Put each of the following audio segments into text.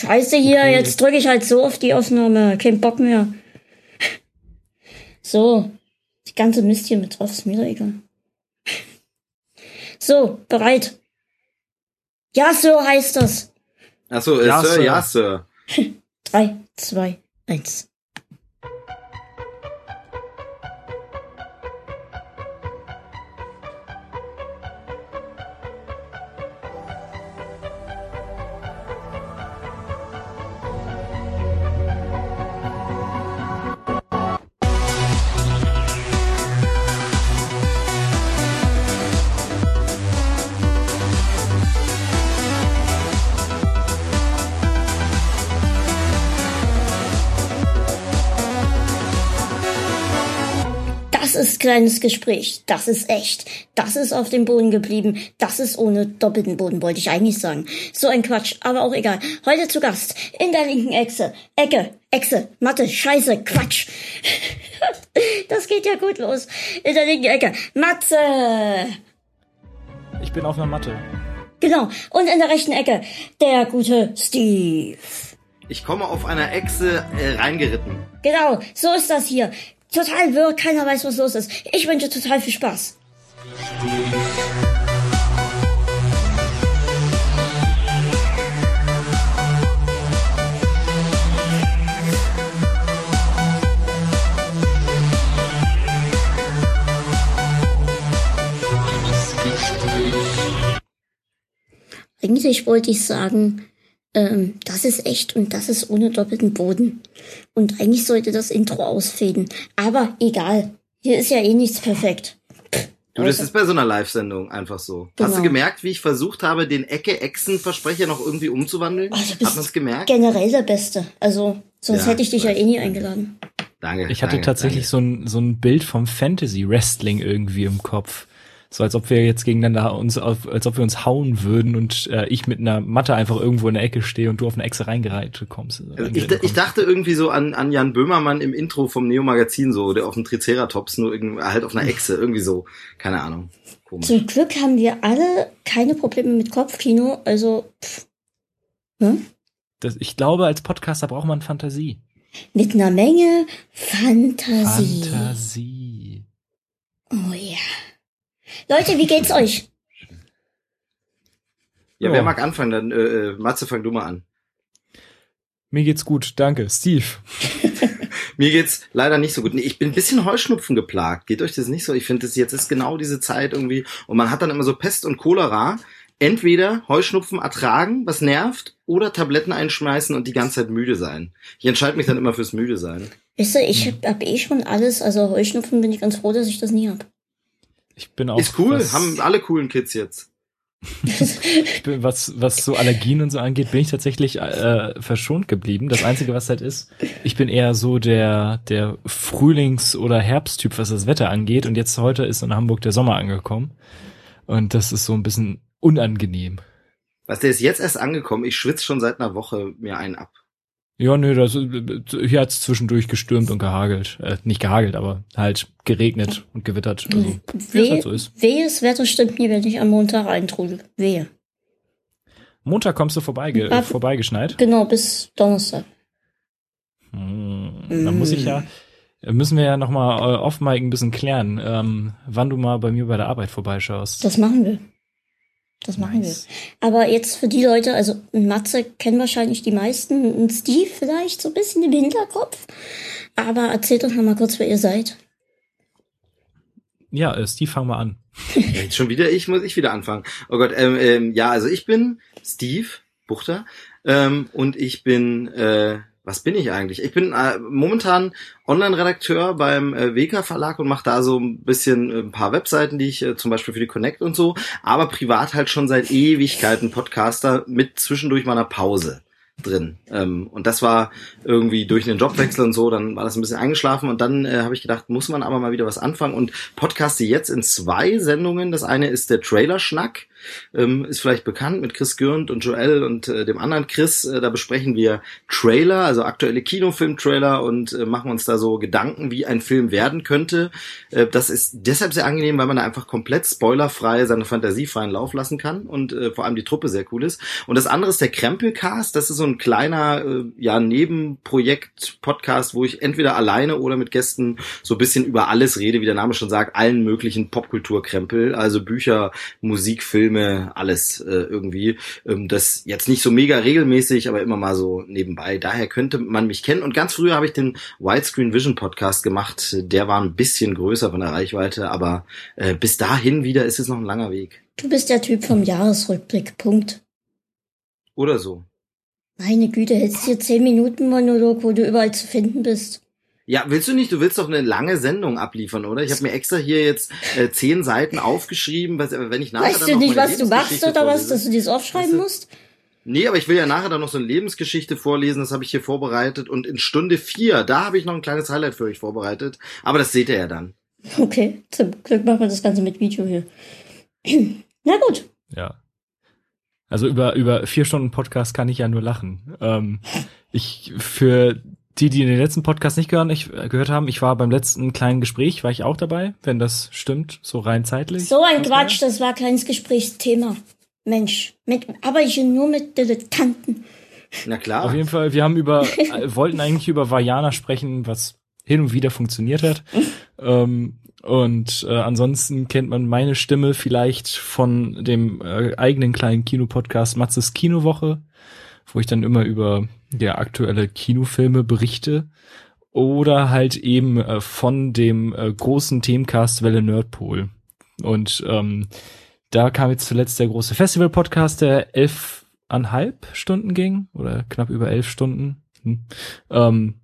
Scheiße hier, okay. jetzt drücke ich halt so auf die Aufnahme. Kein Bock mehr. So, die ganze Mist hier mit drauf ist mir egal. So, bereit. Ja, Sir heißt das. Achso, äh, ja, Sir, Sir, ja, Sir. Drei, zwei, eins. Kleines Gespräch. Das ist echt. Das ist auf dem Boden geblieben. Das ist ohne doppelten Boden, wollte ich eigentlich sagen. So ein Quatsch, aber auch egal. Heute zu Gast in der linken Echse. Ecke, Echse, Mathe, Scheiße, Quatsch. das geht ja gut los. In der linken Ecke. Matze. Ich bin auf einer Matte. Genau. Und in der rechten Ecke der gute Steve. Ich komme auf einer Echse äh, reingeritten. Genau, so ist das hier total wirr, keiner weiß, was los ist. Ich wünsche total viel Spaß. Eigentlich wollte ich sagen, ähm, das ist echt und das ist ohne doppelten Boden. Und eigentlich sollte das Intro ausfäden. Aber egal. Hier ist ja eh nichts perfekt. Du, das ist bei so einer Live-Sendung einfach so. Genau. Hast du genau. gemerkt, wie ich versucht habe, den Ecke-Echsen-Versprecher noch irgendwie umzuwandeln? Also Hat man es gemerkt? Generell der Beste. Also, sonst ja, hätte ich dich ja eh nie eingeladen. Danke. Ich hatte danke, tatsächlich danke. so ein, so ein Bild vom Fantasy-Wrestling irgendwie im Kopf. So als ob wir jetzt gegeneinander uns, auf, als ob wir uns hauen würden und äh, ich mit einer Matte einfach irgendwo in der Ecke stehe und du auf eine Echse reingereiht kommst. Also ich, ich, dachte irgendwie so an, an Jan Böhmermann im Intro vom Neo Magazin so, der auf dem Triceratops nur irgendwie, halt auf einer Echse, irgendwie so, keine Ahnung. Komisch. Zum Glück haben wir alle keine Probleme mit Kopfkino, also pff. Hm? Das, ich glaube, als Podcaster braucht man Fantasie. Mit einer Menge Fantasie. Fantasie. Oh ja. Leute, wie geht's euch? Ja, oh. wer mag anfangen? Dann, äh, äh, Matze, fang du mal an. Mir geht's gut, danke. Steve. Mir geht's leider nicht so gut. Nee, ich bin ein bisschen Heuschnupfen geplagt. Geht euch das nicht so? Ich finde, das jetzt ist genau diese Zeit irgendwie. Und man hat dann immer so Pest und Cholera. Entweder Heuschnupfen ertragen, was nervt, oder Tabletten einschmeißen und die ganze Zeit müde sein. Ich entscheide mich dann immer fürs müde sein. Weißt du, ich hab, hab eh schon alles. Also Heuschnupfen bin ich ganz froh, dass ich das nie hab. Ich bin auch. Ist cool, was, haben alle coolen Kids jetzt. bin, was, was so Allergien und so angeht, bin ich tatsächlich äh, verschont geblieben. Das Einzige, was halt ist, ich bin eher so der, der Frühlings- oder Herbsttyp, was das Wetter angeht. Und jetzt heute ist in Hamburg der Sommer angekommen. Und das ist so ein bisschen unangenehm. Was, der ist jetzt erst angekommen? Ich schwitze schon seit einer Woche mir einen ab. Ja, nö, das, hier hat's zwischendurch gestürmt und gehagelt. Äh, nicht gehagelt, aber halt geregnet und gewittert. Also, wie es halt so ist. Wehes Wetter stimmt mir, wenn ich am Montag eintrudel. Wehe. Montag kommst du vorbei, ge Ab, vorbeigeschneit? Genau, bis Donnerstag. Hm, dann muss ich ja, müssen wir ja nochmal äh, off-mic ein bisschen klären, ähm, wann du mal bei mir bei der Arbeit vorbeischaust. Das machen wir. Das machen nice. wir. Aber jetzt für die Leute, also Matze kennen wahrscheinlich die meisten, und Steve vielleicht so ein bisschen im Hinterkopf. Aber erzählt doch noch mal kurz, wer ihr seid. Ja, äh, Steve, fang mal an. Jetzt schon wieder ich, muss ich wieder anfangen. Oh Gott, ähm, ähm, ja, also ich bin Steve Buchter ähm, und ich bin äh, was bin ich eigentlich? Ich bin äh, momentan Online-Redakteur beim äh, WK Verlag und mache da so ein bisschen äh, ein paar Webseiten, die ich äh, zum Beispiel für die Connect und so, aber privat halt schon seit Ewigkeiten Podcaster mit zwischendurch meiner Pause drin. Ähm, und das war irgendwie durch den Jobwechsel und so, dann war das ein bisschen eingeschlafen und dann äh, habe ich gedacht, muss man aber mal wieder was anfangen und podcaste jetzt in zwei Sendungen. Das eine ist der Trailer-Schnack, ähm, ist vielleicht bekannt mit Chris Gürnt und Joel und äh, dem anderen Chris. Äh, da besprechen wir Trailer, also aktuelle Kinofilm-Trailer und äh, machen uns da so Gedanken, wie ein Film werden könnte. Äh, das ist deshalb sehr angenehm, weil man da einfach komplett spoilerfrei seine Fantasie freien Lauf lassen kann und äh, vor allem die Truppe sehr cool ist. Und das andere ist der Krempelcast. Das ist so ein kleiner, äh, ja, Nebenprojekt-Podcast, wo ich entweder alleine oder mit Gästen so ein bisschen über alles rede, wie der Name schon sagt, allen möglichen Popkulturkrempel, also Bücher, Musik, Filme, alles äh, irgendwie. Ähm, das jetzt nicht so mega regelmäßig, aber immer mal so nebenbei. Daher könnte man mich kennen. Und ganz früher habe ich den Widescreen Vision Podcast gemacht. Der war ein bisschen größer von der Reichweite, aber äh, bis dahin wieder ist es noch ein langer Weg. Du bist der Typ vom Jahresrückblick. Punkt. Oder so. Meine Güte, hättest hier zehn Minuten Monolog, wo du überall zu finden bist. Ja, willst du nicht? Du willst doch eine lange Sendung abliefern, oder? Ich habe mir extra hier jetzt äh, zehn Seiten aufgeschrieben, was, wenn ich nachher Weißt dann du nicht, was du machst Lebensgeschichte oder was, dass du dies aufschreiben Weißt du- musst? Nee, aber ich will ja nachher dann noch so eine Lebensgeschichte vorlesen, das habe ich hier vorbereitet. Und in Stunde vier, da habe ich noch ein kleines Highlight für euch vorbereitet. Aber das seht ihr ja dann. Okay, zum Glück machen wir das Ganze mit Video hier. Na gut. Ja. Also über, über vier Stunden Podcast kann ich ja nur lachen. Ähm, ich, für die, die den letzten Podcast nicht gehört, ich, gehört haben, ich war beim letzten kleinen Gespräch, war ich auch dabei, wenn das stimmt, so rein zeitlich. So ein Quatsch, das war kleines Gesprächsthema. Mensch, mit, aber ich nur mit Dilettanten. Na klar. Auf jeden Fall, wir haben über, äh, wollten eigentlich über Vajana sprechen, was hin und wieder funktioniert hat. ähm, und äh, ansonsten kennt man meine Stimme vielleicht von dem äh, eigenen kleinen Kinopodcast Matzes Kinowoche, wo ich dann immer über ja, aktuelle Kinofilme berichte. Oder halt eben äh, von dem äh, großen Themencast Welle Nerdpol. Und ähm, da kam jetzt zuletzt der große Festival-Podcast, der elfeinhalb Stunden ging oder knapp über elf Stunden. Hm. Ähm,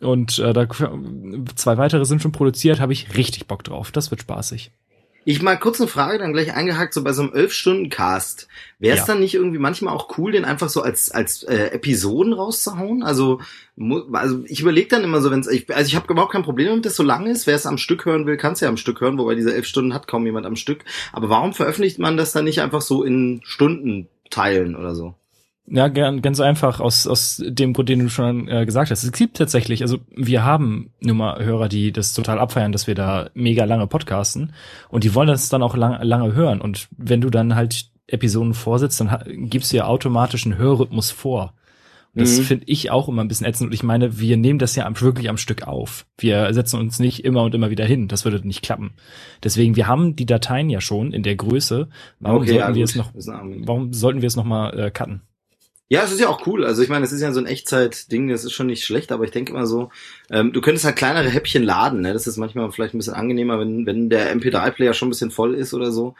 und äh, da zwei weitere sind schon produziert, habe ich richtig Bock drauf. Das wird spaßig. Ich mal kurz eine Frage, dann gleich eingehakt, so bei so einem 11-Stunden-Cast. Wäre es Ja. dann nicht irgendwie manchmal auch cool, den einfach so als, als äh, Episoden rauszuhauen? Also, also ich überlege dann immer so, wenn es, ich, also ich habe überhaupt kein Problem damit, dass so lang ist. Wer es am Stück hören will, kann es ja am Stück hören, wobei diese elf Stunden hat kaum jemand am Stück. Aber warum veröffentlicht man das dann nicht einfach so in Stunden teilen oder so? Ja, gern, ganz einfach aus, aus dem Grund, den du schon äh, gesagt hast. Es gibt tatsächlich, also wir haben nur mal Hörer, die das total abfeiern, dass wir da mega lange podcasten und die wollen das dann auch lang, lange hören. Und wenn du dann halt Episoden vorsetzt, dann gibst du ja automatisch einen Hörrhythmus vor. Und das Mhm. finde ich auch immer ein bisschen ätzend. Und ich meine, wir nehmen das ja wirklich am Stück auf. Wir setzen uns nicht immer und immer wieder hin. Das würde nicht klappen. Deswegen, wir haben die Dateien ja schon in der Größe. Warum Okay, ja, sollten wir gut. es noch, warum sollten wir es noch mal äh, cutten? Ja, es ist ja auch cool. Also ich meine, es ist ja so ein Echtzeit-Ding, das ist schon nicht schlecht, aber ich denke immer so, ähm, du könntest halt kleinere Häppchen laden, ne? Das ist manchmal vielleicht ein bisschen angenehmer, wenn, wenn der MP3-Player schon ein bisschen voll ist oder so.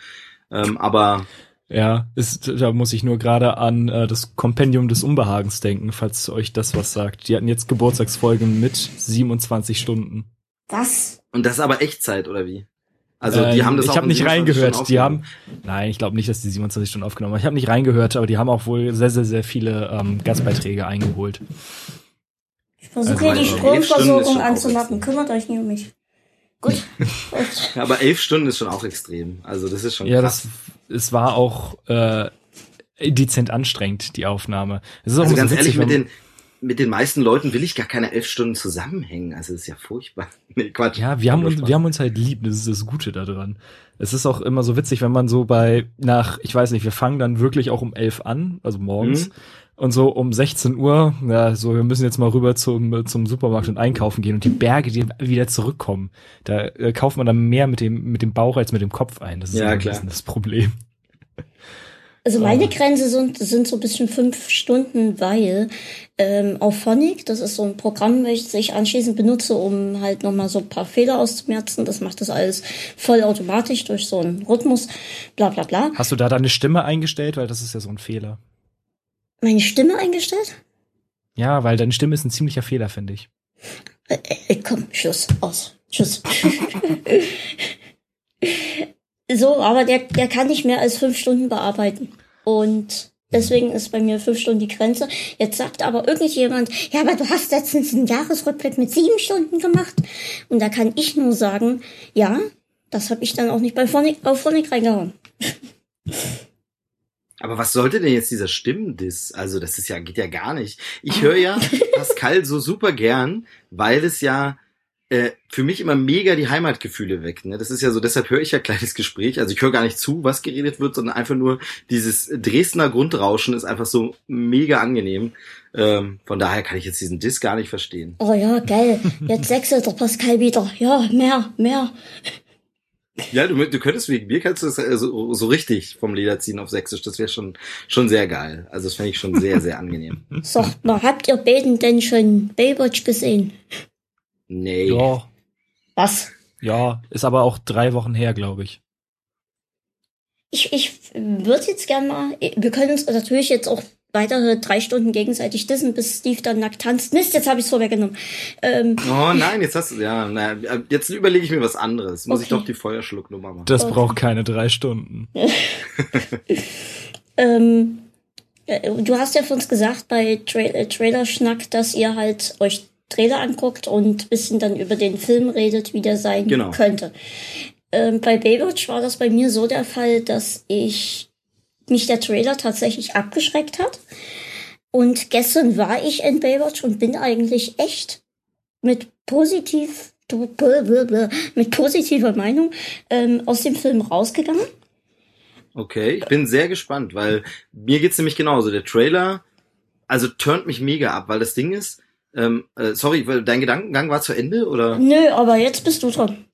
Ähm, aber Ja, ist, da muss ich nur gerade an äh, das Kompendium des Unbehagens denken, falls euch das was sagt. Die hatten jetzt Geburtstagsfolgen mit 27 Stunden. Was? und das ist aber Echtzeit, oder wie? Also die Ähm, haben das Ich auch habe in nicht 27 Stunden reingehört. Die haben, nein, ich glaube nicht, dass die 27 Stunden aufgenommen haben. Ich habe nicht reingehört, aber die haben auch wohl sehr, sehr, sehr viele ähm, Gastbeiträge eingeholt. Ich versuche Also hier die Stromversorgung anzumachen. Kümmert euch nicht um mich. Gut. Ja, aber elf Stunden ist schon auch extrem. Also das ist schon Ja, krass. das, es war auch äh, dezent anstrengend, die Aufnahme. Es ist auch also ganz so witzig, ehrlich, mit den, mit den meisten Leuten will ich gar keine elf Stunden zusammenhängen. Also das ist ja furchtbar. Nee, Quatsch. Ja, wir haben, uns, wir haben uns halt lieb, das ist das Gute daran. Es ist auch immer so witzig, wenn man so bei, nach, ich weiß nicht, wir fangen dann wirklich auch um elf an, also morgens. Mhm. Und so um 16 Uhr, ja, so, wir müssen jetzt mal rüber zum, zum Supermarkt und einkaufen gehen und die Berge, die wieder zurückkommen, da äh, kauft man dann mehr mit dem, mit dem Bauch als mit dem Kopf ein. Das ist Ja, klar. bisschen das Problem. Also meine Grenze sind, sind so ein bisschen fünf Stunden, weil ähm, auf Phonic, das ist so ein Programm, welches ich anschließend benutze, um halt nochmal so ein paar Fehler auszumerzen. Das macht das alles vollautomatisch durch so einen Rhythmus, bla bla bla. Hast du da deine Stimme eingestellt? Weil das ist ja so ein Fehler. Meine Stimme eingestellt? Ja, weil deine Stimme ist ein ziemlicher Fehler, finde ich. Äh, äh, komm, Schluss, aus, Tschüss. so, aber der, der kann nicht mehr als fünf Stunden bearbeiten. Und deswegen ist bei mir fünf Stunden die Grenze. Jetzt sagt aber irgendjemand, ja, aber du hast letztens einen Jahresrückblick mit sieben Stunden gemacht. Und da kann ich nur sagen, ja, das habe ich dann auch nicht bei Phonic, auf Phonic reingehauen. Aber was sollte denn jetzt dieser Stimmendiss? Also, das ist ja, geht ja gar nicht. Ich höre ja Pascal so super gern, weil es ja äh, für mich immer mega die Heimatgefühle weckt. Ne? Das ist ja so, deshalb höre ich ja kleines Gespräch. Also ich höre gar nicht zu, was geredet wird, sondern einfach nur dieses Dresdner Grundrauschen ist einfach so mega angenehm. Ähm, von daher kann ich jetzt diesen Diss gar nicht verstehen. Oh ja, geil. Jetzt wechselt der Pascal wieder. Ja, mehr, mehr. Ja, du, du könntest wegen mir kannst du das äh, so, so richtig vom Leder ziehen auf Sächsisch. Das wäre schon schon sehr geil. Also das fände ich schon sehr sehr angenehm. Sagt mal, habt ihr beiden denn schon Baywatch gesehen? Nee. Ja, Was? ja, ist aber auch drei Wochen her, glaube ich. Ich, ich würde jetzt gerne mal, wir können uns natürlich jetzt auch weitere drei Stunden gegenseitig dissen, bis Steve dann nackt tanzt. Mist, jetzt habe ich es vorweggenommen. Ähm, Oh nein, jetzt hast du ja, na, jetzt überlege ich mir was anderes. Muss ich Okay. doch die Feuerschlucknummer machen. Das Okay. braucht keine drei Stunden. ähm, äh, du hast ja von uns gesagt bei Tra äh, Trailer-Schnack, dass ihr halt euch Trailer anguckt und bisschen dann über den Film redet, wie der sein Genau. könnte. Ähm, bei Baywatch war das bei mir so der Fall, dass ich mich der Trailer tatsächlich abgeschreckt hat. Und gestern war ich in Baywatch und bin eigentlich echt mit positiv mit positiver Meinung ähm, aus dem Film rausgegangen. Okay, ich bin sehr gespannt, weil mir geht's nämlich genauso. Der Trailer, also turnt mich mega ab, weil das Ding ist, ähm, äh, sorry, dein Gedankengang war zu Ende oder? Nö, aber jetzt bist du dran.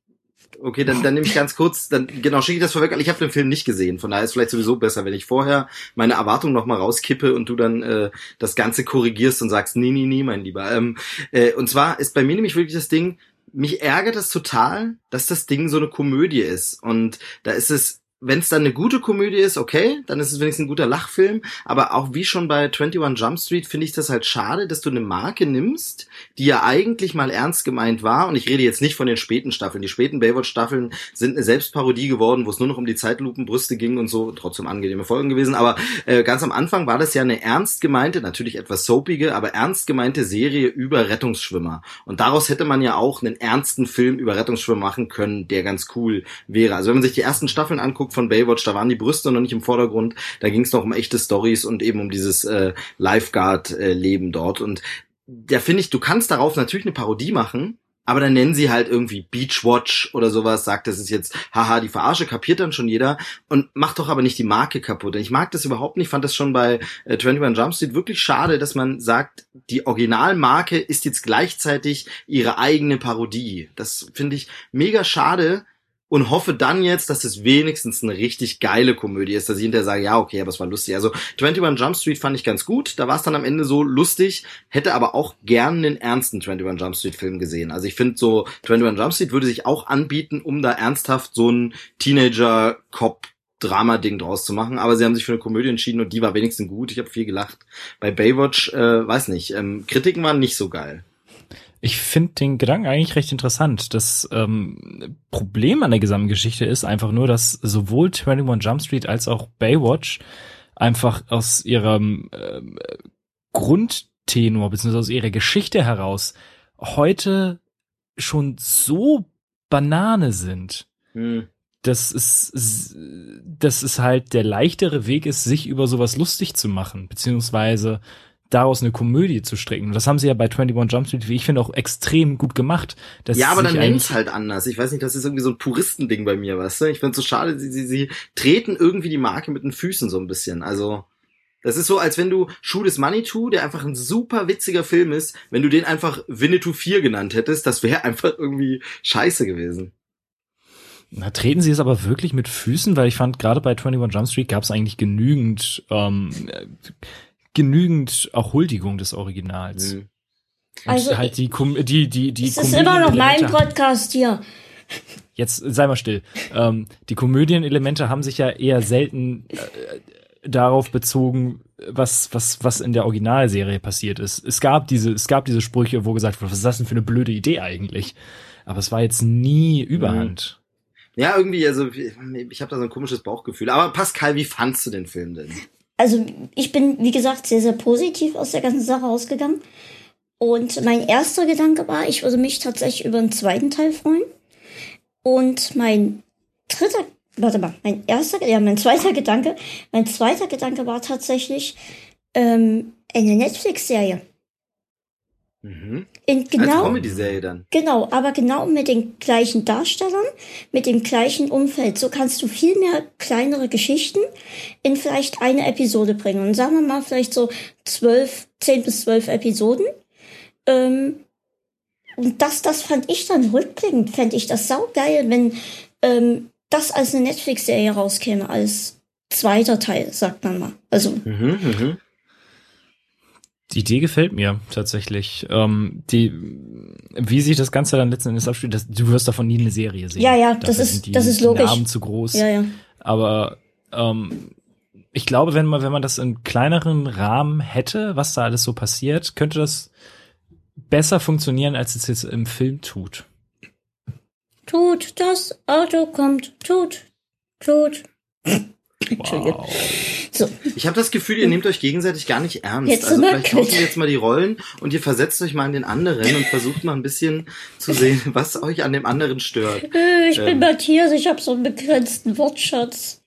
Okay, dann, dann nehme ich ganz kurz, dann genau schicke ich das vorweg, weil ich habe den Film nicht gesehen. Von daher ist es vielleicht sowieso besser, wenn ich vorher meine Erwartungen noch mal rauskippe und du dann äh, das Ganze korrigierst und sagst, nee, nee, nee, mein Lieber. Ähm, äh, und zwar ist bei mir nämlich wirklich das Ding, mich ärgert das total, dass das Ding so eine Komödie ist. Und da ist es wenn es dann eine gute Komödie ist, okay, dann ist es wenigstens ein guter Lachfilm. Aber auch wie schon bei 21 Jump Street finde ich das halt schade, dass du eine Marke nimmst, die ja eigentlich mal ernst gemeint war. Und ich rede jetzt nicht von den späten Staffeln. Die späten Baywatch-Staffeln sind eine Selbstparodie geworden, wo es nur noch um die Zeitlupenbrüste ging und so. Trotzdem angenehme Folgen gewesen. Aber äh, ganz am Anfang war das ja eine ernst gemeinte, natürlich etwas soapige, aber ernst gemeinte Serie über Rettungsschwimmer. Und daraus hätte man ja auch einen ernsten Film über Rettungsschwimmer machen können, der ganz cool wäre. Also wenn man sich die ersten Staffeln anguckt von Baywatch, da waren die Brüste noch nicht im Vordergrund, da ging es noch um echte Stories und eben um dieses äh, Lifeguard-Leben dort. Und da finde ich, du kannst darauf natürlich eine Parodie machen, aber dann nennen sie halt irgendwie Beachwatch oder sowas, sagt, das ist jetzt, haha, die Verarsche, kapiert dann schon jeder und macht doch aber nicht die Marke kaputt. Ich mag das überhaupt nicht, fand das schon bei äh, 21 Jump Street wirklich schade, dass man sagt, die Originalmarke ist jetzt gleichzeitig ihre eigene Parodie. Das finde ich mega schade, und hoffe dann jetzt, dass es wenigstens eine richtig geile Komödie ist, dass ich hinterher sage, ja, okay, aber es war lustig. Also 21 Jump Street fand ich ganz gut, da war es dann am Ende so lustig, hätte aber auch gern einen ernsten 21 Jump Street Film gesehen. Also ich finde so 21 Jump Street würde sich auch anbieten, um da ernsthaft so ein Teenager-Cop Drama-Ding draus zu machen, aber sie haben sich für eine Komödie entschieden und die war wenigstens gut. Ich habe viel gelacht. Bei Baywatch, äh, weiß nicht, ähm, Kritiken waren nicht so geil. Ich finde den Gedanken eigentlich recht interessant. Das ähm, Problem an der gesamten Geschichte ist einfach nur, dass sowohl 21 Jump Street als auch Baywatch einfach aus ihrem ähm, Grundtenor bzw. aus ihrer Geschichte heraus heute schon so Banane sind. Hm. dass es, dass es halt der leichtere Weg ist, sich über sowas lustig zu machen, beziehungsweise daraus eine Komödie zu stricken. Und das haben sie ja bei 21 Jump Street, wie ich finde, auch extrem gut gemacht. Ja, aber dann eigentlich- halt anders. Ich weiß nicht, das ist irgendwie so ein Puristending bei mir, weißt du? Ich find's so schade, sie, sie, sie treten irgendwie die Marke mit den Füßen so ein bisschen. Also, das ist so, als wenn du Shoot is Money To, der einfach ein super witziger Film ist, wenn du den einfach Winnetou 4 genannt hättest, das wäre einfach irgendwie scheiße gewesen. Na, treten sie es aber wirklich mit Füßen, weil ich fand, gerade bei 21 Jump Street gab es eigentlich genügend, ähm, äh, genügend auch Huldigung des Originals. Hm. Und Also, halt die, die, die, die Es ist immer noch mein Podcast hier. Jetzt sei mal still. Ähm, die Komödienelemente haben sich ja eher selten äh, darauf bezogen, was, was, was in der Originalserie passiert ist. Es gab diese, es gab diese Sprüche, wo gesagt wurde, was ist das denn für eine blöde Idee eigentlich? Aber es war jetzt nie Überhand. Ja, irgendwie, also ich habe da so ein komisches Bauchgefühl. Aber Pascal, wie fandst du den Film denn? Also ich bin, wie gesagt, sehr, sehr positiv aus der ganzen Sache rausgegangen. Und mein erster Gedanke war, ich würde mich tatsächlich über einen zweiten Teil freuen. Und mein dritter warte mal, mein erster, ja, mein zweiter Gedanke, mein zweiter Gedanke war tatsächlich ähm, eine Netflix-Serie. Mhm. In Als genau, Comedy-Serie dann. genau, aber genau mit den gleichen Darstellern, mit dem gleichen Umfeld. So kannst du viel mehr kleinere Geschichten in vielleicht eine Episode bringen. Und sagen wir mal vielleicht so zwölf, zehn bis zwölf Episoden. Ähm, und das, das fand ich dann rückblickend, fände ich das saugeil, wenn ähm, das als eine Netflix-Serie rauskäme, als zweiter Teil, sagt man mal. Also, Mhm, mhm. Die Idee gefällt mir tatsächlich. Ähm, die, wie sich das Ganze dann letzten Endes abspielt, das, du wirst davon nie eine Serie sehen. Ja, ja, das Dafür ist- das ist logisch. Namen zu groß. ja, ja. Aber ähm, ich glaube, wenn man, wenn man das in kleineren Rahmen hätte, was da alles so passiert, könnte das besser funktionieren, als es jetzt im Film tut. Tut, das Auto kommt, tut, tut. Wow. So, Ich habe das Gefühl, ihr nehmt euch gegenseitig gar nicht ernst. Jetzt also vielleicht tauschen wir jetzt mal die Rollen und ihr versetzt euch mal in den anderen und versucht mal ein bisschen zu sehen, was euch an dem anderen stört. äh, ich bin Ähm. Matthias, ich habe so einen begrenzten Wortschatz.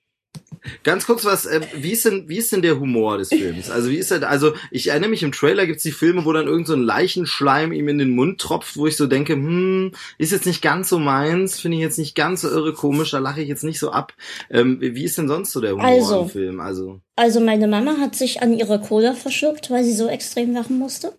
Ganz kurz was, äh, wie ist denn, wie ist denn der Humor des Films? Also wie ist er, also ich erinnere mich, im Trailer gibt's die Filme, wo dann irgend so ein Leichenschleim ihm in den Mund tropft, wo ich so denke, hm, ist jetzt nicht ganz so meins, finde ich jetzt nicht ganz so irre komisch, da lache ich jetzt nicht so ab. Ähm, wie ist denn sonst so der Humor Also. im Film? Also, Also meine Mama hat sich an ihre Cola verschluckt, weil sie so extrem lachen musste.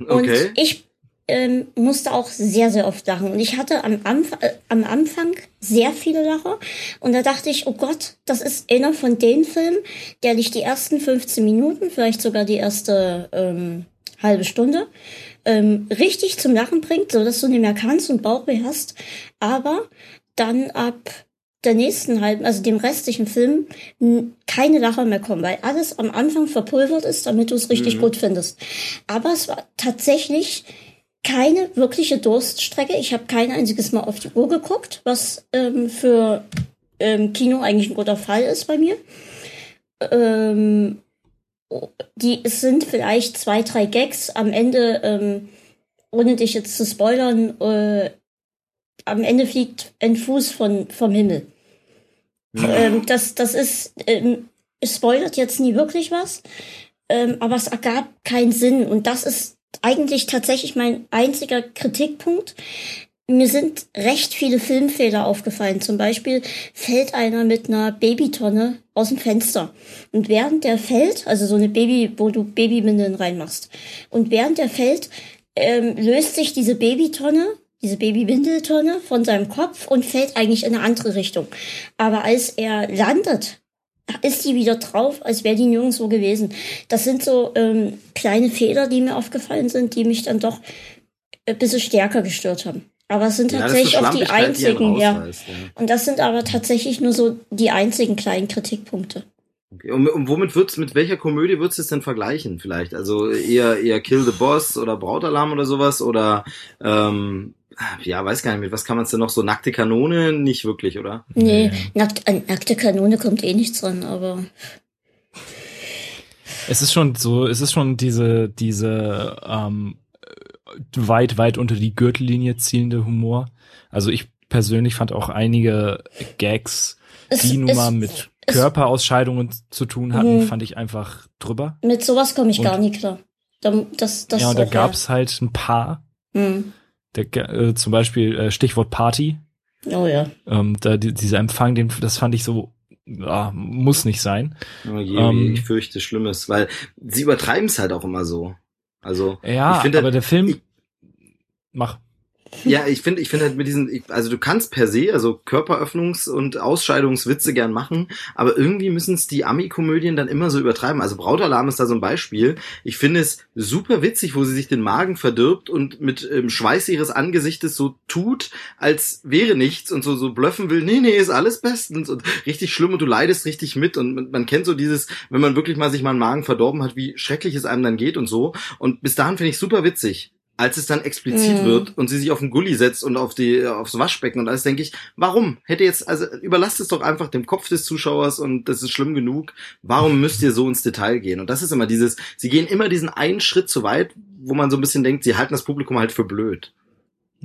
Und okay. ich ähm, musste auch sehr, sehr oft lachen. Und ich hatte am, Anf äh, am Anfang sehr viele Lacher. Und da dachte ich, oh Gott, das ist einer von den Filmen, der dich die ersten 15 Minuten, vielleicht sogar die erste ähm, halbe Stunde, ähm, richtig zum Lachen bringt, so dass du nicht mehr kannst und Bauchweh hast. Aber dann ab der nächsten halben, also dem restlichen Film, keine Lacher mehr kommen, weil alles am Anfang verpulvert ist, damit du es richtig Mhm. gut findest. Aber es war tatsächlich keine wirkliche Durststrecke. Ich habe kein einziges Mal auf die Uhr geguckt, was ähm, für ähm, Kino eigentlich ein guter Fall ist bei mir. Ähm, die es sind vielleicht zwei, drei Gags am Ende, ähm, ohne dich jetzt zu spoilern, äh, am Ende fliegt ein Fuß von, vom Himmel. Ähm, das, das ist, ähm, es spoilert jetzt nie wirklich was, aber es ergab keinen Sinn. Und das ist eigentlich tatsächlich mein einziger Kritikpunkt. Mir sind recht viele Filmfehler aufgefallen. Zum Beispiel fällt einer mit einer Babytonne aus dem Fenster. Und während der fällt, also so eine Baby, wo du Babywindeln reinmachst, und während der fällt, ähm, löst sich diese Babytonne, diese Babywindeltonne von seinem Kopf und fällt eigentlich in eine andere Richtung. Aber als er landet, ist die wieder drauf, als wäre die nirgendwo gewesen. Das sind so ähm, kleine Fehler, die mir aufgefallen sind, die mich dann doch ein bisschen stärker gestört haben. Aber es sind Ja, tatsächlich so auch die Schlampigkeit, die einzigen, ja. ja. Und das sind aber tatsächlich nur so die einzigen kleinen Kritikpunkte. Okay. Und, und womit wird's, mit welcher Komödie würdest du es denn vergleichen vielleicht? Also eher, eher Kill the Boss oder Brautalarm oder sowas oder, ähm, ja, weiß gar nicht, mit was kann man es denn noch so? Nackte Kanone? Nicht wirklich, oder? Nee, nackt, an nackte Kanone kommt eh nichts dran, aber Es ist schon so, es ist schon diese, diese ähm, weit, weit unter die Gürtellinie zielende Humor. Also ich persönlich fand auch einige Gags, es, die nun mal mit es- Körperausscheidungen zu tun hatten, Mhm. fand ich einfach drüber. mit sowas komme ich Und- gar nicht klar. Da, das, das ja, und da gab's halt ein paar. Hm. Der, äh, zum Beispiel äh, Stichwort Party. Oh ja. Ähm, da die, dieser Empfang, den, das fand ich so, ja, muss nicht sein. Oh je, Ähm. ich fürchte Schlimmes, weil sie übertreiben es halt auch immer so. Also, Ja, Ich finde, aber der Film, ich- mach. Ja, ich finde, ich finde halt mit diesen, also du kannst per se, also Körperöffnungs- und Ausscheidungswitze gern machen, aber irgendwie müssen es die Ami-Komödien dann immer so übertreiben. Also Brautalarm ist da so ein Beispiel. Ich finde es super witzig, wo sie sich den Magen verdirbt und mit ähm, Schweiß ihres Angesichtes so tut, als wäre nichts und so, so blöffen will, nee, nee, ist alles bestens und richtig schlimm und du leidest richtig mit und man, man kennt so dieses, wenn man wirklich mal sich mal einen Magen verdorben hat, wie schrecklich es einem dann geht und so. Und bis dahin finde ich super witzig als es dann explizit Mhm. wird und sie sich auf den Gully setzt und auf die aufs Waschbecken und alles denke ich, warum hätte jetzt also überlasst es doch einfach dem Kopf des Zuschauers und das ist schlimm genug. Warum müsst ihr so ins Detail gehen? Und das ist immer dieses, sie gehen immer diesen einen Schritt zu weit, wo man so ein bisschen denkt, sie halten das Publikum halt für blöd.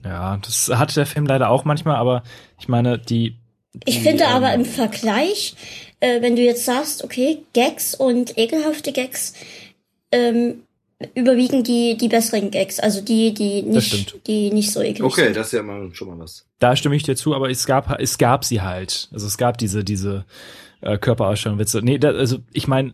Ja, das hat der Film leider auch manchmal, aber ich meine, die Ich finde aber im Vergleich, äh, wenn du jetzt sagst, okay, Gags und ekelhafte Gags, ähm, überwiegen die, die besseren Gags, also die, die nicht, die nicht so eklig Okay, sind. das ist ja mal schon mal was. Da stimme ich dir zu, aber es gab, es gab sie halt. Also es gab diese, diese äh, Körperausstellung Witze. Nee, da, also ich meine,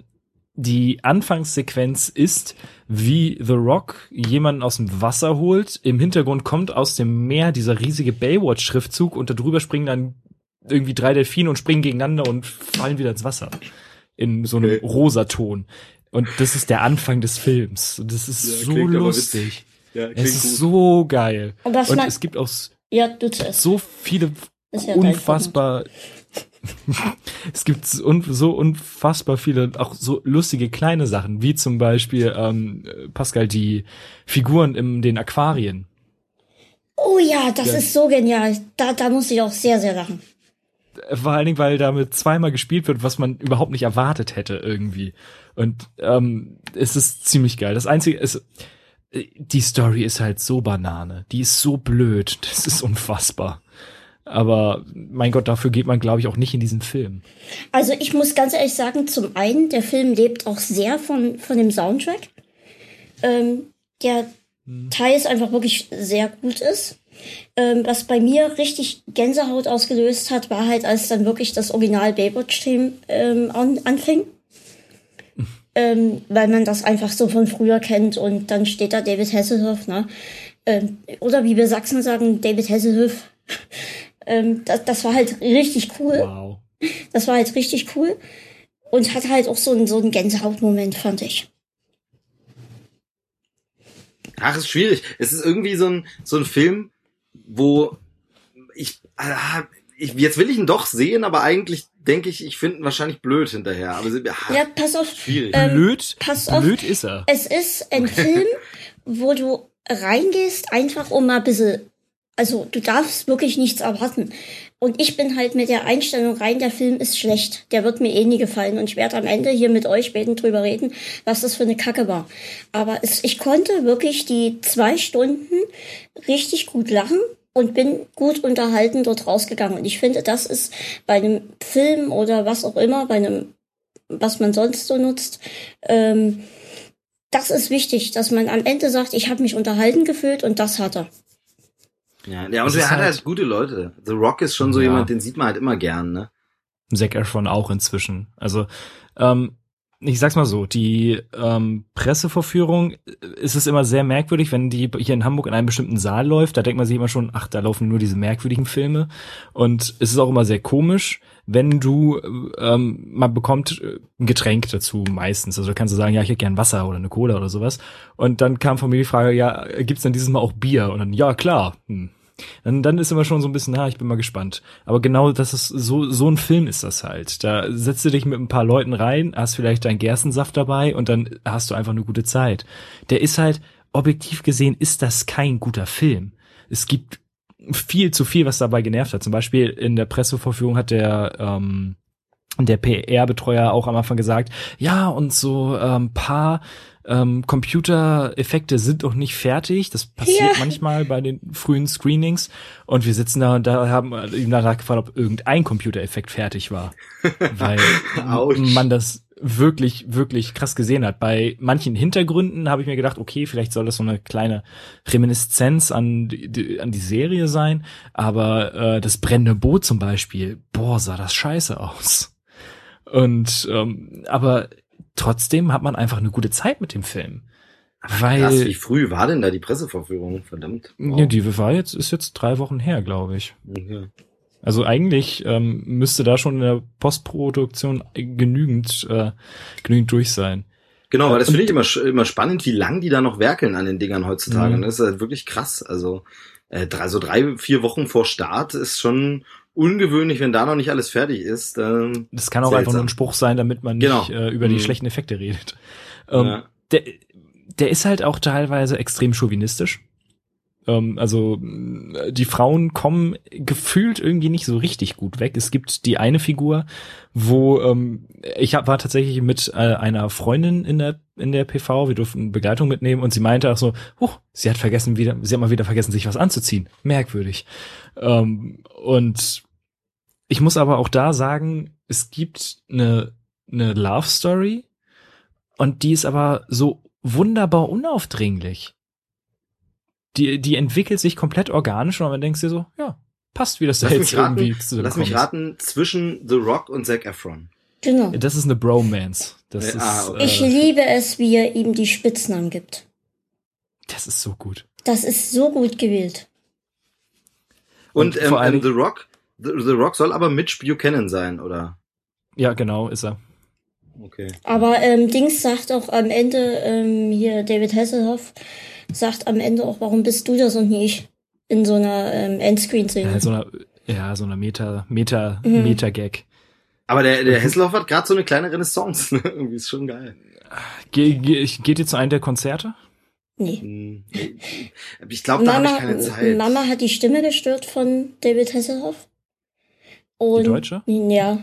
die Anfangssequenz ist, wie The Rock jemanden aus dem Wasser holt. Im Hintergrund kommt aus dem Meer dieser riesige Baywatch-Schriftzug und darüber springen dann irgendwie drei Delfine und springen gegeneinander und fallen wieder ins Wasser. In so einem Okay. Rosaton. Und das ist der Anfang des Films. Und das ist Ja, so lustig. Ja, Es ist so geil. Und Und es gibt auch ja, so viele ja unfassbar. es gibt so unfassbar viele, auch so lustige kleine Sachen, wie zum Beispiel, ähm, Pascal, die Figuren in den Aquarien. Oh ja, das Ja. ist so genial. Da, da muss ich auch sehr, sehr lachen. Vor allen Dingen, weil damit zweimal gespielt wird, was man überhaupt nicht erwartet hätte irgendwie. Und ähm, es ist ziemlich geil. Das Einzige ist, äh, die Story ist halt so Banane. Die ist so blöd. Das ist unfassbar. Aber mein Gott, dafür geht man, glaube ich, auch nicht in diesen Film. Also ich muss ganz ehrlich sagen, zum einen, der Film lebt auch sehr von, von dem Soundtrack. Ähm, der teils einfach wirklich sehr gut ist. Ähm, was bei mir richtig Gänsehaut ausgelöst hat, war halt, als dann wirklich das Original Baywatch-Thema ähm, an, anfing. ähm, weil man das einfach so von früher kennt und dann steht da David Hasselhoff, ne? Ähm, oder wie wir Sachsen sagen, David Hasselhoff. ähm, das, das war halt richtig cool. Wow. Das war halt richtig cool. Und hat halt auch so einen, so einen Gänsehautmoment, fand ich. Ach, ist schwierig. Es ist irgendwie so ein, so ein Film, wo ich, ah, ich, jetzt will ich ihn doch sehen, aber eigentlich denke ich, ich finde ihn wahrscheinlich blöd hinterher. Aber sie- ah, Ja, pass auf. schwierig. Ähm, Blöd, pass auf. blöd ist er. Es ist ein Film, wo du reingehst, einfach um mal ein bisschen, also du darfst wirklich nichts erwarten. Und ich bin halt mit der Einstellung rein, der Film ist schlecht. Der wird mir eh nie gefallen. Und ich werde am Ende hier mit euch beiden drüber reden, was das für eine Kacke war. Aber es, ich konnte wirklich die zwei Stunden richtig gut lachen und bin gut unterhalten dort rausgegangen. Und ich finde, das ist bei einem Film oder was auch immer, bei einem, was man sonst so nutzt, ähm, das ist wichtig, dass man am Ende sagt, ich habe mich unterhalten gefühlt und das hat er. Ja, ja und er hat halt- halt gute Leute. The Rock ist schon so Ja. jemand, den sieht man halt immer gern, ne? Zac Efron auch inzwischen. Also, ähm, ich sag's mal so, die ähm, Pressevorführung äh, ist es immer sehr merkwürdig, wenn die hier in Hamburg in einem bestimmten Saal läuft. Da denkt man sich immer schon, ach, da laufen nur diese merkwürdigen Filme. Und es ist auch immer sehr komisch, wenn du, ähm, man bekommt äh, ein Getränk dazu meistens. Also kannst du sagen, ja, ich hätte gern Wasser oder eine Cola oder sowas. Und dann kam von mir die Frage, ja, gibt's denn dieses Mal auch Bier? Und dann, ja, klar. Hm. Dann, dann ist immer schon so ein bisschen, na, ich bin mal gespannt. Aber genau das ist so, so ein Film ist das halt. Da setzt du dich mit ein paar Leuten rein, hast vielleicht deinen Gerstensaft dabei und dann hast du einfach eine gute Zeit. Der ist halt, objektiv gesehen, ist das kein guter Film. Es gibt viel zu viel, was dabei genervt hat. Zum Beispiel in der Pressevorführung hat der, ähm, der PR-Betreuer auch am Anfang gesagt, ja, und so ähm, paar ähm, Computereffekte sind noch nicht fertig. Das passiert Ja. manchmal bei den frühen Screenings. Und wir sitzen da und da haben ihm danach gefragt, ob irgendein Computereffekt fertig war. Weil man das wirklich, wirklich krass gesehen hat. Bei manchen Hintergründen habe ich mir gedacht, okay, vielleicht soll das so eine kleine Reminiszenz an die, die, an die Serie sein. Aber äh, das brennende Boot zum Beispiel, boah, sah das scheiße aus. Und ähm, aber trotzdem hat man einfach eine gute Zeit mit dem Film. Weil Krass, wie früh war denn da die Pressevorführung? Verdammt. ja, die war jetzt, ist jetzt drei Wochen her, glaube ich. Okay. Also eigentlich ähm, müsste da schon in der Postproduktion genügend, äh, genügend durch sein. Genau, weil das finde ich immer, immer spannend, wie lang die da noch werkeln an den Dingern heutzutage. Mhm. Das ist halt wirklich krass. Also äh, drei, so drei, vier Wochen vor Start ist schon ungewöhnlich, wenn da noch nicht alles fertig ist. Ähm, Das kann auch einfach nur Seltsam. ein Spruch sein, damit man nicht Genau. äh, über die Mhm. schlechten Effekte redet. Ähm, ja. der, der ist halt auch teilweise extrem chauvinistisch. Ähm, also mh, die Frauen kommen gefühlt irgendwie nicht so richtig gut weg. Es gibt die eine Figur, wo ähm, ich hab, war tatsächlich mit äh, einer Freundin in der in der PV. Wir durften Begleitung mitnehmen und sie meinte auch so, huch, sie hat vergessen wieder, sie hat mal wieder vergessen, sich was anzuziehen. Merkwürdig. Ähm, und Ich muss aber auch da sagen, es gibt eine, eine Love Story und die ist aber so wunderbar unaufdringlich. Die, die entwickelt sich komplett organisch und man denkt dir so, ja, passt, wie das da Lass jetzt mich raten, irgendwie lass mich zusammenkommt. raten, zwischen The Rock und Zac Efron. Genau. Das ist eine Bromance. Das Ja, ah, ist, okay. Ich äh, liebe es, wie er ihm die Spitznamen gibt. das ist so gut. Das ist so gut gewählt. Und, Und ähm, ähm, The Rock, The, The Rock soll aber Mitch Buchanan sein, oder? Ja, genau, ist er. Okay. Aber ähm, Dings sagt auch am Ende, ähm, hier David Hasselhoff sagt am Ende auch, warum bist du das und nicht ich? In so einer ähm, Endscreen-Szene. Ja, so eine, ja, so eine Meta, Meta, Mhm. Meta-Gag. Aber der, der Hesselhoff hat gerade so eine kleine Renaissance. ne? Irgendwie ist schon geil. Ge ge geht ihr zu einem der Konzerte? nee. Hm, Ich glaube, da habe ich Mama, keine Zeit. Mama hat die Stimme gestört von David Hasselhoff. Und, Die Deutsche? Ja.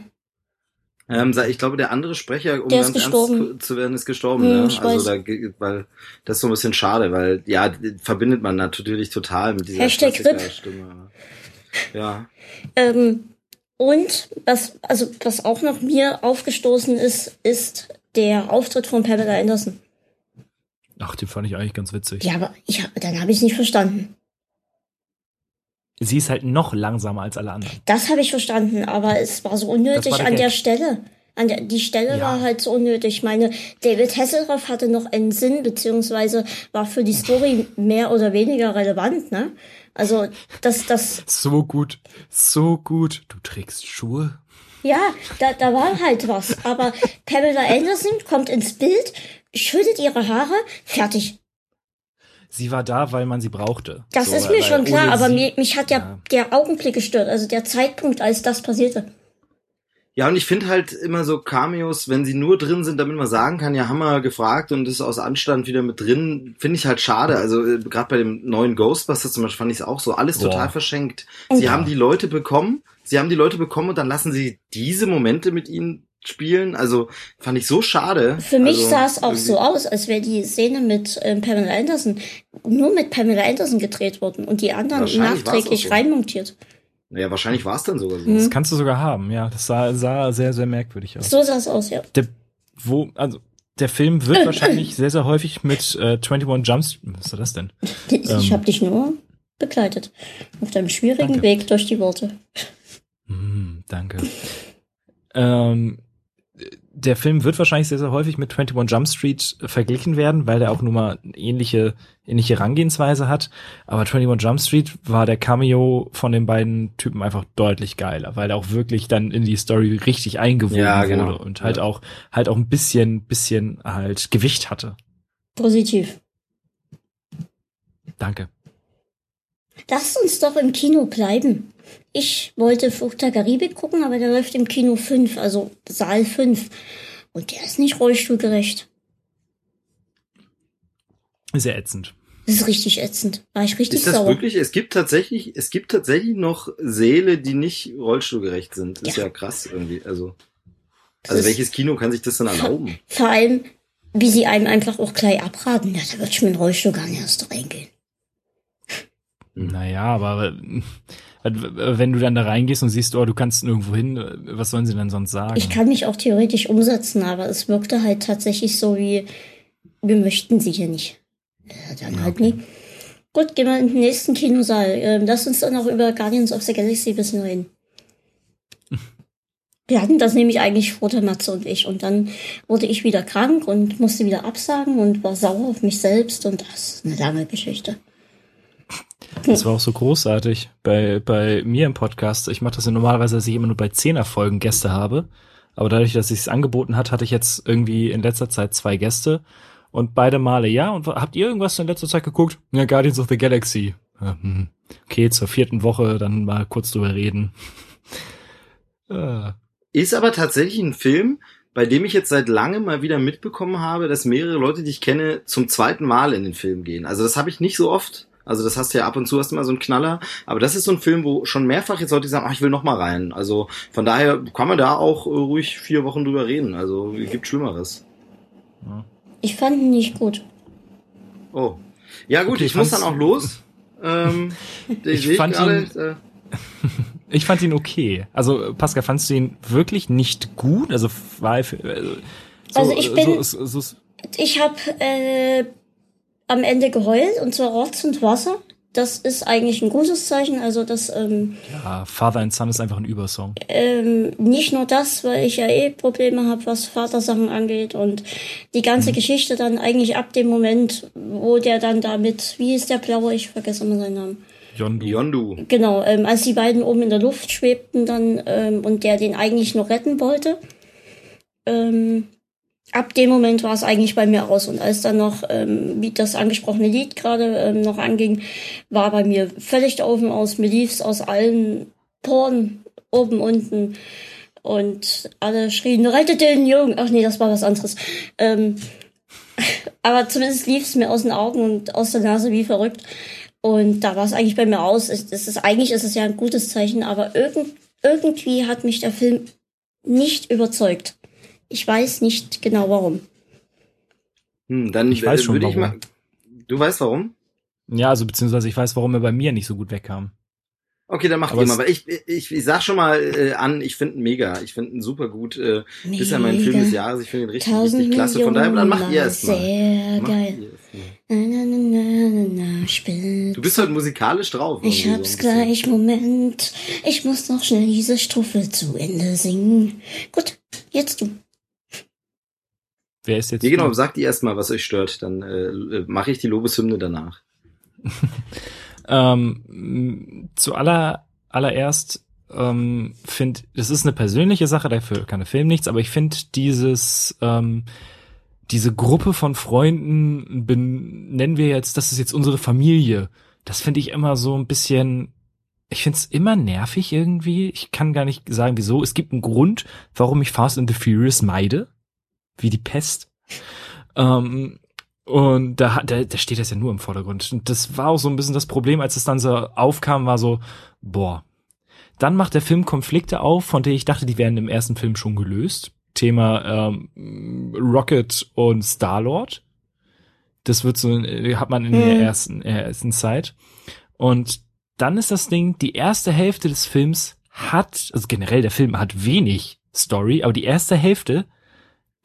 Ähm, ich glaube, der andere Sprecher, um Der ganz ernst zu werden, ist gestorben. Hm, ne? Also da, weil das ist so ein bisschen schade, weil ja verbindet man natürlich total mit dieser Hashtag Klassikerstimme. Ja. Ähm, und was, also was auch noch mir aufgestoßen ist, ist der Auftritt von Pamela Anderson. Ach, den fand ich eigentlich ganz witzig. Ja, aber ich dann habe ich nicht verstanden. Sie ist halt noch langsamer als alle anderen. Das habe ich verstanden, aber es war so unnötig war der an der. Stelle. An der, die Stelle Ja. war halt so unnötig. Ich meine, David Hasselhoff hatte noch einen Sinn, beziehungsweise war für die Story mehr oder weniger relevant, ne? Also, das, das, So gut, so gut. Du trägst Schuhe? ja, da, da war halt was. Aber Pamela Anderson kommt ins Bild, schüttet ihre Haare, fertig. Sie war da, weil man sie brauchte. Das So, ist mir schon klar, aber sie- mir, mich hat ja, Ja. der Augenblick gestört, also der Zeitpunkt, als das passierte. Ja, und ich finde halt immer so Cameos, wenn sie nur drin sind, damit man sagen kann, ja, haben wir gefragt und ist aus Anstand wieder mit drin, finde ich halt schade. Also äh, gerade bei dem neuen Ghostbusters zum Beispiel fand ich es auch so, alles Boah. total verschenkt. Und- Sie haben die Leute bekommen, sie haben die Leute bekommen und dann lassen sie diese Momente mit ihnen spielen. Also fand ich so schade. Für mich also, sah es auch so aus, als wäre die Szene mit ähm, Pamela Anderson nur mit Pamela Anderson gedreht worden und die anderen nachträglich so. reinmontiert. Naja, wahrscheinlich war es dann sogar so. Mhm. Das kannst du sogar haben, ja. Das sah, sah sehr, sehr merkwürdig aus. So sah es aus, ja. Der, wo, also, der Film wird wahrscheinlich sehr, sehr häufig mit äh, 21 Jumps. Was ist das denn? Ich Ähm. habe dich nur begleitet. Auf deinem schwierigen Danke. Weg durch die Worte. Hm, danke. ähm, der Film wird wahrscheinlich sehr, sehr häufig mit 21 Jump Street verglichen werden, weil der auch nun mal ähnliche, ähnliche Herangehensweise hat. Aber 21 Jump Street war der Cameo von den beiden Typen einfach deutlich geiler, weil er auch wirklich dann in die Story richtig eingewoben Ja, genau. wurde und halt Ja. auch, halt auch ein bisschen, bisschen halt Gewicht hatte. Positiv. Danke. Lasst uns doch im Kino bleiben. Ich wollte Flucht der Karibik gucken, aber der läuft im Kino 5, also Saal 5. Und der ist nicht rollstuhlgerecht. Sehr ätzend. Das ist richtig ätzend. War ich richtig Ist das sauer. wirklich? Es gibt tatsächlich, es gibt tatsächlich noch Säle, die nicht rollstuhlgerecht sind. Ist Ja. ja, krass irgendwie. Also, Das also welches Kino kann sich das denn erlauben? Vor allem, wie sie einem einfach auch gleich abraten. Ja, da wird ich mit dem Rollstuhl gar nicht erst reingehen. Naja, aber wenn du dann da reingehst und siehst, oh, du kannst nirgendwo hin, äh, was sollen sie denn sonst sagen? Ich kann mich auch theoretisch umsetzen, aber es wirkte halt tatsächlich so wie, wir möchten sie hier nicht. Ja, dann halt nie. Gut, gehen wir in den nächsten Kinosaal. Ähm, lass uns dann auch über Guardians of the Galaxy ein bisschen reden. Wir hatten das nämlich eigentlich vor der Matze und ich. Und dann wurde ich wieder krank und musste wieder absagen und war sauer auf mich selbst. Und das ist eine lange Geschichte. Das war auch so großartig bei, bei mir im Podcast. Ich mache das ja normalerweise, dass ich immer nur bei Zehner-Folgen Gäste habe. Aber dadurch, dass ich es angeboten hat, hatte ich jetzt irgendwie in letzter Zeit zwei Gäste. Und beide Male, ja. Und habt ihr irgendwas in letzter Zeit geguckt? Ja, Guardians of the Galaxy. Hm. Okay, zur vierten Woche dann mal kurz drüber reden. Ah. Ist aber tatsächlich ein Film, bei dem ich jetzt seit langem mal wieder mitbekommen habe, dass mehrere Leute, die ich kenne, zum zweiten Mal in den Film gehen. Also das habe ich nicht so oft. Also das hast du ja ab und zu hast du mal so einen Knaller. Aber das ist so ein Film, wo schon mehrfach jetzt Leute sagen, ach, ich will noch mal rein. Also von daher kann man da auch äh, ruhig vier Wochen drüber reden. Also gibt Schlimmeres. Ich fand ihn nicht gut. Oh. Ja gut, Okay, ich muss dann auch los. ähm, Ich sehe fand gerade, ihn- äh, Ich fand ihn okay. Also, Pascal, fandst du ihn wirklich nicht gut? Also, war also, so, also ich bin, so, so, ich habe äh, am Ende geheult und zwar Rotz und Wasser. Das ist eigentlich ein gutes Zeichen. Also das. Ähm, ja, Father and Son ist einfach ein Übersong. Ähm, nicht nur das, weil ich ja eh Probleme habe, was Vatersachen angeht und die ganze mhm. Geschichte dann eigentlich ab dem Moment, wo der dann damit, wie ist der Blaue, ich vergesse immer seinen Namen. Yondu. Yondu. Genau, ähm, als die beiden oben in der Luft schwebten dann ähm, und der den eigentlich noch retten wollte. Ähm, ab dem Moment war es eigentlich bei mir aus. Und als dann noch, ähm, wie das angesprochene Lied gerade ähm, noch anging, war bei mir völlig der Ofen aus. Mir lief's aus allen Poren, oben, unten. Und alle schrien, rettet den Jungen. Ach nee, das war was anderes. Ähm, aber zumindest lief's mir aus den Augen und aus der Nase wie verrückt. Und da war es eigentlich bei mir aus. Es, es ist, eigentlich ist es ja ein gutes Zeichen, aber irgend, irgendwie hat mich der Film nicht überzeugt. Ich weiß nicht genau warum. Hm, dann ich weiß schon, warum. Mal, du weißt warum? Ja, also beziehungsweise ich weiß, warum er bei mir nicht so gut wegkam. Okay, dann mach aber die mal. Aber ich, ich, ich sag schon mal äh, an, ich finde ihn mega. Ich finde ihn super gut. Äh, mega. Ist ja mein Film des Jahres. Ich finde ihn richtig, richtig klasse. Von daher, dann macht ihr es mal. Sehr macht geil. Na, na, na, na, du bist halt musikalisch drauf. Ich hab's so gleich, Moment. Ich muss noch schnell diese Strophe zu Ende singen. Gut, jetzt du. Wer ist jetzt? Ja, genau, sagt ihr erstmal, was euch stört, dann äh, mache ich die Lobeshymne danach. ähm, zu aller, allererst ähm, finde, das ist eine persönliche Sache, dafür kann der Film nichts, aber ich finde dieses, ähm, diese Gruppe von Freunden, nennen wir jetzt, das ist jetzt unsere Familie. Das finde ich immer so ein bisschen, ich finde es immer nervig irgendwie. Ich kann gar nicht sagen, wieso. Es gibt einen Grund, warum ich Fast and the Furious meide wie die Pest. Ähm, und da, da, da steht das ja nur im Vordergrund. Und das war auch so ein bisschen das Problem, als es dann so aufkam, war so, boah. Dann macht der Film Konflikte auf, von denen ich dachte, die wären im ersten Film schon gelöst. Thema ähm, Rocket und Star-Lord. Das wird so, hat man in hm. der ersten, äh, ersten Zeit. Und dann ist das Ding, die erste Hälfte des Films hat, also generell der Film hat wenig Story, aber die erste Hälfte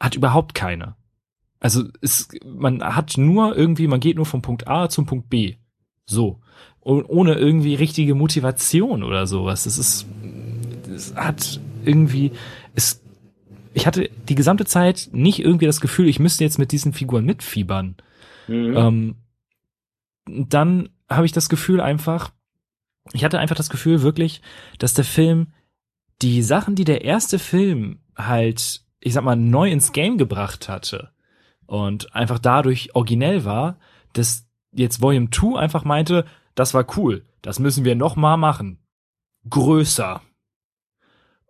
hat überhaupt keine. Also es, man hat nur irgendwie, man geht nur vom Punkt A zum Punkt B. So. Und ohne irgendwie richtige Motivation oder sowas. Das ist, es hat irgendwie, es, ich hatte die gesamte Zeit nicht irgendwie das Gefühl, ich müsste jetzt mit diesen Figuren mitfiebern. Mhm. Ähm, dann habe ich das Gefühl einfach, ich hatte einfach das Gefühl wirklich, dass der Film die Sachen, die der erste Film halt ich sag mal, neu ins Game gebracht hatte und einfach dadurch originell war, dass jetzt Volume 2 einfach meinte, das war cool, das müssen wir noch mal machen. Größer.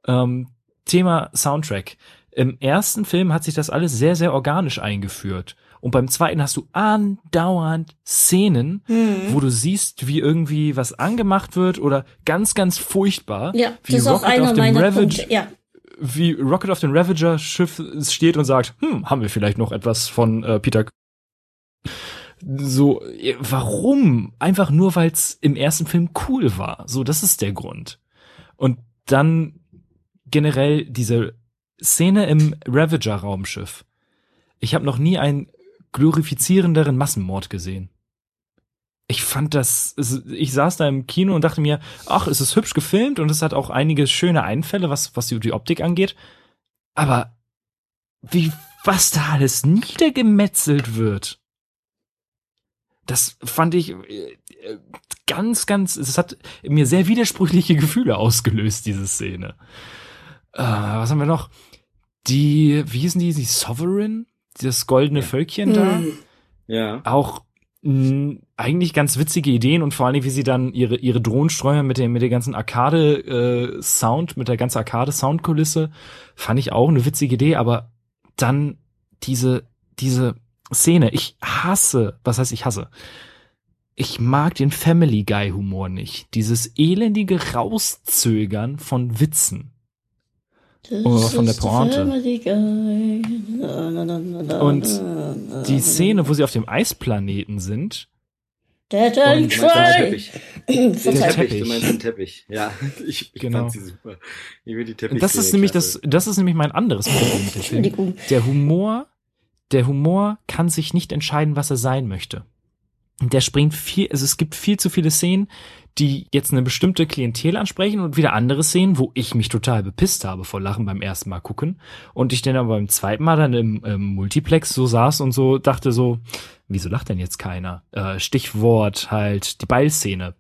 Ähm, Thema Soundtrack. Im ersten Film hat sich das alles sehr, sehr organisch eingeführt. Und beim zweiten hast du andauernd Szenen, mhm. wo du siehst, wie irgendwie was angemacht wird oder ganz, ganz furchtbar. Ja, wie das ist Rocket auch einer meiner Ravage. Ja wie Rocket auf dem Ravager Schiff steht und sagt, hm, haben wir vielleicht noch etwas von äh, Peter so, warum? Einfach nur, weil es im ersten Film cool war. So, das ist der Grund. Und dann generell diese Szene im Ravager-Raumschiff. Ich habe noch nie einen glorifizierenderen Massenmord gesehen ich fand das, ich saß da im Kino und dachte mir, ach, es ist hübsch gefilmt und es hat auch einige schöne Einfälle, was, was die Optik angeht. Aber wie, was da alles niedergemetzelt wird, das fand ich äh, ganz, ganz, es hat mir sehr widersprüchliche Gefühle ausgelöst, diese Szene. Äh, was haben wir noch? Die, wie hießen die, die Sovereign? Das goldene Völkchen da? Hm. Ja. Auch mh, eigentlich ganz witzige Ideen und vor allem, wie sie dann ihre, ihre Drohnenstreuer mit dem, mit der ganzen Arcade-Sound, äh, mit der ganzen Arcade-Soundkulisse, fand ich auch eine witzige Idee, aber dann diese, diese Szene, ich hasse, was heißt ich hasse? Ich mag den Family Guy Humor nicht. Dieses elendige Rauszögern von Witzen. Das von der Pointe. Und die Szene, wo sie auf dem Eisplaneten sind, Try. Teppich. Den. Teppich, du meinst den Teppich. Ja, ich, ich Genau. fand sie super. Ich will die Teppich. Das ist nämlich das, das ist nämlich mein anderes Problem mit dem Film. Entschuldigung. Der Humor, der Humor kann sich nicht entscheiden, was er sein möchte. Und Der springt viel, also es gibt viel zu viele Szenen, die jetzt eine bestimmte Klientel ansprechen und wieder andere Szenen, wo ich mich total bepisst habe vor Lachen beim ersten Mal gucken und ich dann aber beim zweiten Mal dann im, im Multiplex so saß und so dachte so, wieso lacht denn jetzt keiner? Äh, Stichwort halt die Beilszene.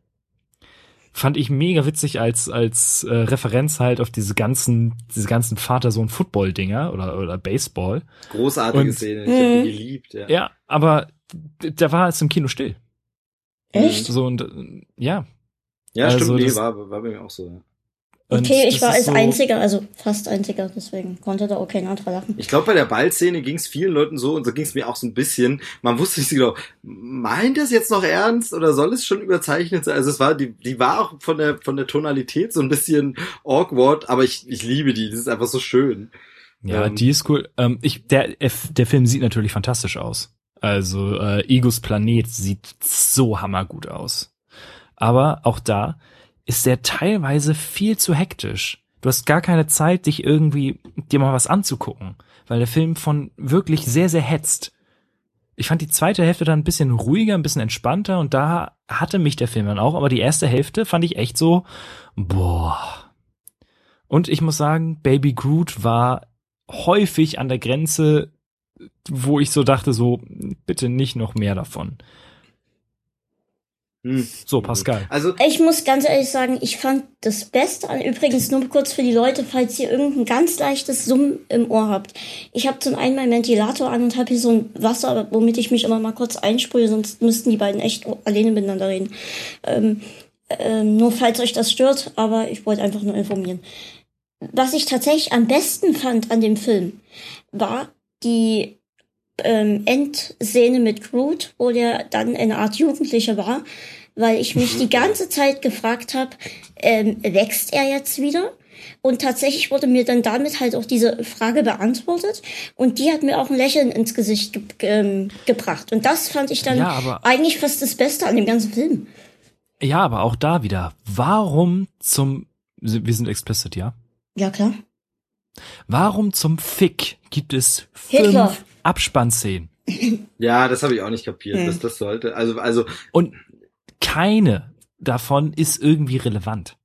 Fand ich mega witzig als als äh, Referenz halt auf diese ganzen diese ganzen Vater-Sohn-Football-Dinger oder oder Baseball. Großartige Und- Szene. Ich habe Mhm. die geliebt. Ja. Ja, aber da war es im Kino still. Echt? So und äh, ja. Ja, Also stimmt, nee, das- war, war bei mir auch so. Ja. Und Okay, ich war als so, Einziger, also fast Einziger, deswegen konnte da auch kein anderer lachen. Ich glaube, bei der Ballszene ging es vielen Leuten so und so ging es mir auch so ein bisschen. Man wusste nicht so genau, meint das jetzt noch ernst oder soll es schon überzeichnet sein? Also es war, die, die war auch von der, von der Tonalität so ein bisschen awkward, aber ich, ich liebe die. Das ist einfach so schön. Ja, Ähm, die ist cool. Ähm, ich, der, der Film sieht natürlich fantastisch aus. Also äh, Egos Planet sieht so hammergut aus. Aber auch da ist der teilweise viel zu hektisch. Du hast gar keine Zeit, dich irgendwie dir mal was anzugucken, weil der Film von wirklich sehr, sehr hetzt. Ich fand die zweite Hälfte dann ein bisschen ruhiger, ein bisschen entspannter und da hatte mich der Film dann auch, aber die erste Hälfte fand ich echt so, boah. Und ich muss sagen, Baby Groot war häufig an der Grenze, wo ich so dachte, so, bitte nicht noch mehr davon. Hm. So, Pascal. Also, Ich muss ganz ehrlich sagen, ich fand das Beste an, übrigens nur kurz für die Leute, falls ihr irgendein ganz leichtes Summen im Ohr habt. Ich habe zum einen meinen Ventilator an und habe hier so ein Wasser, womit ich mich immer mal kurz einsprühe, sonst müssten die beiden echt alleine miteinander reden. Ähm, ähm, nur falls euch das stört, aber ich wollte einfach nur informieren. Was ich tatsächlich am besten fand an dem Film, war die ähm, Endszene mit Groot, wo der dann eine Art Jugendlicher war, weil ich mich die ganze Zeit gefragt habe, ähm, wächst er jetzt wieder? Und tatsächlich wurde mir dann damit halt auch diese Frage beantwortet und die hat mir auch ein Lächeln ins Gesicht ge ähm, gebracht. Und das fand ich dann Ja, aber- eigentlich fast das Beste an dem ganzen Film. Ja, aber auch da wieder. Warum zum, wir sind explicit, ja? Ja, klar. Warum zum Fick gibt es fünf Hitler. Abspannszenen? ja, das habe ich auch nicht kapiert, Hm. dass das sollte. Also, also, Und keine davon ist irgendwie relevant.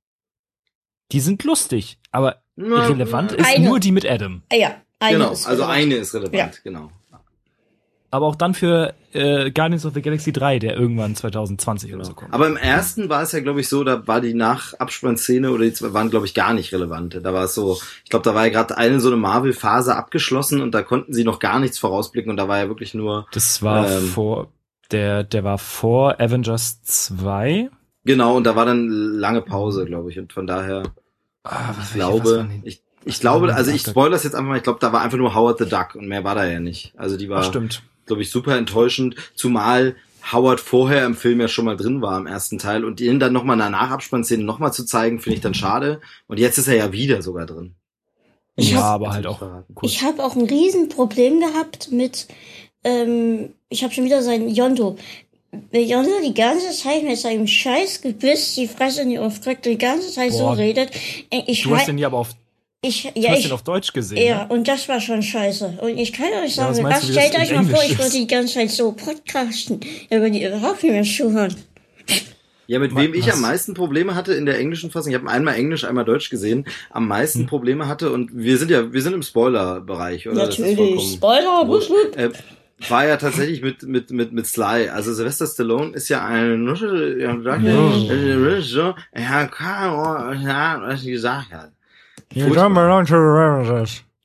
Die sind lustig, aber na, relevant na, ist Eine. nur die mit Adam. Ah, ja, eine Genau, ist also relevant. eine ist relevant, genau. Aber auch dann für äh, Guardians of the Galaxy 3, der irgendwann 2020 oder so kommt. Aber im ersten war es ja, glaube ich, so, da war die Nach-Abspannszene oder die waren, glaube ich, gar nicht relevant. Da war es so, ich glaube, da war ja gerade eine so eine Marvel-Phase abgeschlossen und da konnten sie noch gar nichts vorausblicken und da war ja wirklich nur, Das war Ähm. vor, der, der war vor Avengers 2. genau, und da war dann lange Pause, glaube ich. Und von daher, Ah, ich glaube, ich, ich glaube, also ich spoilere das jetzt einfach mal, ich glaube, da war einfach nur Howard the Duck und mehr war da ja nicht. Also die war, Ach, stimmt. Glaube ich, super enttäuschend, zumal Howard vorher im Film ja schon mal drin war im ersten Teil und ihn dann nochmal in der Nachabspannszene nochmal zu zeigen, finde ich dann schade. Und jetzt ist er ja wieder sogar drin. Ich ja, hab- aber halt auch kurz. Ich habe auch ein Riesenproblem gehabt mit, ähm, ich habe schon wieder sein Yondo. Wenn Yondo die ganze Zeit mit seinem scheiß Gebiss die Fresse nicht aufkriegt, die ganze Zeit so Boah. redet. äh, Ich, Du hast den ja aber auf, ich, du ja, hast ich, den auf Deutsch gesehen. ja, Ne? und das war schon scheiße. Und ich kann euch Ja, was sagen, meinst was du, stellt euch mal vor, ich würde die ganze Zeit so podcasten. Da würde ihr überhaupt nicht mehr zuhören. Ja, mit Wa- wem ich was? am meisten Probleme hatte in der englischen Fassung, ich habe einmal Englisch, einmal Deutsch gesehen, am meisten Hm. Probleme hatte und wir sind ja, wir sind im Spoiler-Bereich, oder? Natürlich. Spoiler, wupp. äh, war ja tatsächlich mit, mit, mit, mit Sly. Also Sylvester Stallone ist ja ein Nuschel, ja, sagt ja, äh, so, ja, kann, ja, was sie gesagt hat. Ja,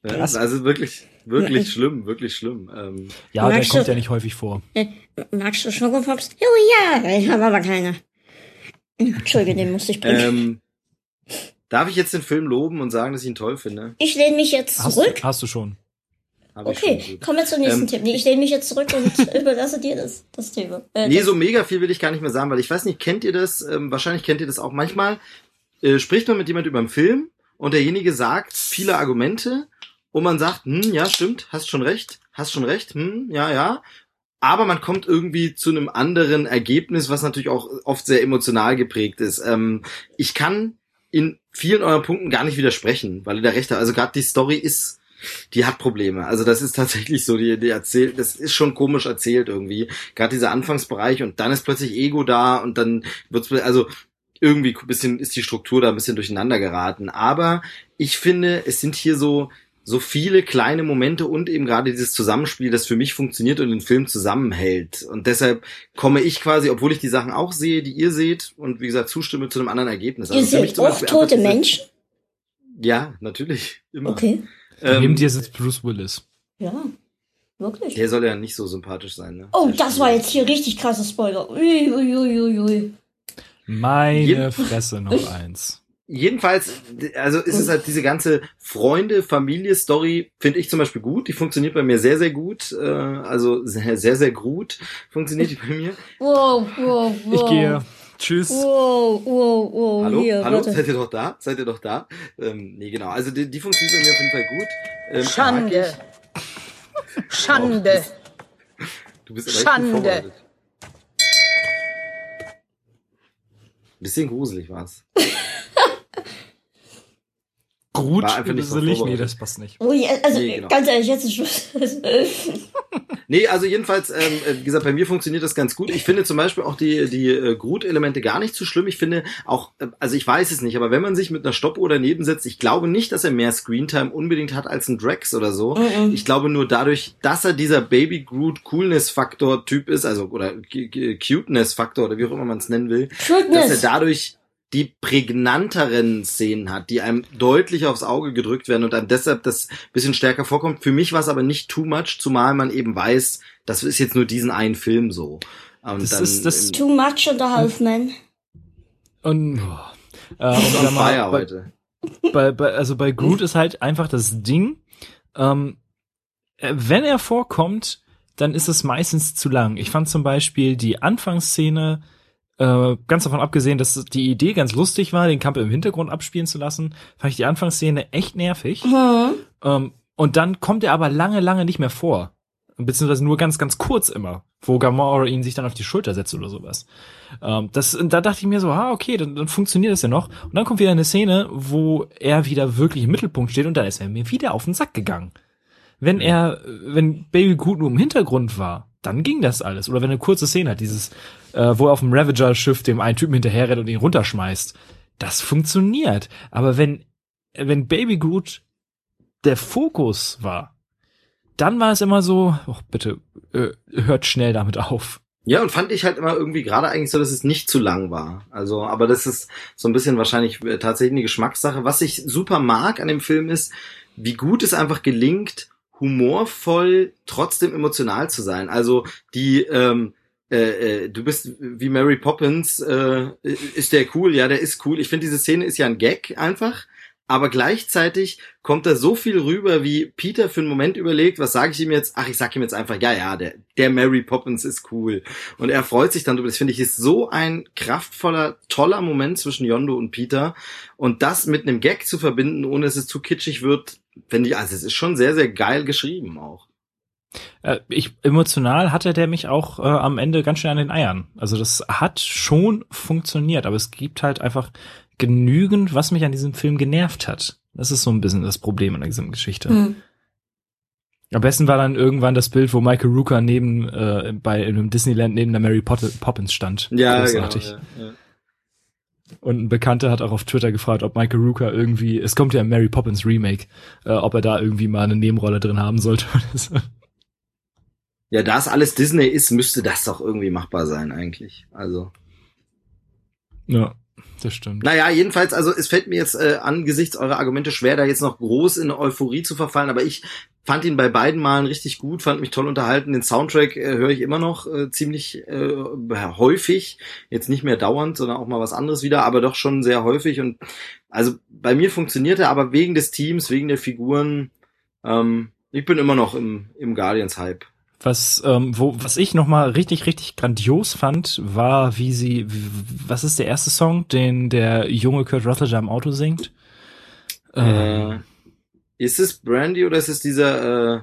Krass. also wirklich, wirklich Ja. schlimm, wirklich schlimm. Ähm, Ja, der kommt du- ja nicht häufig vor. Magst du Schokopops? Oh ja, ich habe aber keine. Entschuldige, den musste ich bringen. ähm, darf ich jetzt den Film loben und sagen, dass ich ihn toll finde? ich lehne mich jetzt Hast, zurück. hast du schon. Hab Okay, kommen wir zum nächsten Ähm, Tipp. Nee, ich lehne mich jetzt zurück und überlasse dir das, das Thema. Äh, Nee, das- so mega viel will ich gar nicht mehr sagen, weil ich weiß nicht, kennt ihr das? Ähm, wahrscheinlich kennt ihr das auch. Manchmal äh, spricht man mit jemand über einen Film und derjenige sagt viele Argumente und man sagt, hm, ja, stimmt, hast schon recht, hast schon recht, hm, ja, ja. aber man kommt irgendwie zu einem anderen Ergebnis, was natürlich auch oft sehr emotional geprägt ist. Ähm, ich kann in vielen eurer Punkten gar nicht widersprechen, weil ihr da recht habt. Also gerade die Story ist, die hat Probleme. Also das ist tatsächlich so, die, die erzählt, das ist schon komisch erzählt irgendwie. Gerade dieser Anfangsbereich und dann ist plötzlich Ego da und dann wird's also irgendwie ein bisschen ist die Struktur da ein bisschen durcheinander geraten. Aber ich finde, es sind hier so so viele kleine Momente und eben gerade dieses Zusammenspiel, das für mich funktioniert und den Film zusammenhält. Und deshalb komme ich quasi, obwohl ich die Sachen auch sehe, die ihr seht und wie gesagt zustimme zu einem anderen Ergebnis. Also ihr seht auch tote Menschen? Ja, natürlich. Immer. Okay. Ähm, Neben dir sitzt Bruce Willis. Ja. Wirklich? Der soll ja nicht so sympathisch sein, ne? Oh, das war jetzt hier richtig krasser Spoiler. Ui, ui, ui, ui. Meine Fresse noch eins jedenfalls, also ist es halt diese ganze Freunde-Familie-Story, finde ich zum Beispiel gut. Die funktioniert bei mir sehr, sehr gut. Äh, also sehr, sehr, sehr gut funktioniert die bei mir. Wow, wow, wow. Ich gehe. Tschüss. Wow, wow, wow. Hallo, Hier, hallo, warte. seid ihr doch da? Seid ihr doch da? Ähm, nee, genau. Also die, die funktioniert bei mir auf jeden Fall gut. Ähm, Schande. Schande. Du bist, du bist Schande. Bisschen gruselig war einfach nicht so nicht. Nee, das passt nicht. Oh, ja, also nee, genau. ganz ehrlich, jetzt ist Schluss. nee, also jedenfalls, ähm, äh, wie gesagt, bei mir funktioniert das ganz gut. Ich finde zum Beispiel auch die, die äh, Groot-Elemente gar nicht so schlimm. Ich finde auch, äh, also ich weiß es nicht, aber wenn man sich mit einer Stoppuhr daneben setzt, ich glaube nicht, dass er mehr Screentime unbedingt hat als ein Drax oder so. Mm -mm. Ich glaube nur dadurch, dass er dieser Baby Groot Coolness-Faktor Typ ist, also oder Cuteness-Faktor oder wie auch immer man es nennen will, Cuteness. dass er dadurch die prägnanteren Szenen hat, die einem deutlich aufs Auge gedrückt werden und einem deshalb das bisschen stärker vorkommt. Für mich war es aber nicht too much, zumal man eben weiß, das ist jetzt nur diesen einen Film so. Und das dann, ist das too much oder Halfman. Und, oh, äh, und on fire heute. Bei, bei, also bei Groot ist halt einfach das Ding, ähm, äh, wenn er vorkommt, dann ist es meistens zu lang. Ich fand zum Beispiel die Anfangsszene äh, ganz davon abgesehen, dass die Idee ganz lustig war, den Kampf im Hintergrund abspielen zu lassen, fand ich die Anfangsszene echt nervig. Mhm. Ähm, und dann kommt er aber lange, lange nicht mehr vor. Beziehungsweise nur ganz, ganz kurz immer, wo Gamora ihn sich dann auf die Schulter setzt oder sowas. Ähm, das, da dachte ich mir so, ah, okay, dann, dann funktioniert das ja noch. Und dann kommt wieder eine Szene, wo er wieder wirklich im Mittelpunkt steht und dann ist er mir wieder auf den Sack gegangen. Wenn er, wenn Baby Groot nur im Hintergrund war, dann ging das alles. Oder wenn eine kurze Szene hat, dieses, äh, wo er auf dem Ravager-Schiff dem einen Typen hinterherrennt und ihn runterschmeißt. Das funktioniert. Aber wenn, wenn Baby Groot der Fokus war, dann war es immer so, oh, bitte, äh, hört schnell damit auf. Ja, und fand ich halt immer irgendwie gerade eigentlich so, dass es nicht zu lang war. Also, aber das ist so ein bisschen wahrscheinlich äh, tatsächlich eine Geschmackssache. Was ich super mag an dem Film ist, wie gut es einfach gelingt, humorvoll trotzdem emotional zu sein. Also die ähm, äh, äh, du bist wie Mary Poppins, äh, ist der cool? Ja, der ist cool. Ich finde, diese Szene ist ja ein Gag einfach. Aber gleichzeitig kommt da so viel rüber, wie Peter für einen Moment überlegt, was sage ich ihm jetzt? Ach, ich sag ihm jetzt einfach, ja, ja, der, der Mary Poppins ist cool. Und er freut sich dann drüber. Das finde ich ist so ein kraftvoller, toller Moment zwischen Yondo und Peter. Und das mit einem Gag zu verbinden, ohne dass es zu kitschig wird, finde ich, also es ist schon sehr, sehr geil geschrieben auch. Äh, ich, emotional hatte der mich auch äh, am Ende ganz schön an den Eiern. Also das hat schon funktioniert, aber es gibt halt einfach genügend, was mich an diesem Film genervt hat. Das ist so ein bisschen das Problem an der gesamten Geschichte. Mhm. Am besten war dann irgendwann das Bild, wo Michael Rooker neben äh, bei einem Disneyland neben der Mary Poppins stand. Ja, Großartig. genau. Ja, ja. Und ein Bekannter hat auch auf Twitter gefragt, ob Michael Rooker irgendwie, es kommt ja ein Mary Poppins Remake, äh, ob er da irgendwie mal eine Nebenrolle drin haben sollte. Ja, da es alles Disney ist, müsste das doch irgendwie machbar sein eigentlich. Also. Ja, das stimmt. Naja, jedenfalls, also es fällt mir jetzt äh, angesichts eurer Argumente schwer, da jetzt noch groß in Euphorie zu verfallen, aber ich fand ihn bei beiden Malen richtig gut, fand mich toll unterhalten. Den Soundtrack äh, höre ich immer noch äh, ziemlich äh, häufig, jetzt nicht mehr dauernd, sondern auch mal was anderes wieder, aber doch schon sehr häufig. Und also bei mir funktioniert er, aber wegen des Teams, wegen der Figuren. Ähm, ich bin immer noch im, im Guardians-Hype. Was, ähm, wo, was ich nochmal richtig, richtig grandios fand, war, wie sie, was ist der erste Song, den der junge Kurt Russell am Auto singt? Äh, ist es Brandy oder ist es dieser, äh,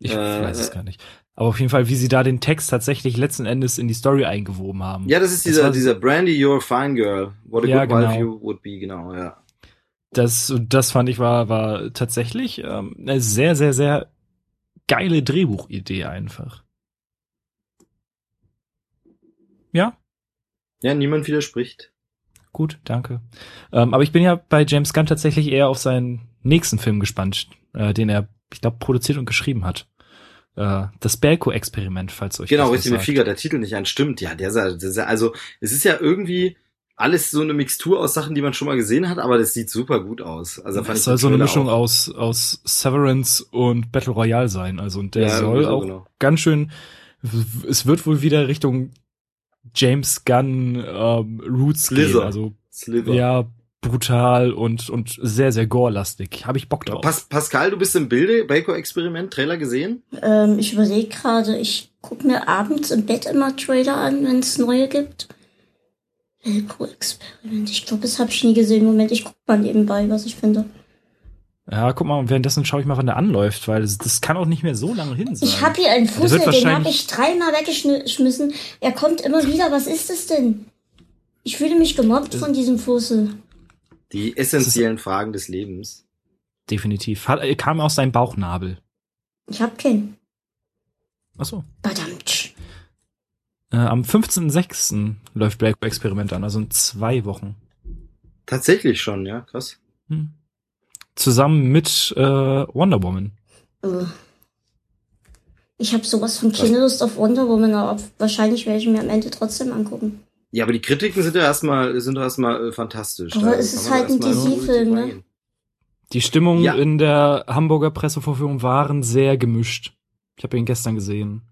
ich äh, weiß es gar nicht. Aber auf jeden Fall, wie sie da den Text tatsächlich letzten Endes in die Story eingewoben haben. Ja, das ist Das dieser, war- dieser Brandy, you're a fine girl. What a Ja, good wife genau. you would be, genau, ja. Das, das fand ich war, war tatsächlich ähm, eine sehr, sehr, sehr geile Drehbuchidee einfach. Ja, Ja, niemand widerspricht. gut, danke. Ähm, aber ich bin ja bei James Gunn tatsächlich eher auf seinen nächsten Film gespannt, äh, den er, ich glaube, produziert und geschrieben hat. Äh, das Belko-Experiment, falls euch Genau, richtig, mir fiel der Titel nicht an. Stimmt, ja, der, der, also, es ist ja irgendwie alles so eine Mixtur aus Sachen, die man schon mal gesehen hat, aber das sieht super gut aus. Also fand Es ich soll so eine Mischung auch- aus, aus Severance und Battle Royale sein. Also, und der Ja, soll auch genau. ganz schön, es wird wohl wieder Richtung James Gunn ähm, Roots Slither. gehen. Also, Slither. ja, brutal und, und sehr, sehr gore-lastig. Habe ich Bock drauf. Pas Pascal, du bist im Bilde, Baco-Experiment, Trailer gesehen? Ähm, ich überlege gerade, ich gucke mir abends im Bett immer Trailer an, wenn es neue gibt. Velcro-Experiment. Ich glaube, das habe ich nie gesehen. Moment, ich guck mal nebenbei, was ich finde. Ja, guck mal, und währenddessen schaue ich mal, wann der anläuft, weil das, das kann auch nicht mehr so lange hin sein. Ich habe hier einen Fussel, den habe ich dreimal weggeschmissen. Er kommt immer wieder. Was ist es denn? Ich fühle mich gemobbt von diesem Fussel. Die essentiellen Fragen des Lebens. Definitiv. Hat, er kam aus seinem Bauchnabel. Ich hab keinen. Achso. Verdammt. Äh, am 15.06. läuft Black Experiment an, also in zwei Wochen. Tatsächlich schon, ja, krass. Hm. Zusammen mit äh, Wonder Woman. Ugh. Ich habe sowas von keine Lust auf Wonder Woman, aber wahrscheinlich werde ich mir am Ende trotzdem angucken. Ja, aber die Kritiken sind ja erstmal, sind doch erstmal äh, fantastisch. Aber Da es ist halt ein DC-Film, ne? Die Stimmungen Ja. in der Hamburger Pressevorführung waren sehr gemischt. Ich habe ihn gestern gesehen.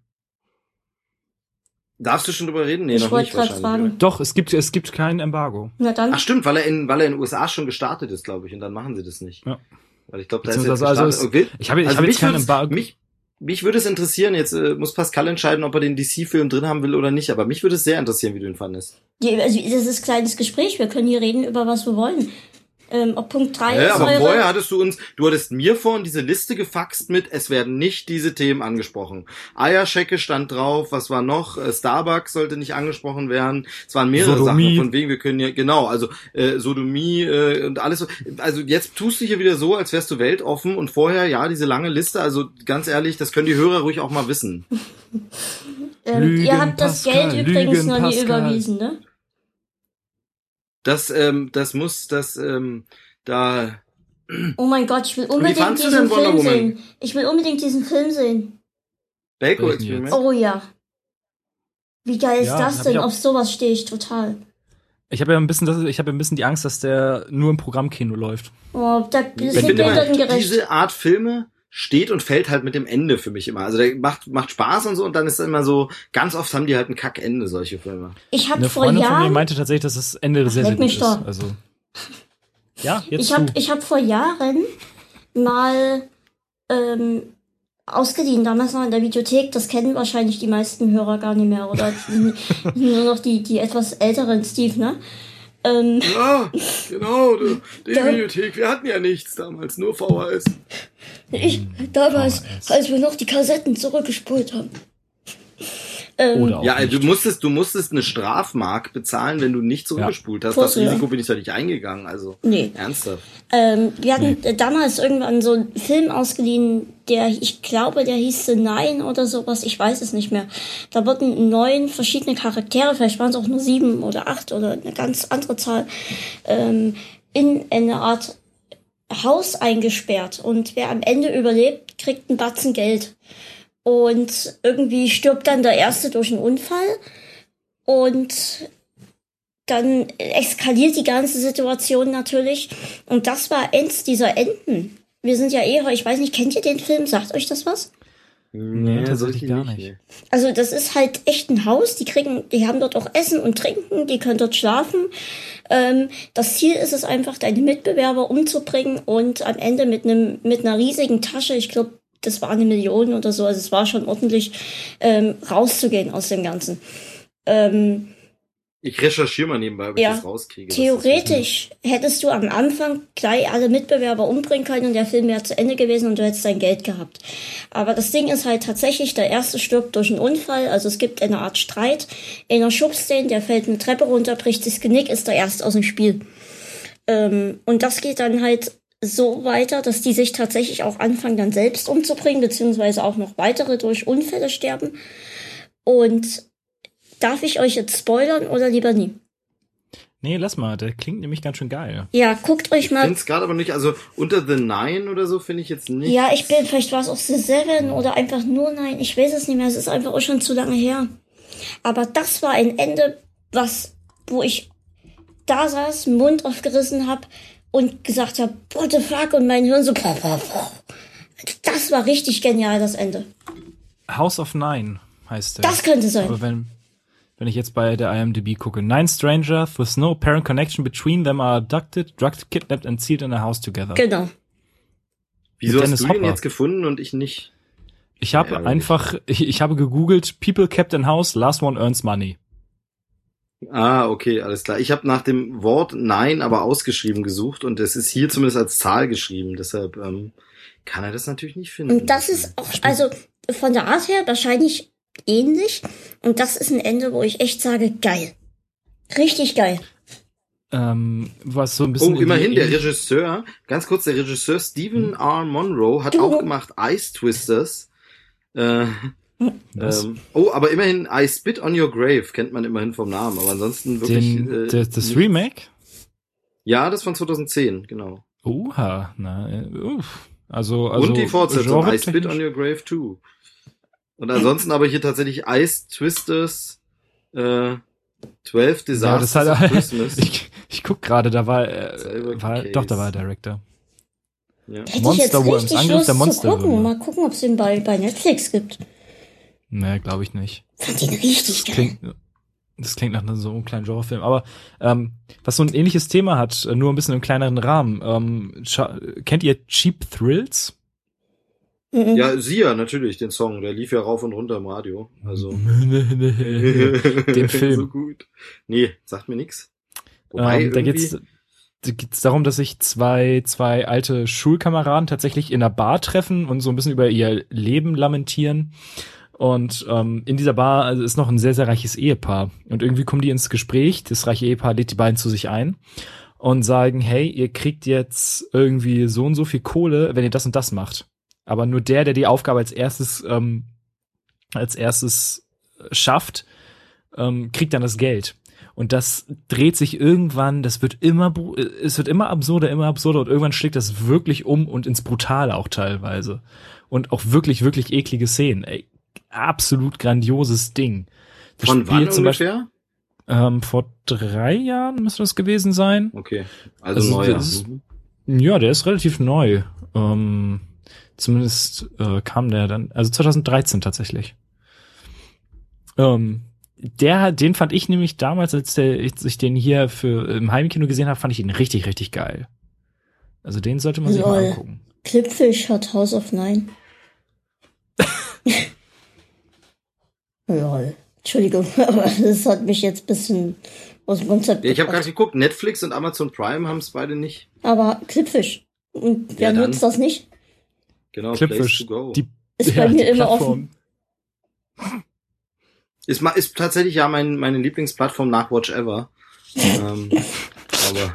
Darfst du schon drüber reden? Nee, Ich noch wollte nicht grad wahrscheinlich. fragen. Doch, es gibt, es gibt kein Embargo. Na dann. Ach stimmt, weil er in, weil er in den USA schon gestartet ist, glaube ich, und dann machen sie das nicht. Ja. Weil ich glaube, da ist jetzt also gestartet. Okay. Ich habe ich Also hab mich jetzt kein Embargo. Mich, mich würde es interessieren, jetzt äh, muss Pascal entscheiden, ob er den DC-Film drin haben will oder nicht, aber mich würde es sehr interessieren, wie du ihn fandest. Die, also das ist kleines Gespräch. Wir können hier reden über was wir wollen. Ähm, ob Punkt 3 Ja, ist aber eure... vorher hattest du uns, du hattest mir vorhin diese Liste gefaxt mit, es werden nicht diese Themen angesprochen. Eierschecke stand drauf, was war noch? Äh, Starbucks sollte nicht angesprochen werden. Es waren mehrere Sodomie. Sachen, von wegen wir können ja, genau, also äh, Sodomie äh, und alles so. Also jetzt tust du hier wieder so, als wärst du weltoffen und vorher, ja, diese lange Liste, also ganz ehrlich, das können die Hörer ruhig auch mal wissen. ähm, Lügen, ihr habt das Pascal, Geld übrigens Lügen, noch nie Pascal. überwiesen, ne? Das, ähm, das muss, das, ähm, da, Oh mein Gott, ich will unbedingt diesen Film Woman? sehen. Ich will unbedingt diesen Film sehen. Baco-Experiment. Oh ja. Wie geil ist Ja, das denn? Auf sowas stehe ich total. Ich habe ja ein bisschen, das, ich habe ja ein bisschen die Angst, dass der nur im Programmkino läuft. Oh, da, das Ich sind finde immer, diese Art Filme steht und fällt halt mit dem Ende für mich immer. Also der macht, macht Spaß und so und dann ist immer so, ganz oft haben die halt ein Kackende, solche Filme. Ich habe Eine vor Freundin von mir Jahren, meinte tatsächlich, dass das Ende sehr, sehr gut mich ist. doch. Also, ja, jetzt ich habe hab vor Jahren mal ähm, ausgeliehen, damals noch in der Videothek, das kennen wahrscheinlich die meisten Hörer gar nicht mehr, oder nur noch die, die etwas älteren Steve, ne? Ähm, Ja, genau, die Da- Bibliothek, wir hatten ja nichts damals, nur VHS. ich, damals, VHS. als wir noch die Kassetten zurückgespult haben. Ähm, Oder auch Ja, nicht. du musstest, du musstest eine Strafmark bezahlen, wenn du nicht zurückgespult hast. Das ja. Risiko bin ich doch nicht eingegangen, also. Nee. Ernsthaft. Ähm, wir hatten äh, damals irgendwann so einen Film ausgeliehen, der, ich glaube, der hieß The Nine oder sowas, ich weiß es nicht mehr. Da wurden neun verschiedene Charaktere, vielleicht waren es auch nur sieben oder acht oder eine ganz andere Zahl, ähm, in eine Art Haus eingesperrt. Und wer am Ende überlebt, kriegt einen Batzen Geld. Und irgendwie stirbt dann der Erste durch einen Unfall. Und dann eskaliert die ganze Situation natürlich. Und das war eins dieser Enden. Wir sind ja eher, ich weiß nicht, kennt ihr den Film? Sagt euch das was? Nee, tatsächlich gar nicht. Also das ist halt echt ein Haus. Die kriegen, die haben dort auch Essen und Trinken. Die können dort schlafen. Ähm, das Ziel ist es einfach, deine Mitbewerber umzubringen und am Ende mit einem mit einer riesigen Tasche, ich glaube, das war eine Million oder so, also es war schon ordentlich, ähm, rauszugehen aus dem Ganzen. Ähm, Ich recherchiere mal nebenbei, ob Ja. ich das rauskriege. Theoretisch hättest du am Anfang gleich alle Mitbewerber umbringen können und der Film wäre zu Ende gewesen und du hättest dein Geld gehabt. Aber das Ding ist halt tatsächlich, der erste stirbt durch einen Unfall, also es gibt eine Art Streit. Einer schubst den, der fällt eine Treppe runter, bricht sich das Genick, ist der erst aus dem Spiel. Ähm, und das geht dann halt so weiter, dass die sich tatsächlich auch anfangen, dann selbst umzubringen, beziehungsweise auch noch weitere durch Unfälle sterben. Und darf ich euch jetzt spoilern oder lieber nie? Nee, lass mal, der klingt nämlich ganz schön geil. Ja, guckt euch Ich mal finde es gerade aber nicht, also unter The Nine oder so finde ich jetzt nicht. Ja, ich bin, vielleicht war es auch The Seven oder einfach nur nein, ich weiß es nicht mehr, es ist einfach auch schon zu lange her. Aber das war ein Ende, was, wo ich da saß, Mund aufgerissen hab und gesagt habe, what the fuck, und mein Hirn so, boah, boah, boah. das war richtig genial, das Ende. House of Nine heißt der. Das könnte sein. Aber wenn, wenn ich jetzt bei der IMDb gucke, Nine strangers with no apparent connection between them are abducted, drugged, kidnapped and sealed in a house together. Genau. Wieso hast du Hopper. jetzt gefunden und ich nicht? Ich habe Ärgerlich. einfach, ich, ich habe gegoogelt, people kept in house, last one earns money. Ah, okay, alles klar. Ich habe nach dem Wort Nein aber ausgeschrieben gesucht und es ist hier zumindest als Zahl geschrieben. Deshalb ähm, kann er das natürlich nicht finden. Und das ist auch, also von der Art her wahrscheinlich ähnlich. Und das ist ein Ende, wo ich echt sage, geil. Richtig geil. Ähm, was so ein bisschen. Oh, immerhin, der Regisseur, ganz kurz, der Regisseur Stephen Hm. R. Monroe hat auch gemacht Ice Twisters. Äh? Ähm, oh, aber immerhin I Spit on Your Grave kennt man immerhin vom Namen, aber ansonsten wirklich. Den, äh, das, das Remake? Ja, das von 2010, genau. Oha, na, äh, uff. Also, also. Und die Fortsetzung, I Spit on Your Grave 2. Und ansonsten aber hier tatsächlich Ice Twisters, äh, 12 Ja, Disasters das hat, Christmas. ich, ich guck gerade, da war, Selber äh, war Case. doch, da war der Director. ja. Hätte ich Monster Worms, Angriff Lust der zu Monsterwürmer. gucken. Mal gucken, ob es den bei, bei Netflix gibt. Nee, glaube ich nicht. Fand den richtig Das geil. klingt, das klingt nach einem so einem kleinen Genrefilm. Aber ähm, was so ein ähnliches Thema hat, nur ein bisschen im kleineren Rahmen. Ähm, kennt ihr Cheap Thrills? Mhm. ja, Sia, natürlich, den Song, der lief ja rauf und runter im Radio. Also. Den Film. so gut. Nee, sagt mir nix. Wobei, ähm, da geht's, da geht's darum, dass sich zwei, zwei alte Schulkameraden tatsächlich in einer Bar treffen und so ein bisschen über ihr Leben lamentieren. Und ähm, in dieser Bar also ist noch ein sehr, sehr reiches Ehepaar. Und irgendwie kommen die ins Gespräch. Das reiche Ehepaar lädt die beiden zu sich ein und sagen, hey, ihr kriegt jetzt irgendwie so und so viel Kohle, wenn ihr das und das macht. Aber nur der, der die Aufgabe als erstes, ähm, als erstes schafft, ähm, kriegt dann das Geld. Und das dreht sich irgendwann, das wird immer, äh, es wird immer absurder, immer absurder und irgendwann schlägt das wirklich um und ins Brutale auch teilweise. Und auch wirklich, wirklich eklige Szenen. Ey, absolut grandioses Ding. Das Von wann Spiel zum Beispiel ungefähr? ähm, vor drei Jahren müsste das gewesen sein. Okay, also, Also, neuer. das ist- Mhm. Ja, der ist relativ neu. Ähm, zumindest äh, kam der dann, also 2013 tatsächlich. Ähm, der, den fand ich nämlich damals, als der, als ich den hier für im Heimkino gesehen habe, fand ich ihn richtig, richtig geil. Also den sollte man sich mal Lol. angucken. Clipfish hat House of Nine. Lol. Entschuldigung, aber das hat mich jetzt ein bisschen aus dem Konzept Ja, ich habe gerade geguckt, Netflix und Amazon Prime haben es beide nicht. Aber Clipfish. Und wer Ja, nutzt das nicht? Genau, Place Clipfish, to go. die, Ist bei die mir immer Plattform. offen. Ist, ma- ist tatsächlich ja mein, meine Lieblingsplattform nach Watch Ever. ähm, aber,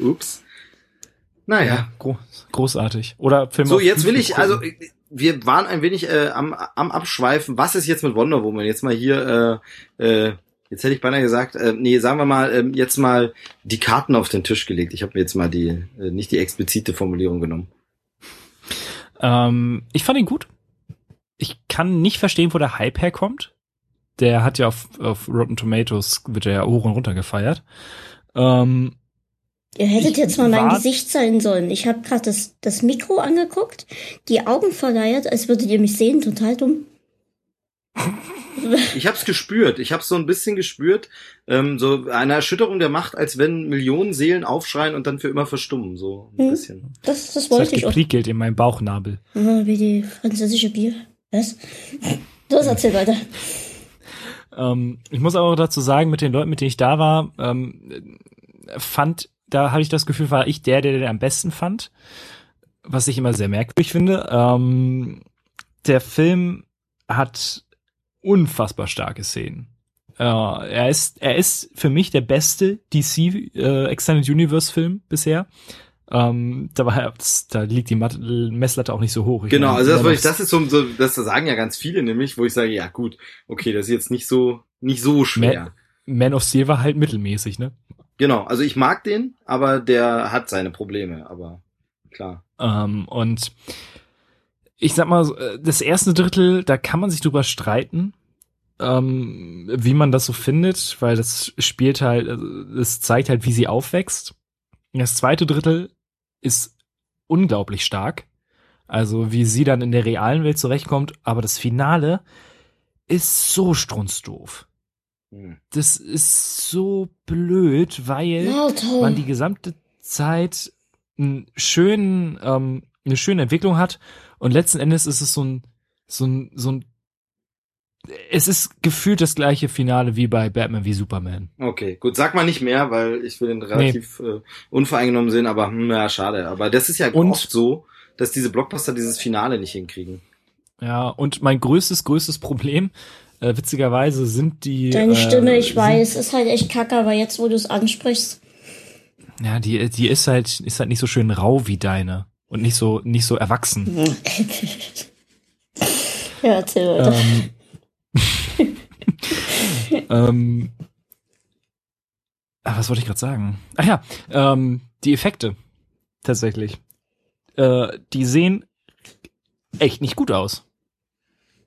ups. Naja. Ja, gro großartig. Oder Film So, jetzt will ich, also. Wir waren ein wenig äh, am, am Abschweifen. Was ist jetzt mit Wonder Woman? Jetzt mal hier, äh, äh, jetzt hätte ich beinahe gesagt, äh, nee, sagen wir mal, ähm, jetzt mal die Karten auf den Tisch gelegt. Ich habe mir jetzt mal die, äh, nicht die explizite Formulierung genommen. Ähm, ich fand ihn gut. Ich kann nicht verstehen, wo der Hype herkommt. Der hat ja auf, auf Rotten Tomatoes, wird ja hoch und runter gefeiert. Ähm, Ihr hättet Ich jetzt mal mein Gesicht sein sollen. Ich habe gerade das, das Mikro angeguckt, die Augen verleiert, als würdet ihr mich sehen. Total dumm. Ich habe es gespürt. Ich habe so ein bisschen gespürt, ähm, so eine Erschütterung der Macht, als wenn Millionen Seelen aufschreien und dann für immer verstummen. So ein Hm. bisschen. Das, das wollte ich auch. in meinem Bauchnabel. Ah, wie die französische Bier. Was? Los, erzähl weiter. Ähm, ich muss aber auch dazu sagen, mit den Leuten, mit denen ich da war, ähm, fand, da habe ich das Gefühl, war ich der, der den am besten fand. Was ich immer sehr merkwürdig finde. Ähm, der Film hat unfassbar starke Szenen. Äh, er ist, er ist für mich der beste DC äh, Extended Universe Film bisher. Ähm, da, war, da liegt die Mat Messlatte auch nicht so hoch. Ich genau, meine, also das, ich, das ist so, so, das sagen ja ganz viele nämlich, wo ich sage, ja gut, okay, das ist jetzt nicht so, nicht so schwer. Man, Man of Steel war halt mittelmäßig, ne? Genau, also ich mag den, aber der hat seine Probleme, aber klar. Ähm, und ich sag mal, das erste Drittel, da kann man sich drüber streiten, ähm, wie man das so findet, weil das spielt halt, es zeigt halt, wie sie aufwächst. Das zweite Drittel ist unglaublich stark. Also wie sie dann in der realen Welt zurechtkommt, aber das Finale ist so strunzdoof. Hm. Das ist so blöd, weil man die gesamte Zeit einen schönen, ähm, eine schöne Entwicklung hat und letzten Endes ist es so ein, so ein, so ein es ist gefühlt das gleiche Finale wie bei Batman wie Superman. Okay, gut, sag mal nicht mehr, weil ich will den relativ nee. äh, unvoreingenommen sehen, aber hm, ja, schade. Aber das ist ja und, oft so, dass diese Blockbuster dieses Finale nicht hinkriegen. Ja, und mein größtes, größtes Problem, äh, witzigerweise, sind die. Deine Stimme, äh, ich weiß, ist halt echt kacke, aber jetzt, wo du es ansprichst. Ja, die, die ist halt, ist halt nicht so schön rau wie deine. Und nicht so, nicht so erwachsen. ja, erzähl weiter. Ähm, ähm, ah, was wollte ich gerade sagen? Ach ja, ähm, die Effekte tatsächlich. Äh, die sehen echt nicht gut aus.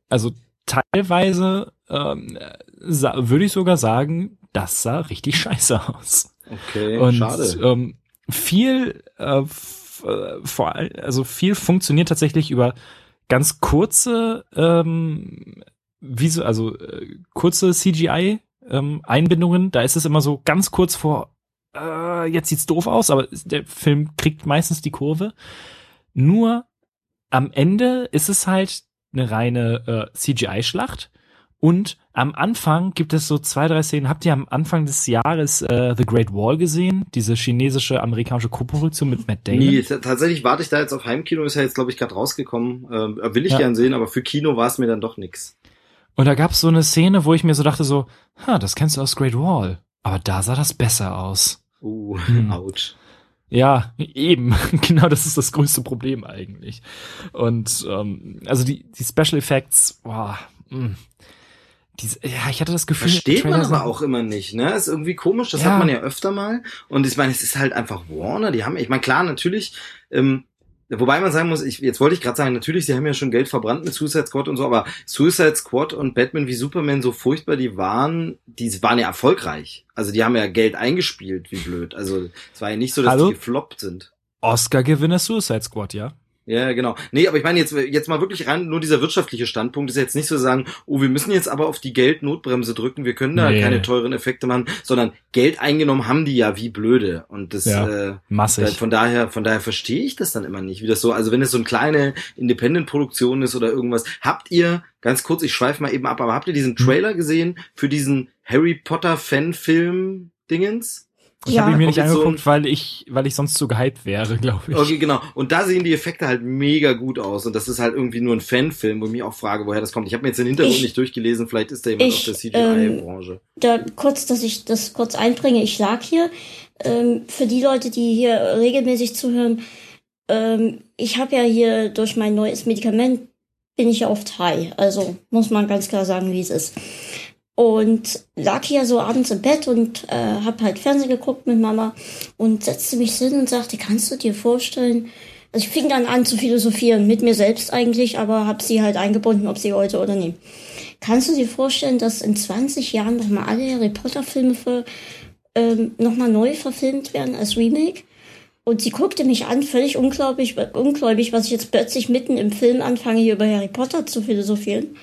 Also teilweise ähm, würde ich sogar sagen, das sah richtig scheiße aus. Okay, Und, schade. Ähm, viel, äh, äh vor allem, also viel funktioniert tatsächlich über ganz kurze ähm, wie so, also äh, kurze CGI ähm, Einbindungen, da ist es immer so ganz kurz vor, äh, jetzt sieht's doof aus, aber der Film kriegt meistens die Kurve. Nur am Ende ist es halt eine reine äh, CGI-Schlacht. Und am Anfang gibt es so zwei, drei Szenen. Habt ihr am Anfang des Jahres äh, The Great Wall gesehen? Diese chinesische, amerikanische Koproduktion mit Matt Damon? Nee, tatsächlich warte ich da jetzt auf Heimkino, ist ja jetzt, glaube ich, gerade rausgekommen. Äh, will ich ja. gern sehen, aber für Kino war es mir dann doch nix. Und da gab's so eine Szene, wo ich mir so dachte so, ha, das kennst du aus Great Wall. Aber da sah das besser aus. Uh, hm. ouch. Ja, eben. genau das ist das größte Problem eigentlich. Und ähm, also die, die Special Effects, boah, mh. Hm. Diese, ja, ich hatte das Gefühl. Versteht man aber auch immer nicht, ne? Ist irgendwie komisch, das ja. hat man ja öfter mal. Und ich meine, es ist halt einfach Warner, die haben, ich meine, klar, natürlich, ähm, Wobei man sagen muss, ich, jetzt wollte ich gerade sagen, natürlich, sie haben ja schon Geld verbrannt mit Suicide Squad und so, aber Suicide Squad und Batman wie Superman so furchtbar die waren, die waren ja erfolgreich. Also die haben ja Geld eingespielt, wie blöd. Also es war ja nicht so, dass Hallo? die gefloppt sind. Oscar-Gewinner Suicide Squad, ja? Ja, genau. Nee, aber ich meine jetzt, jetzt mal wirklich rein, nur dieser wirtschaftliche Standpunkt ist jetzt nicht so sagen, oh, wir müssen jetzt aber auf die Geldnotbremse drücken, wir können da nee. keine teuren Effekte machen, sondern Geld eingenommen haben die ja wie blöde. Und das, ja, äh, massig. von daher, von daher verstehe ich das dann immer nicht, wie das so, also wenn es so eine kleine Independent-Produktion ist oder irgendwas, habt ihr, ganz kurz, ich schweife mal eben ab, aber habt ihr diesen hm. Trailer gesehen für diesen Harry Potter Fanfilm Dingens? Ich ja, habe ihn mir nicht angeguckt, so weil ich, weil ich sonst zu gehypt wäre, glaube ich. Okay, genau. Und da sehen die Effekte halt mega gut aus. Und das ist halt irgendwie nur ein Fanfilm, wo ich mich auch frage, woher das kommt. Ich habe mir jetzt den Hintergrund ich, nicht durchgelesen, vielleicht ist da jemand ich, aus der CGI-Branche. Ähm, da kurz, dass ich das kurz einbringe. Ich lag hier. Ähm, für die Leute, die hier regelmäßig zuhören, ähm, ich habe ja hier durch mein neues Medikament bin ich ja oft high. Also muss man ganz klar sagen, wie es ist. Und lag hier so abends im Bett und äh, hab halt Fernsehen geguckt mit Mama und setzte mich hin und sagte, kannst du dir vorstellen, also ich fing dann an zu philosophieren, mit mir selbst eigentlich, aber hab sie halt eingebunden, ob sie heute oder nicht. Kannst du dir vorstellen, dass in 20 Jahren nochmal alle Harry Potter Filme ähm, nochmal neu verfilmt werden als Remake? Und sie guckte mich an, völlig ungläubig, ungläubig, was ich jetzt plötzlich mitten im Film anfange, hier über Harry Potter zu philosophieren.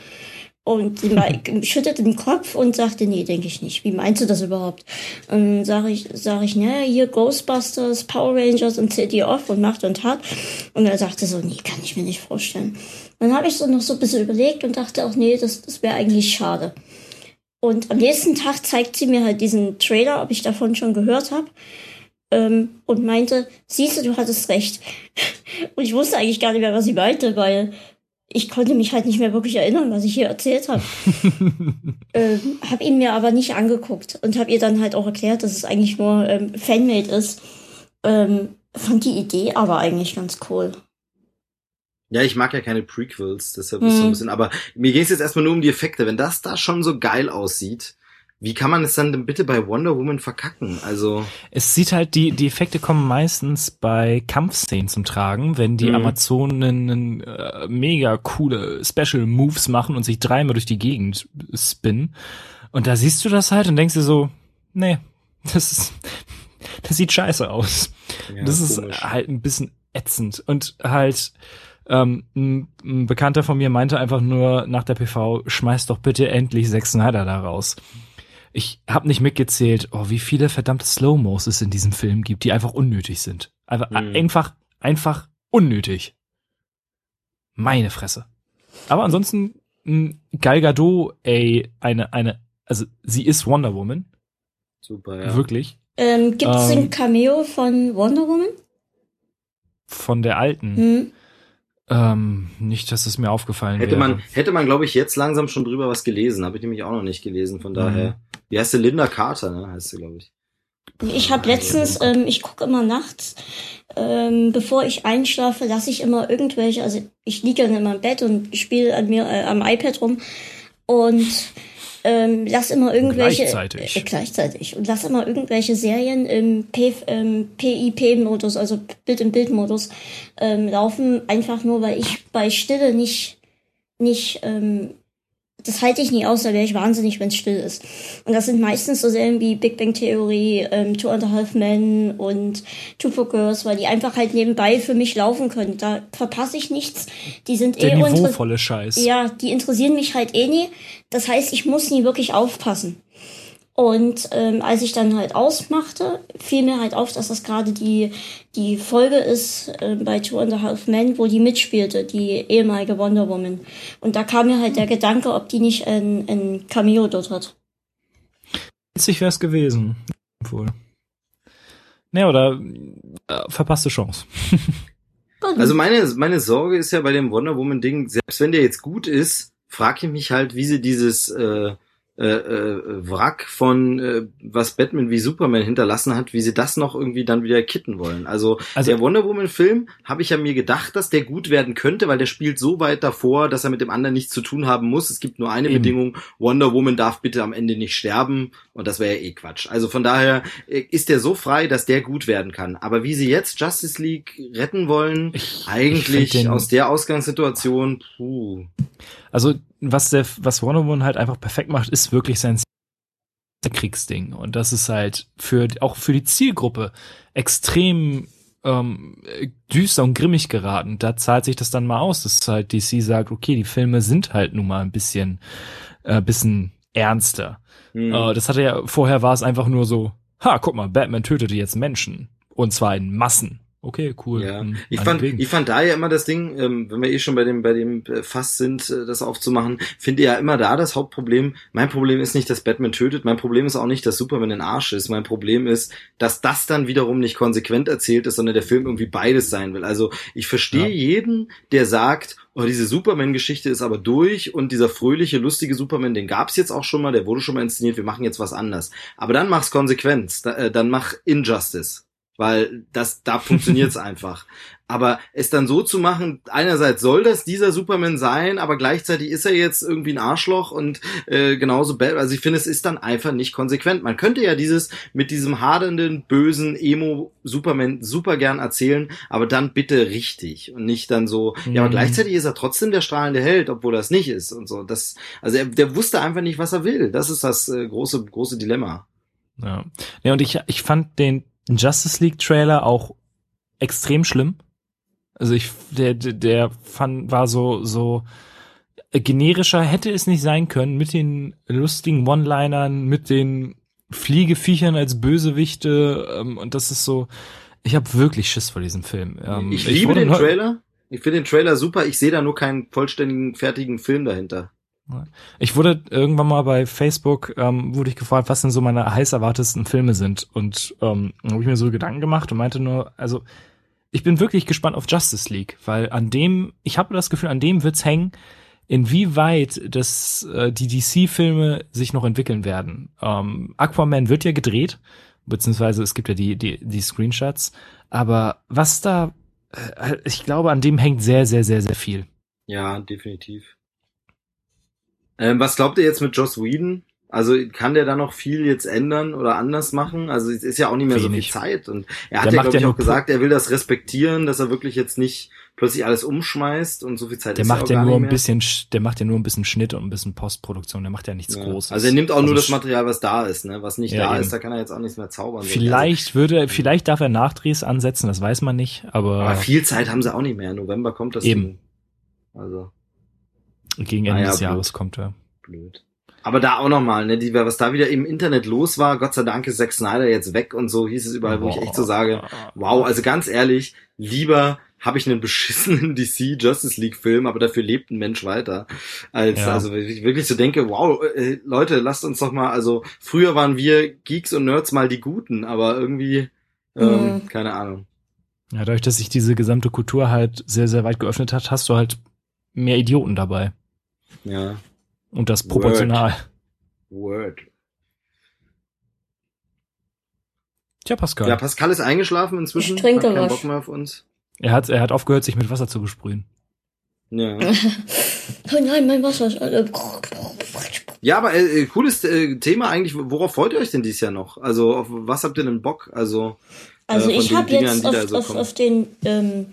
Und sie schüttete den Kopf und sagte, nee, denke ich nicht. Wie meinst du das überhaupt? Und dann sage ich, sag ich, naja, hier Ghostbusters, Power Rangers und City Off und Macht und Tat. Und er sagte so, nee, kann ich mir nicht vorstellen. dann habe ich so noch so ein bisschen überlegt und dachte auch, nee, das, das wäre eigentlich schade. Und am nächsten Tag zeigt sie mir halt diesen Trailer, ob ich davon schon gehört habe. Ähm, und meinte, siehst du, du hattest recht. Und ich wusste eigentlich gar nicht mehr, was sie meinte, weil ich konnte mich halt nicht mehr wirklich erinnern, was ich hier erzählt habe. ähm, hab ihn mir aber nicht angeguckt und habe ihr dann halt auch erklärt, dass es eigentlich nur ähm, Fanmade ist. Ähm, fand die Idee aber eigentlich ganz cool. Ja, ich mag ja keine Prequels, deshalb ist so ein Hm. bisschen, aber mir ging es jetzt erstmal nur um die Effekte. Wenn das da schon so geil aussieht, wie kann man es dann denn bitte bei Wonder Woman verkacken? Also, Es sieht halt, die, die Effekte kommen meistens bei Kampfszenen zum Tragen, wenn die Mhm. Amazonen äh, mega coole Special Moves machen und sich dreimal durch die Gegend spinnen. Und da siehst du das halt und denkst dir so, nee, das ist, das sieht scheiße aus. ja, das ist komisch. halt ein bisschen ätzend. Und halt, ähm, ein, ein Bekannter von mir meinte einfach nur nach der PV, schmeiß doch bitte endlich Zack Snyder da raus. Ich habe nicht mitgezählt, oh, wie viele verdammte Slow-Mos es in diesem Film gibt, die einfach unnötig sind. Einfach, Mhm. einfach, einfach unnötig. Meine Fresse. Aber ansonsten, mh, Gal Gadot, ey, eine, eine, also sie ist Wonder Woman, Super, ja. wirklich, Ähm, Gibt es Ähm. ein Cameo von Wonder Woman? von der alten. Hm. Ähm, nicht, dass es mir aufgefallen Hätte wäre. man, hätte man, glaube ich, jetzt langsam schon drüber was gelesen. Habe ich nämlich auch noch nicht gelesen, von daher. Wie heißt sie? Linda Carter, ne? Heißt sie, glaube ich. Ich habe letztens, ähm, ich gucke immer nachts, ähm, bevor ich einschlafe, lasse ich immer irgendwelche, also ich liege dann in meinem Bett und spiele an mir äh, am iPad rum und ähm, lass immer irgendwelche Gleichzeitig. Äh, gleichzeitig und lass immer irgendwelche Serien im P, ähm, PIP-Modus, also Bild-in-Bild-Modus ähm, laufen, einfach nur, weil ich bei Stille nicht nicht ähm, das halte ich nie aus, da wäre ich wahnsinnig, wenn es still ist. Und das sind meistens so Serien wie Big Bang Theory, ähm, Two and a Half Men und Two for Girls, weil die einfach halt nebenbei für mich laufen können. Da verpasse ich nichts. Die sind Der eh niveauvolle Scheiß. Ja, die interessieren mich halt eh nie. Das heißt, ich muss nie wirklich aufpassen. Und ähm, als ich dann halt ausmachte, fiel mir halt auf, dass das gerade die, die Folge ist ähm, bei Two and a Half Men, wo die mitspielte, die ehemalige Wonder Woman. Und da kam mir halt der Gedanke, ob die nicht ein, ein Cameo dort hat. Witzig wäre es gewesen. Wohl. Ne, oder äh, verpasste Chance. Also meine, meine Sorge ist ja bei dem Wonder Woman Ding, selbst wenn der jetzt gut ist, frage ich mich halt, wie sie dieses äh, äh, äh, Wrack von äh, was Batman wie Superman hinterlassen hat, wie sie das noch irgendwie dann wieder kitten wollen. Also, Also- der Wonder Woman Film habe ich ja mir gedacht, dass der gut werden könnte, weil der spielt so weit davor, dass er mit dem anderen nichts zu tun haben muss. Es gibt nur eine Eben. Bedingung, Wonder Woman darf bitte am Ende nicht sterben und das wäre ja eh Quatsch. Also von daher äh, ist der so frei, dass der gut werden kann. Aber wie sie jetzt Justice League retten wollen, Ich- eigentlich ich aus der Ausgangssituation, puh. Also, was der, was Wonder Woman halt einfach perfekt macht, ist wirklich sein Kriegsding. Und das ist halt für, auch für die Zielgruppe extrem ähm, düster und grimmig geraten. Da zahlt sich das dann mal aus, dass halt DC sagt, okay, die Filme sind halt nun mal ein bisschen, äh, bisschen ernster. Hm. Äh, das hatte ja, vorher war es einfach nur so, ha, guck mal, Batman tötete jetzt Menschen. Und zwar in Massen. Okay, cool. Ja, Hm, ich fand, ich fand da ja immer das Ding, ähm, wenn wir eh schon bei dem, bei dem äh, Fass sind, äh, das aufzumachen, finde ja immer da das Hauptproblem. Mein Problem ist nicht, dass Batman tötet. Mein Problem ist auch nicht, dass Superman ein Arsch ist. Mein Problem ist, dass das dann wiederum nicht konsequent erzählt ist, sondern der Film irgendwie beides sein will. Also ich verstehe Ja. jeden, der sagt, oh, diese Superman-Geschichte ist aber durch und dieser fröhliche, lustige Superman, den gab's jetzt auch schon mal, der wurde schon mal inszeniert, wir machen jetzt was anders. Aber dann mach's konsequent, da, äh, dann mach Injustice weil das da funktioniert's einfach. Aber es dann so zu machen, einerseits soll das dieser Superman sein, aber gleichzeitig ist er jetzt irgendwie ein Arschloch und äh, genauso bad. Also ich finde, es ist dann einfach nicht konsequent. Man könnte ja dieses mit diesem hadernden, bösen Emo Superman super gern erzählen, aber dann bitte richtig und nicht dann so. Ja, aber Mhm. gleichzeitig ist er trotzdem der strahlende Held, obwohl es nicht ist und so. Das, also er, der wusste einfach nicht, was er will. Das ist das äh, große große Dilemma. Ja. ja, und ich, ich fand den Justice League Trailer auch extrem schlimm. Also ich, der, der, der fand, war so, so generischer hätte es nicht sein können mit den lustigen One-Linern, mit den Fliegeviechern als Bösewichte, ähm, und das ist so, ich habe wirklich Schiss vor diesem Film. Ähm, ich liebe wurde den Trailer. Ich finde den Trailer super. Ich sehe da nur keinen vollständigen, fertigen Film dahinter. Ich wurde irgendwann mal bei Facebook, ähm, wurde ich gefragt, was denn so meine heiß erwartesten Filme sind. Und ähm, habe ich mir so Gedanken gemacht und meinte nur, also ich bin wirklich gespannt auf Justice League, weil an dem, ich habe das Gefühl, an dem wird's hängen, inwieweit das, äh, die DC-Filme sich noch entwickeln werden. Ähm, Aquaman wird ja gedreht, beziehungsweise es gibt ja die, die, die Screenshots, aber was da, äh, ich glaube, an dem hängt sehr, sehr, sehr, sehr viel. Ja, definitiv. Ähm, was glaubt ihr jetzt mit Joss Whedon? Also kann der da noch viel jetzt ändern oder anders machen? Also es ist ja auch nicht mehr Wenig. so viel Zeit. Und er hat Der ja, glaube ich, auch gesagt, er will das respektieren, dass er wirklich jetzt nicht plötzlich alles umschmeißt und so viel Zeit Der ist macht ja nur ein mehr. bisschen, Sch- der macht ja nur ein bisschen Schnitt und ein bisschen Postproduktion. Der macht ja nichts Ja. Großes. Also er nimmt auch nur das Material, was da ist, ne? Was nicht Ja, da eben. ist, da kann er jetzt auch nichts mehr zaubern. Vielleicht würde, vielleicht darf er Nachdrehs ansetzen, das weiß man nicht, aber, Aber viel Zeit haben sie auch nicht mehr. November kommt das Eben. Ding. Also gegen Ende Ah ja, des blöd. Jahres kommt er. blöd. Aber da auch nochmal, ne, die, was da wieder im Internet los war, Gott sei Dank ist Zack Snyder jetzt weg und so hieß es überall, wo ich echt so sage, wow, also ganz ehrlich, lieber habe ich einen beschissenen DC Justice League Film, aber dafür lebt ein Mensch weiter, als Ja. also ich wirklich so denke, wow, äh, Leute, lasst uns doch mal, also früher waren wir Geeks und Nerds mal die Guten, aber irgendwie ähm, Mhm. keine Ahnung. Ja, dadurch, dass sich diese gesamte Kultur halt sehr, sehr weit geöffnet hat, hast du halt mehr Idioten dabei. Ja, Und das Word. proportional. Word. Tja, Pascal. Ja, Pascal ist eingeschlafen inzwischen. Ich trinke hat keinen was. Bock mehr auf uns. er hat, er hat aufgehört, sich mit Wasser zu besprühen. Ja. Oh nein, mein Wasser ist alle. Ja, aber äh, cooles äh, Thema eigentlich. Worauf freut ihr euch denn dieses Jahr noch? Also auf was habt ihr denn Bock? Also Also äh, von ich den habe Dingern, jetzt da auf, so auf, kommen. auf den ähm,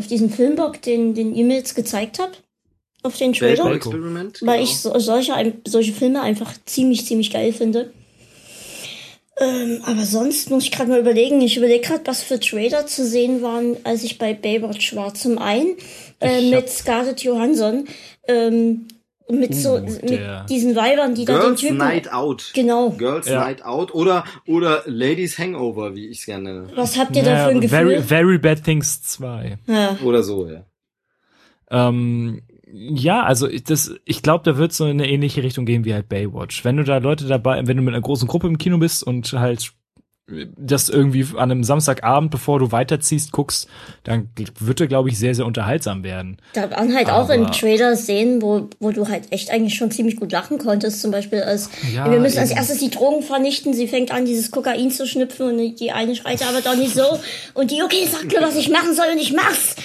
auf diesen Filmbock, den den ihr mir jetzt gezeigt habt, auf den Trailer, weil genau. ich so, solche solche Filme einfach ziemlich ziemlich geil finde. Ähm, aber sonst muss ich gerade mal überlegen. Ich überlege gerade, was für Trailer zu sehen waren, als ich bei Baywatch war. Zum einen äh, mit Scarlett Johansson, ähm, mit so Uh, der- mit diesen Weibern, die da den Girls Typen Night Out. genau. Girls Ja. Night Out oder oder Ladies Hangover, wie ich es gerne nenne. Was habt ihr da für ein Gefühl? Very, very Bad Things 2. ja. Oder so, ja. Ähm, ja, also ich- das, ich glaube, da wird so in eine ähnliche Richtung gehen wie halt Baywatch. Wenn du da Leute dabei, wenn du mit einer großen Gruppe im Kino bist und halt das irgendwie an einem Samstagabend, bevor du weiterziehst, guckst, dann wird er, glaube ich, sehr, sehr unterhaltsam werden. Da waren halt auch im Aber- Trailer Szenen, wo, wo du halt echt eigentlich schon ziemlich gut lachen konntest. Zum Beispiel als, Ja, wir müssen als erstes die Drogen vernichten. Sie fängt an, dieses Kokain zu schnüpfen und die eine schreit aber doch nicht so. Und die, okay, sag mir, was ich machen soll und ich mach's.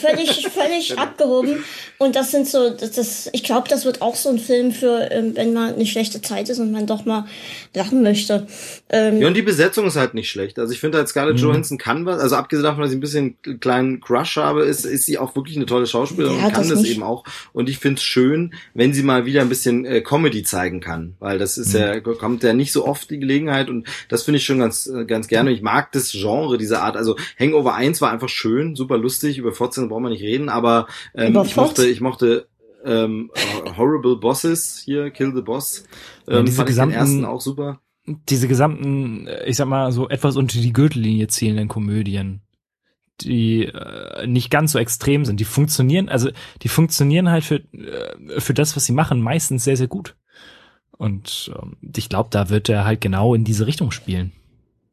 Völlig, völlig abgehoben. Und das sind so, das, das ich glaube, das wird auch so ein Film für, ähm, wenn mal eine schlechte Zeit ist und man doch mal lachen möchte. Ähm, Ja, und die Besetzung ist halt nicht schlecht. Also ich finde halt Scarlett Mhm. Johansson kann was. Also abgesehen davon, dass ich ein bisschen einen kleinen Crush habe, ist, ist sie auch wirklich eine tolle Schauspielerin Ja, und kann das das, eben auch. Und ich finde es schön, wenn sie mal wieder ein bisschen äh, Comedy zeigen kann. Weil das ist Mhm. ja, kommt ja nicht so oft die Gelegenheit und das finde ich schon ganz, äh, ganz gerne. Ich mag das Genre, diese Art. Also Hangover 1 war einfach schön, super lustig. Über Fortsetzung brauchen wir nicht reden, aber ähm, Über ich mochte, ich mochte ähm, Horrible Bosses hier, Kill the Boss. Ähm, diese fand ich den gesamten- ersten auch super. Diese gesamten, äh, ich sag mal, so etwas unter die Gürtellinie zielenden Komödien, die äh, nicht ganz so extrem sind, die funktionieren, also die funktionieren halt für, äh, für das, was sie machen, meistens sehr, sehr gut. Und ähm, ich glaube, da wird er halt genau in diese Richtung spielen.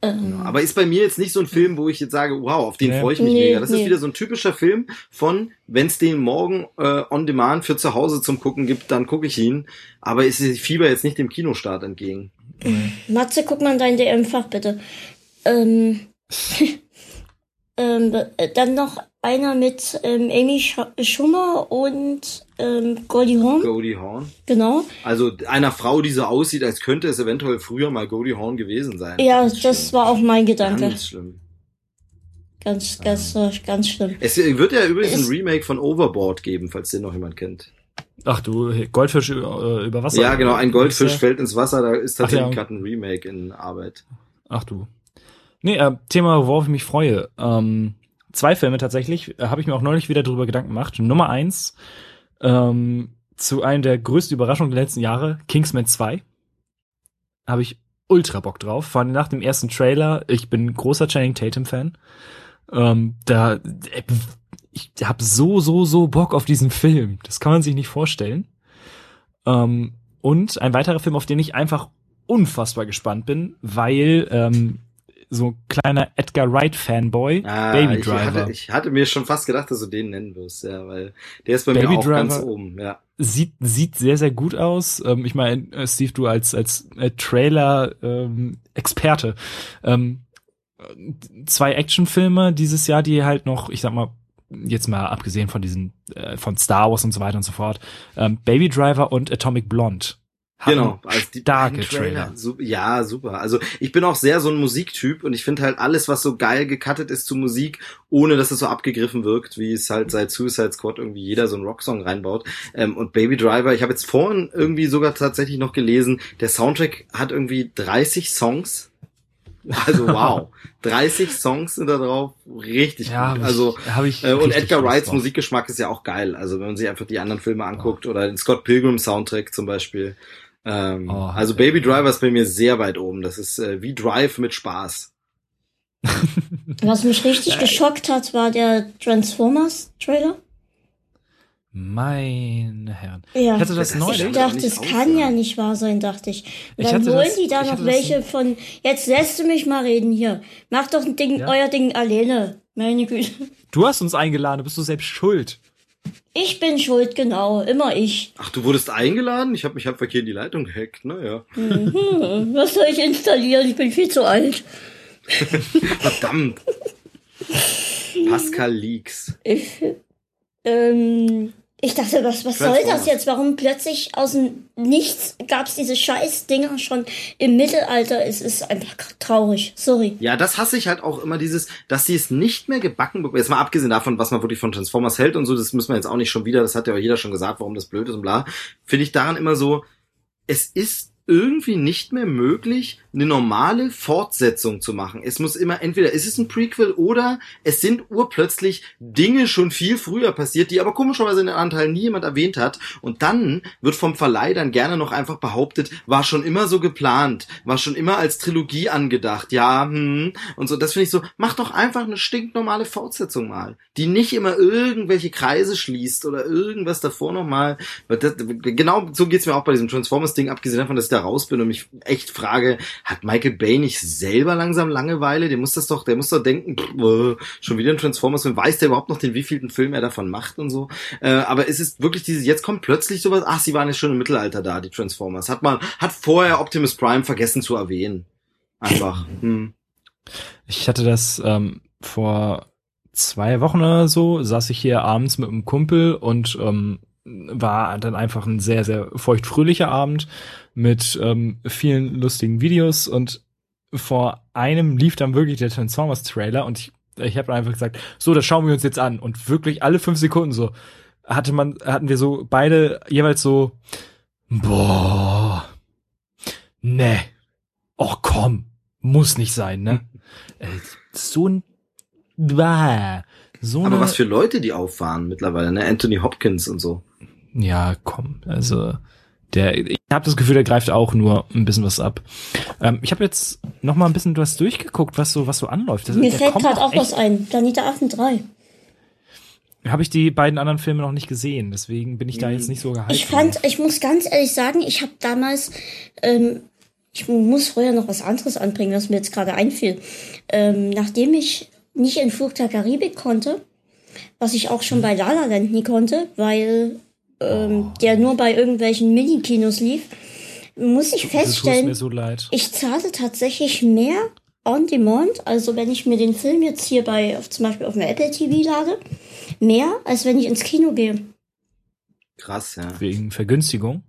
Ähm, Aber ist bei mir jetzt nicht so ein Film, wo ich jetzt sage, wow, auf den Nee. freue ich mich Nee, mega. Das ist nee. wieder so ein typischer Film von, wenn es den morgen äh, on demand für zu Hause zum Gucken gibt, dann gucke ich ihn. Aber ist fieber jetzt nicht dem Kinostart entgegen. Matze, guck mal in dein DM-Fach bitte. Ähm, ähm, äh, dann noch einer mit ähm, Amy Sch Schummer und ähm, Goldie Hawn, Goldie Hawn. genau. Also einer Frau, die so aussieht, als könnte es eventuell früher mal Goldie Hawn gewesen sein. Ja, Ganz das schlimm. war auch mein Gedanke. Ganz schlimm. Ganz, ganz, äh, ganz schlimm. Es wird ja übrigens ein Ist- Remake von Overboard geben, falls den noch jemand kennt. Ach du, Goldfisch über, über Wasser. ja, genau, ein Goldfisch äh, fällt ins Wasser, da ist tatsächlich ja. gerade ein Remake in Arbeit. Ach du. Nee, äh, Thema, worauf ich mich freue. Ähm, zwei Filme tatsächlich, äh, habe ich mir auch neulich wieder drüber Gedanken gemacht. Nummer eins, ähm, zu einem der größten Überraschungen der letzten Jahre, Kingsman 2. Habe ich ultra Bock drauf. Vor allem nach dem ersten Trailer, ich bin großer Channing Tatum-Fan. Ähm, da, äh, ich habe so, so, so Bock auf diesen Film. Das kann man sich nicht vorstellen. Ähm, und ein weiterer Film, auf den ich einfach unfassbar gespannt bin, weil ähm, so ein kleiner Edgar Wright Fanboy, Ah, Baby ich Driver, hatte, ich hatte mir schon fast gedacht, dass du den nennen wirst, ja, weil der ist bei Baby mir auch Driver. ganz oben, ja. sieht sieht sehr sehr gut aus. Ähm, ich meine, äh, Steve, du als als äh, Trailer ähm, Experte, ähm, äh, zwei Actionfilme dieses Jahr, die halt noch, ich sag mal jetzt mal abgesehen von diesen äh, von Star Wars und so weiter und so fort, ähm, Baby Driver und Atomic Blonde. Genau, als die starke Trailer. Su ja, super. Also ich bin auch sehr so ein Musiktyp und ich finde halt alles, was so geil gecuttet ist zu Musik, ohne dass es so abgegriffen wirkt, wie es halt seit Suicide Squad irgendwie jeder so einen Rocksong reinbaut. Ähm, und Baby Driver, ich habe jetzt vorhin irgendwie sogar tatsächlich noch gelesen, der Soundtrack hat irgendwie 30 Songs. Also wow, 30 Songs sind da drauf, richtig Ja, gut. hab Also ich, hab ich äh, und Edgar Wrights. Musikgeschmack ist ja auch geil. Also wenn man sich einfach die anderen Filme anguckt oder den Scott Pilgrim Soundtrack zum Beispiel. Ähm, Oh, also Baby Driver ist bei mir sehr weit oben. Das ist äh, wie Drive mit Spaß. Was mich richtig geschockt hat, war der Transformers-Trailer. Meine Herren. Ja. Ich hatte das Das neulich. Ich dachte, es kann aussagen. ja nicht wahr sein, dachte ich. Ich Dann hatte holen das- die da ich noch das- welche von. Jetzt lässt du mich mal reden hier. Mach doch ein Ding, Ja. euer Ding alleine. Meine Güte. Du hast uns eingeladen, bist du selbst schuld. Ich bin schuld, genau. Immer ich. Ach, du wurdest eingeladen? Ich habe mich halb verkehrt in die Leitung gehackt. Naja, Hm, was soll ich installieren? Ich bin viel zu alt. verdammt. Pascal Leaks. Ich, ähm, ich dachte, was, was soll das jetzt? Warum plötzlich aus dem Nichts gab's diese Scheiß-Dinger schon im Mittelalter? Es ist einfach traurig. Sorry. Ja, das hasse ich halt auch immer dieses, dass sie es nicht mehr gebacken bekommen. Jetzt mal abgesehen davon, was man wirklich von Transformers hält und so, das müssen wir jetzt auch nicht schon wieder, das hat ja auch jeder schon gesagt, warum das blöd ist und bla. Finde ich daran immer so, es ist irgendwie nicht mehr möglich, eine normale Fortsetzung zu machen. Es muss immer entweder ist es ein Prequel oder es sind urplötzlich Dinge schon viel früher passiert, die aber komischerweise in den Anteilen nie jemand erwähnt hat. Und dann wird vom Verleih dann gerne noch einfach behauptet, war schon immer so geplant, war schon immer als Trilogie angedacht, ja, hm, und so. Das finde ich so, mach doch einfach eine stinknormale Fortsetzung mal, die nicht immer irgendwelche Kreise schließt oder irgendwas davor nochmal. Genau so geht's mir auch bei diesem Transformers-Ding, abgesehen davon, dass ich da raus bin und mich echt frage, hat Michael Bay nicht selber langsam Langeweile? Der muss das doch, der muss doch denken, pff, äh, schon wieder ein Transformers-Film, weiß der überhaupt noch den wievielten Film er davon macht und so. Äh, aber es ist wirklich dieses, jetzt kommt plötzlich sowas, ach, sie waren ja schon im Mittelalter da, die Transformers. Hat man, hat vorher Optimus Prime vergessen zu erwähnen. Einfach. Hm. Ich hatte das ähm, vor zwei Wochen oder so, saß ich hier abends mit einem Kumpel und ähm, war dann einfach ein sehr, sehr feuchtfröhlicher Abend mit ähm, vielen lustigen Videos und vor einem lief dann wirklich der Transformers-Trailer und ich, ich habe einfach gesagt, so, das schauen wir uns jetzt an. Und wirklich alle fünf Sekunden so hatte man, hatten wir so beide jeweils so, boah, ne, oh komm, muss nicht sein, ne? Äh, so ein, bah, so Aber eine, was für Leute die auffahren mittlerweile, ne? Anthony Hopkins und so. ja, komm, also der, ich habe das Gefühl, der greift auch nur ein bisschen was ab. Ähm, ich habe jetzt noch mal ein bisschen was durchgeguckt, was so was so anläuft. Das, Mir der fällt gerade auch was ein. Planeta Affen 3. Habe ich die beiden anderen Filme noch nicht gesehen, deswegen bin ich da jetzt nicht so gehypt. Ich fand, ich muss ganz ehrlich sagen, ich habe damals, ähm, ich muss vorher noch was anderes anbringen, was mir jetzt gerade einfiel. Ähm, nachdem ich nicht in Fluch der Karibik konnte, was ich auch schon bei La La Land nie konnte, weil ähm, der nur bei irgendwelchen Mini-Kinos lief, muss ich feststellen, mir so leid. ich zahle tatsächlich mehr on demand, also wenn ich mir den Film jetzt hier bei, auf, zum Beispiel auf einer Apple TV lade, mehr, als wenn ich ins Kino gehe. Krass, ja. Wegen Vergünstigung.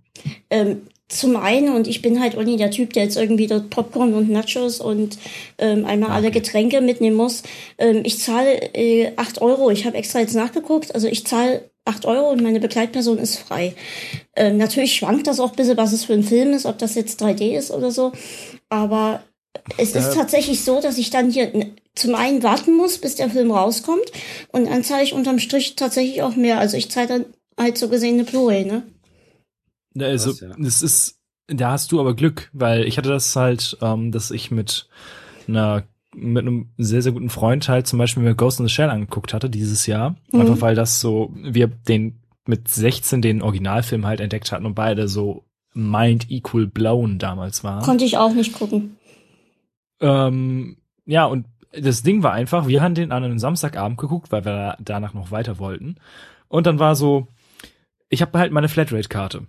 Ähm, zum einen, und ich bin halt auch nie der Typ, der jetzt irgendwie dort Popcorn und Nachos und ähm, einmal alle Getränke mitnehmen muss. Ähm, ich zahle äh, 8 Euro. Ich habe extra jetzt nachgeguckt. Also ich zahle 8 Euro und meine Begleitperson ist frei. Ähm, natürlich schwankt das auch ein bisschen, was es für ein Film ist, ob das jetzt 3D ist oder so. Aber es ist Äh. tatsächlich so, dass ich dann hier zum einen warten muss, bis der Film rauskommt. Und dann zahle ich unterm Strich tatsächlich auch mehr. Also ich zahle dann halt so gesehen eine Blu-ray, ne? Also, ja. das ist, da hast du aber Glück, weil ich hatte das halt, ähm, dass ich mit einer mit einem sehr, sehr guten Freund halt zum Beispiel mir Ghost in the Shell angeguckt hatte dieses Jahr. Mhm. Einfach weil das so, wir den mit 16 den Originalfilm halt entdeckt hatten und beide so Mind Equal Blown damals waren. Konnte ich auch nicht gucken. Ähm, ja, und das Ding war einfach, wir haben den an einem Samstagabend geguckt, weil wir danach noch weiter wollten. Und dann war so, ich habe halt meine Flatrate-Karte.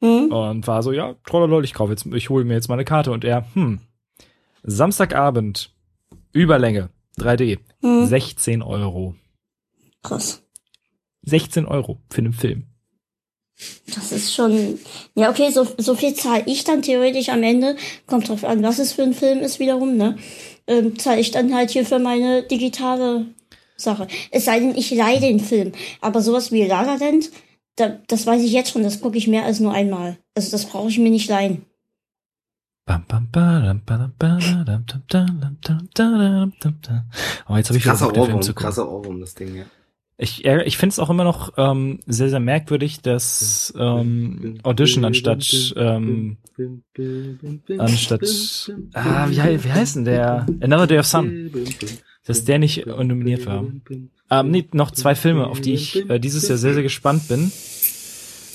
Hm? Und war so, ja, trollerlol, ich kaufe jetzt, ich hole mir jetzt meine Karte. Und er, hm, Samstagabend, Überlänge, 3D, Hm? 16 Euro. Krass. 16 Euro für einen Film. Das ist schon. Ja, okay, so, so viel zahle ich dann theoretisch am Ende. Kommt drauf an, was es für ein Film ist wiederum, ne? Ähm, zahle ich dann halt hier für meine digitale Sache. Es sei denn, ich leihe den Film. Aber sowas wie La La Land, da, das weiß ich jetzt schon, das gucke ich mehr als nur einmal. Also das brauche ich mir nicht leihen. Oh, jetzt habe ich wieder Bock, den Film zu gucken. krasser Ohrwurm, das Ding, ja. Ich, ich finde es auch immer noch ähm, sehr, sehr merkwürdig, dass ähm, Audition anstatt ähm, anstatt ah, wie, wie heißt denn der? Another Day of Sun, dass der nicht nominiert war. Ähm, nee, noch zwei Filme, auf die ich äh, dieses Jahr sehr, sehr gespannt bin.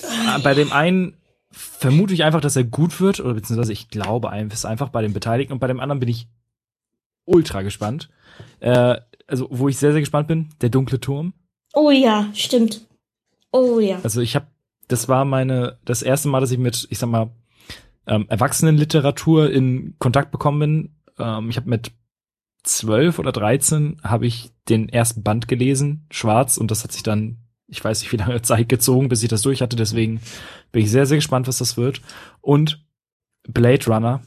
Äh, bei dem einen vermute ich einfach, dass er gut wird, oder beziehungsweise ich glaube einfach, ist einfach bei den Beteiligten und bei dem anderen bin ich ultra gespannt. Äh, also, wo ich sehr, sehr gespannt bin, der dunkle Turm. Oh ja, stimmt. Oh ja. Also ich habe, das war meine, das erste Mal, dass ich mit, ich sag mal, ähm, Erwachsenenliteratur in Kontakt bekommen bin. Ähm, ich habe mit zwölf oder dreizehn habe ich den ersten Band gelesen, schwarz, und das hat sich dann, ich weiß nicht, wie lange Zeit gezogen, bis ich das durch hatte. Deswegen bin ich sehr, sehr gespannt, was das wird. Und Blade Runner,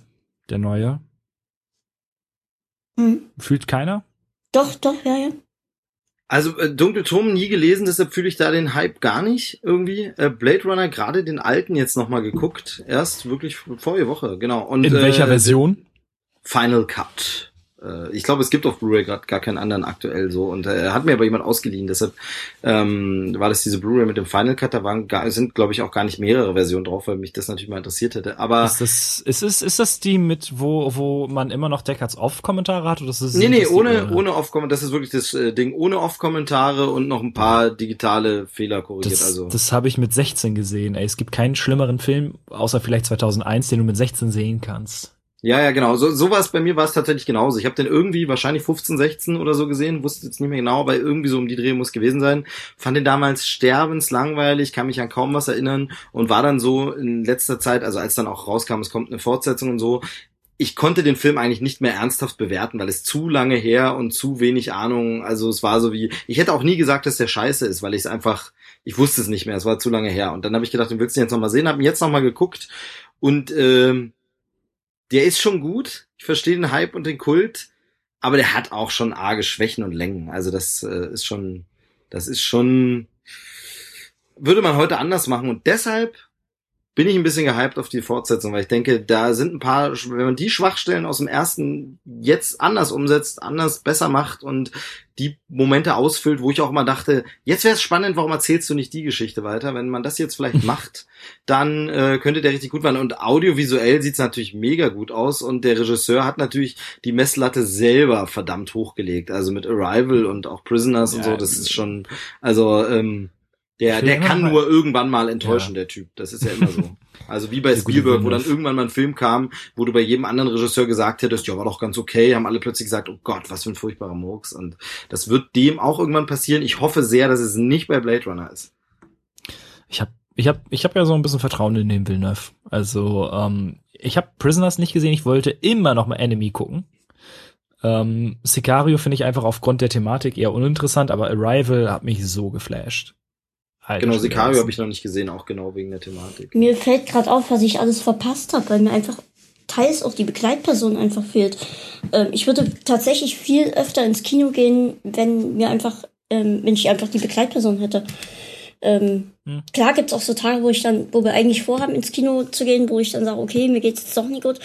der neue, Hm. fühlt keiner. Doch, doch, ja, ja. Also äh, Dunkle Turm nie gelesen, deshalb fühle ich da den Hype gar nicht irgendwie. Äh, Blade Runner gerade den alten jetzt nochmal geguckt, erst wirklich vorige Woche, genau. Und, In welcher äh, Version? Final Cut. Äh, ich glaube, es gibt auf Blu-ray gerade gar keinen anderen aktuell so. Und äh, hat mir aber jemand ausgeliehen, deshalb ähm, war das diese Blu-ray mit dem Final Cut. Da waren gar, sind, glaube ich, auch gar nicht mehrere Versionen drauf, weil mich das natürlich mal interessiert hätte. Aber Ist das, ist, ist, ist das die mit, wo, wo man immer noch Deckards Off-Kommentare hat? Oder ist das, Nee, nee, das ohne, ohne Off-Kommentare. Das ist wirklich das äh, Ding. Ohne Off-Kommentare und noch ein paar digitale Fehler korrigiert. Das, also. das habe ich mit 16 gesehen. Ey, es gibt keinen schlimmeren Film, außer vielleicht 2001, den du mit 16 sehen kannst. Ja, ja, genau. So, so war es bei mir, war es tatsächlich genauso. Ich habe den irgendwie wahrscheinlich 15, 16 oder so gesehen, wusste jetzt nicht mehr genau, aber irgendwie so um die Dreh muss gewesen sein. Fand den damals sterbenslangweilig, kann mich an kaum was erinnern und war dann so in letzter Zeit, also als dann auch rauskam, es kommt eine Fortsetzung und so, ich konnte den Film eigentlich nicht mehr ernsthaft bewerten, weil es zu lange her und zu wenig Ahnung, also es war so wie, ich hätte auch nie gesagt, dass der scheiße ist, weil ich es einfach, ich wusste es nicht mehr, es war zu lange her. Und dann habe ich gedacht, du willst ihn jetzt nochmal sehen, habe ihn jetzt nochmal geguckt und ähm, der ist schon gut. Ich verstehe den Hype und den Kult, aber der hat auch schon arge Schwächen und Längen. Also das äh, ist schon, das ist schon, würde man heute anders machen und deshalb bin ich ein bisschen gehypt auf die Fortsetzung, weil ich denke, da sind ein paar, wenn man die Schwachstellen aus dem ersten jetzt anders umsetzt, anders besser macht und die Momente ausfüllt, wo ich auch mal dachte, jetzt wäre es spannend, warum erzählst du nicht die Geschichte weiter? Wenn man das jetzt vielleicht macht, dann äh, könnte der richtig gut werden. Und audiovisuell sieht's natürlich mega gut aus und der Regisseur hat natürlich die Messlatte selber verdammt hochgelegt. Also mit Arrival und auch Prisoners und Ja, so, das ist schon, also ähm, der, der kann mal- nur irgendwann mal enttäuschen, Ja. der Typ. Das ist ja immer so. Also wie bei Spielberg, wo dann irgendwann mal ein Film kam, wo du bei jedem anderen Regisseur gesagt hättest, ja, war doch ganz okay, haben alle plötzlich gesagt, oh Gott, was für ein furchtbarer Murks. Und das wird dem auch irgendwann passieren. Ich hoffe sehr, dass es nicht bei Blade Runner ist. Ich habe ich hab, ich hab ja so ein bisschen Vertrauen in den Villeneuve. Also, ähm, ich habe Prisoners nicht gesehen, ich wollte immer noch mal Enemy gucken. Ähm, Sicario finde ich einfach aufgrund der Thematik eher uninteressant, aber Arrival hat mich so geflasht. Alter Genau, Sicario habe ich noch nicht gesehen, auch genau wegen der Thematik. Mir fällt gerade auf, was ich alles verpasst habe, weil mir einfach teils auch die Begleitperson einfach fehlt. Ähm, ich würde tatsächlich viel öfter ins Kino gehen, wenn mir einfach, ähm, wenn ich einfach die Begleitperson hätte. Ähm, Hm. Klar gibt's auch so Tage, wo ich dann, wo wir eigentlich vorhaben, ins Kino zu gehen, wo ich dann sage, okay, mir geht's jetzt doch nicht gut.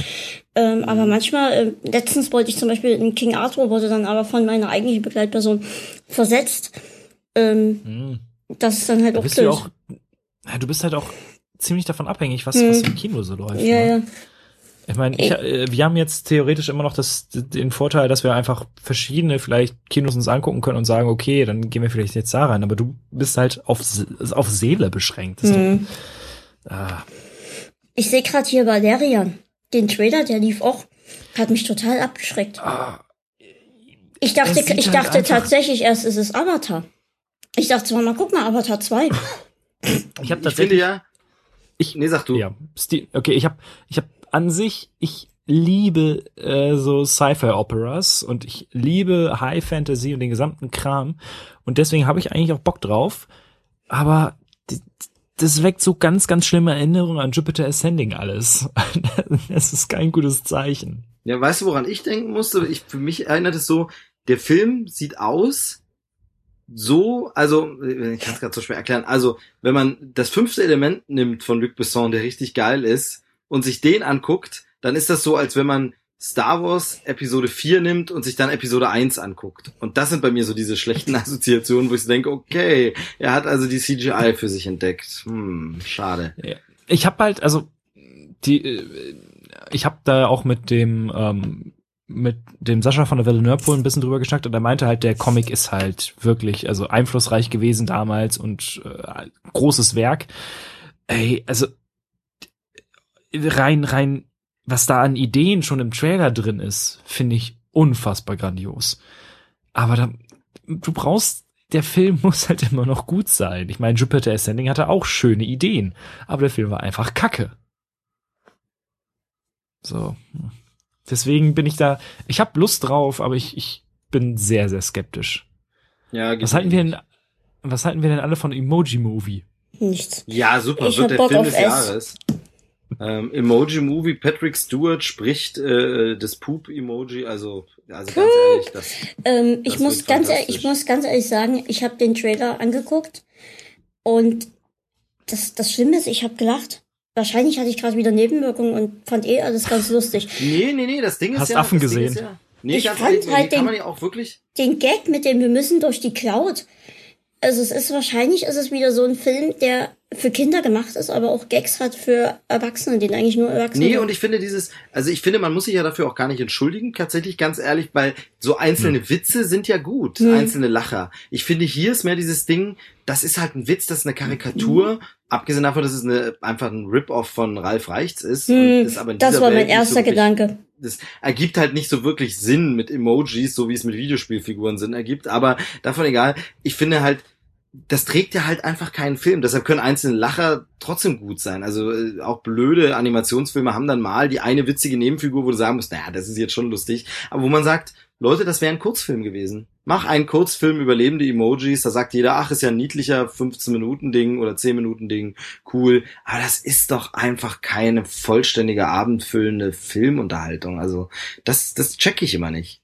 Ähm, aber manchmal, ähm, letztens wollte ich zum Beispiel in King Arthur, wurde dann aber von meiner eigentlichen Begleitperson versetzt. Ähm, Hm. Das ist dann halt auch bist du blöd. auch, ja, du bist halt auch ziemlich davon abhängig, was, Hm. was im Kino so läuft. ja, ne? ja. Ich meine, ich, äh, wir haben jetzt theoretisch immer noch das, den Vorteil, dass wir einfach verschiedene vielleicht Kinos uns angucken können und sagen, okay, dann gehen wir vielleicht jetzt da rein. Aber du bist halt auf, auf Seele beschränkt. Mhm. Doch, ah. Ich sehe gerade hier Valerian. Den Trailer, der lief auch, hat mich total abgeschreckt. Ah. Ich dachte, ich halt dachte tatsächlich erst, ist es Avatar. Ich dachte zwar mal, guck mal, Avatar 2. Ich habe tatsächlich ja. Ich nee, sag du. Ja, okay, ich habe ich habe an sich ich liebe äh, so Sci-Fi Operas und ich liebe High Fantasy und den gesamten Kram und deswegen habe ich eigentlich auch Bock drauf, aber das weckt so ganz ganz schlimme Erinnerungen an Jupiter Ascending alles. das ist kein gutes Zeichen. Ja, weißt du, woran ich denken musste? Ich für mich erinnert es so, der Film sieht aus so, also ich kann es gerade so schwer erklären. Also wenn man das fünfte Element nimmt von Luc Besson, der richtig geil ist, und sich den anguckt, dann ist das so, als wenn man Star Wars Episode 4 nimmt und sich dann Episode 1 anguckt. Und das sind bei mir so diese schlechten Assoziationen, wo ich so denke, okay, er hat also die CGI für sich entdeckt. Hm, schade. Ich habe halt, also die, äh, ich habe da auch mit dem ähm, mit dem Sascha von der Welle Nörpol ein bisschen drüber geschnackt und er meinte halt, der Comic ist halt wirklich, also einflussreich gewesen damals und äh, großes Werk. Ey, also rein, rein, was da an Ideen schon im Trailer drin ist, finde ich unfassbar grandios. Aber da, du brauchst, der Film muss halt immer noch gut sein. Ich meine, Jupiter Ascending hatte auch schöne Ideen, aber der Film war einfach Kacke. So. Deswegen bin ich da, ich habe Lust drauf, aber ich, ich bin sehr, sehr skeptisch. Ja, was halten wir denn, was halten wir denn alle von Emoji Movie? Nichts. Ja, super, ich wird der Bock Film des S. Jahres. Ähm, Emoji Movie, Patrick Stewart spricht äh, das Poop-Emoji, also, also ganz ehrlich, das. Ähm, ich das muss ganz ehrlich, ich muss ganz ehrlich sagen, ich habe den Trailer angeguckt und das, das Schlimme ist, ich habe gelacht. Wahrscheinlich hatte ich gerade wieder Nebenwirkungen und fand eh alles ganz lustig. Nee, nee, nee, das Ding ist Hast ja... Affen gesehen? Ja, nee, ich fand ehrlich, halt den, ja den Gag mit dem wir müssen durch die Cloud. Also es ist wahrscheinlich, ist es wieder so ein Film, der für Kinder gemacht ist, aber auch Gags hat für Erwachsene, den eigentlich nur Erwachsene. Nee, und ich finde dieses, also ich finde, man muss sich ja dafür auch gar nicht entschuldigen, tatsächlich ganz ehrlich, weil so einzelne hm. Witze sind ja gut, hm. einzelne Lacher. Ich finde, hier ist mehr dieses Ding, das ist halt ein Witz, das ist eine Karikatur, hm. abgesehen davon, dass es eine, einfach ein Rip-Off von Ralf Reichts ist. Hm. ist aber das war Welt mein erster so wirklich, Gedanke. Das ergibt halt nicht so wirklich Sinn mit Emojis, so wie es mit Videospielfiguren Sinn ergibt, aber davon egal. Ich finde halt, das trägt ja halt einfach keinen Film. Deshalb können einzelne Lacher trotzdem gut sein. Also äh, auch blöde Animationsfilme haben dann mal die eine witzige Nebenfigur, wo du sagen musst, naja, das ist jetzt schon lustig. Aber wo man sagt, Leute, das wäre ein Kurzfilm gewesen. Mach einen Kurzfilm über lebende Emojis, da sagt jeder, ach, ist ja ein niedlicher 15-Minuten-Ding oder 10-Minuten-Ding, cool. Aber das ist doch einfach keine vollständige abendfüllende Filmunterhaltung. Also das, das check ich immer nicht.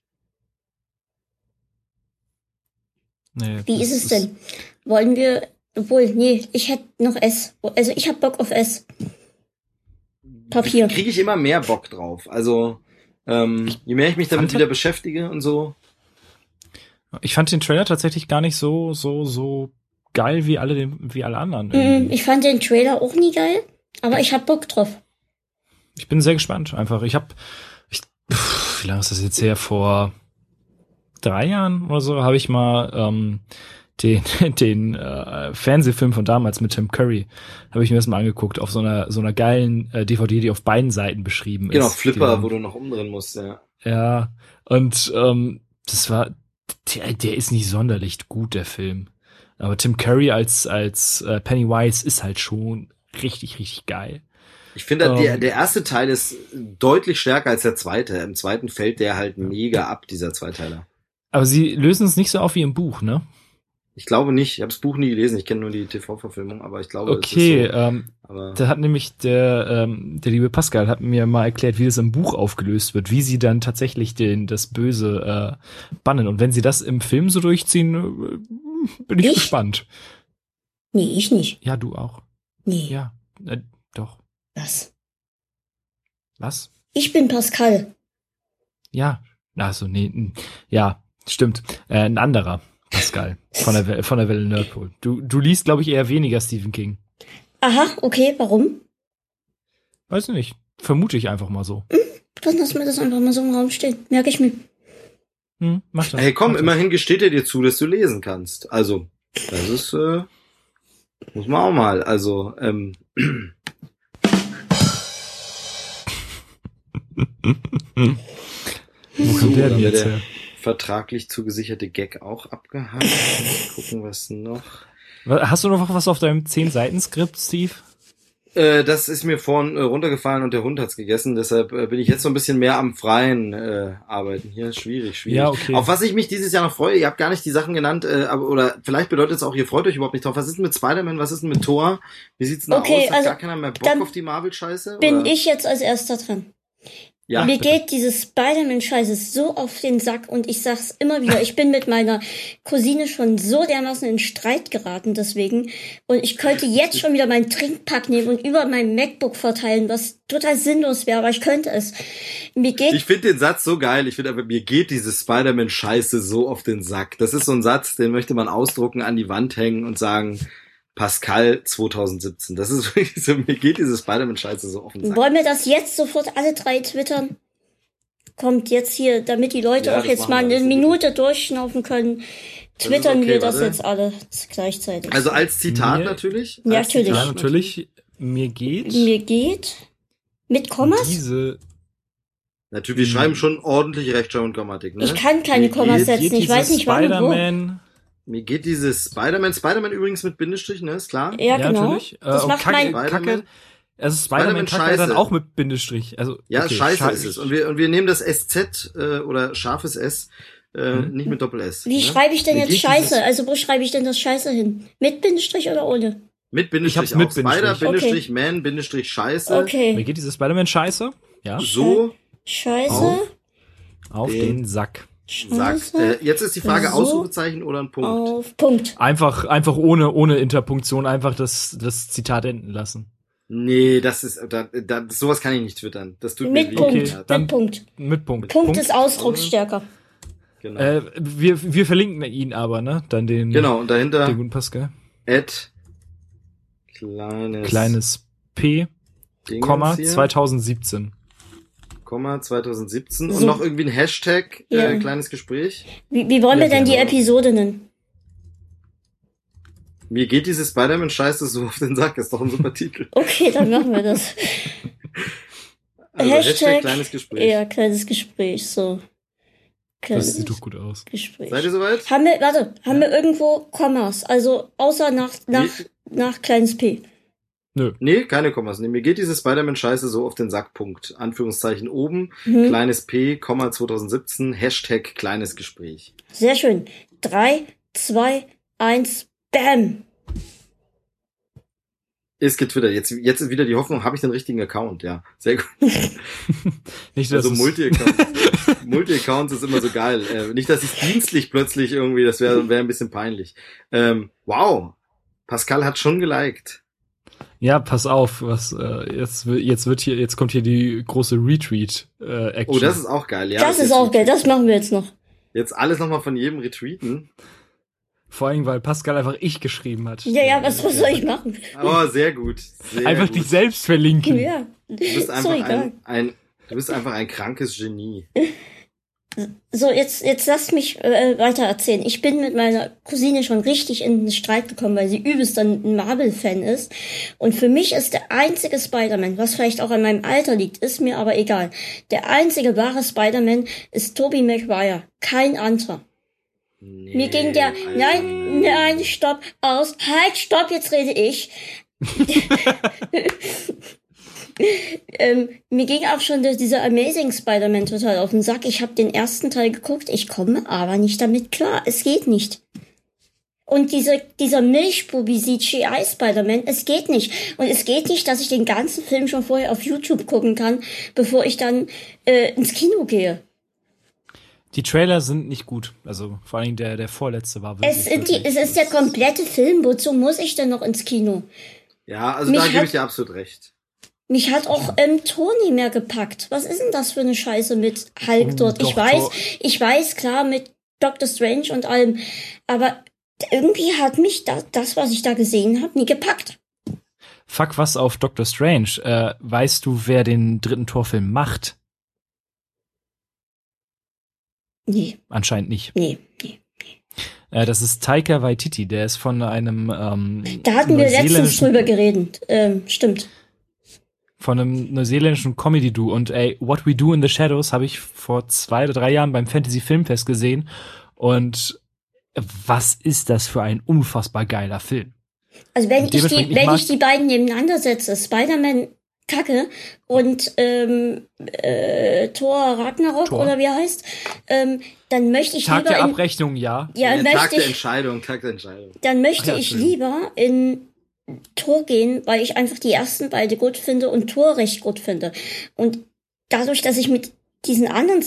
Nee, Wie ist es denn? Wollen wir, obwohl, nee, ich hätte noch S. Also ich hab Bock auf S. Papier. Kriege ich immer mehr Bock drauf. Also ähm, je mehr ich mich damit wieder beschäftige und so. Ich fand den Trailer tatsächlich gar nicht so so so geil wie alle den, wie alle anderen. Mm, ich fand den Trailer auch nie geil, aber ich hab Bock drauf. Ich bin sehr gespannt. Einfach, ich hab, ich, pff, wie lange ist das jetzt her? Vor drei Jahren oder so habe ich mal ähm, den, den äh, Fernsehfilm von damals mit Tim Curry habe ich mir das mal angeguckt auf so einer so einer geilen äh, DVD, die auf beiden Seiten beschrieben genau, ist. Genau, Flipper, die, wo du noch umdrehen musst, ja. Ja, und ähm, das war der, der ist nicht sonderlich gut der Film, aber Tim Curry als als äh, Pennywise ist halt schon richtig richtig geil. Ich finde, um, der, ähm. der erste Teil ist deutlich stärker als der zweite. Im zweiten fällt der halt mega ab, dieser Zweiteiler. Aber sie lösen es nicht so auf wie im Buch, ne? Ich glaube nicht. Ich habe das Buch nie gelesen. Ich kenne nur die TV-Verfilmung, aber ich glaube. Okay, so. ähm, aber da hat nämlich der ähm, der liebe Pascal hat mir mal erklärt, wie das im Buch aufgelöst wird, wie sie dann tatsächlich den das Böse äh, bannen. Und wenn sie das im Film so durchziehen, äh, bin ich, ich, gespannt. Nee, ich nicht. Ja, du auch. Nee. Ja, äh, doch. Was? Was? Ich bin Pascal. Ja, also nee, ja, Stimmt. Äh, ein anderer Pascal von der, von der Welle Nerdpool. Du, du liest, glaube ich, eher weniger Stephen King. Aha, okay, warum? Weiß nicht. vermute ich einfach mal so. Dann lassen wir das einfach mal so im Raum stehen. Merke ich mir. Hm, mach das. Hey, komm, mach das. immerhin gesteht er dir zu, dass du lesen kannst. Also, das ist, äh, muss man auch mal. Also, ähm, Wo kommt der denn jetzt her? Vertraglich zugesicherte Gag auch abgehakt. Mal gucken, was noch. Hast du noch was auf deinem 10-Seiten-Skript, Steve? Äh, das ist mir vorhin äh, runtergefallen und der Hund hat's gegessen, deshalb äh, bin ich jetzt so ein bisschen mehr am freien äh, Arbeiten. Hier ist schwierig, schwierig. Ja, okay. Auf was ich mich dieses Jahr noch freue, ihr habt gar nicht die Sachen genannt, äh, aber oder vielleicht bedeutet es auch, ihr freut euch überhaupt nicht drauf. Was ist denn mit Spider-Man, was ist denn mit Thor? Wie sieht's denn Okay, aus? Hat also, gar keiner mehr Bock auf die Marvel-Scheiße? Bin oder? ich jetzt als erster dran. Ja, Mir bitte. geht dieses Spider-Man-Scheiße so auf den Sack und ich sag's immer wieder, ich bin mit meiner Cousine schon so dermaßen in Streit geraten deswegen und ich könnte jetzt schon wieder meinen Trinkpack nehmen und über mein MacBook verteilen, was total sinnlos wäre, aber ich könnte es. Mir geht Ich finde den Satz so geil. Ich finde aber, mir geht diese Spider-Man-Scheiße so auf den Sack. Das ist so ein Satz, den möchte man ausdrucken, an die Wand hängen und sagen, Pascal 2017. Das ist wirklich so, mir geht diese Spider-Man-Scheiße so Sack. Wollen wir das jetzt sofort alle drei twittern? Kommt jetzt hier, damit die Leute Ja, auch jetzt mal eine Minute durchschnaufen können. Twittern okay, wir das warte. jetzt alle gleichzeitig. Also als Zitat Mir- natürlich. Ja, natürlich. Ja, Zitat natürlich. Mir geht Mir geht mit Kommas? diese Natürlich, wir schreiben schon ordentlich Rechtschreibung und Grammatik. Ne? Ich kann keine Kommas setzen. Ich weiß nicht wo. Spider-Man. Mir geht dieses Spider-Man, Spider-Man übrigens mit Bindestrich, ne, ist klar? Ja, genau. natürlich. Das und macht Kacke, mein, Kacke. Also Spider-Man Spider-Man Kacke dann Scheiße. auch mit Bindestrich. Also Ja, okay, scheiße schei- ist es. Und wir, und wir nehmen das SZ äh, oder scharfes S, äh, Mhm. nicht mit Doppel-S. wie ne? schreibe ich denn Mir jetzt Scheiße? dieses- Also wo schreibe ich denn das Scheiße hin? Mit Bindestrich oder ohne? Mit Bindestrich Ich hab's mit auch. Spider, Bindestrich. Bindestrich, Man, Bindestrich, Scheiße. Mir Okay. geht diese Spider-Man Scheiße. Ja. So Scheiße. Auf Auf Den- den Sack. Sagt. Äh, jetzt ist die Frage, So. Ausrufezeichen oder ein Punkt? auf Punkt. Einfach, einfach ohne, ohne Interpunktion einfach das, das Zitat enden lassen. Nee, das ist, da, da, sowas kann ich nicht twittern. Das tut Mit mir. Punkt. Okay, dann- mit Punkt. Mit Punkt. Punkt, ist ausdrucksstärker. Genau. Äh, wir, wir verlinken ihn aber, ne? Dann den, genau, und dahinter den guten Pascal. Ed kleines, Kleines P, Dingens Komma, hier, 2017. Komma 2017 und So. noch irgendwie ein Hashtag, Ja. äh, kleines Gespräch. Wie, wie wollen Ja, wir denn die gerne. Episode nennen? Mir geht diese Spider-Man-Scheiße so auf den Sack, ist doch ein super Titel. Okay, dann machen wir das. Also Hashtag kleines Gespräch. Ja, kleines Gespräch, so. Das Kleines sieht doch gut aus. Gespräch. Seid ihr soweit? Haben wir, warte, haben wir irgendwo Kommas? Also außer nach, nach, nach kleines P. Nö. Nee, keine Kommas. Nee, mir geht diese Spider-Man-Scheiße so auf den Sack. Punkt. Anführungszeichen oben, Mhm. kleines P, Komma 2017, Hashtag kleines Gespräch. Sehr schön. Drei, zwei, eins, bam. Ist getwittert. Jetzt, jetzt ist wieder die Hoffnung, habe ich den richtigen Account? Ja, sehr gut. Nicht, dass Also Multi-Accounts. Multi-Accounts ist immer so geil. Äh, nicht, dass ich dienstlich plötzlich irgendwie, das wäre wär ein bisschen peinlich. Ähm, wow. Pascal hat schon geliked. Ja, pass auf, was äh, jetzt wird jetzt wird hier jetzt kommt hier die große Retweet äh, Action. Oh, das ist auch geil. Ja, das ist jetzt- auch geil, das machen wir jetzt noch. Jetzt alles nochmal von jedem retweeten. vor allem weil Pascal einfach ich geschrieben hat. Ja, ja, was, was soll ich machen? Oh, sehr gut. Sehr einfach gut. dich selbst verlinken. Ja, Du bist ist so einfach egal. ein, ein, du bist einfach ein krankes Genie. So, jetzt, jetzt lasst mich äh, weiter erzählen. Ich bin mit meiner Cousine schon richtig in den Streit gekommen, weil sie übelst ein Marvel-Fan ist. Und für mich ist der einzige Spider-Man, was vielleicht auch an meinem Alter liegt, ist mir aber egal. Der einzige wahre Spider-Man ist Tobey Maguire. Kein anderer. Nee, Mir ging der, nein, nein, stopp, aus, halt, stopp, jetzt rede ich. ähm, mir ging auch schon dieser Amazing Spider-Man total auf den Sack. Ich habe den ersten Teil geguckt, ich komme aber nicht damit klar. Es geht nicht. Und diese, dieser Milchbubi CGI Spider-Man, es geht nicht. Und es geht nicht, dass ich den ganzen Film schon vorher auf YouTube gucken kann, bevor ich dann äh, ins Kino gehe. Die Trailer sind nicht gut. Also vor allem der der vorletzte war wirklich. Es, sind die, es ist der komplette Film. Wozu muss ich denn noch ins Kino? Ja, also Mich da gebe ich dir absolut recht. Mich hat auch ähm, Toni mehr gepackt. Was ist denn das für eine Scheiße mit Hulk Oh, dort? doch, ich weiß, doch. ich weiß, klar, mit Doctor Strange und allem. Aber irgendwie hat mich da, das, was ich da gesehen habe, nie gepackt. Fuck was auf Doctor Strange. Äh, weißt du, wer den dritten Torfilm macht? Nee, Anscheinend nicht. nee, nee. Äh, das ist Taika Waititi. Der ist von einem ähm, Da hatten wir letztens drüber geredet. Ähm, stimmt. Von einem neuseeländischen Comedy-Duo. Und ey, What We Do in the Shadows habe ich vor zwei oder drei Jahren beim Fantasy Filmfest gesehen. Und was ist das für ein unfassbar geiler Film? Also wenn ich die, ich wenn ich die beiden nebeneinander setze, Spider-Man Kacke und ähm, äh, Thor Ragnarok Thor. oder wie er heißt, ähm, dann möchte ich Tag lieber der in, Abrechnung, ja. ja, Der Tag möchte der ich, Entscheidung, Tag der Entscheidung. dann möchte Ach ja, ich schön. lieber in Tor gehen, weil ich einfach die ersten beide gut finde und Tor recht gut finde. Und dadurch, dass ich mit diesen anderen,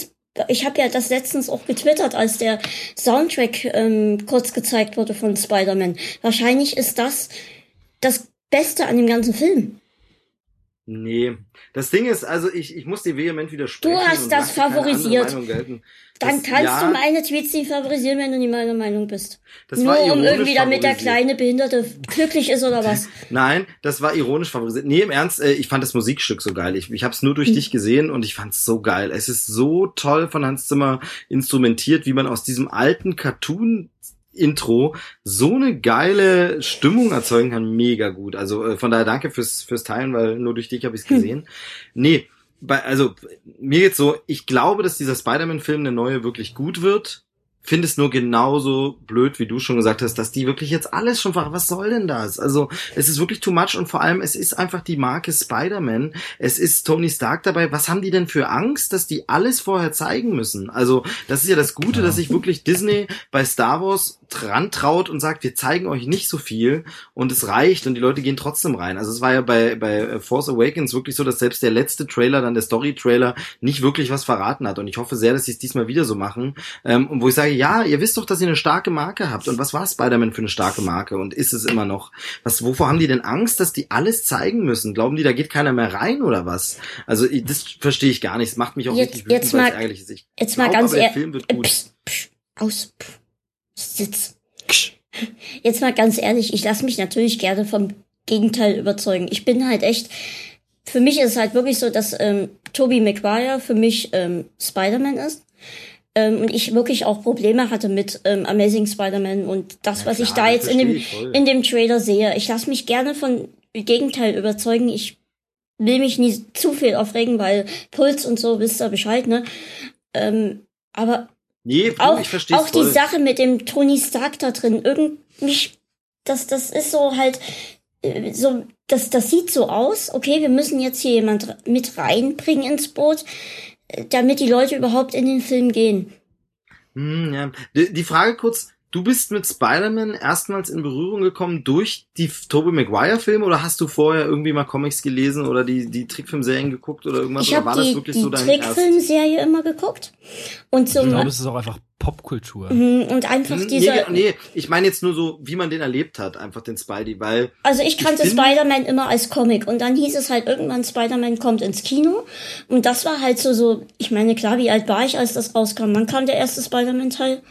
ich habe ja das letztens auch getwittert, als der Soundtrack ähm, kurz gezeigt wurde von Spider-Man. Wahrscheinlich ist das das Beste an dem ganzen Film. Nee. Das Ding ist, also ich, ich muss dir vehement widersprechen. Du hast das favorisiert. Dann Das- kannst ja, du meine Tweets nicht favorisieren, wenn du nicht meiner Meinung bist. Das Nur um irgendwie damit der kleine Behinderte glücklich ist oder was. Nein, das war ironisch favorisiert. Nee, im Ernst, äh, ich fand das Musikstück so geil. Ich, ich habe es nur durch Hm. dich gesehen und ich fand es so geil. Es ist so toll von Hans Zimmer instrumentiert, wie man aus diesem alten Cartoon Intro so eine geile Stimmung erzeugen kann, mega gut. Also äh, von daher danke fürs fürs Teilen, weil nur durch dich habe ich es Hm. gesehen. Nee, bei, also mir geht's so, ich glaube, dass dieser Spider-Man-Film eine neue wirklich gut wird. Finde es nur genauso blöd, wie du schon gesagt hast, dass die wirklich jetzt alles schon ver- was soll denn das? Also, es ist wirklich too much und vor allem, es ist einfach die Marke Spider-Man. Es ist Tony Stark dabei. Was haben die denn für Angst, dass die alles vorher zeigen müssen? Also, das ist ja das Gute, Ja. dass sich wirklich Disney bei Star Wars dran traut und sagt, wir zeigen euch nicht so viel und es reicht und die Leute gehen trotzdem rein. Also, es war ja bei, bei Force Awakens wirklich so, dass selbst der letzte Trailer, dann der Story-Trailer, nicht wirklich was verraten hat und ich hoffe sehr, dass sie es diesmal wieder so machen. Ähm, und wo ich sage, ja, ihr wisst doch, dass ihr eine starke Marke habt. Und was war Spider-Man für eine starke Marke? Und ist es immer noch? Was, wovor haben die denn Angst, dass die alles zeigen müssen? Glauben die, da geht keiner mehr rein oder was? Also, das verstehe ich gar nicht. Das macht mich auch Jetzt- richtig wütend, jetzt mal- ärgerlich ist. Ich Jetzt mal glaub, ganz aber der ehrlich. Film wird gut. Psst, psst, aus. Pff, Sitz. Jetzt mal ganz ehrlich, ich lasse mich natürlich gerne vom Gegenteil überzeugen. Ich bin halt echt, für mich ist es halt wirklich so, dass ähm, Tobey Maguire für mich ähm, Spider-Man ist. Ähm, und ich wirklich auch Probleme hatte mit ähm, Amazing Spider-Man und das, Ja, was ich klar, da das jetzt in dem, ich voll. in dem Trailer sehe. Ich lasse mich gerne von Gegenteil überzeugen. Ich will mich nie zu viel aufregen, weil Puls und so wisst ihr Bescheid, ne? Ähm, aber Nee, auch, ich auch die Sache mit dem Tony Stark da drin, irgendwie, das, das ist so halt, äh, so, das, das sieht so aus, okay, wir müssen jetzt hier jemand mit reinbringen ins Boot, damit die Leute überhaupt in den Film gehen. Hm, ja. Die, die Frage kurz, du bist mit Spider-Man erstmals in Berührung gekommen durch die Tobey Maguire Filme oder hast du vorher irgendwie mal Comics gelesen oder die, die Trickfilmserien geguckt oder irgendwas? Ich oder war habe das die, wirklich die so dein erst- Trickfilmserie immer geguckt und Ich zum, glaube, es ist auch einfach Popkultur. Mhm, und einfach Hm, dieser, Nee, nee, ich meine jetzt nur so, wie man den erlebt hat, einfach den Spidey, weil Also ich kannte Ich Spider-Man immer als Comic und dann hieß es halt irgendwann, Spider-Man kommt ins Kino und das war halt so, so, ich meine, klar, wie alt war ich, als das rauskam? Wann kam der erste Spider-Man-Teil?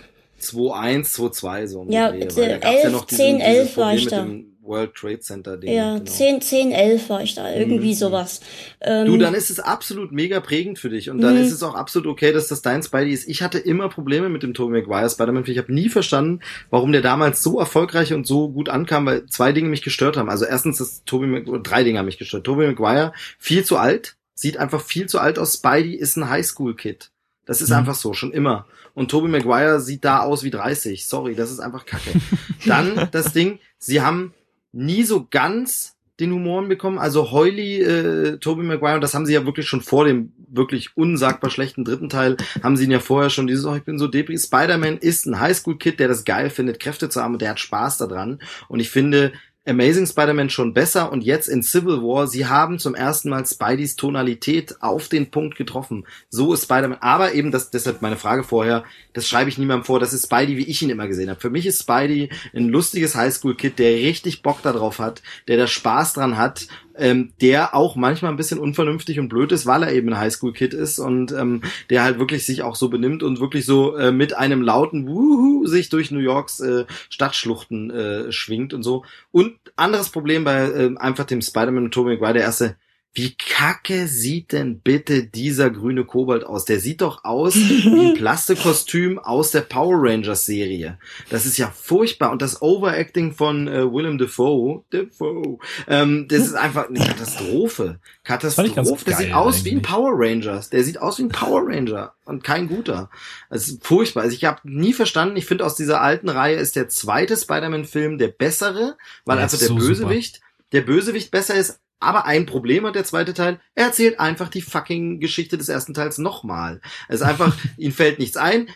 2-1, 2-2 so um Ja, die Dreh, weil da äh, gab's ja 11, noch diesen, 10, dieses 11 war Problem ich mit da. dem World Trade Center Ding. Ja, genau. 10, 10, 11 war ich da, irgendwie Mhm. sowas. Ähm, Du, dann ist es absolut mega prägend für dich und dann Mhm. ist es auch absolut okay, dass das dein Spidey ist. Ich hatte immer Probleme mit dem Tobey Maguire Spider-Man. Ich habe nie verstanden, warum der damals so erfolgreich und so gut ankam, weil zwei Dinge mich gestört haben. Also erstens, das Tobey Maguire, drei Dinge haben mich gestört. Tobey Maguire viel zu alt, sieht einfach viel zu alt aus. Spidey ist ein Highschool-Kid. Das ist Mhm. einfach so, schon immer. Und Tobey Maguire sieht da aus wie 30. Sorry, das ist einfach kacke. Dann das Ding, sie haben nie so ganz den Humor bekommen. Also Heuly, äh, Tobey Maguire, und das haben sie ja wirklich schon vor dem wirklich unsagbar schlechten dritten Teil, haben sie ihn ja vorher schon dieses, oh, ich bin so depri. Spider-Man ist ein Highschool-Kid, der das geil findet, Kräfte zu haben und der hat Spaß daran. Und ich finde, Amazing Spider-Man schon besser und jetzt in Civil War, sie haben zum ersten Mal Spideys Tonalität auf den Punkt getroffen. So ist Spider-Man, aber eben, das, deshalb meine Frage vorher, das schreibe ich niemandem vor, das ist Spidey, wie ich ihn immer gesehen habe. Für mich ist Spidey ein lustiges Highschool-Kid, der richtig Bock darauf hat, der da Spaß dran hat, ähm, der auch manchmal ein bisschen unvernünftig und blöd ist, weil er eben ein Highschool-Kid ist und ähm, der halt wirklich sich auch so benimmt und wirklich so äh, mit einem lauten Wuhu sich durch New Yorks äh, Stadtschluchten äh, schwingt und so. Und anderes Problem bei äh, einfach dem Spider-Man und Tobey Maguire, der erste wie kacke sieht denn bitte dieser grüne Kobold aus? Der sieht doch aus wie ein Plastikkostüm aus der Power Rangers Serie. Das ist ja furchtbar. Und das Overacting von äh, Willem Dafoe, Dafoe ähm, das ist einfach eine Katastrophe. Katastrophe. Der sieht aus eigentlich. wie ein Power Rangers. Der sieht aus wie ein Power Ranger und kein guter. Das ist furchtbar. Also ich habe nie verstanden, ich finde aus dieser alten Reihe ist der zweite Spider-Man-Film der bessere, weil ja, einfach der so Bösewicht, super. der Bösewicht besser ist aber ein Problem hat der zweite Teil. Er erzählt einfach die fucking Geschichte des ersten Teils nochmal. Es ist einfach, ihm fällt nichts ein.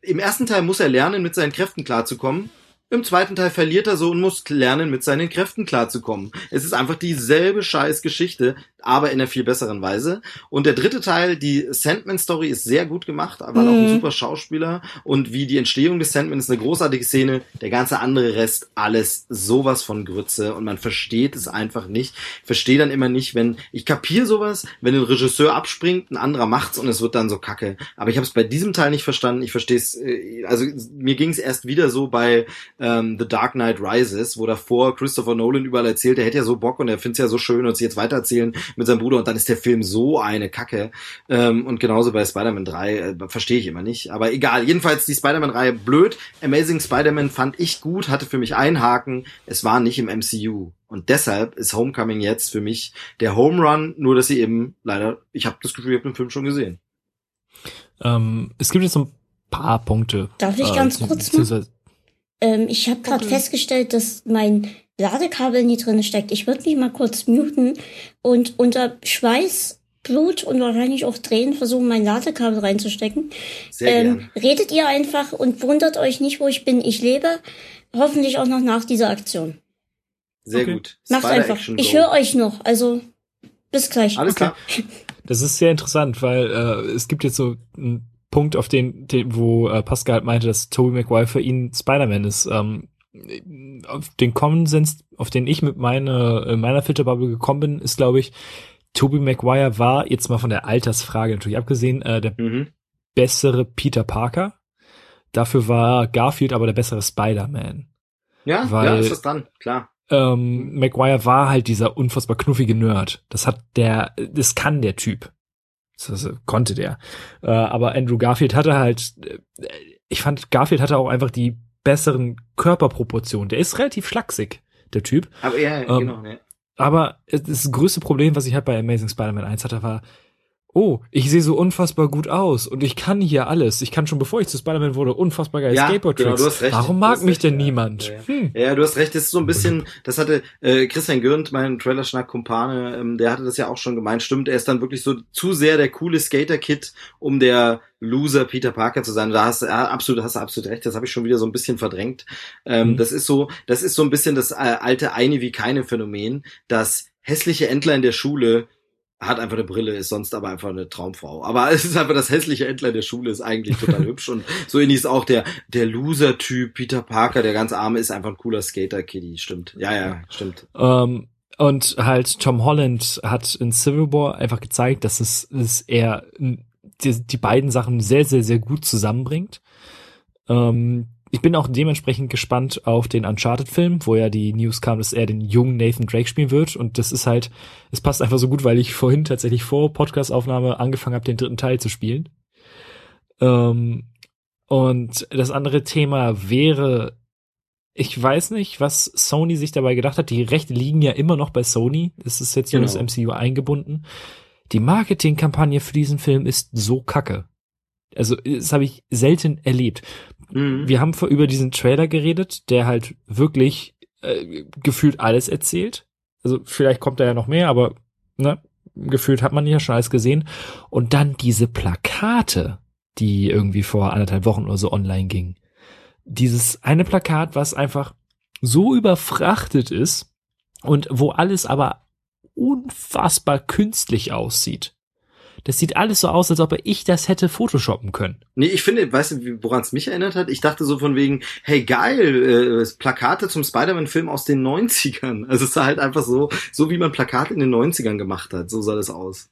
Im ersten Teil muss er lernen, mit seinen Kräften klarzukommen. Im zweiten Teil verliert er so und muss lernen, mit seinen Kräften klarzukommen. Es ist einfach dieselbe scheiß Geschichte, aber in einer viel besseren Weise. Und der dritte Teil, die Sandman-Story, ist sehr gut gemacht, aber mhm. auch ein super Schauspieler. Und wie die Entstehung des Sandman ist eine großartige Szene. Der ganze andere Rest, alles sowas von Grütze. Und man versteht es einfach nicht. Ich verstehe dann immer nicht, wenn, ich kapiere sowas, wenn ein Regisseur abspringt, ein anderer macht's und es wird dann so kacke. Aber ich habe es bei diesem Teil nicht verstanden. Ich verstehe es, äh, also mir ging es erst wieder so bei ähm, The Dark Knight Rises, wo davor Christopher Nolan überall erzählt, er hätte ja so Bock und er findet es ja so schön und sie jetzt weitererzählen mit seinem Bruder und dann ist der Film so eine Kacke. Ähm, und genauso bei Spider-Man 3, äh, verstehe ich immer nicht. Aber egal, jedenfalls die Spider-Man-Reihe blöd. Amazing Spider-Man fand ich gut, hatte für mich einen Haken, es war nicht im MCU. Und deshalb ist Homecoming jetzt für mich der Home Run, nur dass sie eben leider, ich habe das Gefühl, ich habe den Film schon gesehen. Ähm, es gibt jetzt so ein paar Punkte. Darf ich äh, ganz kurz mal? Ähm, ich habe gerade okay. festgestellt, dass mein Ladekabel nie drin steckt. Ich würde mich mal kurz muten und unter Schweiß, Blut und wahrscheinlich auch Tränen versuchen, mein Ladekabel reinzustecken. Sehr ähm, Redet ihr einfach und wundert euch nicht, wo ich bin. Ich lebe. Hoffentlich auch noch nach dieser Aktion. Sehr okay. gut. Macht einfach. Ich höre euch noch. Also bis gleich. Alles klar. Das ist sehr interessant, weil äh, es gibt jetzt so einen Punkt, auf den, den wo äh, Pascal halt meinte, dass Tobey Maguire für ihn Spider-Man ist. Ähm, auf den Konsens, auf den ich mit meiner, äh, meiner Filterbubble gekommen bin, ist, glaube ich, Tobey Maguire war, jetzt mal von der Altersfrage natürlich abgesehen, äh, der mhm. bessere Peter Parker. Dafür war Garfield aber der bessere Spider-Man. Ja, Weil, ja, ist das dann, klar. Ähm, Maguire war halt dieser unfassbar knuffige Nerd. Das hat der, das kann der Typ. Das, konnte der. Äh, aber Andrew Garfield hatte halt, äh, ich fand, Garfield hatte auch einfach die besseren Körperproportionen. Der ist relativ schlaksig, der Typ. Aber ja, ähm, genau, ne. Aber das größte Problem, was ich halt bei Amazing Spider-Man 1 hatte, war, oh, ich sehe so unfassbar gut aus und ich kann hier alles. Ich kann schon, bevor ich zu Spider-Man wurde, unfassbar geil ja, Skateboard-Tricks. Genau, recht, Warum mag mich recht, denn ja. niemand? Ja, hm. ja, du hast recht, das ist so ein bisschen, das hatte äh, Christian Gürnt, mein Trailer-Schnack-Kumpane, ähm, der hatte das ja auch schon gemeint. Stimmt, er ist dann wirklich so zu sehr der coole Skater-Kid, um der Loser Peter Parker zu sein. Da hast du ja, absolut, hast du absolut recht. Das habe ich schon wieder so ein bisschen verdrängt. Ähm, mhm. Das ist so, das ist so ein bisschen das äh, alte eine wie keine Phänomen, das hässliche Entler in der Schule hat einfach eine Brille, ist sonst aber einfach eine Traumfrau. Aber es ist einfach das hässliche Entler der Schule, ist eigentlich total hübsch. Und so ähnlich ist auch der, der Loser-Typ Peter Parker, der ganz arme, ist einfach ein cooler Skater-Kitty. Stimmt. Ja, ja, stimmt. Ähm, und halt Tom Holland hat in Civil War einfach gezeigt, dass es, es er die, die beiden Sachen sehr, sehr, sehr gut zusammenbringt. Ähm, ich bin auch dementsprechend gespannt auf den Uncharted-Film, wo ja die News kam, dass er den jungen Nathan Drake spielen wird. Und das ist halt, es passt einfach so gut, weil ich vorhin tatsächlich vor Podcast-Aufnahme angefangen habe, den dritten Teil zu spielen. Ähm, und das andere Thema wäre, ich weiß nicht, was Sony sich dabei gedacht hat. Die Rechte liegen ja immer noch bei Sony. Es ist jetzt genau. nur das MCU eingebunden. Die Marketingkampagne für diesen Film ist so kacke. Also, das habe ich selten erlebt. Mhm. Wir haben vor über diesen Trailer geredet, der halt wirklich äh, gefühlt alles erzählt. Also, vielleicht kommt da ja noch mehr, aber ne, gefühlt hat man ja schon alles gesehen. Und dann diese Plakate, die irgendwie vor anderthalb Wochen oder so online gingen. Dieses eine Plakat, was einfach so überfrachtet ist und wo alles aber unfassbar künstlich aussieht. Das sieht alles so aus, als ob ich das hätte photoshoppen können. Nee, ich finde, weißt du, woran es mich erinnert hat? Ich dachte so von wegen, hey geil, äh, Plakate zum Spider-Man-Film aus den 90ern. Also es sah halt einfach so, so wie man Plakate in den 90ern gemacht hat. So sah das aus.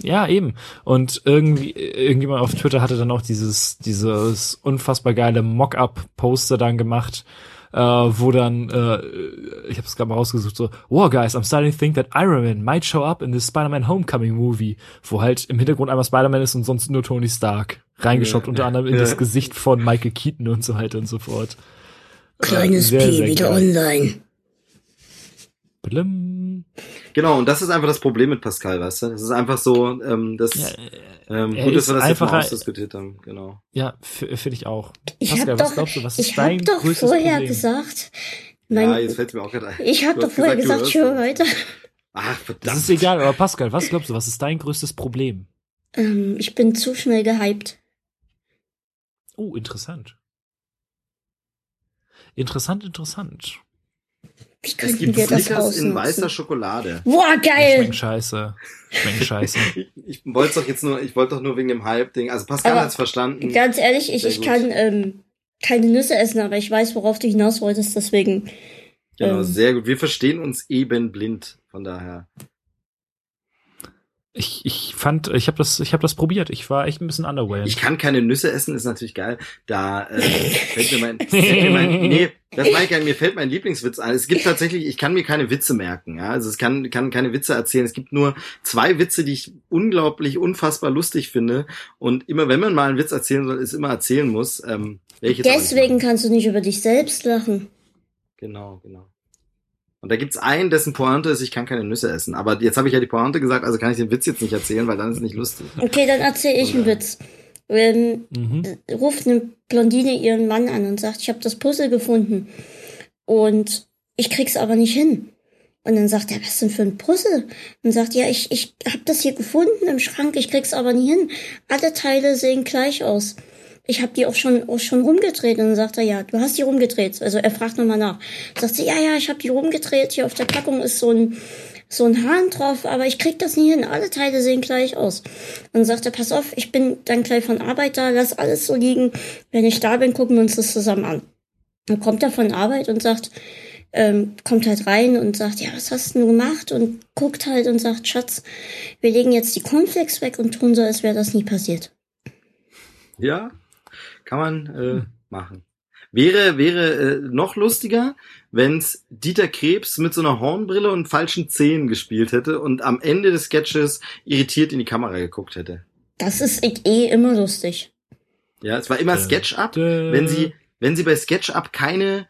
Ja, eben. Und irgendwie, irgendjemand auf Twitter hatte dann auch dieses, dieses unfassbar geile Mock-up-Poster dann gemacht, äh, wo dann, äh, ich habe es gerade mal rausgesucht, so, wow guys, I'm starting to think that Iron Man might show up in the Spider-Man Homecoming Movie, wo halt im Hintergrund einmal Spider-Man ist und sonst nur Tony Stark. Reingeschoppt, Ja, unter ja, anderem in ja. das Gesicht von Michael Keaton und so weiter und so fort. Kleines sehr, P sehr wieder geil. online. Blim. Genau, und das ist einfach das Problem mit Pascal, weißt du? Das ist einfach so, ähm, das Ja, ähm, er gut, dass ist wir das jetzt mal einfacher- ausdiskutiert haben, genau. Ja, finde ich auch. Ich Pascal, hab was doch, glaubst du, was ist ich dein hab doch größtes vorher Problem? gesagt, ja, mein, jetzt fällt mir auch gerade ein. ich hab doch vorher gesagt, ich höre es. weiter. Ach, Das verdammt. ist egal, aber Pascal, was glaubst du, was ist dein größtes Problem? Ähm, ich bin zu schnell gehypt. Oh, interessant. Interessant, interessant. Wie Es gibt wir das Snickers in weißer? Schokolade. Boah, geil! Schmecken scheiße. Schmecken scheiße. Ich, wollte doch jetzt nur, ich wollte doch nur wegen dem Hype-Ding. Also Pascal Aber hat's verstanden. Ganz ehrlich, ich, Sehr ich gut. kann ähm, keine Nüsse essen, aber ich weiß, worauf du hinaus wolltest, deswegen. Genau, ähm, sehr gut. Wir verstehen uns eben blind, von daher. Ich, ich fand, ich habe das, ich habe das probiert. Ich war echt ein bisschen underwhelmed. Ich kann keine Nüsse essen, ist natürlich geil. Da äh, fällt mir mein, fällt mir mein nee, das meine ich gar nicht, mir fällt mein Lieblingswitz ein. Es gibt tatsächlich, ich kann mir keine Witze merken, ja. Also es kann, kann keine Witze erzählen. Es gibt nur zwei Witze, die ich unglaublich, unfassbar lustig finde. Und immer, wenn man mal einen Witz erzählen soll, ist immer erzählen muss. Ähm, Deswegen kannst du nicht über dich selbst lachen. Genau, genau. Und da gibt's einen, dessen Pointe ist, ich kann keine Nüsse essen. Aber jetzt habe ich ja die Pointe gesagt, also kann ich den Witz jetzt nicht erzählen, weil dann ist es nicht lustig. Okay, dann erzähle ich einen Witz. Ähm, Mhm. ruft eine Blondine ihren Mann an und sagt, ich habe das Puzzle gefunden und ich krieg's aber nicht hin. Und dann sagt er, was denn für ein Puzzle? Und sagt, ja, ich, ich habe das hier gefunden im Schrank, ich krieg's aber nie hin. Alle Teile sehen gleich aus. Ich habe die auch schon auch schon rumgedreht. Und dann sagt er, ja, du hast die rumgedreht. Also er fragt nochmal nach. Sagt sie, ja, ja, ich habe die rumgedreht. Hier auf der Packung ist so ein so ein Hahn drauf, aber ich krieg das nie hin. Alle Teile sehen gleich aus. Dann sagt er, pass auf, ich bin dann gleich von Arbeit da, lass alles so liegen. Wenn ich da bin, gucken wir uns das zusammen an. Dann kommt er von Arbeit und sagt, ähm, kommt halt rein und sagt, ja, was hast du denn gemacht? Und guckt halt und sagt, Schatz, wir legen jetzt die Cornflakes weg und tun so, als wäre das nie passiert. Ja, kann man äh, machen. Wäre wäre äh, noch lustiger, wenn's Dieter Krebs mit so einer Hornbrille und falschen Zähnen gespielt hätte und am Ende des Sketches irritiert in die Kamera geguckt hätte. Das ist eh immer lustig. Ja, es war immer Sketch-Up. Wenn sie wenn sie bei Sketch-Up keine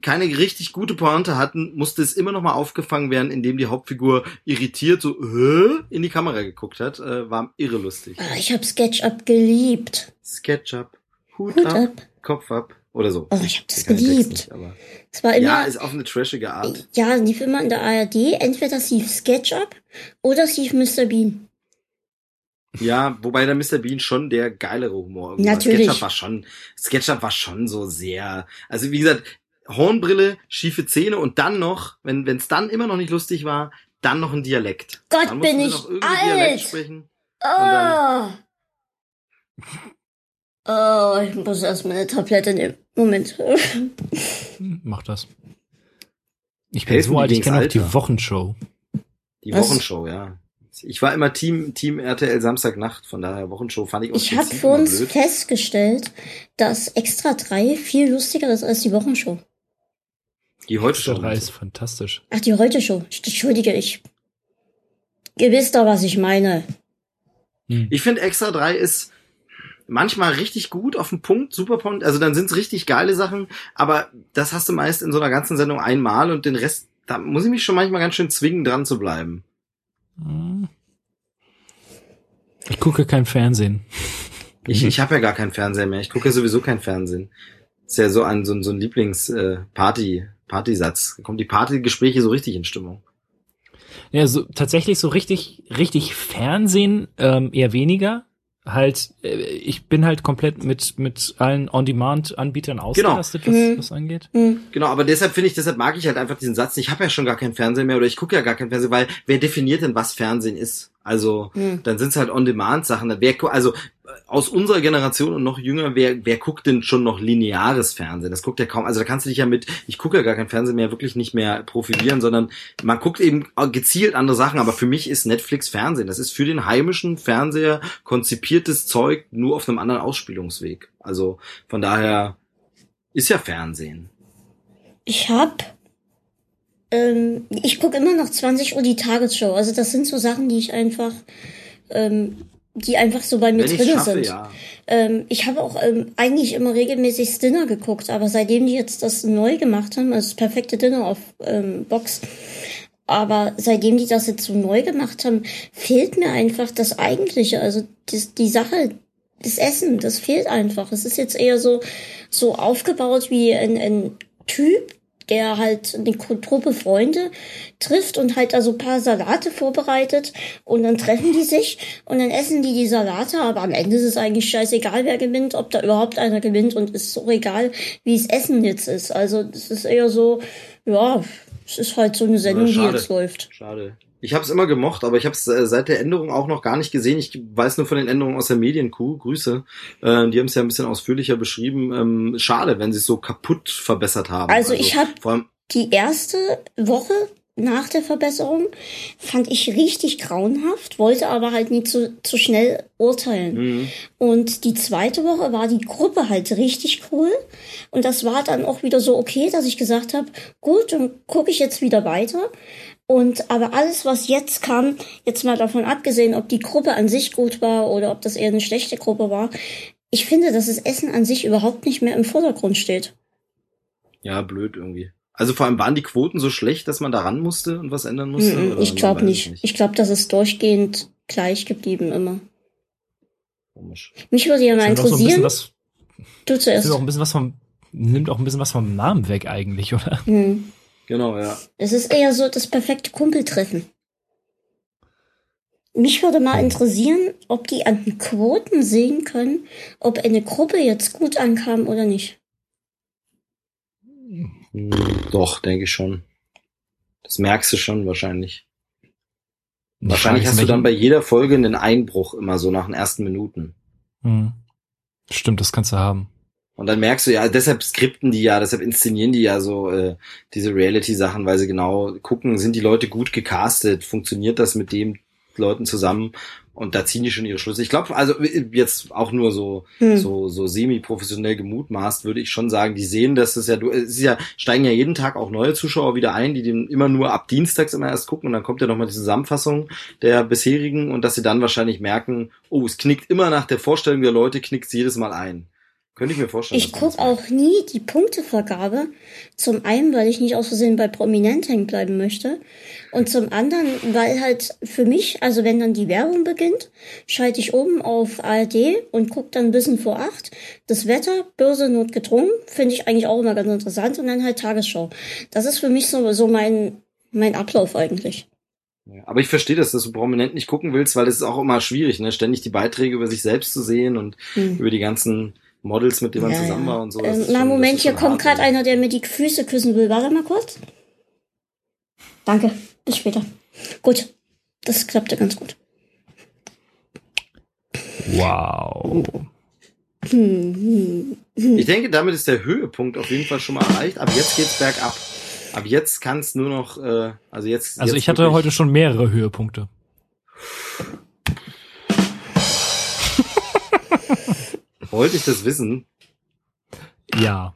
keine richtig gute Pointe hatten, musste es immer noch mal aufgefangen werden, indem die Hauptfigur irritiert so Hä? in die Kamera geguckt hat. Äh, war irre lustig. Ah, ich hab SketchUp geliebt. Sketch-Up, Hut, Hut ab, ab. Kopf ab oder so. Oh, ich hab das geliebt. nicht, Es war immer, ja, ist auf eine trashige Art. ja, lief immer in der ARD. Entweder es lief SketchUp oder es lief Mr. Bean. Ja, wobei der Mr. Bean schon der geilere Humor irgendwie. Natürlich. SketchUp war schon, SketchUp war schon so sehr, also wie gesagt, Hornbrille, schiefe Zähne und dann noch, wenn es dann immer noch nicht lustig war, dann noch ein Dialekt. Gott, bin ich alt. Dialekt sprechen. Oh. Oh, ich muss erst meine Tablette nehmen. Moment. Mach das. Ich bin Helfen so alt, ich kenne auch die Wochenshow. Die Was? Wochenshow, ja. Ich war immer Team, Team RTL Samstagnacht, von daher Wochenshow fand ich aus Ich habe für uns blöd. festgestellt, dass Extra 3 viel lustiger ist als die Wochenshow. Die heute Extra schon. drei ist fantastisch. Ach, die Heute-Show. Entschuldige, ich. Ihr wisst doch, was ich meine. Hm. Ich finde Extra 3 ist manchmal richtig gut auf den Punkt, super Punkt. Also dann sind's richtig geile Sachen, aber das hast du meist in so einer ganzen Sendung einmal und den Rest, da muss ich mich schon manchmal ganz schön zwingen, dran zu bleiben. Hm. Ich gucke kein Fernsehen. Ich, Mhm. ich habe ja gar keinen Fernseher mehr. Ich gucke ja sowieso kein Fernsehen. Ist ja so ein, so ein, so ein Lieblings-Party, Partysatz. Da kommen die Partygespräche so richtig in Stimmung. Ja, so tatsächlich so richtig, richtig Fernsehen ähm, eher weniger. Halt, äh, ich bin halt komplett mit mit allen On-Demand-Anbietern ausgelastet, Mhm. was das angeht. Hm. Genau, aber deshalb finde ich, deshalb mag ich halt einfach diesen Satz. Ich habe ja schon gar kein Fernsehen mehr oder ich gucke ja gar kein Fernsehen, weil wer definiert denn, was Fernsehen ist? Also Hm. dann sind's halt On-Demand-Sachen. Wer, also aus unserer Generation und noch jünger, wer, wer guckt denn schon noch lineares Fernsehen? Das guckt ja kaum. Also da kannst du dich ja mit, ich gucke ja gar kein Fernsehen mehr, wirklich nicht mehr profilieren, sondern man guckt eben gezielt andere Sachen. Aber für mich ist Netflix Fernsehen. Das ist für den heimischen Fernseher konzipiertes Zeug, nur auf einem anderen Ausspielungsweg. Also von daher ist ja Fernsehen. Ich hab, ähm, ich gucke immer noch 20 Uhr die Tagesschau. Also das sind so Sachen, die ich einfach, ähm, die einfach so bei mir Wenn drin schaffe, sind. ja. Ähm, ich habe auch ähm, eigentlich immer regelmäßig Dinner geguckt, aber seitdem die jetzt das neu gemacht haben, also das perfekte Dinner auf ähm, Box, aber seitdem die das jetzt so neu gemacht haben, fehlt mir einfach das Eigentliche, also das, die Sache, das Essen, das fehlt einfach. Es ist jetzt eher so so aufgebaut wie ein, ein Typ, der halt eine Truppe Freunde trifft und halt also ein paar Salate vorbereitet und dann treffen die sich und dann essen die die Salate, aber am Ende ist es eigentlich scheißegal, wer gewinnt, ob da überhaupt einer gewinnt und ist so egal, wie es Essen jetzt ist. Also es ist eher so, ja, es ist halt so eine Sendung, die jetzt läuft. Schade. Ich habe es immer gemocht, aber ich habe es äh, seit der Änderung auch noch gar nicht gesehen. Ich weiß nur von den Änderungen aus der Medienkuh. Grüße. Äh, die haben es ja ein bisschen ausführlicher beschrieben. Ähm, schade, wenn sie es so kaputt verbessert haben. Also ich hab- vor allem Die erste Woche nach der Verbesserung fand ich richtig grauenhaft, wollte aber halt nie zu, zu schnell urteilen. Mhm. Und die zweite Woche war die Gruppe halt richtig cool. Und das war dann auch wieder so okay, dass ich gesagt habe, gut, dann gucke ich jetzt wieder weiter. Und aber alles, was jetzt kam, jetzt mal davon abgesehen, ob die Gruppe an sich gut war oder ob das eher eine schlechte Gruppe war, ich finde, dass das Essen an sich überhaupt nicht mehr im Vordergrund steht. ja blöd irgendwie. Also vor allem waren die Quoten so schlecht, dass man da ran musste und was ändern musste. Mm, Oder Ich glaube nicht. es Ich glaube, das ist durchgehend gleich geblieben immer. Komisch. Mich würde ja mal Nimmt auch so interessieren. was, du zuerst. nimmt auch ein bisschen was vom, nimmt auch ein bisschen was vom Namen weg eigentlich, oder? Hm. Genau, ja. Es ist eher so das perfekte Kumpeltreffen. Mich würde mal interessieren, ob die an den Quoten sehen können, ob eine Gruppe jetzt gut ankam oder nicht. Doch, denke ich schon. Das merkst du schon wahrscheinlich. Wahrscheinlich hast du dann bei jeder Folge einen Einbruch immer so nach den ersten Minuten. Hm. Stimmt, das kannst du haben. Und dann merkst du ja, deshalb skripten die ja, deshalb inszenieren die ja so äh, diese Reality-Sachen, weil sie genau gucken, sind die Leute gut gecastet, funktioniert das mit den Leuten zusammen und da ziehen die schon ihre Schlüsse. Ich glaube, also jetzt auch nur so Hm. so so semi-professionell gemutmaßt, würde ich schon sagen, die sehen, dass es ja du es ist ja steigen ja jeden Tag auch neue Zuschauer wieder ein, die den immer nur ab Dienstags immer erst gucken und dann kommt ja noch mal die Zusammenfassung der bisherigen und dass sie dann wahrscheinlich merken, oh, es knickt immer nach der Vorstellung der Leute knickt jedes Mal ein. Könnte ich mir vorstellen. Ich dass man guck das auch nie die Punktevergabe. Zum einen, weil ich nicht aus Versehen bei Prominent hängen bleiben möchte. Und zum anderen, weil halt für mich, also wenn dann die Werbung beginnt, schalte ich oben auf ARD und guck dann ein bisschen vor acht. Das Wetter, böse notgedrungen, finde ich eigentlich auch immer ganz interessant. Und dann halt Tagesschau. Das ist für mich so, so mein, mein Ablauf eigentlich. Ja, aber ich verstehe das, dass du prominent nicht gucken willst, weil es ist auch immer schwierig, ne? ständig die Beiträge über sich selbst zu sehen und Hm. über die ganzen Models, mit denen man zusammen war und so. Ähm, na, schon- Moment, hier kommt gerade einer, der mir die Füße küssen will. Warte mal kurz. Danke, bis später. Gut, das klappte ganz gut. Wow. Ich denke, damit ist der Höhepunkt auf jeden Fall schon mal erreicht. Ab jetzt geht's bergab. Ab jetzt kann es nur noch, äh, also jetzt. Also jetzt ich hatte heute schon mehrere Höhepunkte. Wollte ich das wissen? Ja.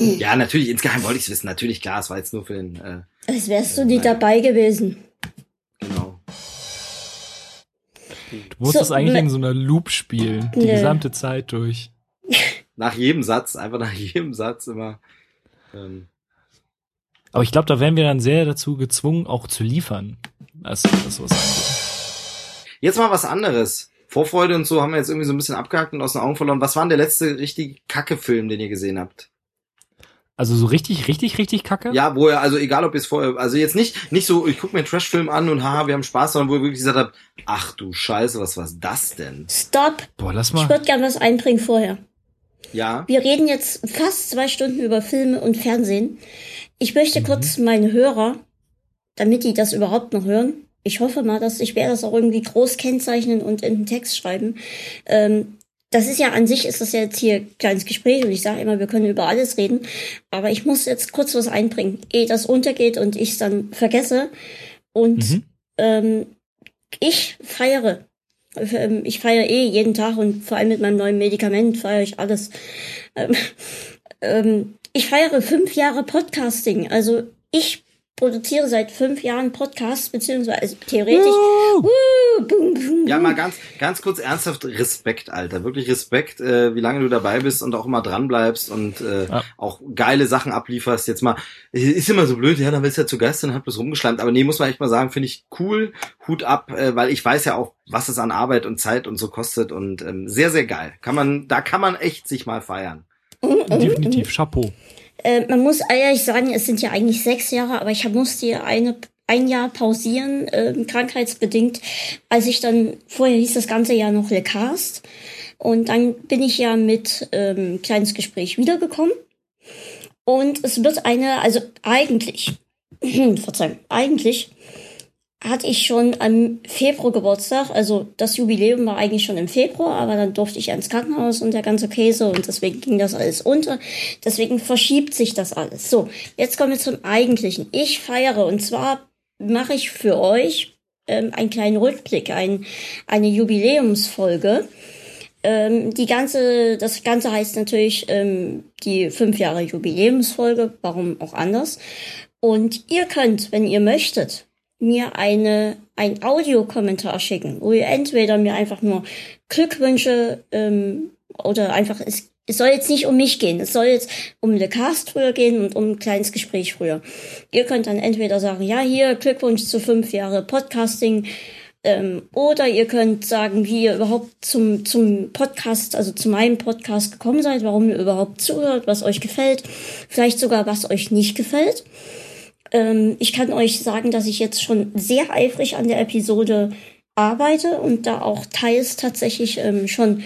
Ja, natürlich, insgeheim wollte ich es wissen. Natürlich, klar, es war jetzt nur für den, äh, Als wärst du nie dabei gewesen. genau. Du musstest So, eigentlich ne- in so einer Loop spielen, die Nee. gesamte Zeit durch. Nach jedem Satz, einfach nach jedem Satz immer. Ähm, Aber ich glaube, da wären wir dann sehr dazu gezwungen, auch zu liefern, als was sowas angeht. Jetzt mal was anderes. Vorfreude und so haben wir jetzt irgendwie so ein bisschen abgehakt und aus den Augen verloren. Was war denn der letzte richtig kacke Film, den ihr gesehen habt? Also so richtig, richtig, richtig kacke? Ja, wo er, also egal ob ihr es vorher, also jetzt nicht, nicht so, ich gucke mir einen Trashfilm an und haha, wir haben Spaß, sondern wo ihr wirklich gesagt habt, ach du Scheiße, was war's das denn? Stopp! Boah, lass Ich mal. würde gern was einbringen vorher. Ja, Wir reden jetzt fast zwei Stunden über Filme und Fernsehen. Ich Mhm. möchte kurz meine Hörer, damit die das überhaupt noch hören, ich hoffe mal, dass ich werde das auch irgendwie groß kennzeichnen und in den Text schreiben. Ähm, das ist ja an sich ist das jetzt hier kleines Gespräch und ich sage immer, wir können über alles reden, aber ich muss jetzt kurz was einbringen, ehe das untergeht und ich es dann vergesse. Und mhm. ähm, ich feiere. Ähm, ich feiere eh jeden Tag und vor allem mit meinem neuen Medikament feiere ich alles. Ähm, ähm, ich feiere fünf Jahre Podcasting. Also ich produziere seit fünf Jahren Podcasts, beziehungsweise theoretisch. Uh. Uh, boom, boom, ja, mal ganz, ganz kurz ernsthaft Respekt, Alter. Wirklich Respekt, äh, wie lange du dabei bist und auch immer dran bleibst und äh, ja. auch geile Sachen ablieferst. Jetzt mal, ist immer so blöd, ja, dann bist du ja zu Gast und hab das rumgeschleimt. Aber nee, muss man echt mal sagen, finde ich cool, Hut ab, äh, weil ich weiß ja auch, was es an Arbeit und Zeit und so kostet und ähm, sehr, sehr geil. Kann man, da kann man echt sich mal feiern. Definitiv, Chapeau. Äh, man muss ehrlich sagen, es sind ja eigentlich sechs Jahre, aber ich musste ja eine, ein Jahr pausieren, äh, krankheitsbedingt, als ich dann, vorher hieß das ganze Jahr noch Le Cast. Und dann bin ich ja mit ähm, kleines Gespräch wiedergekommen. Und es wird eine, also eigentlich, Verzeihung, eigentlich hatte ich schon am Februar Geburtstag. Also das Jubiläum war eigentlich schon im Februar, aber dann durfte ich ins Krankenhaus und der ganze Käse und deswegen ging das alles unter. Deswegen verschiebt sich das alles. So, jetzt kommen wir zum Eigentlichen. Ich feiere und zwar mache ich für euch ähm, einen kleinen Rückblick, ein, eine Jubiläumsfolge. Ähm, die ganze, das Ganze heißt natürlich ähm, die fünf Jahre Jubiläumsfolge, warum auch anders. Und ihr könnt, wenn ihr möchtet, mir eine ein Audiokommentar schicken, wo ihr entweder mir einfach nur Glückwünsche ähm, oder einfach es, es soll jetzt nicht um mich gehen, es soll jetzt um Le Cast früher gehen und um ein kleines Gespräch früher. Ihr könnt dann entweder sagen, ja hier Glückwunsch zu fünf Jahre Podcasting. Ähm, oder ihr könnt sagen, wie ihr überhaupt zum, zum Podcast, also zu meinem Podcast gekommen seid, warum ihr überhaupt zuhört, was euch gefällt, vielleicht sogar was euch nicht gefällt. Ähm, ich kann euch sagen, dass ich jetzt schon sehr eifrig an der Episode arbeite und da auch teils tatsächlich ähm, schon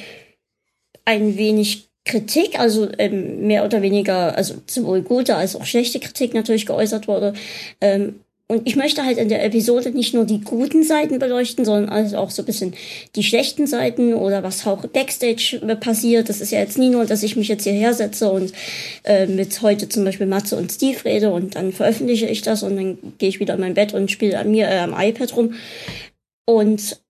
ein wenig Kritik, also ähm, mehr oder weniger, also sowohl gute als auch schlechte Kritik natürlich geäußert wurde. Ähm, und ich möchte halt in der Episode nicht nur die guten Seiten beleuchten, sondern also auch so ein bisschen die schlechten Seiten oder was auch Backstage passiert. Das ist ja jetzt nie nur, dass ich mich jetzt hierher setze und äh, mit heute zum Beispiel Matze und Steve rede und dann veröffentliche ich das und dann gehe ich wieder in mein Bett und spiele an mir äh, am iPad rum. Und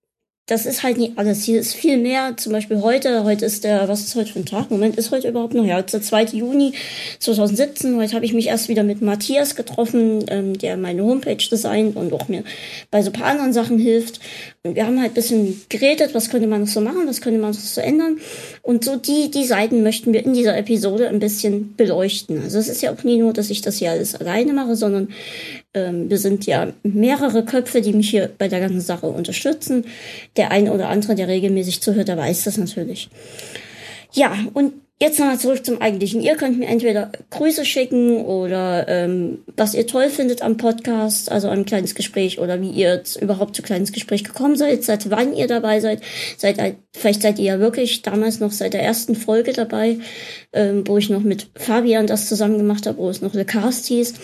das ist halt nicht alles. Hier ist viel mehr. Zum Beispiel heute, heute ist der, was ist heute für ein Tag? Moment, ist heute überhaupt noch? Ja, heute ist der 2. Juni 2017. Heute habe ich mich erst wieder mit Matthias getroffen, ähm, der meine Homepage designt und auch mir bei so paar anderen Sachen hilft. Wir haben halt bisschen geredet, was könnte man noch so machen, was könnte man noch so ändern. Und so die, die Seiten möchten wir in dieser Episode ein bisschen beleuchten. Also es ist ja auch nie nur, dass ich das hier alles alleine mache, sondern ähm, wir sind ja mehrere Köpfe, die mich hier bei der ganzen Sache unterstützen. Der eine oder andere, der regelmäßig zuhört, der weiß das natürlich. Ja, und Jetzt nochmal zurück zum Eigentlichen. Ihr könnt mir entweder Grüße schicken oder ähm, was ihr toll findet am Podcast, also ein kleines Gespräch oder wie ihr jetzt überhaupt zu kleines Gespräch gekommen seid, seit wann ihr dabei seid. Seid vielleicht seid ihr ja wirklich damals noch seit der ersten Folge dabei, ähm, wo ich noch mit Fabian das zusammen gemacht habe, wo es noch The Cast hieß.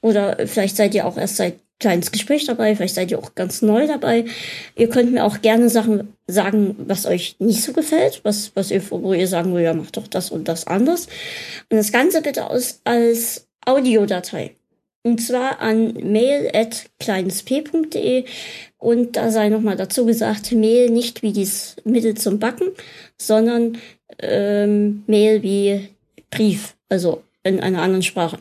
Oder vielleicht seid ihr auch erst seit kleines Gespräch dabei, vielleicht seid ihr auch ganz neu dabei. Ihr könnt mir auch gerne Sachen sagen, was euch nicht so gefällt, was, was ihr, wo ihr sagen wollt, ja, macht doch das und das anders. Und das Ganze bitte aus, als Audiodatei. Und zwar an mail.kleinesp.de und da sei nochmal dazu gesagt, Mail nicht wie dies Mittel zum Backen, sondern ähm, Mail wie Brief, also in einer anderen Sprache.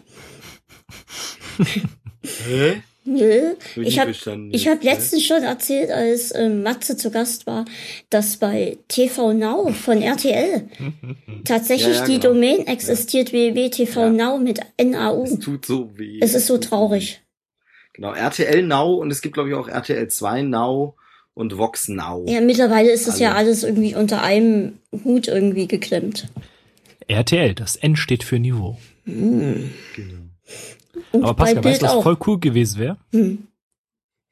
Nö. Ich habe ich hab letztens schon erzählt, als äh, Matze zu Gast war, dass bei TV Now von RTL tatsächlich ja, ja, die genau. Domain existiert ja. www.tv Now mit NAU. Es tut so weh. Es ist so traurig. Genau, RTL Now und es gibt glaube ich auch RTL 2 Now und Vox Now. Ja, mittlerweile ist es ja alles irgendwie unter einem Hut irgendwie geklemmt. RTL, das N steht für Niveau. Mhm. Genau. Und Aber Pascal, weißt du, was auch. voll cool gewesen wäre? Hm.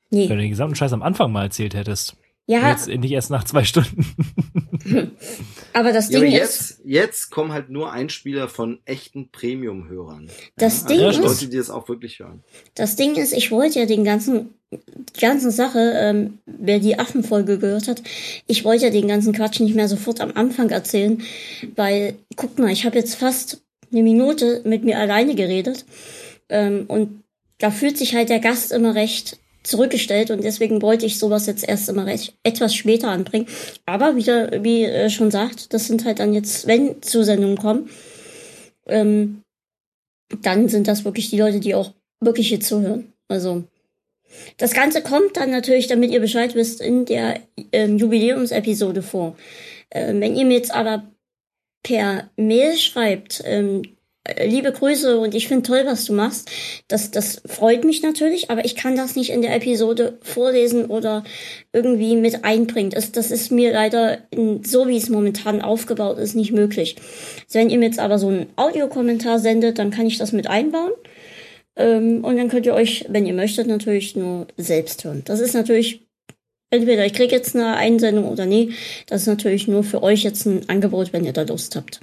Nee. Wenn du den gesamten Scheiß am Anfang mal erzählt hättest. Ja. Jetzt nicht erst nach zwei Stunden. Aber das Ja, Ding aber ist, jetzt, jetzt kommen halt nur Einspieler von echten Premium-Hörern. Das ja, Ding also ist- Leute, die das auch wirklich hören. das Ding ist, ich wollte ja den ganzen, die ganze Sache, ähm, wer die Affenfolge gehört hat, ich wollte ja den ganzen Quatsch nicht mehr sofort am Anfang erzählen, weil, guck mal, ich habe jetzt fast eine Minute mit mir alleine geredet ähm, und da fühlt sich halt der Gast immer recht zurückgestellt und deswegen wollte ich sowas jetzt erst immer recht etwas später anbringen. Aber wieder, wie äh, schon sagt, das sind halt dann jetzt, wenn Zusendungen kommen, ähm, dann sind das wirklich die Leute, die auch wirklich hier zuhören. Also das Ganze kommt dann natürlich, damit ihr Bescheid wisst, in der ähm, Jubiläumsepisode vor. Ähm, wenn ihr mir jetzt aber per Mail schreibt, ähm, äh, liebe Grüße und ich finde toll, was du machst, das, das freut mich natürlich, aber ich kann das nicht in der Episode vorlesen oder irgendwie mit einbringen. Das, das ist mir leider, in, so wie es momentan aufgebaut ist, nicht möglich. Also wenn ihr mir jetzt aber so einen Audiokommentar sendet, dann kann ich das mit einbauen. Ähm, und dann könnt ihr euch, wenn ihr möchtet, natürlich nur selbst hören. Das ist natürlich, entweder ich kriege jetzt eine Einsendung oder nee, das ist natürlich nur für euch jetzt ein Angebot, wenn ihr da Lust habt.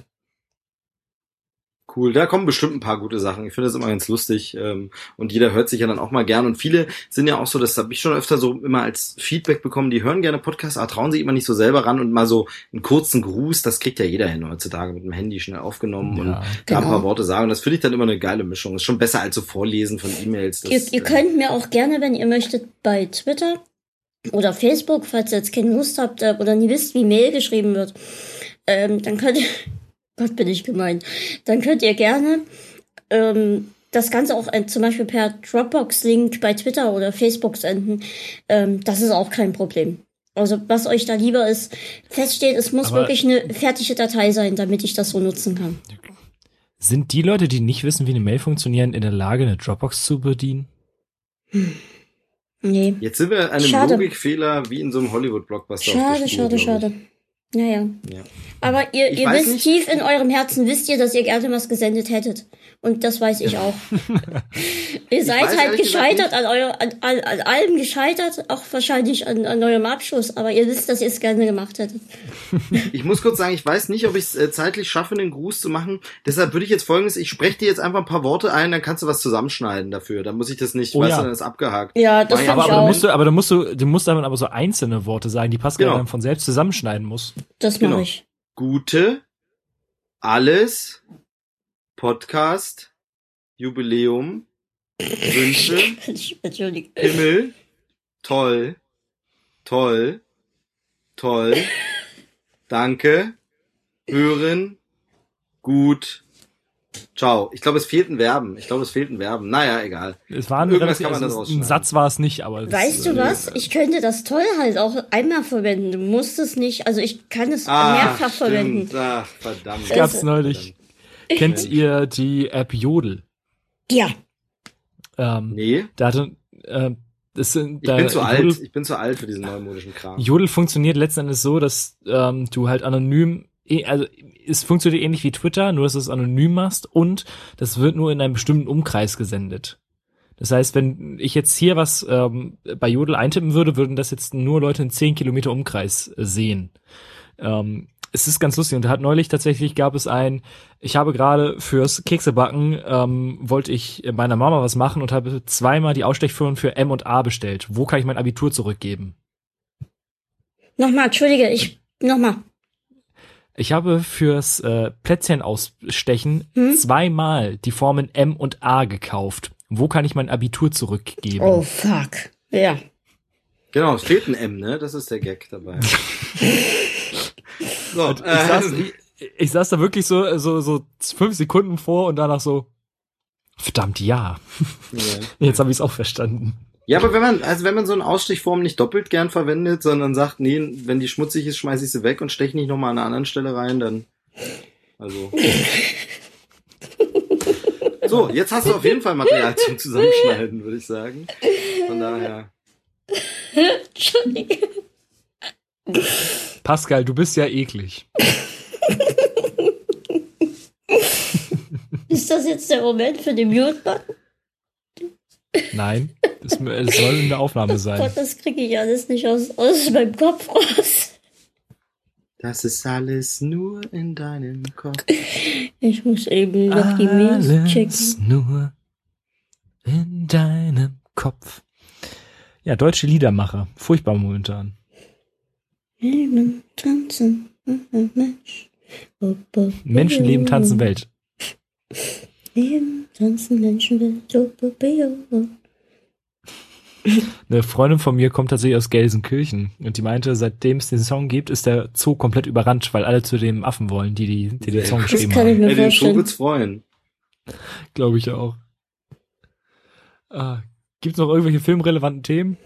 Cool, da kommen bestimmt ein paar gute Sachen. Ich finde das immer ganz lustig ähm, und jeder hört sich ja dann auch mal gern. Und viele sind ja auch so, das habe ich schon öfter so immer als Feedback bekommen, die hören gerne Podcasts, aber trauen sich immer nicht so selber ran und mal so einen kurzen Gruß, das kriegt ja jeder hin heutzutage mit dem Handy schnell aufgenommen und Ja. da ein Genau. paar Worte sagen. Und das finde ich dann immer eine geile Mischung. Ist schon besser als so Vorlesen von E-Mails. Ihr, ihr äh, könnt mir auch gerne, wenn ihr möchtet, bei Twitter oder Facebook, falls ihr jetzt keine Lust habt äh, oder nie wisst, wie Mail geschrieben wird, ähm, dann könnt ihr, Gott bin ich gemein, dann könnt ihr gerne ähm, das Ganze auch äh, zum Beispiel per Dropbox-Link bei Twitter oder Facebook senden. Ähm, das ist auch kein Problem. Also was euch da lieber ist, feststeht, es muss Aber- wirklich eine fertige Datei sein, damit ich das so nutzen kann. Sind die Leute, die nicht wissen, wie eine Mail funktioniert, in der Lage, eine Dropbox zu bedienen? Nee. Jetzt sind wir einem Schade. Logikfehler wie in so einem Hollywood-Blockbuster. Schade, schade, schade. Naja. Ja. Aber ihr, Ich ihr wisst nicht. tief in eurem Herzen, wisst ihr, dass ihr gerne was gesendet hättet. Und das weiß ich auch. ihr seid weiß halt gescheitert an, euer, an, an, an allem gescheitert, auch wahrscheinlich an, an eurem Abschluss, aber ihr wisst, dass ihr es gerne gemacht hättet. Ich muss kurz sagen, ich weiß nicht, ob ich es äh, zeitlich schaffe, einen Gruß zu machen. Deshalb würde ich jetzt folgendes, ich spreche dir jetzt einfach ein paar Worte ein, dann kannst du was zusammenschneiden dafür. Dann muss ich das nicht, Oh weißt ja. du, dann ist abgehakt. Ja, das Aber, ich aber, auch. du musst du, aber du musst du, du musst dann aber so einzelne Worte sagen, die Pascal Genau. dann von selbst zusammenschneiden muss. das mache genau. ich. Gute, alles, Podcast, Jubiläum, Wünsche. Himmel, toll, toll, toll, danke, hören, gut, ciao. Ich glaube, es fehlten Verben. Ich glaube, es fehlten Verben. Naja, egal. Es war ein, Irgendwas kann man also ein. Satz war es nicht, aber Weißt du äh, was? Ich könnte das toll halt auch einmal verwenden. Du musst es nicht, also ich kann es Ah, mehrfach stimmt. verwenden. Ach, verdammt. Gab's Also- neulich. Kennt ihr die App Jodel? Ja, Ähm, Nee, Da hatte, äh, das sind, ich da, bin zu Jodel, alt. Ich bin zu alt für diesen neumodischen Kram. Jodel funktioniert letzten Endes so, dass ähm, du halt anonym, eh- also es funktioniert ähnlich wie Twitter, nur dass du es anonym machst und das wird nur in einem bestimmten Umkreis gesendet. Das heißt, wenn ich jetzt hier was ähm, bei Jodel eintippen würde, würden das jetzt nur Leute in 10 Kilometer Umkreis äh, sehen. Ähm, es ist ganz lustig und da hat neulich tatsächlich gab es ein, ich habe gerade fürs Keksebacken, ähm, wollte ich meiner Mama was machen und habe zweimal die Ausstechführung für M und A bestellt. Wo kann ich mein Abitur zurückgeben? nochmal, entschuldige, ich, nochmal. Ich habe fürs äh, Plätzchen ausstechen Hm? zweimal die Formen M und A gekauft. Wo kann ich mein Abitur zurückgeben? Oh, fuck. Ja. Genau, es fehlt ein M, ne? Das ist der Gag dabei. so, ich, saß, äh, ich, ich saß da wirklich so, so, so fünf Sekunden vor und danach so, verdammt ja. ja. Jetzt habe ich es auch verstanden. ja, aber wenn man, also wenn man so eine Ausstichform nicht doppelt gern verwendet, sondern sagt, nee, wenn die schmutzig ist, schmeiß ich sie weg und steche nicht nochmal an einer anderen Stelle rein, dann, also. So, jetzt hast du auf jeden Fall Material zum Zusammenschneiden, würde ich sagen. Von daher. Entschuldige. Pascal, du bist ja eklig. Ist das jetzt der Moment für den Mute-Button? Nein, es, es soll in der Aufnahme sein. Gott, das kriege ich alles nicht aus, aus meinem Kopf raus. Das ist alles nur in deinem Kopf. Ich muss eben noch die Mails Alles checken. nur in deinem Kopf. Ja, deutsche Liedermacher. Furchtbar momentan. Leben, tanzen, Mensch. Oh, oh, Menschen leben, oh. tanzen, Welt. Leben, tanzen, Menschen, Welt. Oh, oh, oh, oh. Eine Freundin von mir kommt tatsächlich aus Gelsenkirchen und die meinte, seitdem es den Song gibt, ist der Zoo komplett überrannt, weil alle zu dem Affen wollen, die, die, die den Song Das geschrieben kann ich haben. mir Ey, den Show vorstellen. wird's freuen. Glaube ich auch. Ah, Gibt es noch irgendwelche filmrelevanten Themen?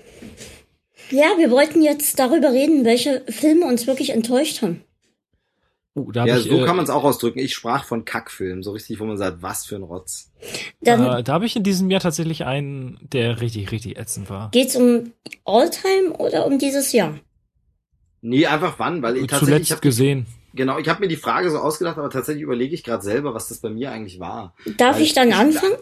Ja, wir wollten jetzt darüber reden, welche Filme uns wirklich enttäuscht haben. Da hab Ja, ich, so äh, kann man es auch ausdrücken. Ich sprach von Kackfilm, so richtig, wo man sagt, was für ein Rotz. Dann äh, da habe ich in diesem Jahr tatsächlich einen, der richtig, richtig ätzend war. geht's um Alltime oder um dieses Jahr? Nee, einfach wann, weil ich tatsächlich, Zuletzt ich gesehen. genau, ich habe mir die Frage so ausgedacht, aber tatsächlich überlege ich gerade selber, was das bei mir eigentlich war. Darf Weil ich dann ich- anfangen?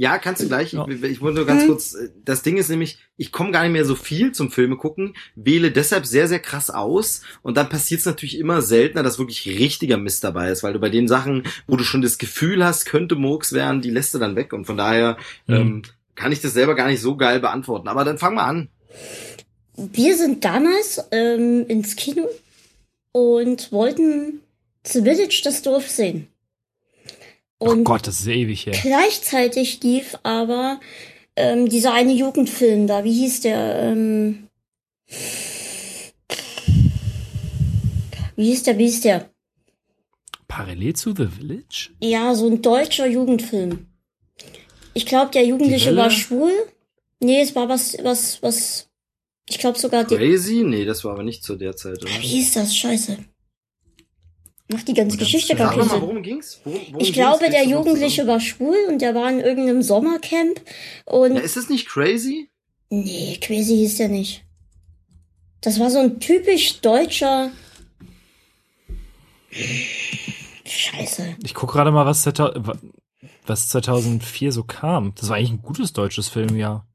Ja, kannst du gleich. Ja. Ich, ich wollte nur ganz Mhm. kurz, das Ding ist nämlich, ich komme gar nicht mehr so viel zum Filme gucken, wähle deshalb sehr, sehr krass aus und dann passiert es natürlich immer seltener, dass wirklich richtiger Mist dabei ist, weil du bei den Sachen, wo du schon das Gefühl hast, könnte Murks werden, die lässt du dann weg und von daher Mhm. ähm, kann ich das selber gar nicht so geil beantworten. Aber dann fang mal an. Wir sind damals ähm, ins Kino und wollten The Village das Dorf sehen. Oh Und Gott, das ist ewig her. gleichzeitig lief aber ähm, dieser eine Jugendfilm da, wie hieß der? Ähm, wie hieß der, wie hieß der? Parallel zu The Village? Ja, so ein deutscher Jugendfilm. Ich glaube, der Jugendliche war schwul. Nee, es war was, was, was. Ich glaube sogar, die, Crazy? Nee, das war aber nicht zu der Zeit, oder? wie hieß das? Scheiße. Mach die ganze Geschichte gar nochmal, Sinn. worum ging's? Worum, worum Ich ging's? glaube, der Jugendliche war schwul und der war in irgendeinem Sommercamp. Und Ja, ist es nicht crazy? nee, Crazy hieß der nicht. Das war so ein typisch deutscher. Scheiße. Ich guck gerade mal, was, 2000 wa- was 2004 so kam. Das war eigentlich ein gutes deutsches Filmjahr.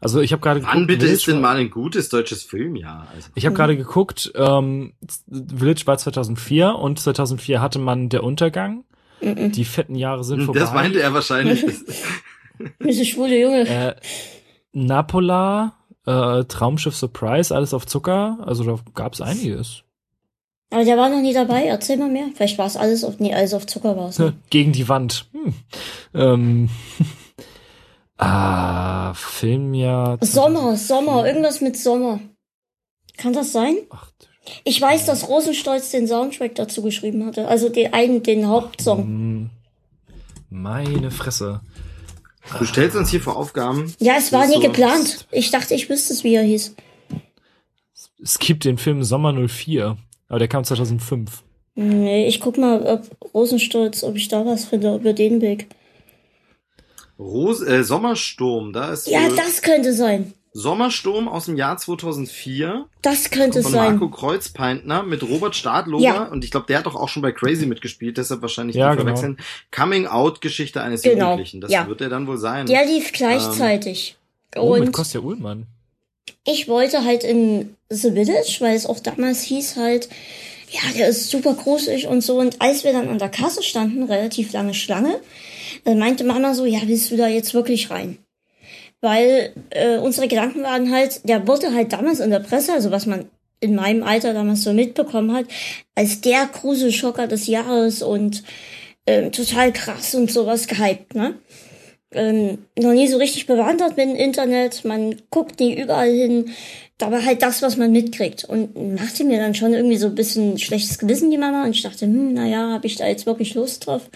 Also ich habe gerade Wann bitte Village ist denn mal ein gutes deutsches Filmjahr? Also, Ich habe gerade geguckt, ähm, Village war 2004 und 2004 hatte man Der Untergang. Mhm. Die fetten Jahre sind vorbei. das meinte er wahrscheinlich. Diese schwule Junge. Äh, Napola, äh, Traumschiff Surprise, alles auf Zucker. Also da gab's einiges. Aber der war noch nie dabei. Erzähl mal mehr. Vielleicht war es alles auf, nee, alles auf Zucker war es. Ne? Gegen die Wand. Hm. Ähm, ah, Filmjahr. Sommer, Sommer, irgendwas mit Sommer. Kann das sein? Ach, Ich weiß, dass Rosenstolz den Soundtrack dazu geschrieben hatte. Also den einen, den Hauptsong. hm, meine Fresse. Du stellst uns hier vor Aufgaben. Ja, es war nie so- geplant. Ich dachte, ich wüsste es, wie er hieß. Es gibt den Film Sommer 04, aber der kam 2005. Nee, ich guck mal, ob Rosenstolz, ob ich da was finde über den Weg. Ros äh, Sommersturm, da ist Ja, das könnte sein. Sommersturm aus dem Jahr 2004 Das könnte von sein. Marco Kreuzpeintner mit Robert Stadlober Ja. und ich glaube, der hat doch auch schon bei Crazy mitgespielt, deshalb wahrscheinlich Ja, die genau. verwechseln. Coming Out Geschichte eines Genau, Jugendlichen, das ja. wird er dann wohl sein. Der lief gleichzeitig. Oh, mit Und Kostja Ullmann. ich wollte halt in The Village, weil es auch damals hieß halt, ja, der ist super gruselig und so. Und als wir dann an der Kasse standen, relativ lange Schlange, dann meinte Mama so, ja, willst du da jetzt wirklich rein? Weil äh, unsere Gedanken waren halt, der wurde halt damals in der Presse, also was man in meinem Alter damals so mitbekommen hat, als der Gruselschocker des Jahres und ähm, total krass und sowas gehypt, ne? ähm, noch nie so richtig bewandert mit dem Internet. Man guckt nie überall hin. Da war halt das, was man mitkriegt. Und machte mir dann schon irgendwie so ein bisschen schlechtes Gewissen, die Mama. Und ich dachte, hm, naja, habe ich da jetzt wirklich Lust drauf?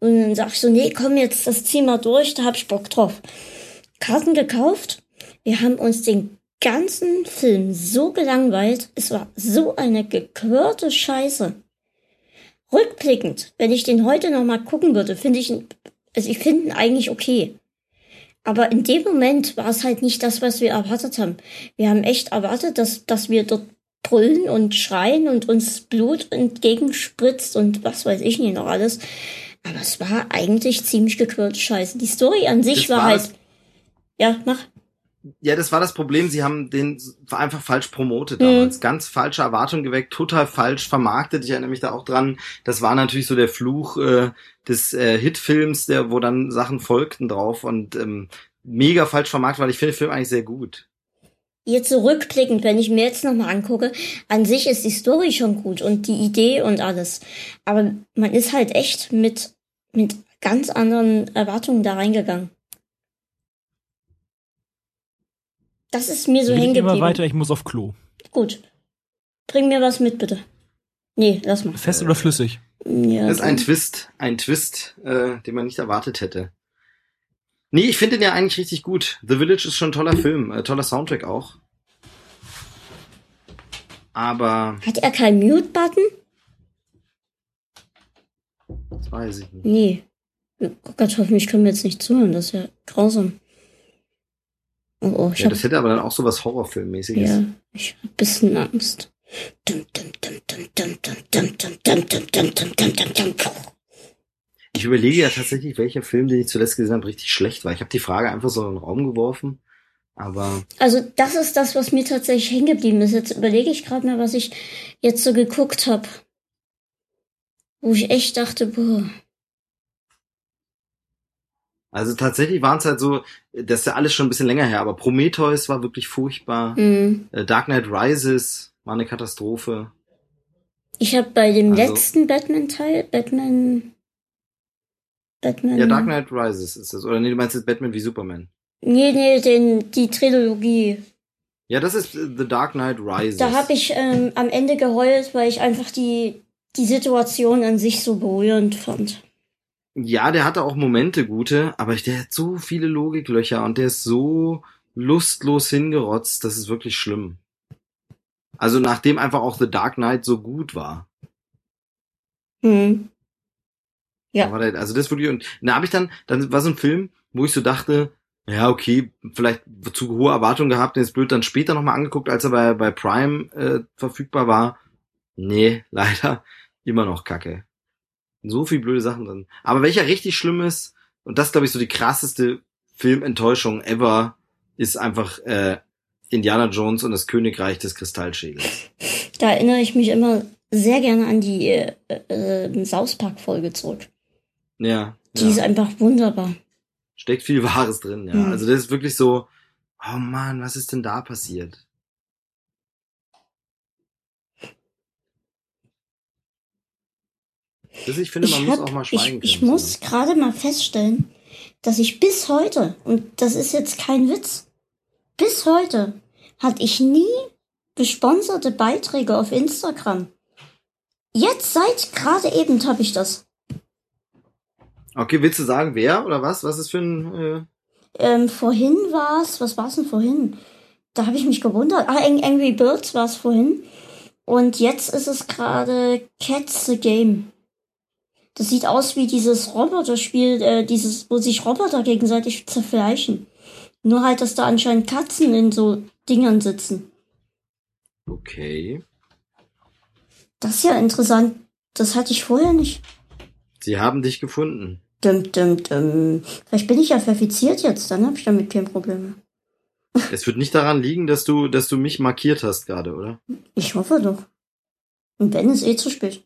Und dann sag ich so, nee, komm jetzt, das zieh mal durch, da hab ich Bock drauf. Karten gekauft. Wir haben uns den ganzen Film so gelangweilt. Es war so eine gequirlte Scheiße. Rückblickend, wenn ich den heute noch mal gucken würde, finde ich ihn also ich finde ihn eigentlich okay. Aber in dem Moment war es halt nicht das, was wir erwartet haben. Wir haben echt erwartet, dass, dass wir dort brüllen und schreien und uns Blut entgegenspritzt und was weiß ich nicht noch alles. Aber es war eigentlich ziemlich gequirlte Scheiße. Die Story an sich war, war halt. Ja, mach. Ja, das war das Problem. Sie haben den einfach falsch promotet damals. Mhm. Ganz falsche Erwartungen geweckt, total falsch vermarktet. Ich erinnere mich da auch dran. Das war natürlich so der Fluch äh, des äh, Hitfilms, der, wo dann Sachen folgten drauf und ähm, mega falsch vermarktet, weil ich finde den Film eigentlich sehr gut. Jetzt zurückblickend, wenn ich mir jetzt nochmal angucke, an sich ist die Story schon gut und die Idee und alles. Aber man ist halt echt mit, mit ganz anderen Erwartungen da reingegangen. Das ist mir so hängen geblieben. immer weiter, ich muss auf Klo. Gut. Bring mir was mit, bitte. Nee, lass mal. Fest oder flüssig? Ja, das ist ein Twist, ein Twist, äh, den man nicht erwartet hätte. Nee, ich finde den ja eigentlich richtig gut. The Village ist schon ein toller Film, äh, toller Soundtrack auch. Aber. Hat er keinen Mute-Button? Das weiß ich nicht. Nee. Oh Gott, hoffentlich können wir jetzt nicht zuhören, das ist ja grausam. Oh, oh, ich ja, das hätte aber dann auch so was Horrorfilmmäßiges. Ja, ich hab ein bisschen Angst. Ich überlege ja tatsächlich, welcher Film, den ich zuletzt gesehen habe, richtig schlecht war. Ich habe die Frage einfach so in den Raum geworfen, aber... Also das ist das, was mir tatsächlich hängen geblieben ist. Jetzt überlege ich gerade mal, was ich jetzt so geguckt habe. Wo ich echt dachte, boah... Also tatsächlich waren es halt so, das ist ja alles schon ein bisschen länger her, aber Prometheus war wirklich furchtbar. Mhm. Dark Knight Rises war eine Katastrophe. Ich habe bei dem also, letzten Batman-Teil, Batman Batman. Ja, Dark Knight Rises ist das. Oder nee, du meinst jetzt Batman wie Superman. Nee, nee, den, die Trilogie. Ja, das ist The Dark Knight Rises. Da habe ich ähm, am Ende geheult, weil ich einfach die, die Situation an sich so berührend fand. Ja, der hatte auch Momente gute, aber der hat so viele Logiklöcher und der ist so lustlos hingerotzt, das ist wirklich schlimm. Also nachdem einfach auch The Dark Knight so gut war. Hm. Ja. Da der, also das wirklich, und da habe ich dann, dann war so ein Film, wo ich so dachte, ja, okay, vielleicht zu hohe Erwartungen gehabt, den ist blöd dann später nochmal angeguckt, als er bei, bei Prime äh, verfügbar war. Nee, leider immer noch kacke. So viel blöde Sachen drin. Aber welcher richtig schlimm ist, und das glaube ich so die krasseste Filmenttäuschung ever, ist einfach äh, Indiana Jones und das Königreich des Kristallschädels. Da erinnere ich mich immer sehr gerne an die äh, äh, South Park Folge zurück. Ja. Die ja. ist einfach wunderbar. Steckt viel Wahres drin, ja. Mhm. Also das ist wirklich so, oh man, was ist denn da passiert? Also ich finde, man ich muss hab, auch mal schweigen Ich, ich muss gerade mal feststellen, dass ich bis heute, und das ist jetzt kein Witz, bis heute hatte ich nie gesponserte Beiträge auf Instagram. Jetzt seit gerade eben habe ich das. Okay, willst du sagen, wer oder was? Was ist für ein. Äh... Ähm, vorhin war es, was war es denn vorhin? Da habe ich mich gewundert. Ah, Angry Birds war es vorhin. Und jetzt ist es gerade Cats the Game. Das sieht aus wie dieses Roboterspiel, äh, dieses, wo sich Roboter gegenseitig zerfleischen. Nur halt, dass da anscheinend Katzen in so Dingern sitzen. Okay. Das ist ja interessant. Das hatte ich vorher nicht. Sie haben dich gefunden. Dum, dum, dum. Vielleicht bin ich ja verfiziert jetzt, dann habe ich damit kein Problem. Es wird nicht daran liegen, dass du, dass du mich markiert hast gerade, oder? Ich hoffe doch. Und wenn, ist eh zu spät.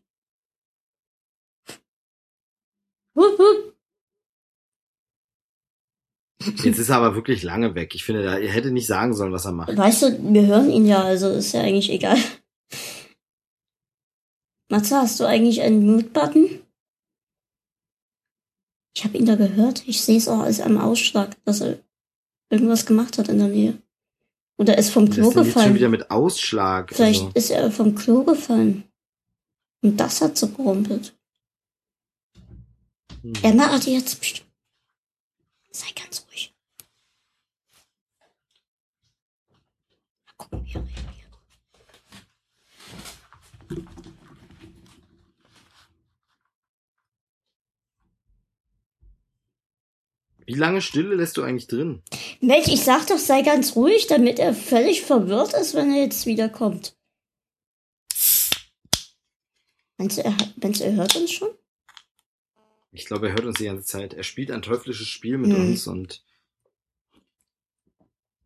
Jetzt ist er aber wirklich lange weg. Ich finde, er hätte nicht sagen sollen, was er macht. Weißt du, wir hören ihn ja, also ist ja eigentlich egal. Matze, hast du eigentlich einen Mute-Button? Ich habe ihn da gehört. Ich sehe es auch als am Ausschlag, dass er irgendwas gemacht hat in der Nähe. Oder ist vom Klo gefallen. Jetzt schon wieder mit Ausschlag. Vielleicht also. ist er vom Klo gefallen. Und das hat so gerumpelt. Hm. Emma hat jetzt. Pst, sei ganz ruhig. Mal gucken, wie er reagiert. Wie lange Stille lässt du eigentlich drin? Mensch, ich sag doch, sei ganz ruhig, damit er völlig verwirrt ist, wenn er jetzt wiederkommt. Meinst du, er, meinst du, er hört uns schon? Ich glaube, er hört uns die ganze Zeit. Er spielt ein teuflisches Spiel mit hm. uns und.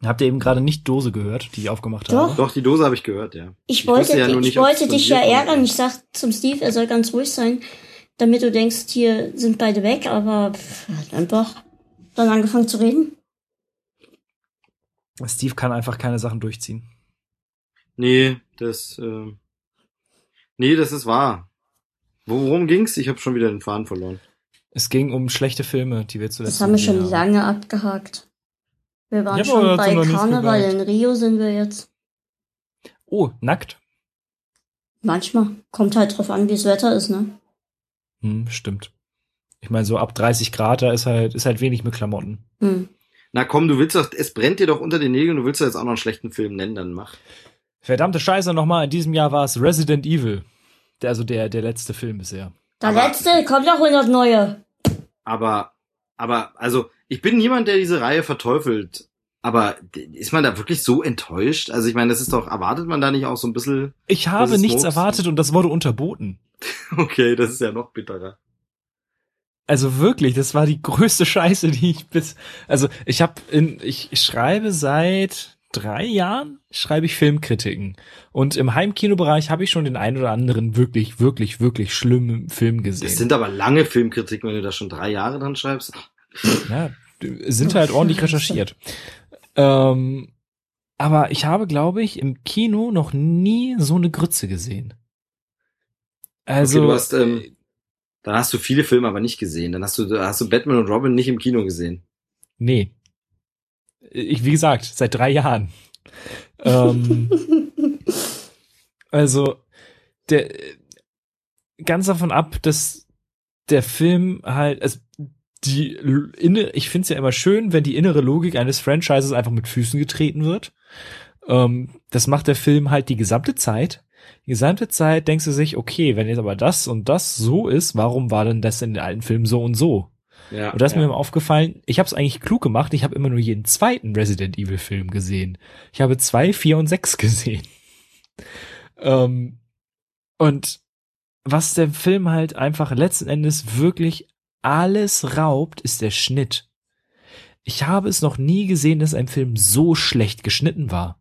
Habt ihr eben gerade nicht Dose gehört, die ich aufgemacht Doch. habe? Doch, die Dose habe ich gehört, ja. Ich wollte, wusste ja nur ich nicht, ob wollte dich ja ärgern. Ich sag zum Steve, er soll ganz ruhig sein, damit du denkst, hier sind beide weg, aber pff, er hat einfach dann angefangen zu reden. Steve kann einfach keine Sachen durchziehen. Nee, das, äh, nee, das ist wahr. Worum ging's? Ich habe schon wieder den Faden verloren. Es ging um schlechte Filme, die wir zuletzt Das haben wir schon lange abgehakt. Wir waren Ja, schon bei Karneval in Rio sind wir jetzt. Oh, nackt? Manchmal. Kommt halt drauf an, wie das Wetter ist, ne? Hm, stimmt. Ich meine, so ab 30 Grad, da ist halt, ist halt wenig mit Klamotten. Hm. Na komm, du willst doch, es brennt dir doch unter den Nägeln, du willst doch jetzt auch noch einen schlechten Film nennen, dann mach. Verdammte Scheiße nochmal, in diesem Jahr war es Resident Evil. Der, also der, der letzte Film bisher. Der Aber- letzte, kommt noch 100 neue. Aber, aber, also, ich bin niemand, der diese Reihe verteufelt. Aber ist man da wirklich so enttäuscht? Also ich meine, das ist doch, erwartet man da nicht auch so ein bisschen, Ich habe nichts Smokes. erwartet und das wurde unterboten. okay, das ist ja noch bitterer. Also wirklich, das war die größte Scheiße, die ich bis, also ich habe in, ich schreibe seit drei Jahren, schreibe ich Filmkritiken. Und im Heimkinobereich habe ich schon den einen oder anderen wirklich, wirklich, wirklich schlimmen Film gesehen. Das sind aber lange Filmkritiken, wenn du da schon drei Jahre dran schreibst. Ja, sind halt ordentlich recherchiert. Ähm, aber ich habe, glaube ich, im Kino noch nie so eine Grütze gesehen. Also, okay, du hast, ähm, dann hast du viele Filme aber nicht gesehen. Dann hast du, da hast du Batman und Robin nicht im Kino gesehen. nee. Ich, wie gesagt, seit drei Jahren. ähm, also, der, ganz davon ab, dass der Film halt, also die inne, ich finde es ja immer schön, wenn die innere Logik eines Franchises einfach mit Füßen getreten wird. Ähm, das macht der Film halt die gesamte Zeit. Die gesamte Zeit denkst du sich, okay, wenn jetzt aber das und das so ist, warum war denn das in den alten Filmen so und so? Ja. Und da ist ja. mir immer aufgefallen, ich habe es eigentlich klug gemacht, ich habe immer nur jeden zweiten Resident Evil Film gesehen. Ich habe zwei, vier und sechs gesehen. ähm, und was der Film halt einfach letzten Endes wirklich alles raubt, ist der Schnitt. Ich habe es noch nie gesehen, dass ein Film so schlecht geschnitten war.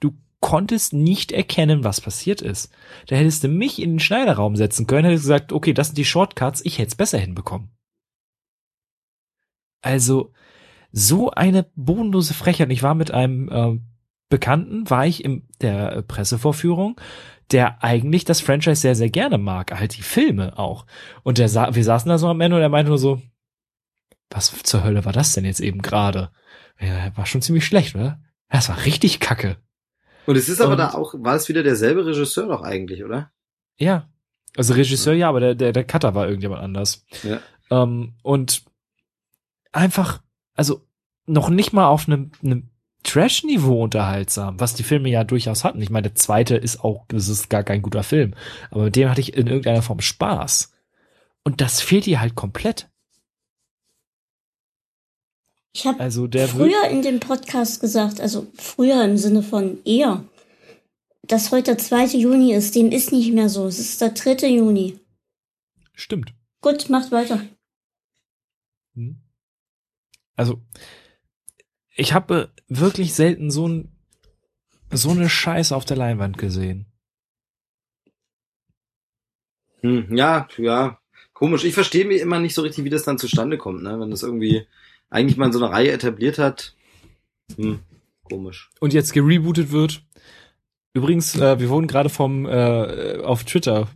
Du konntest nicht erkennen, was passiert ist. Da hättest du mich in den Schneiderraum setzen können, hättest gesagt, okay, das sind die Shortcuts, ich hätte es besser hinbekommen. Also, so eine bodenlose Frechheit. Ich war mit einem äh, Bekannten, war ich in der Pressevorführung, der eigentlich das Franchise sehr, sehr gerne mag, halt die Filme auch. Und der sa wir saßen da so am Ende und er meinte nur so, was zur Hölle war das denn jetzt eben gerade? Ja, war schon ziemlich schlecht, oder? Das war richtig kacke. Und es ist aber Und- da auch, war es wieder derselbe Regisseur doch eigentlich, oder? Ja. Also Regisseur ja, aber der, der, der Cutter war irgendjemand anders. Ja. Ähm, und einfach, also noch nicht mal auf einem, einem Trash-Niveau unterhaltsam, was die Filme ja durchaus hatten. Ich meine, der zweite ist auch, das ist gar kein guter Film. Aber mit dem hatte ich in irgendeiner Form Spaß. Und das fehlt hier halt komplett. Ich habe Also früher in dem Podcast gesagt, also früher im Sinne von eher, dass heute der 2. Juni ist. Dem ist nicht mehr so. Es ist der 3. Juni. Stimmt. Gut, macht weiter. Hm. Also, ich habe wirklich selten so ein, so eine Scheiße auf der Leinwand gesehen. Hm, ja, ja, komisch. Ich verstehe mir immer nicht so richtig, wie das dann zustande kommt, ne? Wenn das irgendwie eigentlich mal so eine Reihe etabliert hat. Hm, komisch. und jetzt gerebootet wird. Übrigens, äh, wir wurden gerade vom äh, auf Twitter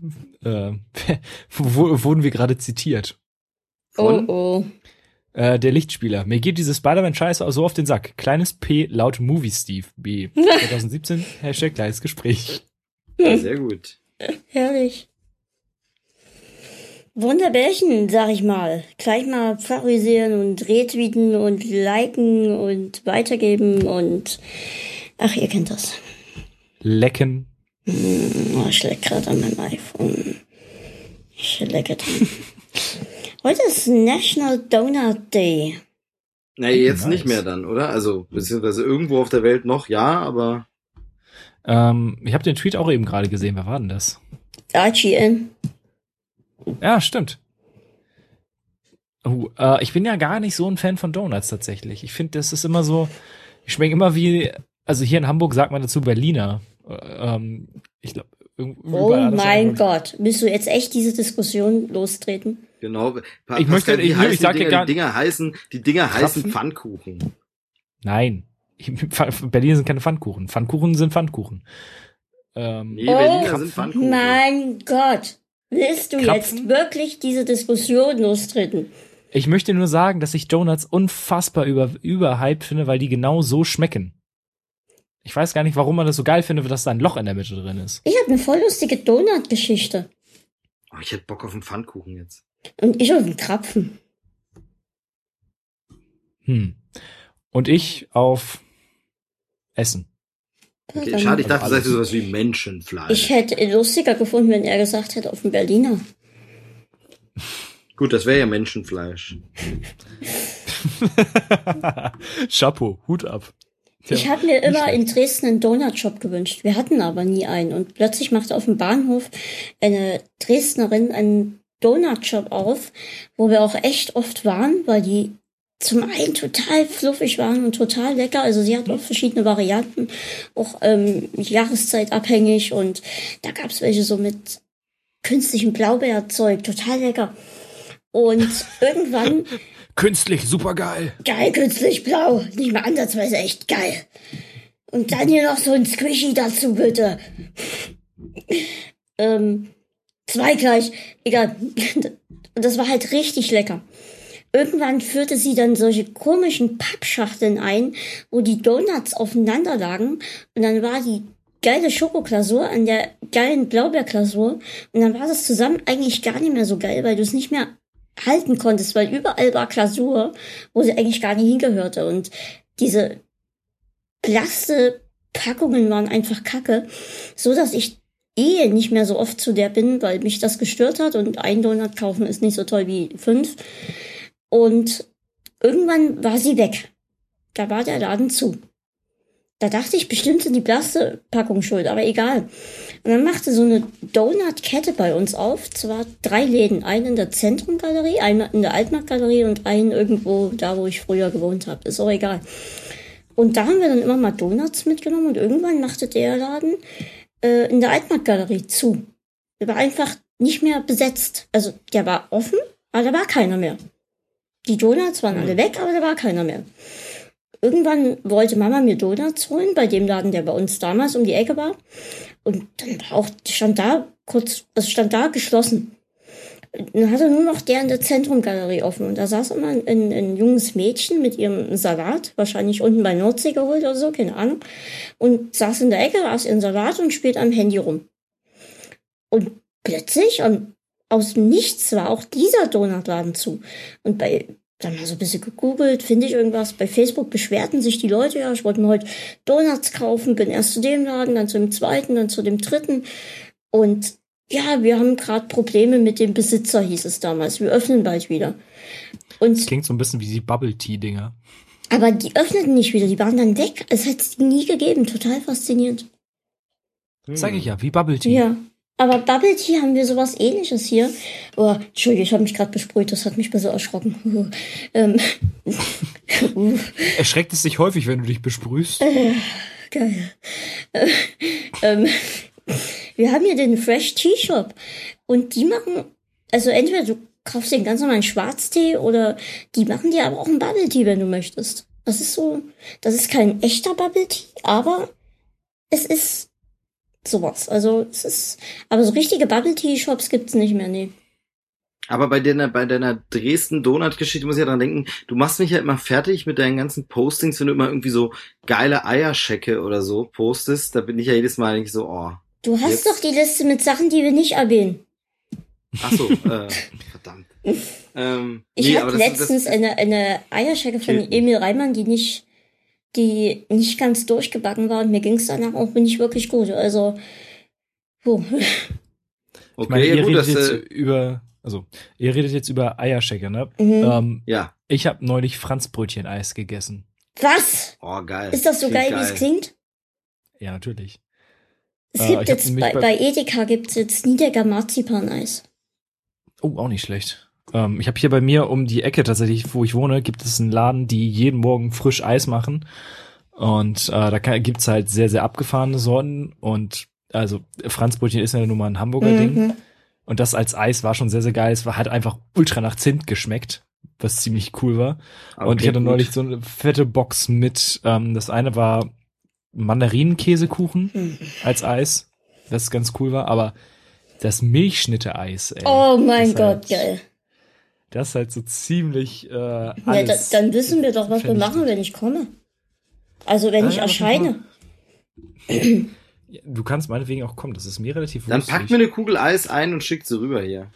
äh, wo, wurden wir gerade zitiert. Von? Oh, oh. Äh, der Lichtspieler. Mir geht diese Spider-Man-Scheiße so auf den Sack. Kleines P laut Movie Steve B. 2017 Hashtag kleines Gespräch. Ja, sehr gut. Herrlich. Wunderbärchen, sag ich mal. Gleich mal favorisieren und retweeten und liken und weitergeben und ach, ihr kennt das. Lecken. Oh, ich leck gerade an meinem iPhone. Ich lecke dran. Heute ist National Donut Day. Na, jetzt Nice. nicht mehr dann, oder? Also, beziehungsweise irgendwo auf der Welt noch, ja, aber Ähm, ich habe den Tweet auch eben gerade gesehen. Wer war denn das? IGN. Ja, stimmt. Oh, äh, ich bin ja gar nicht so ein Fan von Donuts tatsächlich. Ich finde, das ist immer so, Die schmecken immer wie, also hier in Hamburg sagt man dazu Berliner. Äh, Ähm, ich glaube, Oh mein Gott, willst du jetzt echt diese Diskussion lostreten? Genau. Pa Ich möchte- Pascal, ich- heißen ich sag die ja Dinger, gar- die Dinger heißen, die Dinger heißen Krapfen? Pfannkuchen. Nein. Ich, Berliner sind keine Pfannkuchen. Pfannkuchen sind Pfannkuchen. Ähm, Nee, Oh, Berliner sind Pfannkuchen. Mein Gott, willst du Krapfen? jetzt wirklich diese Diskussion lostreten? Ich möchte nur sagen, dass ich Donuts unfassbar über, überhyped finde, weil die genau so schmecken. Ich weiß gar nicht, warum man das so geil findet, dass da ein Loch in der Mitte drin ist. Ich habe eine voll lustige Donut-Geschichte. Oh, ich hätte Bock auf einen Pfannkuchen jetzt. Und ich auf den Krapfen. Hm. Und ich auf Essen. Okay, schade, ich dachte, du sagst sowas wie Menschenfleisch. Ich hätte lustiger gefunden, wenn er gesagt hätte, auf den Berliner. Gut, das wäre ja Menschenfleisch. Chapeau, Hut ab. Tja, Ich habe mir immer in Dresden einen Donutshop gewünscht. Wir hatten aber nie einen. Und plötzlich machte auf dem Bahnhof eine Dresdnerin einen Donutshop auf, wo wir auch echt oft waren, weil die zum einen total fluffig waren und total lecker. Also sie hat auch verschiedene Varianten, auch ähm, jahreszeitabhängig. Und da gab's welche so mit künstlichem Blaubeerzeug, total lecker. Und irgendwann Künstlich, super geil. Geil, künstlich blau. Nicht mal ansatzweise echt geil. Und dann hier noch so ein Squishy dazu, bitte. ähm, zwei gleich. Egal. Und das war halt richtig lecker. Irgendwann führte sie dann solche komischen Pappschachteln ein, wo die Donuts aufeinander lagen. Und dann war die geile Schokoklasur an der geilen Blaubeerklasur. Und dann war das zusammen eigentlich gar nicht mehr so geil, weil du es nicht mehr halten konntest, weil überall war Glasur, wo sie eigentlich gar nicht hingehörte. Und diese Plaste-Packungen waren einfach kacke, so dass ich eh nicht mehr so oft zu der bin, weil mich das gestört hat und ein Donut kaufen ist nicht so toll wie fünf. Und irgendwann war sie weg. Da war der Laden zu. Da dachte ich, bestimmt sind die Plaste-Packungen schuld, aber egal. Und dann machte so eine Donut-Kette bei uns auf. Zwar drei Läden. Einen in der Zentrumgalerie, einen in der Altmarktgalerie und einen irgendwo da, wo ich früher gewohnt habe. Ist auch egal. Und da haben wir dann immer mal Donuts mitgenommen und irgendwann machte der Laden äh, in der Altmarktgalerie zu. Der war einfach nicht mehr besetzt. Also der war offen, aber da war keiner mehr. Die Donuts waren alle weg, aber da war keiner mehr. Irgendwann wollte Mama mir Donuts holen, bei dem Laden, der bei uns damals um die Ecke war. Und dann war auch, stand da kurz, also stand da geschlossen. Dann hatte nur noch der in der Zentrumgalerie offen. Und da saß immer ein, ein, ein junges Mädchen mit ihrem Salat, wahrscheinlich unten bei Nordsee geholt oder so, keine Ahnung. Und saß in der Ecke, aß ihren Salat und spielt am Handy rum. Und plötzlich, und aus Nichts war auch dieser Donutladen zu. Und bei, dann mal so ein bisschen gegoogelt, finde ich irgendwas. Bei Facebook beschwerten sich die Leute, ja, ich wollte mir heute Donuts kaufen, bin erst zu dem Laden, dann zu dem zweiten, dann zu dem dritten. Und ja, wir haben gerade Probleme mit dem Besitzer, hieß es damals. Wir öffnen bald wieder. Und, Klingt so ein bisschen wie die Bubble Tea Dinger. aber die öffneten nicht wieder, die waren dann weg. Es hat es nie gegeben. Total faszinierend. Sag ich ja, wie Bubble Tea. Ja. Aber Bubble Tea haben wir sowas ähnliches hier. Oh, Entschuldige, ich habe mich gerade besprüht, das hat mich ein bisschen erschrocken. ähm, Erschreckt es dich häufig, wenn du dich besprühst? geil. Äh, ähm, wir haben hier den Fresh Tea Shop und die machen, also entweder du kaufst den ganz normalen Schwarztee oder die machen dir aber auch einen Bubble Tea, wenn du möchtest. Das ist so, das ist kein echter Bubble Tea, aber es ist sowas. Also es ist, aber so richtige Bubble Tea Shops gibt's nicht mehr, nee. Aber bei deiner, bei deiner Dresden-Donut-Geschichte muss ich ja dran denken, du machst mich ja immer fertig mit deinen ganzen Postings, wenn du immer irgendwie so geile Eierschecke oder so postest, da bin ich ja jedes Mal nicht so, oh. Du hast Jetzt- doch die Liste mit Sachen, die wir nicht erwähnen. Ach so, äh, verdammt. Ähm, Ich nee, hatte letztens das, eine, eine Eierschecke von. Emil Reimann, die nicht, die nicht ganz durchgebacken war und mir ging's danach auch nicht wirklich gut. Also, puh. Ich meine, Okay, ja ihr gut, redet jetzt äh, über, also, ihr redet jetzt über Eierschecke, ne? Mhm. Ähm, ja. ich habe neulich Franzbrötchen-Eis gegessen. Was? Oh, geil. Ist das so Klingt geil, wie es klingt? Ja, natürlich. Es Äh, gibt jetzt, bei, bei- bei Edeka gibt's jetzt Niederger Marzipaneis. Oh, auch nicht schlecht. Ähm, ich habe hier bei mir um die Ecke tatsächlich, wo ich wohne, gibt es einen Laden, die jeden Morgen frisch Eis machen. Und äh, da kann, gibt's halt sehr, sehr abgefahrene Sorten. Und also Franzbrötchen ist ja nun mal ein Hamburger Mhm. Ding. Und das als Eis war schon sehr, sehr geil. Es war, hat einfach ultra nach Zimt geschmeckt, was ziemlich cool war. Aber und ich hatte gut. neulich so eine fette Box mit, ähm, das eine war Mandarinenkäsekuchen Mhm. als Eis, das ganz cool war, aber das Milchschnitte-Eis, ey. Oh mein Gott, halt, geil. Das ist halt so ziemlich äh, Ja, alles. da, dann wissen wir doch, was wir machen, wenn ich komme. Also wenn Ah, ich ja, erscheine. Ja, Du kannst meinetwegen auch kommen, das ist mir relativ Dann lustig. packt mir eine Kugel Eis ein und schickt sie rüber hier.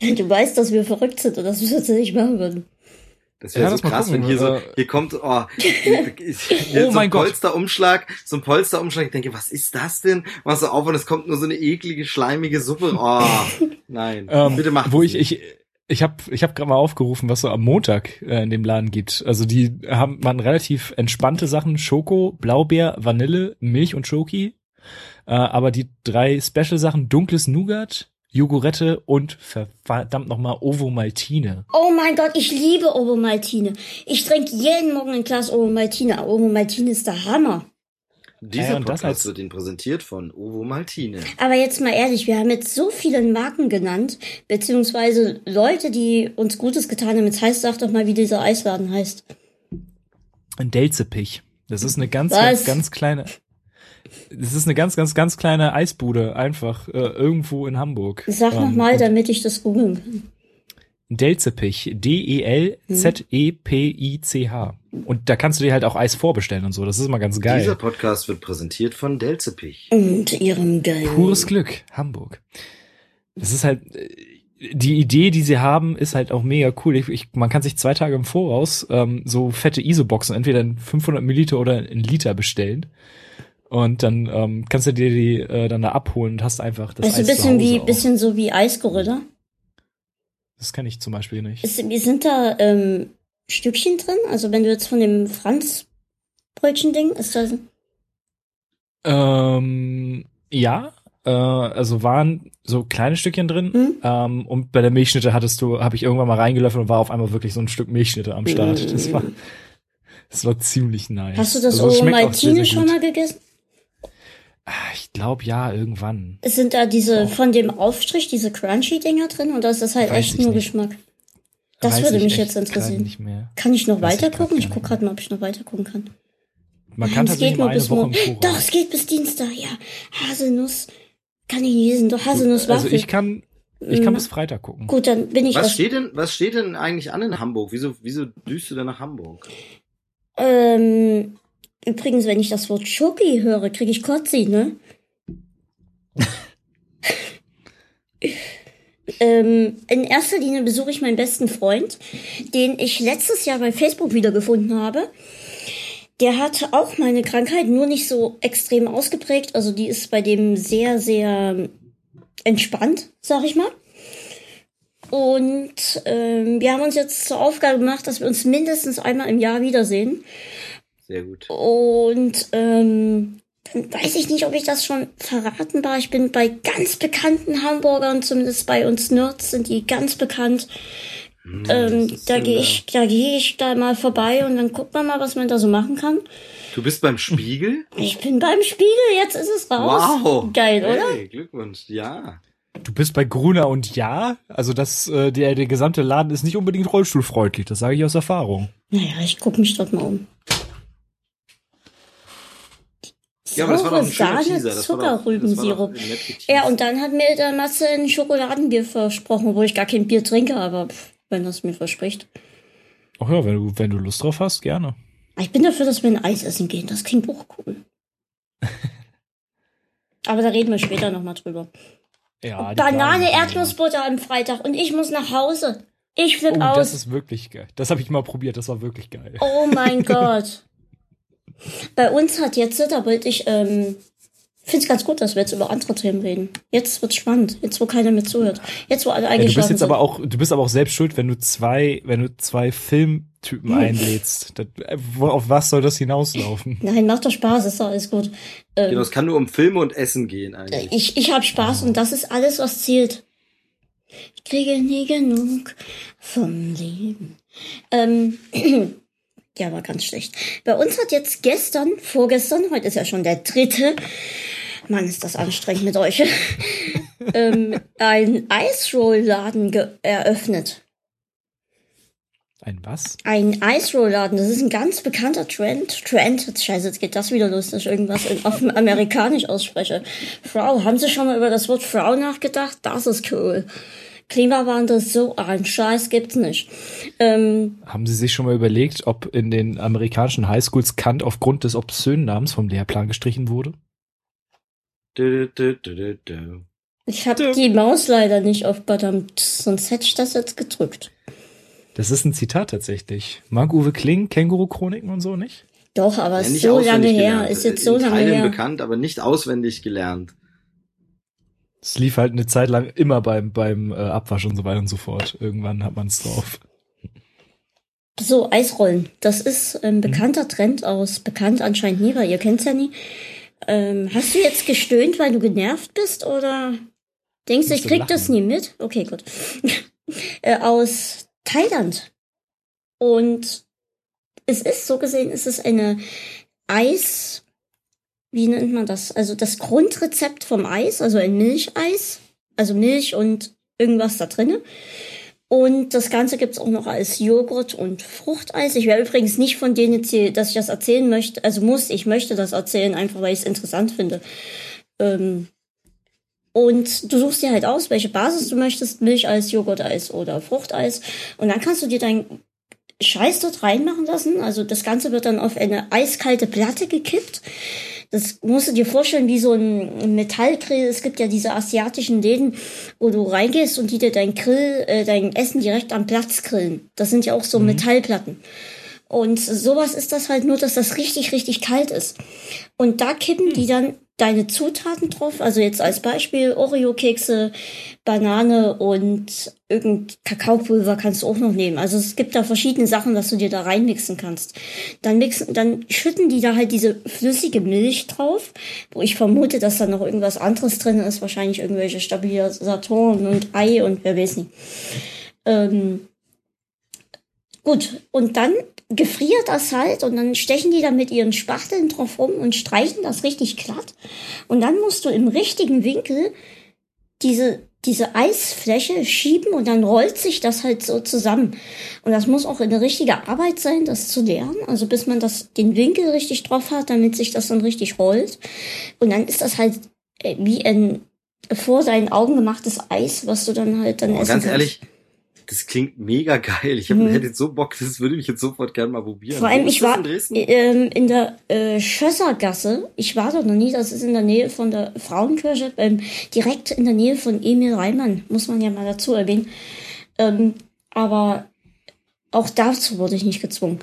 Du weißt, dass wir verrückt sind und dass wir das nicht machen würden. Das wäre Ja, so krass, gucken, wenn hier so, hier kommt, oh, hier, hier Oh so mein ein Gott. Polsterumschlag, so ein Polsterumschlag. Ich denke, was ist das denn? Machst du auf und es kommt nur so eine eklige, schleimige Suppe. Oh, nein. ähm, Bitte mach Wo das ich, nicht. ich, ich habe ich hab gerade mal aufgerufen, was so am Montag äh, in dem Laden gibt. Also die haben man relativ entspannte Sachen: Schoko, Blaubeer, Vanille, Milch und Schoki. Äh, aber die drei Special-Sachen: dunkles Nougat, Jogurette und ver- verdammt nochmal Ovo-Maltine. Oh mein Gott, ich liebe Ovomaltine. Ich trinke jeden Morgen ein Glas Ovomaltine. Ovomaltine ist der Hammer. Dieser Ja, Podcast als- wird Ihnen präsentiert von Ovo Maltine. Aber jetzt mal ehrlich, wir haben jetzt so viele Marken genannt, beziehungsweise Leute, die uns Gutes getan haben. Jetzt heißt, sag doch mal, wie dieser Eisladen heißt. Ein Delzepich. Das ist eine ganz, ganz, ganz kleine. Das ist eine ganz, ganz, ganz kleine Eisbude, einfach äh, irgendwo in Hamburg. Sag noch Ähm, mal, und damit ich das googeln kann. Delzepich, D-E-L-Z-E-P-I-C-H. Und da kannst du dir halt auch Eis vorbestellen und so. Das ist immer ganz geil. Dieser Podcast wird präsentiert von Delzepich. Und ihrem Geld. Pures Glück, Hamburg. Das ist halt, äh, die Idee, die sie haben, ist halt auch mega cool. Ich, ich, man kann sich zwei Tage im Voraus ähm, so fette ISO-Boxen, entweder in 500 Milliliter oder in Liter bestellen. Und dann ähm, kannst du dir die äh, dann da abholen und hast einfach das Also ein Eis zu bisschen wie, bisschen so wie Eisgorilla. Das kann ich zum Beispiel nicht. Ist, wie sind da ähm, Stückchen drin? Also wenn du jetzt von dem Franz-Brötchen-Ding, ist da Ähm, ja, äh, also waren so kleine Stückchen drin. Hm? Ähm, und bei der Milchschnitte hattest du, habe ich irgendwann mal reingelöffelt und war auf einmal wirklich so ein Stück Milchschnitte am Start. Das war, das war ziemlich nice. Hast du das Also Ovomaltine schon mal gegessen? Ah, Ich glaube ja, irgendwann. Es sind da diese von dem Aufstrich, diese Crunchy-Dinger drin und das ist halt Weiß echt ich nur nicht. Geschmack. Das Weiß würde ich mich jetzt interessieren. Nicht mehr. Kann ich noch Weiß ich weiter grad gucken? Ich gar guck nicht gerade mal, ob ich noch weiter gucken kann. Man kann es tatsächlich geht mal nur eine bis Woche im morgen. Doch, es geht bis Dienstag, ja. Haselnuss. Kann ich nicht lesen. Doch, Haselnusswaffel. Also ich kann, ich kann Mm. bis Freitag gucken. Gut, dann bin ich Was steht denn, was steht denn eigentlich an in Hamburg? Wieso, wieso düst du denn nach Hamburg? Ähm, übrigens, wenn ich das Wort Schoki höre, kriege ich Kotzi, ne? ähm, in erster Linie besuche ich meinen besten Freund, den ich letztes Jahr bei Facebook wiedergefunden habe. Der hat auch meine Krankheit, nur nicht so extrem ausgeprägt. Also die ist bei dem sehr, sehr entspannt, sag ich mal. Und ähm, wir haben uns jetzt zur Aufgabe gemacht, dass wir uns mindestens einmal im Jahr wiedersehen. Sehr gut. Und ähm, dann weiß ich nicht, ob ich das schon verraten war. Ich bin bei ganz bekannten Hamburgern, zumindest bei uns Nerds sind die ganz bekannt. Hm, Ähm, da gehe ich, da gehe ich da mal vorbei und dann guckt man mal, was man da so machen kann. Du bist beim Spiegel? Ich bin beim Spiegel, jetzt ist es raus. Wow. Geil, oder? Hey, Glückwunsch. Ja. Du bist bei Gruner und ja, also das, äh, der, der gesamte Laden ist nicht unbedingt rollstuhlfreundlich, das sage ich aus Erfahrung. Naja, ich guck mich dort mal um. Ja, aber das Sahne. Das Zuckerrübensirup. das. Ja, und dann hat mir der Matze ein Schokoladenbier versprochen, wo ich gar kein Bier trinke, aber pff, wenn das mir verspricht. Ach ja, wenn du, wenn du Lust drauf hast, gerne. Ich bin dafür, dass wir ein Eis essen gehen. Das klingt auch cool. aber da reden wir später nochmal drüber. Ja, Banane, Erdnussbutter am Freitag und ich muss nach Hause. Ich flipp Oh, das aus. ist wirklich geil. Das habe ich mal probiert, das war wirklich geil. Oh mein Gott. Bei uns hat jetzt, da wollte ich, ähm, finde es ganz gut, dass wir jetzt über andere Themen reden. Jetzt wird's spannend. Jetzt, wo keiner mehr zuhört. Jetzt, wo alle Ja, eigentlich du bist jetzt aber auch, du bist aber auch selbst schuld, wenn du zwei, wenn du zwei Filmtypen Hm. einlädst. Das, äh, auf was soll das hinauslaufen? Nein, macht doch Spaß, ist doch alles gut. Ähm, Genau, es kann nur um Filme und Essen gehen eigentlich. Ich, ich habe Spaß und das ist alles, was zählt. Ich kriege nie genug vom Leben. Ähm, Der war ganz schlecht. Bei uns hat jetzt gestern, vorgestern, heute ist ja schon der dritte, Mann, ist das anstrengend mit euch, ähm, ein Ice Roll Laden eröffnet. Ein was? Ein Ice Roll Laden. Das ist ein ganz bekannter Trend. Trend. Scheiße, jetzt geht das wieder los, dass ich irgendwas in, auf amerikanisch ausspreche. Frau, haben Sie schon mal über das Wort Frau nachgedacht? Das ist cool. Klimawandel, so ein Scheiß gibt's nicht. Ähm, Haben Sie sich schon mal überlegt, ob in den amerikanischen Highschools Kant aufgrund des obszönen Namens vom Lehrplan gestrichen wurde? Du, du, du, du, ich habe die Maus leider nicht auf Badam, sonst hätte ich das jetzt gedrückt. Das ist ein Zitat tatsächlich. Marc-Uwe Kling, Känguru-Chroniken und so, nicht? Doch, aber ja, ist so lange her. Gelernt. Ist jetzt so In lange Teilen her. bekannt, aber nicht auswendig gelernt. Es lief halt eine Zeit lang immer beim, beim äh, Abwasch und so weiter und so fort. Irgendwann hat man es drauf. So, Eisrollen. Das ist ein bekannter Trend aus, bekannt anscheinend nie, weil ihr kennt's ja nie. Ähm, hast du jetzt gestöhnt, weil du genervt bist oder denkst du, ich krieg das nie mit? Okay, gut. äh, aus Thailand. Und es ist, so gesehen, es ist eine Eis, wie nennt man das? Also das Grundrezept vom Eis, also ein Milcheis, also Milch und irgendwas da drinne. Und das Ganze gibt's auch noch als Joghurt und Fruchteis. Ich wäre übrigens nicht von denen jetzt dass ich das erzählen möchte, also muss, ich möchte das erzählen, einfach weil ich es interessant finde. Ähm und du suchst dir halt aus, welche Basis du möchtest, Milcheis, Joghurteis oder Fruchteis. Und dann kannst du dir dein Scheiß dort reinmachen lassen. Also das Ganze wird dann auf eine eiskalte Platte gekippt. Das musst du dir vorstellen wie so ein Metallgrill. Es gibt ja diese asiatischen Läden, wo du reingehst und die dir dein Grill, äh, dein Essen direkt am Platz grillen. Das sind ja auch so mhm. Metallplatten. Und sowas ist das halt nur, dass das richtig, richtig kalt ist. Und da kippen die dann deine Zutaten drauf. Also jetzt als Beispiel Oreo-Kekse, Banane und irgendein Kakaopulver kannst du auch noch nehmen. Also es gibt da verschiedene Sachen, dass du dir da reinmixen kannst. Dann mixen, dann schütten die da halt diese flüssige Milch drauf, wo ich vermute, dass da noch irgendwas anderes drin ist. Wahrscheinlich irgendwelche Stabilisatoren und Ei und wer weiß nicht. Ähm, gut. Und dann gefriert das halt und dann stechen die da mit ihren Spachteln drauf rum und streichen das richtig glatt. Und dann musst du im richtigen Winkel diese, diese Eisfläche schieben und dann rollt sich das halt so zusammen. Und das muss auch eine richtige Arbeit sein, das zu lernen. Also bis man das, den Winkel richtig drauf hat, damit sich das dann richtig rollt. Und dann ist das halt äh, wie ein vor seinen Augen gemachtes Eis, was du dann halt dann oh, essen ganz kannst. ehrlich, das klingt mega geil. Ich hab, Mhm. hätte jetzt so Bock, das würde ich jetzt sofort gerne mal probieren. Vor allem, Wo ich war in Dresden? ähm, in der äh, Schössergasse. Ich war dort noch nie. Das ist in der Nähe von der Frauenkirche, ähm, direkt in der Nähe von Emil Reimann, muss man ja mal dazu erwähnen. Ähm, aber auch dazu wurde ich nicht gezwungen.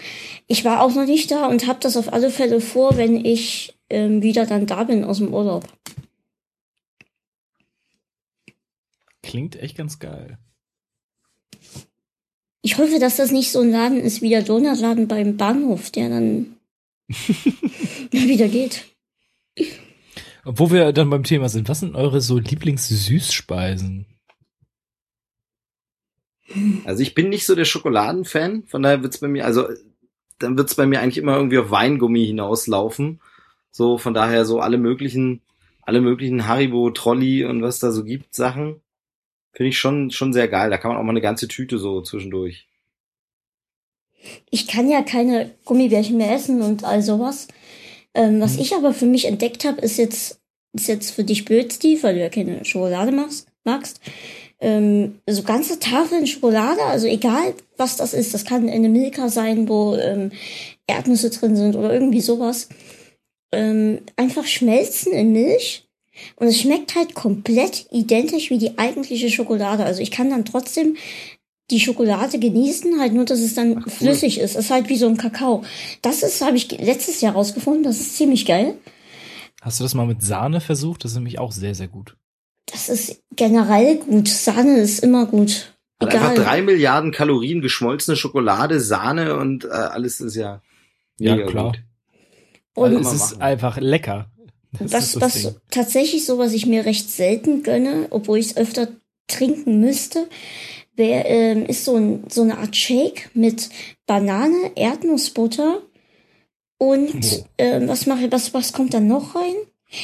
Ich war auch noch nicht da und habe das auf alle Fälle vor, wenn ich ähm, wieder dann da bin aus dem Urlaub. Klingt echt ganz geil. Ich hoffe, dass das nicht so ein Laden ist wie der Donutladen beim Bahnhof, der dann wieder geht. Wo wir dann beim Thema sind, was sind eure so Lieblings-Süßspeisen? Also ich bin nicht so der Schokoladenfan, von daher wird's bei mir, also dann wird's bei mir eigentlich immer irgendwie auf Weingummi hinauslaufen. So, von daher so alle möglichen, alle möglichen Haribo, Trolli und was da so gibt, Sachen. Finde ich schon, schon sehr geil. Da kann man auch mal eine ganze Tüte so zwischendurch. Ich kann ja keine Gummibärchen mehr essen und all sowas. Ähm, was ich aber für mich entdeckt habe, ist jetzt, ist jetzt für dich blöd, Steve, weil du ja keine Schokolade machst, magst. Ähm, so ganze Tafeln Schokolade, also egal was das ist, das kann eine Milka sein, wo ähm, Erdnüsse drin sind oder irgendwie sowas. Ähm, einfach schmelzen in Milch und es schmeckt halt komplett identisch wie die eigentliche Schokolade. Also ich kann dann trotzdem die Schokolade genießen, halt nur, dass es dann Ach, cool. flüssig ist. Es ist halt wie so ein Kakao. Das ist, habe ich letztes Jahr rausgefunden, das ist ziemlich geil. Hast du das mal mit Sahne versucht? Das ist nämlich auch sehr, sehr gut. Das ist generell gut. Sahne ist immer gut. Hat einfach Egal. drei Milliarden Kalorien, geschmolzene Schokolade, Sahne und äh, alles ist ja Ja, klar. gut. Und Immer es ist machen. einfach lecker. Das was, was Ding. tatsächlich so, was ich mir recht selten gönne, obwohl ich es öfter trinken müsste, wär, ähm, ist so, ein, so eine Art Shake mit Banane, Erdnussbutter und Oh. ähm, was mache was was kommt dann noch rein?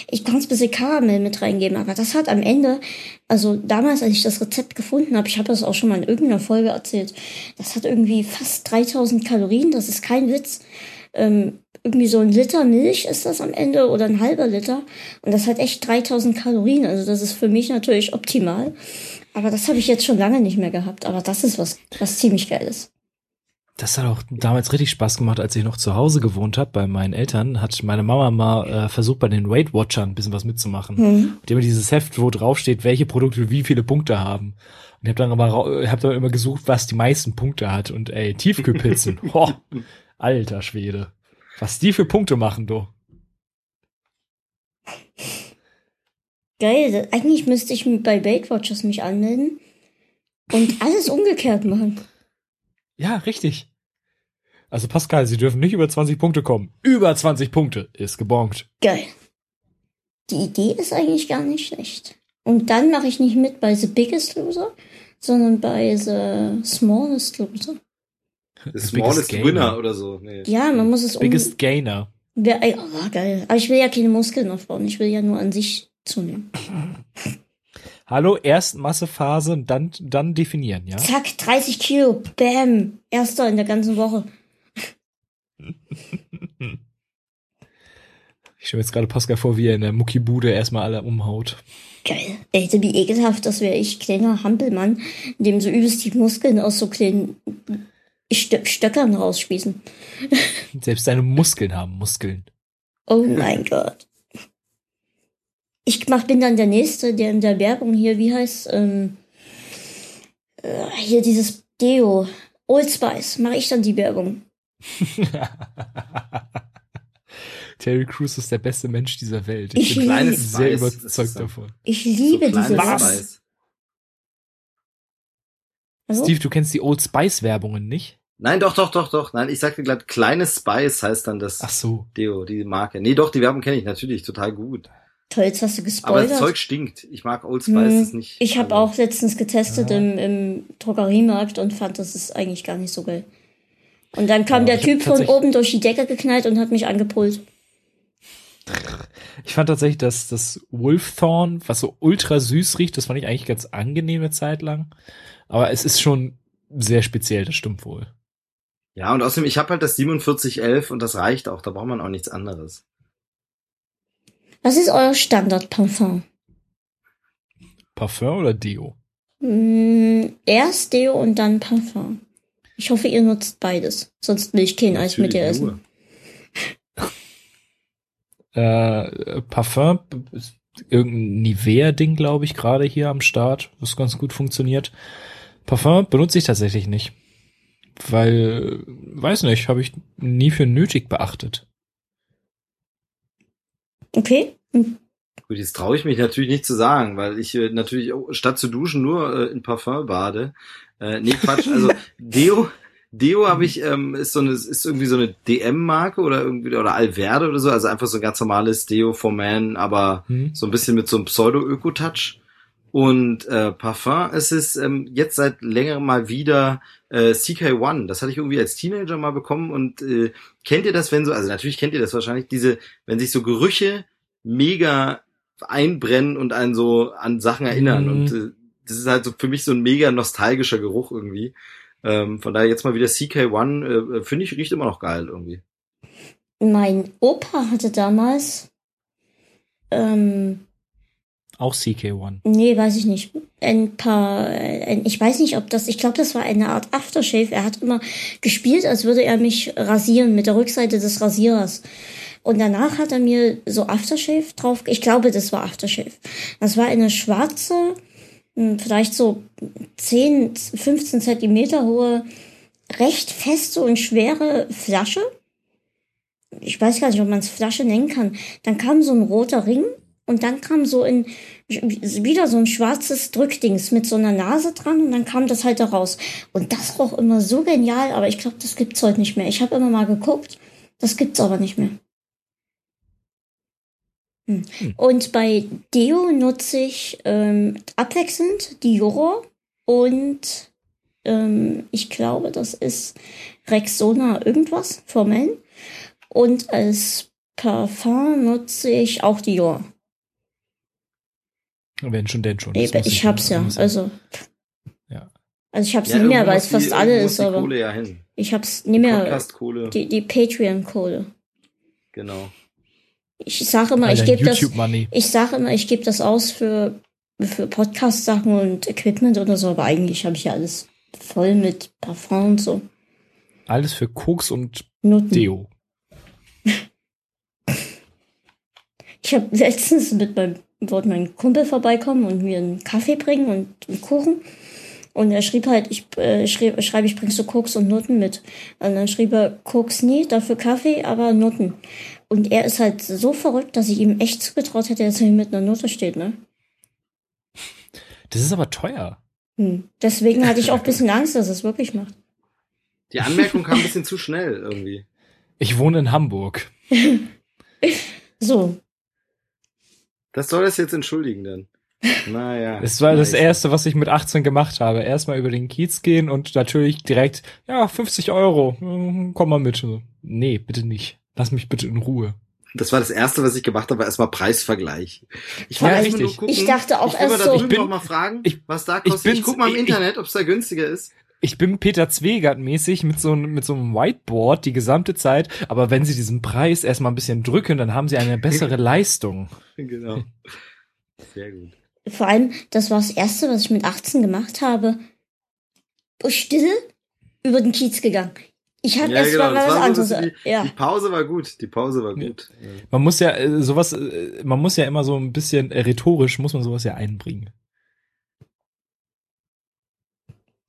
Ich kann ein bisschen Karamell mit reingeben, aber das hat am Ende, also damals, als ich das Rezept gefunden habe, ich habe das auch schon mal in irgendeiner Folge erzählt, das hat irgendwie fast 3000 Kalorien, das ist kein Witz. Ähm, irgendwie so ein Liter Milch ist das am Ende oder ein halber Liter und das hat echt 3000 Kalorien, also das ist für mich natürlich optimal. Aber das habe ich jetzt schon lange nicht mehr gehabt, aber das ist was, was ziemlich geil ist. Das hat auch damals richtig Spaß gemacht, als ich noch zu Hause gewohnt habe bei meinen Eltern, hat meine Mama mal äh, versucht, bei den Weight Watchern ein bisschen was mitzumachen. Mhm. Die haben dieses Heft, wo drauf steht, welche Produkte wie viele Punkte haben. Und ich habe dann aber hab dann immer gesucht, was die meisten Punkte hat. Und ey, Tiefkühlpizzen. Ho, alter Schwede. Was die für Punkte machen, du. Geil, das- eigentlich müsste ich bei Weight Watchers mich anmelden und alles umgekehrt machen. Ja, richtig. Also Pascal, Sie dürfen nicht über 20 Punkte kommen. Über 20 Punkte ist gebongt. Geil. Die Idee ist eigentlich gar nicht schlecht. Und dann mache ich nicht mit bei The Biggest Loser, sondern bei The Smallest Loser. The smallest biggest winner gainer. oder so. Nee. Ja, man muss es um. Biggest Gainer. Wer, ey, oh, geil. Aber ich will ja keine Muskeln aufbauen. Ich will ja nur an sich zunehmen. Hallo, erst Massephase und dann, dann definieren, ja? Zack, 30 Kilo. Bam. Erster in der ganzen Woche. Ich stelle mir jetzt gerade Pascal vor, wie er in der Muckibude erstmal alle umhaut. Geil. Ey, wie ekelhaft, das wäre ich, kleiner Hampelmann, dem so übelst die Muskeln aus so kleinen Stö Stöckern rausspießen. Selbst seine Muskeln haben Muskeln. Oh mein Gott. Ich mach, bin dann der Nächste, der in der Werbung hier, wie heißt, ähm, äh, hier dieses Deo, Old Spice, mache ich dann die Werbung. Terry Crews ist der beste Mensch dieser Welt. Ich Ich bin sehr Spice, überzeugt so- davon. Ich liebe so diese Was? Werbung. Spice. Also, Steve, du kennst die Old Spice Werbungen nicht? Nein, doch, doch, doch, doch. Nein, ich sagte glatt, kleine Spice heißt dann das Ach so. Deo, die Marke. Nee, doch, die Werbung kenne ich natürlich, total gut. toll, jetzt hast du Aber gespoilert. das Zeug stinkt. Ich mag Old Spice Hm, das nicht. Ich habe Also, auch letztens getestet Ja. im, im Drogeriemarkt und fand, das ist eigentlich gar nicht so geil. Und dann kam Ja, der Typ von oben durch die Decke geknallt und hat mich angepult. Ich fand tatsächlich, dass das Wolfthorn, was so ultra süß riecht, das fand ich eigentlich ganz angenehm eine Zeit lang. Aber es ist schon sehr speziell, das stimmt wohl. Ja, und außerdem, ich habe halt das 4711 und das reicht auch. Da braucht man auch nichts anderes. Was ist euer Standard-Parfum? Parfum oder Deo? Mm, erst Deo und dann Parfum. Ich hoffe, ihr nutzt beides. Sonst will ich kein Eis mit dir essen. nur. Äh, Parfum irgendein Nivea-Ding, glaube ich, gerade hier am Start, was ganz gut funktioniert. Parfum benutze ich tatsächlich nicht. Weil, weiß nicht, habe ich nie für nötig beachtet. Okay? Hm, Gut, jetzt traue ich mich natürlich nicht zu sagen, weil ich äh, natürlich auch statt zu duschen nur äh, in Parfum bade. Äh, nee, Quatsch, also Deo, Deo habe ich, ähm, ist so eine, ist irgendwie so eine DM-Marke oder irgendwie, oder Alverde oder so, also einfach so ein ganz normales Deo for Man, aber Hm? so ein bisschen mit so einem Pseudo-Öko-Touch. Und äh, Parfum, es ist ähm, jetzt seit längerem mal wieder äh, CK1. Das hatte ich irgendwie als Teenager mal bekommen und äh, kennt ihr das, wenn so, also natürlich kennt ihr das wahrscheinlich, diese, wenn sich so Gerüche mega einbrennen und einen so an Sachen erinnern. Mhm. Und äh, das ist halt so für mich so ein mega nostalgischer Geruch irgendwie. Ähm, von daher jetzt mal wieder CK1, äh, finde ich, riecht immer noch geil irgendwie. Mein Opa hatte damals, ähm, Auch CK1. nee, weiß ich nicht, ein paar, ein, ich weiß nicht, ob das, ich glaube, das war eine Art Aftershave. Er hat immer gespielt, als würde er mich rasieren mit der Rückseite des Rasierers. Und danach hat er mir so Aftershave drauf, ich glaube, das war Aftershave. Das war eine schwarze, hm, vielleicht so 10, 15 Zentimeter hohe, recht feste und schwere Flasche. Ich weiß gar nicht, ob man es Flasche nennen kann. Dann kam so ein roter Ring und dann kam so in wieder so ein schwarzes Drückdings mit so einer Nase dran und dann kam das halt da raus. Und das roch immer so genial, aber ich glaube, das gibt's heute nicht mehr. Ich habe immer mal geguckt, das gibt's aber nicht mehr. Hm. Und bei Deo nutze ich ähm, abwechselnd Dior und ähm, ich glaube, das ist Rexona irgendwas for Men. Und als Parfum nutze ich auch Dior. Wenn schon, denn schon. Muss ich hab's ja. Also, Ja. also ich hab's Ja, nicht mehr, weil es fast alle ist, aber Kohle ja hin. ich hab's nicht mehr. Podcast-Kohle, Die, die Patreon-Kohle. genau. Ich sage immer, ich gebe das, ich sage immer, ich gebe das aus für, für Podcast-Sachen und Equipment oder so, aber eigentlich habe ich ja alles voll mit Parfum und so. Alles für Koks und Nutten. Deo. Ich habe letztens mit meinem, wollte mein Kumpel vorbeikommen und mir einen Kaffee bringen und einen Kuchen. Und er schrieb halt, ich äh, schrieb, schreibe, ich bringst du Koks und Nutten mit. Und dann schrieb er, Koks nie, dafür Kaffee, aber Nutten. Und er ist halt so verrückt, dass ich ihm echt zugetraut hätte, dass er hier mit einer Nutte steht, ne? Das ist aber teuer. Hm. Deswegen hatte ich auch ein bisschen Angst, dass er es wirklich macht. Die Anmerkung kam ein bisschen zu schnell irgendwie. Ich wohne in Hamburg. So, Das soll das jetzt entschuldigen dann. Naja. Das war das erste, was ich mit 18 gemacht habe. Erstmal über den Kiez gehen und natürlich direkt, ja, 50 Euro. Hm, Komm mal mit. Nee, bitte nicht. Lass mich bitte in Ruhe. Das war das erste, was ich gemacht habe, war erstmal Preisvergleich. Ich Ja, wollte erstmal richtig. nur gucken. Ich dachte auch ich erst so- drüben Ich bin- noch mal fragen, ich- was da ich kostet. Ich, bin's- guck mal im ich- Internet, ob es da günstiger ist. Ich bin Peter Zwegert mäßig mit so, einem- mit so einem Whiteboard die gesamte Zeit, aber wenn sie diesen Preis erstmal ein bisschen drücken, dann haben sie eine bessere Leistung. Genau. Sehr gut. vor allem, das war das erste, was ich mit 18 gemacht habe. Still über den Kiez gegangen. Ich habe Ja, erst genau. mal was so, anderes. die, ja. die Pause war gut. Die Pause war gut. Man muss ja äh, sowas, äh, man muss ja immer so ein bisschen äh, rhetorisch, muss man sowas ja einbringen.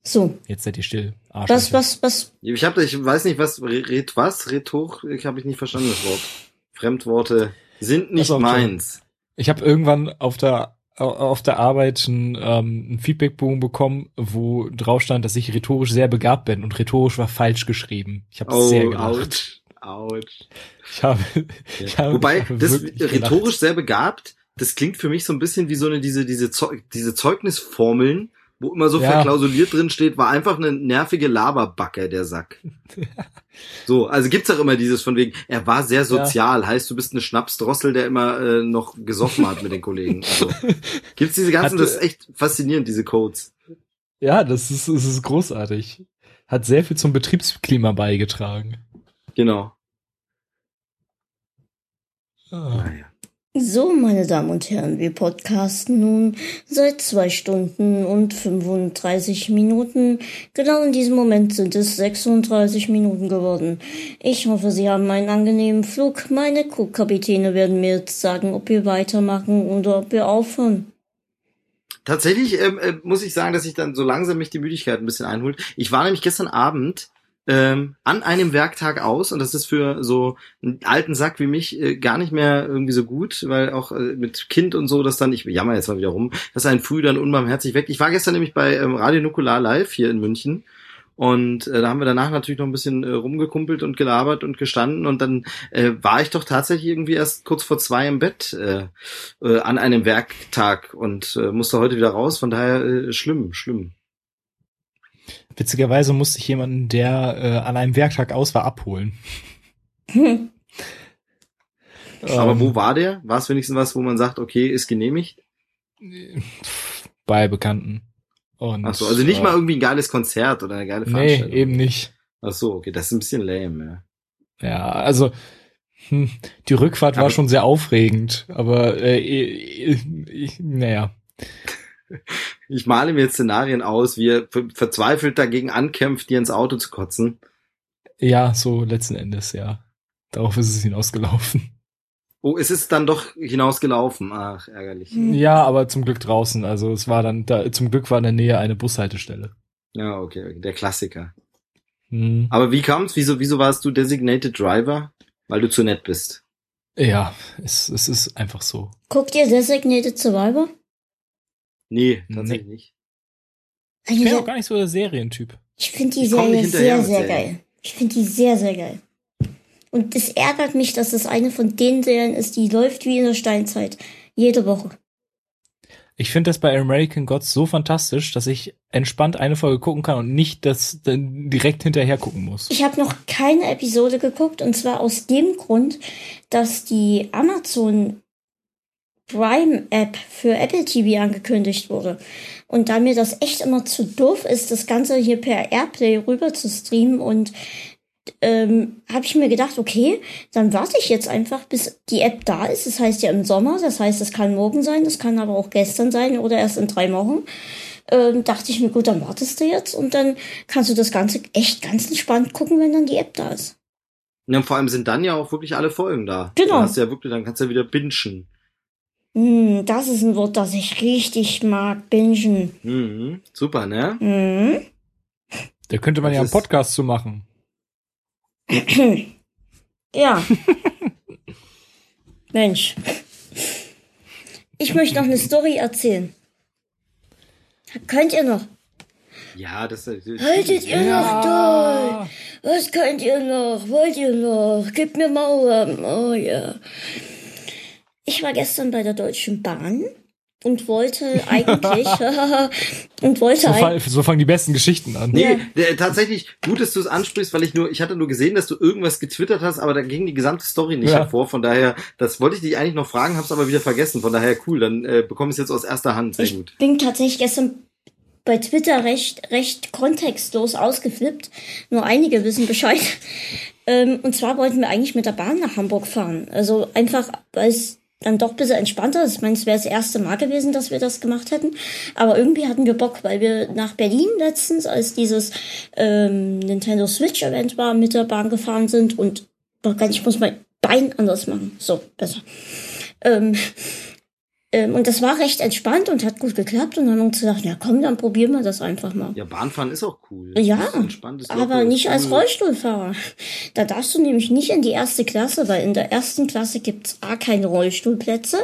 So, Jetzt seid ihr still. was, Arschlöcher. was, was, Ich habe, ich weiß nicht, was, red was, Rhetor, ich habe ich nicht verstanden das Wort. Fremdworte sind nicht Ach so, okay. meins. Ich habe irgendwann auf der au- auf der Arbeit ein, ähm, ein Feedbackbogen bekommen, wo drauf stand, dass ich rhetorisch sehr begabt bin und rhetorisch war falsch geschrieben. Ich habe sehr Oh, gelacht. ouch, ouch. Ich habe, ich habe Wobei, ich habe das rhetorisch sehr begabt, das klingt für mich so ein bisschen wie so eine, diese, diese, Zeug, diese Zeugnisformeln, wo immer so Ja. verklausuliert drin steht, war einfach eine nervige Laberbacke, der Sack. So, also gibt's auch immer dieses von wegen, er war sehr sozial, heißt du bist eine Schnapsdrossel, der immer äh, noch gesoffen hat mit den Kollegen. Also, gibt's diese ganzen, Hatte- das ist echt faszinierend, diese Codes. Ja, das ist, das ist großartig. Hat sehr viel zum Betriebsklima beigetragen. Genau. Ah. Naja. So, meine Damen und Herren, wir podcasten nun seit zwei Stunden und 35 Minuten. Genau in diesem Moment sind es 36 Minuten geworden. Ich hoffe, Sie haben einen angenehmen Flug. Meine Crewkapitäne werden mir jetzt sagen, ob wir weitermachen oder ob wir aufhören. Tatsächlich ähm, äh, muss ich sagen, dass ich dann so langsam mich die Müdigkeit ein bisschen einholt. Ich war nämlich gestern Abend ähm, an einem Werktag aus und das ist für so einen alten Sack wie mich äh, gar nicht mehr irgendwie so gut, weil auch äh, mit Kind und so, das dann, ich jammer jetzt mal wieder rum, dass ein früh dann unbarmherzig weg. Ich war gestern nämlich bei ähm, Radio Nukular Live hier in München und äh, da haben wir danach natürlich noch ein bisschen äh, rumgekumpelt und gelabert und gestanden und dann äh, war ich doch tatsächlich irgendwie erst kurz vor zwei im Bett äh, äh, an einem Werktag und äh, musste heute wieder raus. Von daher äh, schlimm, schlimm. Witzigerweise musste ich jemanden, der äh, an einem Werktag aus war, abholen. Hm. Aber Ähm, wo war der? War es wenigstens was, wo man sagt, okay, ist genehmigt? Bei Bekannten. Und, Ach so, also nicht äh, mal irgendwie ein geiles Konzert oder eine geile Nee, Veranstaltung. eben nicht. Ach so, okay, das ist ein bisschen lame, ja. Ja, also hm, die Rückfahrt war Aber- schon sehr aufregend, aber äh, ich, ich, naja. Ich male mir jetzt Szenarien aus, wie er ver- verzweifelt dagegen ankämpft, dir ins Auto zu kotzen. Ja, so letzten Endes, ja. Darauf ist es hinausgelaufen. Oh, es ist dann doch hinausgelaufen. Ach, ärgerlich. Hm. Ja, aber zum Glück draußen. Also es war dann, da, zum Glück war in der Nähe eine Bushaltestelle. Ja, okay, okay, der Klassiker. Hm. Aber wie kam's? Wieso, wieso warst du Designated Driver? Weil du zu nett bist. Ja, es, es ist einfach so. Guckt ihr Designated Survivor? Nee, Nee. tatsächlich nicht. Ich bin der- auch gar nicht so der Serientyp. Ich finde die Ich Serie sehr, sehr geil. Ich finde die sehr, sehr geil. Und es ärgert mich, dass es eine von den Serien ist, die läuft wie in der Steinzeit. Jede Woche. Ich finde das bei American Gods so fantastisch, dass ich entspannt eine Folge gucken kann und nicht das dann direkt hinterher gucken muss. Ich habe noch keine Episode geguckt und zwar aus dem Grund, dass die Amazon Prime App für Apple TV angekündigt wurde. Und da mir das echt immer zu doof ist, das Ganze hier per Airplay rüber zu streamen und ähm, habe ich mir gedacht, okay, dann warte ich jetzt einfach, bis die App da ist. Das heißt ja im Sommer, das heißt, es kann morgen sein, das kann aber auch gestern sein oder erst in drei Wochen. Ähm, dachte ich mir, gut, dann wartest du jetzt und dann kannst du das Ganze echt ganz entspannt gucken, wenn dann die App da ist. Ja, und vor allem sind dann ja auch wirklich alle Folgen da. Genau. Dann hast du ja wirklich, dann kannst du ja wieder bingen. Hm, das ist ein Wort, das ich richtig mag, bingen. Mhm. Super, ne? Mhm. Da könnte man Das ja einen Podcast zu machen. Ja. Mensch. Ich möchte noch eine Story erzählen. Könnt ihr noch? Ja, das ist Haltet ihr noch durch? Was könnt ihr noch? Wollt ihr noch? Gebt mir Mauer. Oh ja. Ich war gestern bei der Deutschen Bahn und wollte eigentlich und wollte So, eigentlich fang, so fangen die besten Geschichten an. Nee, Ja. tatsächlich gut, dass du es ansprichst, weil ich nur, ich hatte nur gesehen, dass du irgendwas getwittert hast, aber da ging die gesamte Story nicht Ja. hervor. Von daher, das wollte ich dich eigentlich noch fragen, hab's aber wieder vergessen. Von daher cool, dann äh, bekomme ich es jetzt aus erster Hand. Sehr Ich gut. bin tatsächlich gestern bei Twitter recht, recht kontextlos ausgeflippt. Nur einige wissen Bescheid. Ähm, und zwar wollten wir eigentlich mit der Bahn nach Hamburg fahren. Also einfach, weil es dann doch ein bisschen entspannter. Ich meine, es wäre das erste Mal gewesen, dass wir das gemacht hätten. Aber irgendwie hatten wir Bock, weil wir nach Berlin letztens, als dieses ähm, Nintendo Switch Event war, mit der Bahn gefahren sind und ich muss mein Bein anders machen. So, besser. Ähm, und das war recht entspannt und hat gut geklappt. Und dann haben wir uns gedacht, ja komm, dann probieren wir das einfach mal. Ja, Bahnfahren ist auch cool. Ja, aber nicht ist als cool. Rollstuhlfahrer. Da darfst du nämlich nicht in die erste Klasse, weil in der ersten Klasse gibt's A keine Rollstuhlplätze.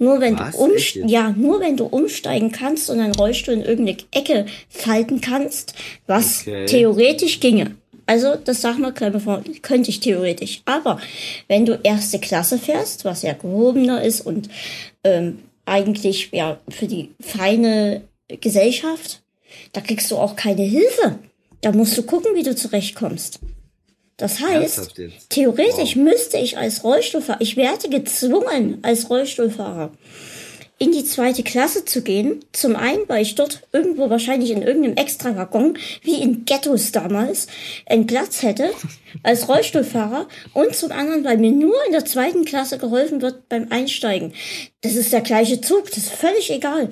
Nur wenn Was? du Echt umst jetzt? ja, nur wenn du umsteigen kannst und deinen Rollstuhl in irgendeine Ecke falten kannst, was Okay. theoretisch ginge. Also, das sag mal, könnte ich theoretisch. Aber wenn du erste Klasse fährst, was ja gehobener ist und ähm, eigentlich ja für die feine Gesellschaft, da kriegst du auch keine Hilfe. Da musst du gucken, wie du zurechtkommst. Das heißt, theoretisch müsste ich als Rollstuhlfahrer, ich werde gezwungen, als Rollstuhlfahrer in die zweite Klasse zu gehen. Zum einen, weil ich dort irgendwo wahrscheinlich in irgendeinem Extrawaggon, wie in Ghettos damals, einen Platz hätte als Rollstuhlfahrer. Und zum anderen, weil mir nur in der zweiten Klasse geholfen wird beim Einsteigen. Das ist der gleiche Zug, das ist völlig egal.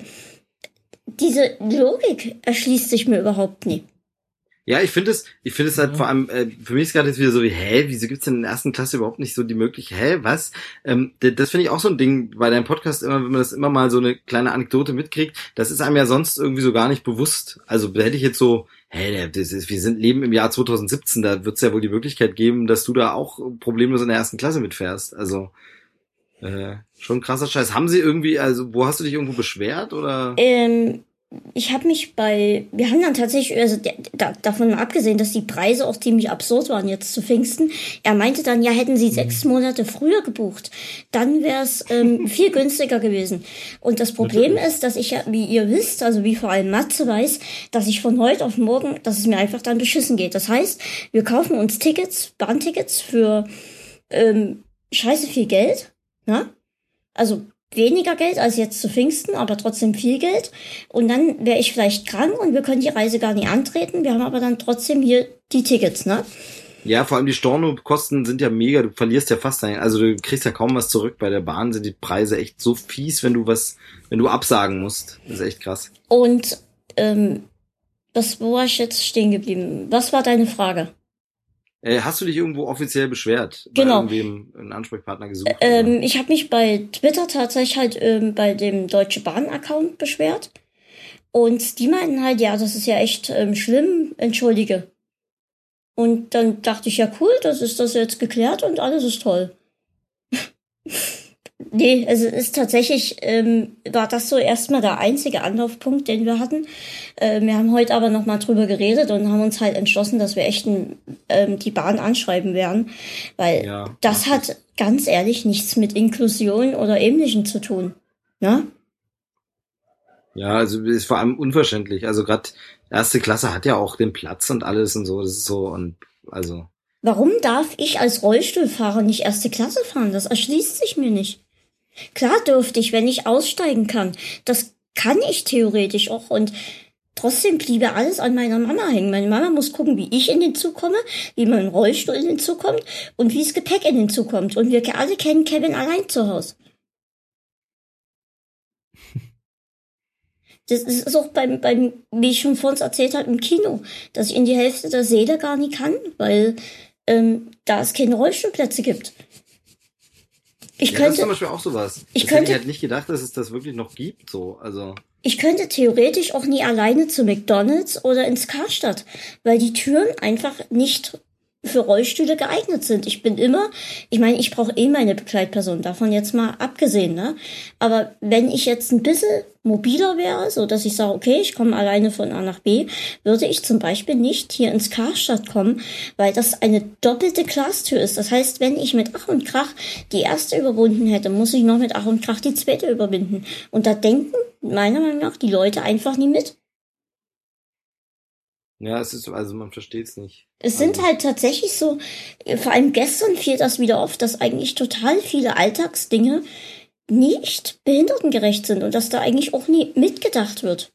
Diese Logik erschließt sich mir überhaupt nie. Ja, ich finde es, ich finde es halt vor allem, äh, für mich ist gerade jetzt wieder so wie, hä, wieso gibt's denn in der ersten Klasse überhaupt nicht so die Möglichkeit, hä, was? Ähm, das finde ich auch so ein Ding bei deinem Podcast immer, wenn man das immer mal so eine kleine Anekdote mitkriegt, das ist einem ja sonst irgendwie so gar nicht bewusst. Also da hätte ich jetzt so, hä, das ist, wir sind leben im Jahr 2017, da wird's ja wohl die Möglichkeit geben, dass du da auch problemlos in der ersten Klasse mitfährst. Also äh, schon krasser Scheiß. Haben sie irgendwie, also wo hast du dich irgendwo beschwert oder? Ähm, ich habe mich bei, wir haben dann tatsächlich, also da, davon mal abgesehen, dass die Preise auch ziemlich absurd waren jetzt zu Pfingsten. Er meinte dann, ja, hätten sie sechs Monate früher gebucht, dann wäre es ähm, viel günstiger gewesen. Und das Problem ist, dass ich ja, wie ihr wisst, also wie vor allem Matze weiß, dass ich von heute auf morgen, dass es mir einfach dann beschissen geht. Das heißt, wir kaufen uns Tickets, Bahntickets für ähm, scheiße viel Geld, ne? Also weniger Geld als jetzt zu Pfingsten, aber trotzdem viel Geld. Und dann wäre ich vielleicht krank und wir können die Reise gar nicht antreten. Wir haben aber dann trotzdem hier die Tickets, ne? Ja, vor allem die Storno-Kosten sind ja mega, du verlierst ja fast dein, also du kriegst ja kaum was zurück. Bei der Bahn sind die Preise echt so fies, wenn du was, wenn du absagen musst. Das ist echt krass. Und ähm, was, wo war ich jetzt stehen geblieben? Was war deine Frage? Äh, hast du dich irgendwo offiziell beschwert? Genau. Bei irgendwem einen Ansprechpartner gesucht? Ähm, ich habe mich bei Twitter tatsächlich halt ähm, bei dem Deutsche Bahn-Account beschwert. Und die meinten halt, ja, das ist ja echt ähm, schlimm, entschuldige. Und dann dachte ich, ja cool, das ist das jetzt geklärt und alles ist toll. nee, also es ist tatsächlich, ähm, war das so erstmal der einzige Anlaufpunkt, den wir hatten. Äh, wir haben heute aber nochmal drüber geredet und haben uns halt entschlossen, dass wir echt ein, ähm, die Bahn anschreiben werden. Weil Ja. das hat ganz ehrlich nichts mit Inklusion oder Ähnlichem zu tun. Ne? Ja, also ist vor allem unverständlich. Also gerade erste Klasse hat ja auch den Platz und alles und so. Das ist so und also. Warum darf ich als Rollstuhlfahrer nicht erste Klasse fahren? Das erschließt sich mir nicht. Klar dürfte ich, wenn ich aussteigen kann. Das kann ich theoretisch auch und trotzdem bliebe alles an meiner Mama hängen. Meine Mama muss gucken, wie ich in den Zug komme, wie mein Rollstuhl in den Zug kommt und wie das Gepäck in den Zug kommt. Und wir alle kennen Kevin allein zu Hause. Das ist auch beim, beim, wie ich schon vorhin erzählt habe, im Kino, dass ich in die Hälfte der Seele gar nicht kann, weil ähm, da es keine Rollstuhlplätze gibt. Ich ja, könnte, das ist zum Beispiel auch sowas. Ich das könnte- hätte ich halt nicht gedacht, dass es das wirklich noch gibt. So, also. ich könnte theoretisch auch nie alleine zu McDonalds oder ins Karstadt, weil die Türen einfach nicht für Rollstühle geeignet sind. Ich bin immer, ich meine, ich brauche eh meine Begleitperson, davon jetzt mal abgesehen, ne? Aber wenn ich jetzt ein bisschen mobiler wäre, so dass ich sage, okay, ich komme alleine von A nach B, würde ich zum Beispiel nicht hier ins Karstadt kommen, weil das eine doppelte Glastür ist. Das heißt, wenn ich mit Ach und Krach die erste überwunden hätte, muss ich noch mit Ach und Krach die zweite überwinden. Und da denken meiner Meinung nach die Leute einfach nie mit. Ja, es ist, also man versteht es nicht. Es sind Also- halt tatsächlich so, äh, vor allem gestern fiel das wieder auf, dass eigentlich total viele Alltagsdinge nicht behindertengerecht sind und dass da eigentlich auch nie mitgedacht wird.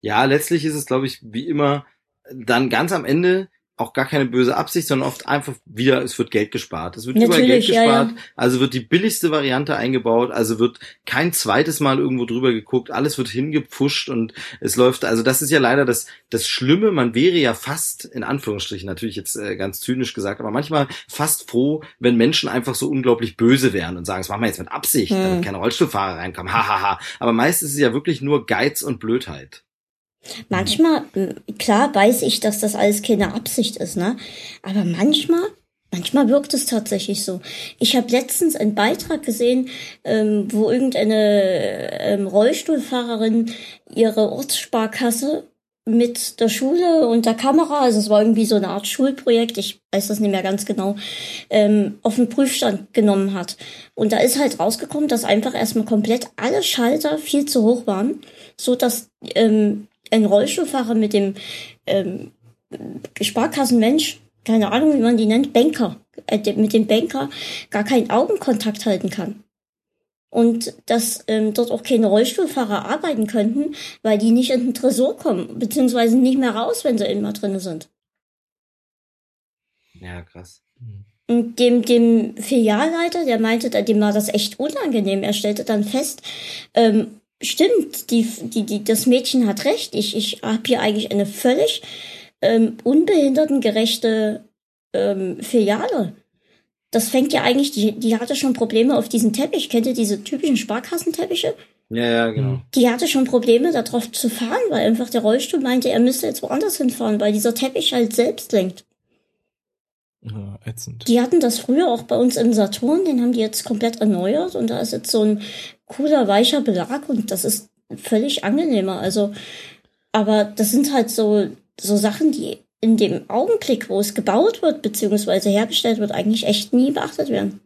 Ja, letztlich ist es, glaube ich, wie immer dann ganz am Ende auch gar keine böse Absicht, sondern oft einfach wieder, es wird Geld gespart. Es wird überall Geld Natürlich, ja, gespart, ja. also wird die billigste Variante eingebaut, also wird kein zweites Mal irgendwo drüber geguckt, alles wird hingepfuscht und es läuft, also das ist ja leider das, das Schlimme, man wäre ja fast, in Anführungsstrichen, natürlich jetzt äh, ganz zynisch gesagt, aber manchmal fast froh, wenn Menschen einfach so unglaublich böse wären und sagen, das machen wir jetzt mit Absicht, Hm. damit keine Rollstuhlfahrer reinkommen, hahaha. Aber meist ist es ja wirklich nur Geiz und Blödheit. Manchmal, m, klar weiß ich, dass das alles keine Absicht ist, ne? Aber manchmal, manchmal wirkt es tatsächlich so. Ich habe letztens einen Beitrag gesehen, ähm, wo irgendeine ähm, Rollstuhlfahrerin ihre Ortssparkasse mit der Schule und der Kamera, also es war irgendwie so eine Art Schulprojekt, ich weiß das nicht mehr ganz genau, ähm, auf den Prüfstand genommen hat. Und da ist halt rausgekommen, dass einfach erstmal komplett alle Schalter viel zu hoch waren, so dass ähm, ein Rollstuhlfahrer mit dem ähm, Sparkassenmensch, keine Ahnung, wie man die nennt, Banker, äh, mit dem Banker gar keinen Augenkontakt halten kann. Und dass ähm, dort auch keine Rollstuhlfahrer arbeiten könnten, weil die nicht in den Tresor kommen, beziehungsweise nicht mehr raus, wenn sie immer drinne sind. Ja, krass. Und dem, dem Filialleiter, der meinte, dem war das echt unangenehm. Er stellte dann fest, ähm, stimmt, die, die, die, das Mädchen hat recht. Ich, ich habe hier eigentlich eine völlig ähm, unbehindertengerechte ähm, Filiale. Das fängt ja eigentlich, die, die hatte schon Probleme auf diesen Teppich. Kennt ihr diese typischen Sparkassenteppiche? Ja, ja, genau. Die hatte schon Probleme, darauf zu fahren, weil einfach der Rollstuhl meinte, er müsste jetzt woanders hinfahren, weil dieser Teppich halt selbst lenkt. Ja, ätzend. Die hatten das früher auch bei uns im Saturn, den haben die jetzt komplett erneuert und da ist jetzt so ein cooler, weicher Belag und das ist völlig angenehmer. Also, aber das sind halt so, so Sachen, die in dem Augenblick, wo es gebaut wird, beziehungsweise hergestellt wird, eigentlich echt nie beachtet werden.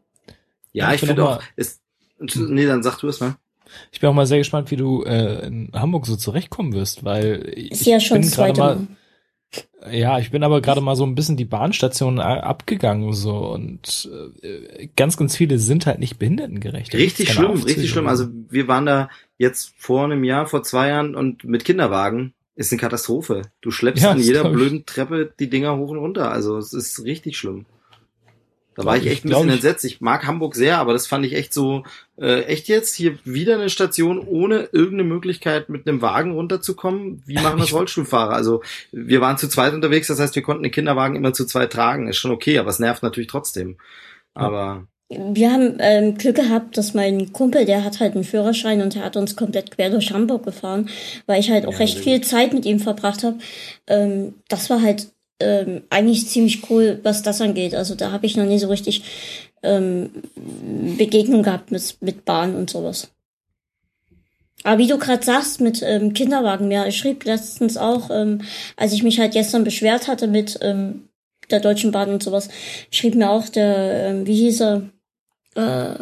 Ja, Ja, ich ich bin finde auch es, nee, dann sag du es mal. Ich bin auch mal sehr gespannt, wie du äh, in Hamburg so zurechtkommen wirst, weil ich Ist ja schon bin gerade zweite mal, Mal. Ja, ich bin aber gerade mal so ein bisschen die Bahnstation abgegangen so und äh, ganz, ganz viele sind halt nicht behindertengerecht. Richtig schlimm, richtig schlimm. Also wir waren da jetzt vor einem Jahr, vor zwei Jahren und mit Kinderwagen ist eine Katastrophe. Du schleppst Ja, an jeder blöden Treppe die Dinger hoch und runter. Also es ist richtig schlimm. Da war ich echt ein bisschen ich. entsetzt. Ich mag Hamburg sehr, aber das fand ich echt so, äh, echt jetzt hier wieder eine Station ohne irgendeine Möglichkeit mit einem Wagen runterzukommen. Wie machen das Rollstuhlfahrer? Also wir waren zu zweit unterwegs, das heißt, wir konnten den Kinderwagen immer zu zweit tragen. Ist schon okay, aber es nervt natürlich trotzdem. Aber Wir haben ähm, Glück gehabt, dass mein Kumpel, der hat halt einen Führerschein und der hat uns komplett quer durch Hamburg gefahren, weil ich halt auch Ja, recht viel Zeit mit ihm verbracht habe. Ähm, das war halt ähm, eigentlich ziemlich cool, was das angeht. Also da habe ich noch nie so richtig ähm, Begegnung gehabt mit, mit Bahn und sowas. Aber wie du gerade sagst, mit ähm, Kinderwagen, ja, ich schrieb letztens auch, ähm, als ich mich halt gestern beschwert hatte mit ähm, der Deutschen Bahn und sowas, schrieb mir auch der, ähm, wie hieß er, äh,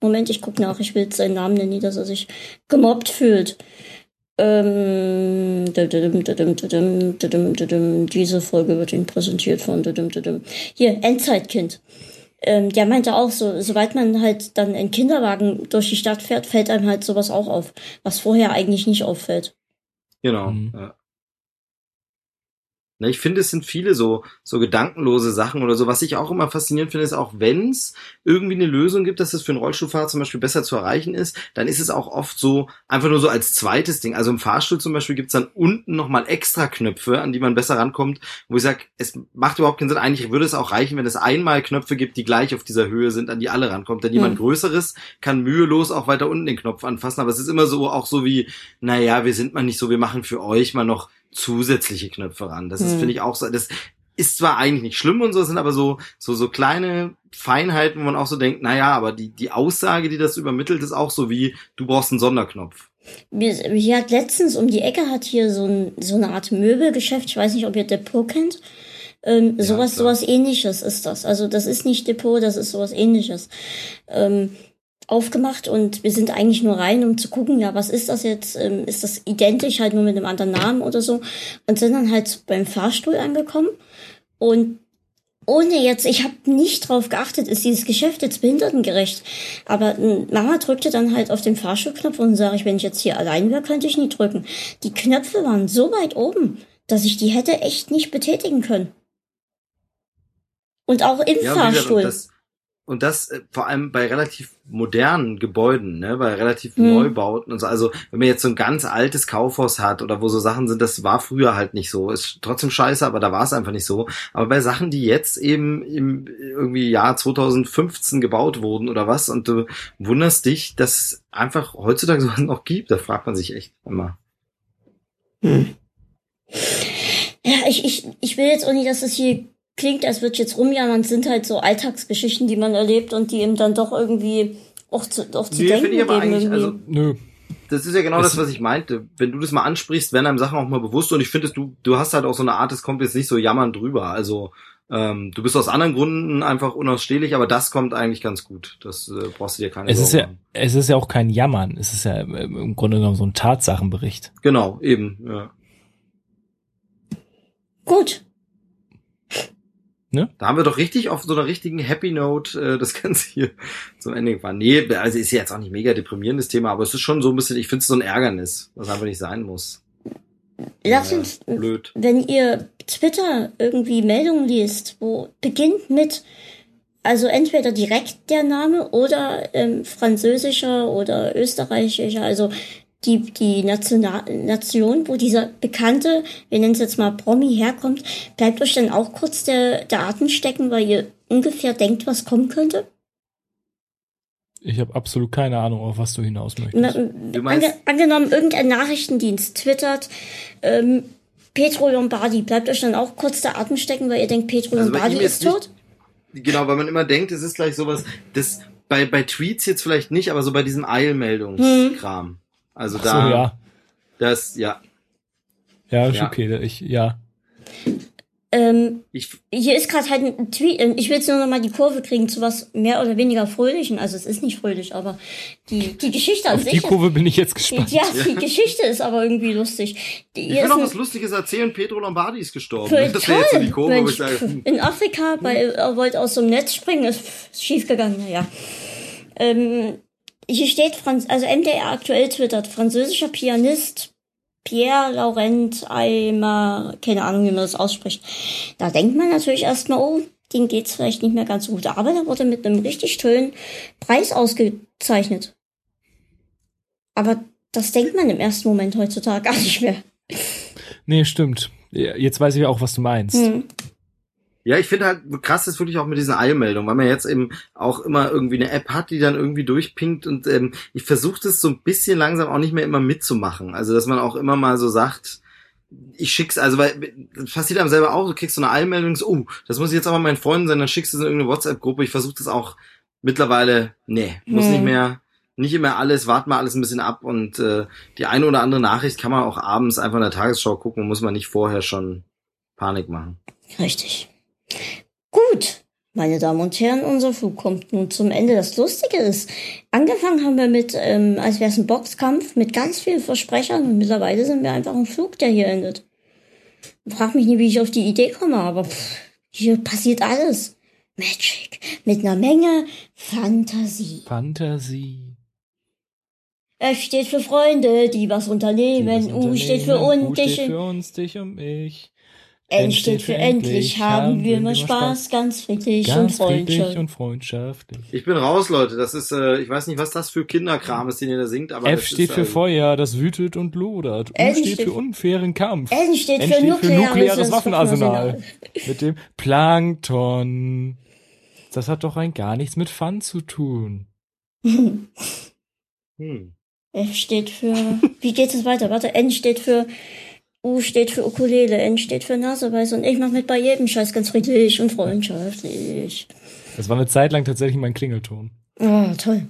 Moment, ich guck nach, ich will seinen Namen nennen, dass er sich gemobbt fühlt. Ähm, dadum, dadum, dadum, dadum, dadum. diese Folge wird Ihnen präsentiert von hier Endzeitkind. Ähm, der meinte auch so, sobald man halt dann in Kinderwagen durch die Stadt fährt, fällt einem halt sowas auch auf, was vorher eigentlich nicht auffällt. Genau. Mhm. Ja. Ne, Ich finde, es sind viele so, so gedankenlose Sachen oder so. Was ich auch immer faszinierend finde, ist auch, wenn es irgendwie eine Lösung gibt, dass es für einen Rollstuhlfahrer zum Beispiel besser zu erreichen ist, dann ist es auch oft so, einfach nur so als zweites Ding. Also im Fahrstuhl zum Beispiel gibt es dann unten nochmal extra Knöpfe, an die man besser rankommt, wo ich sage, es macht überhaupt keinen Sinn. Eigentlich würde es auch reichen, wenn es einmal Knöpfe gibt, die gleich auf dieser Höhe sind, an die alle rankommt. Denn jemand Hm. Größeres kann mühelos auch weiter unten den Knopf anfassen. Aber es ist immer so, auch so wie, naja, wir sind mal nicht so, wir machen für euch mal noch zusätzliche Knöpfe ran. Das ist, Hm. finde ich, auch so, das ist zwar eigentlich nicht schlimm und so, sind aber so, so, so kleine Feinheiten, wo man auch so denkt, naja, aber die, die Aussage, die das übermittelt, ist auch so wie, du brauchst einen Sonderknopf. Wir, hier hat letztens um die Ecke hat hier so, ein, so eine Art Möbelgeschäft, ich weiß nicht, ob ihr Depot kennt. Ähm, Ja, sowas, klar. sowas ähnliches ist das. Also das ist nicht Depot, das ist sowas ähnliches. Ähm, aufgemacht und wir sind eigentlich nur rein, um zu gucken, ja, was ist das jetzt? Ähm, ist das identisch, halt nur mit einem anderen Namen oder so? Und sind dann halt beim Fahrstuhl angekommen und ohne jetzt, ich habe nicht drauf geachtet, ist dieses Geschäft jetzt behindertengerecht. Aber m, Mama drückte dann halt auf den Fahrstuhlknopf und sage ich, wenn ich jetzt hier allein wäre, könnte ich nie drücken. Die Knöpfe waren so weit oben, dass ich die hätte echt nicht betätigen können. Und auch im Ja, wie gesagt, Fahrstuhl. Und das, das äh, vor allem bei relativ modernen Gebäuden, ne, bei relativ Hm. Neubauten und so. Also wenn man jetzt so ein ganz altes Kaufhaus hat oder wo so Sachen sind, das war früher halt nicht so. Ist trotzdem scheiße, aber da war es einfach nicht so. Aber bei Sachen, die jetzt eben im irgendwie Jahr 2015 gebaut wurden oder was, und du wunderst dich, dass es einfach heutzutage sowas noch gibt, da fragt man sich echt immer. Hm. Ja, ich, ich, ich will jetzt auch nicht, dass es hier klingt, als würde ich jetzt rumjammern. Sind halt so Alltagsgeschichten, die man erlebt und die ihm dann doch irgendwie auch zu, auch zu Nee, denken ich aber geben. also Nö. Das ist ja genau Es- das, was ich meinte. Wenn du das mal ansprichst, werden einem Sachen auch mal bewusst und ich finde, du, du hast halt auch so eine Art, es kommt jetzt nicht so jammern drüber. Also ähm, du bist aus anderen Gründen einfach unausstehlich, aber das kommt eigentlich ganz gut. Das äh, brauchst du dir keine Es ist Sorgen ja, machen. es ist ja auch kein Jammern. Es ist ja im Grunde genommen so ein Tatsachenbericht. Genau, eben. Ja. Gut. Da haben wir doch richtig auf so einer richtigen Happy Note äh, das Ganze hier zum Ende gefahren. Nee, also ist ja jetzt auch nicht mega deprimierendes Thema, aber es ist schon so ein bisschen, ich finde es so ein Ärgernis, was einfach nicht sein muss. Lass Ja, uns, Blöd. wenn ihr Twitter irgendwie Meldungen liest, wo beginnt mit, also entweder direkt der Name oder ähm, französischer oder österreichischer, also die, die National Nation, wo dieser bekannte, wir nennen es jetzt mal Promi herkommt, bleibt euch dann auch kurz der, der Atem stecken, weil ihr ungefähr denkt, was kommen könnte? Ich habe absolut keine Ahnung, auf was du hinaus möchtest. Na, ange angenommen, irgendein Nachrichtendienst twittert, ähm, Petro Lombardi, bleibt euch dann auch kurz der Atem stecken, weil ihr denkt, Petro Also Lombardi ist tot? Genau, weil man immer denkt, es ist gleich sowas, das bei, bei Tweets jetzt vielleicht nicht, aber so bei diesem Eilmeldungskram. Also Ach so, da, ja. das, ja. Ja, ist Ja. okay. Ich, ja. Ähm, Ich, hier ist gerade halt ein Tweet, ähm, ich will jetzt nur noch mal die Kurve kriegen zu was mehr oder weniger Fröhlichen. Also es ist nicht fröhlich, aber die, die Geschichte an Auf die sich. Kurve bin ich jetzt gespannt. ja, die Geschichte ist aber irgendwie lustig. Die, ich will ist noch ein- was Lustiges erzählen, Petro Lombardi ist gestorben. Toll, Das wäre jetzt so die. Kurve, Mensch, ich sage, hm, in Afrika, weil er wollte aus so einem Netz springen, ist schief gegangen, naja. Ähm, hier steht, Franz also MDR aktuell twittert, französischer Pianist Pierre Laurent Aymar, keine Ahnung, wie man das ausspricht. Da denkt man natürlich erstmal, oh, dem geht's vielleicht nicht mehr ganz so gut. Aber der wurde mit einem richtig tollen Preis ausgezeichnet. Aber das denkt man im ersten Moment heutzutage gar nicht mehr. Nee, stimmt. Jetzt weiß ich auch, was du meinst. Hm. Ja, ich finde halt krass ist wirklich auch mit diesen Eilmeldungen, weil man jetzt eben auch immer irgendwie eine App hat, die dann irgendwie durchpinkt und ähm, ich versuche das so ein bisschen langsam auch nicht mehr immer mitzumachen. Also dass man auch immer mal so sagt, ich schick's, also weil das passiert einem selber auch, du kriegst so eine Eilmeldung, so, oh, das muss jetzt aber meinen Freunden sein, dann schickst du es in irgendeine WhatsApp-Gruppe. Ich versuche das auch mittlerweile, nee, muss Hm. nicht mehr, nicht immer alles, wart mal alles ein bisschen ab und äh, die eine oder andere Nachricht kann man auch abends einfach in der Tagesschau gucken, muss man nicht vorher schon Panik machen. Richtig. Gut. Meine Damen und Herren, unser Flug kommt nun zum Ende. Das Lustige ist, angefangen haben wir mit, ähm, als wäre es ein Boxkampf, mit ganz vielen Versprechern und mittlerweile sind wir einfach ein Flug, der hier endet. Frag mich nie, wie ich auf die Idee komme, aber pff, hier passiert alles. Magic. Mit einer Menge Fantasie. Fantasie. F steht für Freunde, die was unternehmen. Die U was steht für unternehmen. und U steht dich. für uns, dich und mich. N steht für endlich. Haben wir immer Spaß, ganz friedlich und Ganz friedlich freundlich. und freundschaftlich. Ich bin raus, Leute. Das ist, äh, ich weiß nicht, was das für Kinderkram ist, den ihr da singt, aber F steht ist, für also- Feuer, das wütet und lodert. U N steht steht- für unfairen Kampf. N steht N für nukleares nukleares Waffenarsenal. Waffenarsenal. Mit dem Plankton. Das hat doch rein gar nichts mit Fun zu tun. Hm. F steht für, wie geht es weiter? Warte, N steht für, U steht für Ukulele, N steht für Naseweiß und ich mach mit bei jedem Scheiß ganz friedlich und freundschaftlich. Das war eine Zeit lang tatsächlich mein Klingelton. Oh, toll.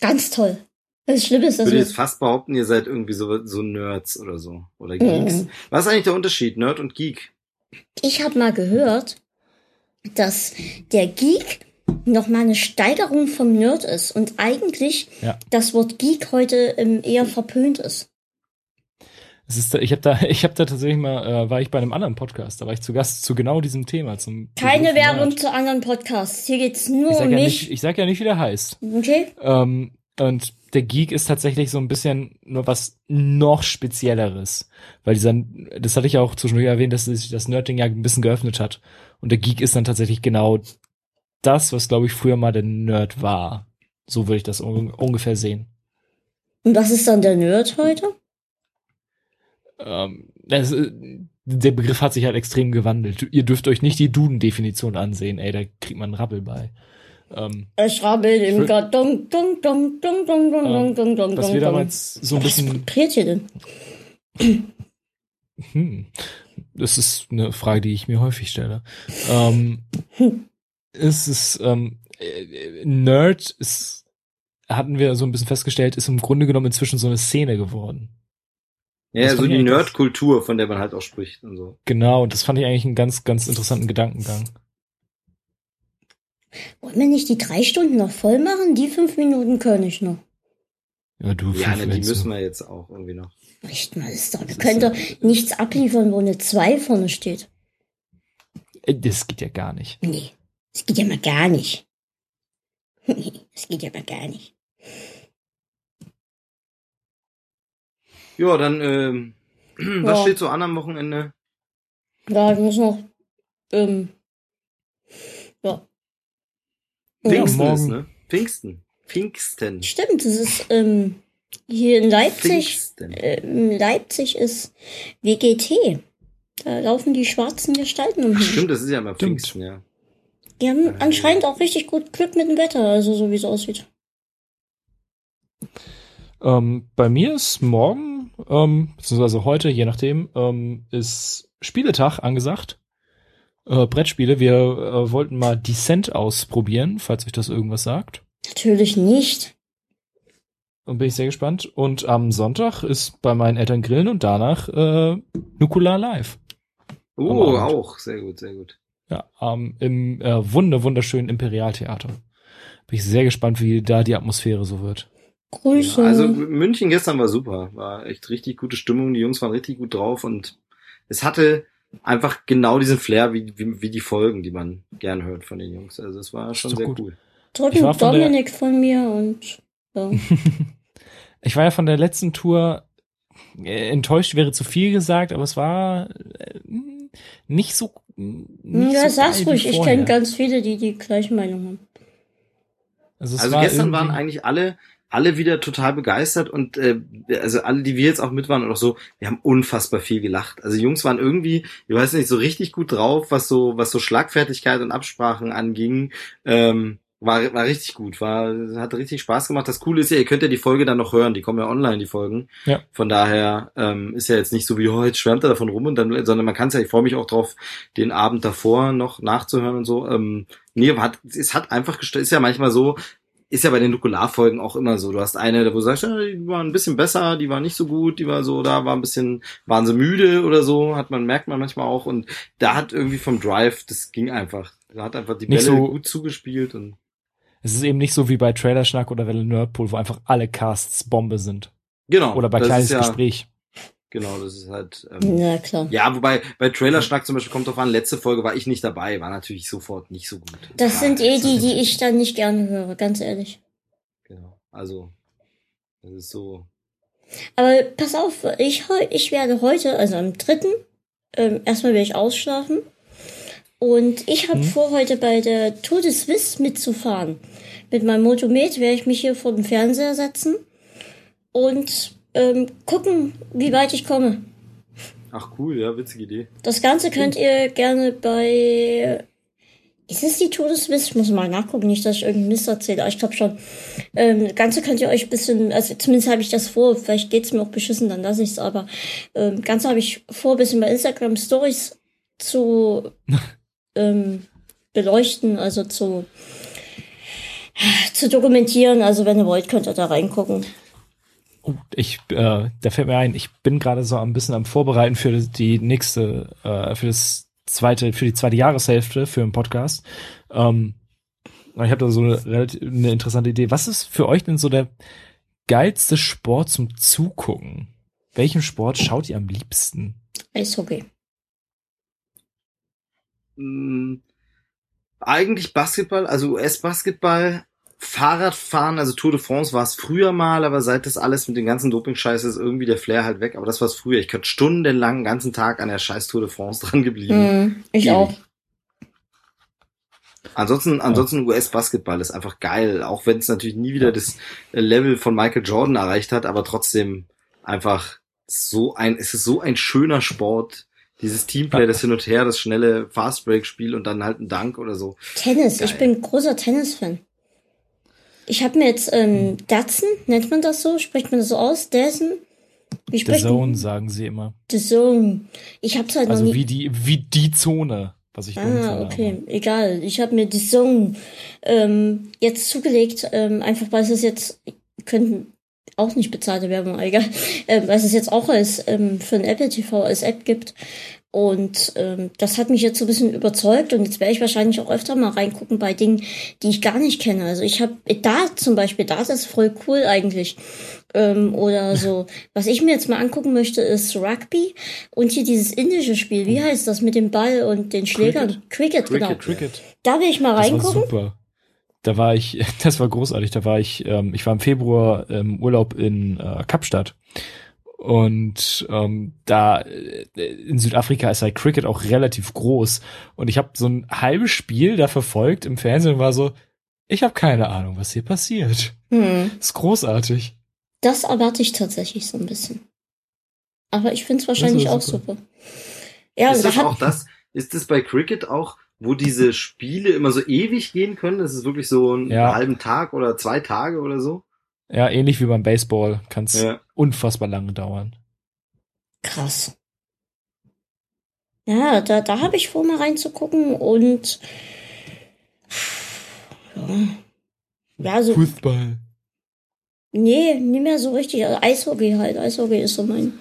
Ganz toll. Das Schlimme ist, Ich dass würde wir, jetzt fast behaupten, ihr seid irgendwie so, so Nerds oder so. Oder Geeks. Mhm. Was ist eigentlich der Unterschied, Nerd und Geek? ich habe mal gehört, dass der Geek noch mal eine Steigerung vom Nerd ist und eigentlich Ja. das Wort Geek heute ähm, eher verpönt ist. Es ist, ich habe da, ich habe da tatsächlich mal, äh, war ich bei einem anderen Podcast, da war ich zu Gast zu genau diesem Thema. Zum Keine Werbung zu anderen Podcasts. Hier geht's nur Ich sag, um ja mich. nicht, ich sag ja nicht, wie der heißt. Okay? Ähm, und der Geek ist tatsächlich so ein bisschen nur was noch Spezielleres. Weil dieser, das hatte ich ja auch zwischendurch erwähnt, dass sich das Nerding ja ein bisschen geöffnet hat. Und der Geek ist dann tatsächlich genau das, was glaube ich früher mal der Nerd war. So würde ich das un ungefähr sehen. Und was ist dann der Nerd heute? Ähm, das, äh, der Begriff hat sich halt extrem gewandelt. Ihr dürft euch nicht die Duden-Definition ansehen, ey, da kriegt man einen Rappel bei. Ähm, Ich rabbel im Karton. Dun, dun, dun, dun, dun, dun, dun, dun, was dun, wir damals so ein Was bisschen vibriert hier denn? Hm. Das ist eine Frage, die ich mir häufig stelle. Ähm, es ist ähm, äh, Nerd ist hatten wir so ein bisschen festgestellt, ist im Grunde genommen inzwischen so eine Szene geworden. Ja, so die Nerdkultur, von der man halt auch spricht und so. Genau, und das fand ich eigentlich einen ganz, ganz interessanten Gedankengang. Wollen wir nicht die drei Stunden noch voll machen? Die fünf Minuten kann ich noch. Ja, du Ja, ne, die müssen wir jetzt auch irgendwie noch. Echt mal, ist doch, wir können doch nichts abliefern, wo eine 2 vorne steht. Äh, Das geht ja gar nicht. Nee, das geht ja mal gar nicht. Das geht ja mal gar nicht. Ja, dann, ähm, was Ja. steht so an am Wochenende? Ja, ich muss noch, ähm, ja. Ja. Pfingsten morgen- ist, ne? Pfingsten. Pfingsten. Stimmt, es ist, ähm, hier in Leipzig, Pfingsten. ähm, Leipzig ist WGT. Da laufen die schwarzen Gestalten umher. stimmt, das ist ja immer Stimmt. Pfingsten, ja. Die haben anscheinend auch richtig gut Glück mit dem Wetter, also so wie es aussieht. Ähm, bei mir ist morgen, ähm, beziehungsweise heute, je nachdem, ähm, ist Spieletag angesagt. Äh, Brettspiele. Wir äh, wollten mal Descent ausprobieren, falls euch das irgendwas sagt. Natürlich nicht. Und bin ich sehr gespannt. Und am Sonntag ist bei meinen Eltern Grillen und danach äh, Nukular Live. Oh, auch. Sehr gut, sehr gut. Ja, ähm, im äh, wunder wunderschönen Imperialtheater. Bin ich sehr gespannt, wie da die Atmosphäre so wird. Grüße. Ja, also München gestern war super. War echt richtig gute Stimmung. Die Jungs waren richtig gut drauf und es hatte einfach genau diesen Flair wie, wie, wie die Folgen, die man gern hört von den Jungs. Also es war schon sehr gut. cool. Ich war Drücken von der- Dominik von mir und ja. Ich war ja von der letzten Tour äh, enttäuscht, wäre zu viel gesagt, aber es war äh, nicht so. Nicht ja, so sag's geil wie ruhig, ich kenne ganz viele, die die gleiche Meinung haben. Also, es Also war gestern waren eigentlich alle alle wieder total begeistert und äh, also alle, die wir jetzt auch mit waren und auch so, wir haben unfassbar viel gelacht. Also die Jungs waren irgendwie, ich weiß nicht, so richtig gut drauf, was so was so Schlagfertigkeit und Absprachen anging. Ähm, war, war richtig gut, war, hat richtig Spaß gemacht. Das Coole ist ja, ihr könnt ja die Folge dann noch hören, die kommen ja online, die Folgen. Ja. Von daher ähm, ist ja jetzt nicht so wie, oh, jetzt schwärmt er davon rum und dann, sondern man kann es ja, ich freue mich auch drauf, den Abend davor noch nachzuhören und so. Ähm, nee, hat, es hat einfach gestellt, ist ja manchmal so, ist ja bei den Nukularfolgen auch immer so. Du hast eine, wo du sagst, ja, die war ein bisschen besser, die war nicht so gut, die war so, da war ein bisschen, waren sie müde oder so, hat man, merkt man manchmal auch. Und da hat irgendwie vom Drive, das ging einfach. Da hat einfach die Bälle Nicht so- gut zugespielt und Es ist eben nicht so wie bei Trailerschnack oder Welle Nerdpool, wo einfach alle Casts Bombe sind. genau. Oder bei kleines ja, Gespräch. Genau, das ist halt. Ähm, Na klar. ja, wobei bei Trailerschnack zum Beispiel kommt drauf an, letzte Folge war ich nicht dabei, war natürlich sofort nicht so gut. Das Ja, sind eh das die, die ich dann nicht gerne höre, ganz ehrlich. Genau. Also, das ist so. Aber pass auf, ich, ich werde heute, also am dritten, ähm, erstmal werde ich ausschlafen. Und ich habe vor, heute bei der Tour de Suisse mitzufahren. Mit meinem Motomet werde ich mich hier vor den Fernseher setzen und ähm, gucken, wie weit ich komme. Ach cool, ja, witzige Idee. Das Ganze könnt ihr gerne bei. Ist es die Tour de Suisse? Ich muss mal nachgucken, nicht, dass ich irgendeinen Mist erzähle, aber ich glaube schon. Ähm, das Ganze könnt ihr euch ein bisschen, also zumindest habe ich das vor, vielleicht geht's mir auch beschissen, dann lasse ich's, aber ähm, Ganze habe ich vor, ein bisschen bei Instagram Stories zu ähm, beleuchten, also zu, zu dokumentieren. Also wenn ihr wollt, könnt ihr da reingucken. Oh, ich, äh, da fällt mir ein, ich bin gerade so ein bisschen am Vorbereiten für die nächste, äh, für das zweite, für die zweite Jahreshälfte für einen Podcast. Ähm, ich habe da so eine, relativ, eine interessante Idee. Was ist für euch denn so der geilste Sport zum Zugucken? Welchen Sport schaut ihr am liebsten? Eishockey. Mm, eigentlich Basketball, also US-Basketball, Fahrradfahren, also Tour de France war es früher mal, aber seit das alles mit dem ganzen Doping-Scheiß ist irgendwie der Flair halt weg. Aber das war es früher. Ich könnte stundenlang den ganzen Tag an der scheiß Tour de France dran geblieben. Hm, ich Ewig. auch. Ansonsten, ansonsten US-Basketball ist einfach geil, auch wenn es natürlich nie wieder das Level von Michael Jordan erreicht hat, aber trotzdem einfach so ein, es ist so ein schöner Sport. Dieses Teamplay, das hin und her, das schnelle Fast-Break-Spiel und dann halt ein Dank oder so. Tennis, ich Geil. bin großer Tennis-Fan. Ich habe mir jetzt ähm, Datsen, nennt man das so? Spricht man das so aus? Dazen? Wie The Zone, man? sagen sie immer. The Zone. Ich hab's halt Also noch nie. wie die, wie die Zone, was ich Ah, okay, egal. Ich habe mir The Zone ähm, jetzt zugelegt, ähm, einfach weil es jetzt könnten auch nicht bezahlte Werbung, egal, ähm, weil es jetzt auch als ähm, für ein Apple TV als App gibt. Und ähm, das hat mich jetzt so ein bisschen überzeugt und jetzt werde ich wahrscheinlich auch öfter mal reingucken bei Dingen, die ich gar nicht kenne. Also ich habe da zum Beispiel, da ist das voll cool eigentlich. Ähm, oder so. Was ich mir jetzt mal angucken möchte, ist Rugby und hier dieses indische Spiel. Wie heißt das mit dem Ball und den Schlägern? Cricket, genau. Cricket, Cricket. Da will ich mal Das war reingucken. super. Da war ich, das war großartig. Da war ich, ähm, ich war im Februar im Urlaub in äh, Kapstadt. Und ähm, da äh, in Südafrika ist halt Cricket auch relativ groß. Und ich habe so ein halbes Spiel da verfolgt im Fernsehen und war so, ich habe keine Ahnung, was hier passiert. Hm. ist großartig. Das erwarte ich tatsächlich so ein bisschen. Aber ich finde es wahrscheinlich Das auch ist super. super. Ja, ist da das hat, auch das? Ist das bei Cricket auch, wo diese Spiele immer so ewig gehen können? Das ist wirklich so einen Ja. halben Tag oder zwei Tage oder so? Ja, ähnlich wie beim Baseball kann es Ja. unfassbar lange dauern. krass. Ja, da, da habe ich vor, mal reinzugucken und ja, so, Fußball. nee, nicht mehr so richtig. Also Eishockey halt. Eishockey ist so mein,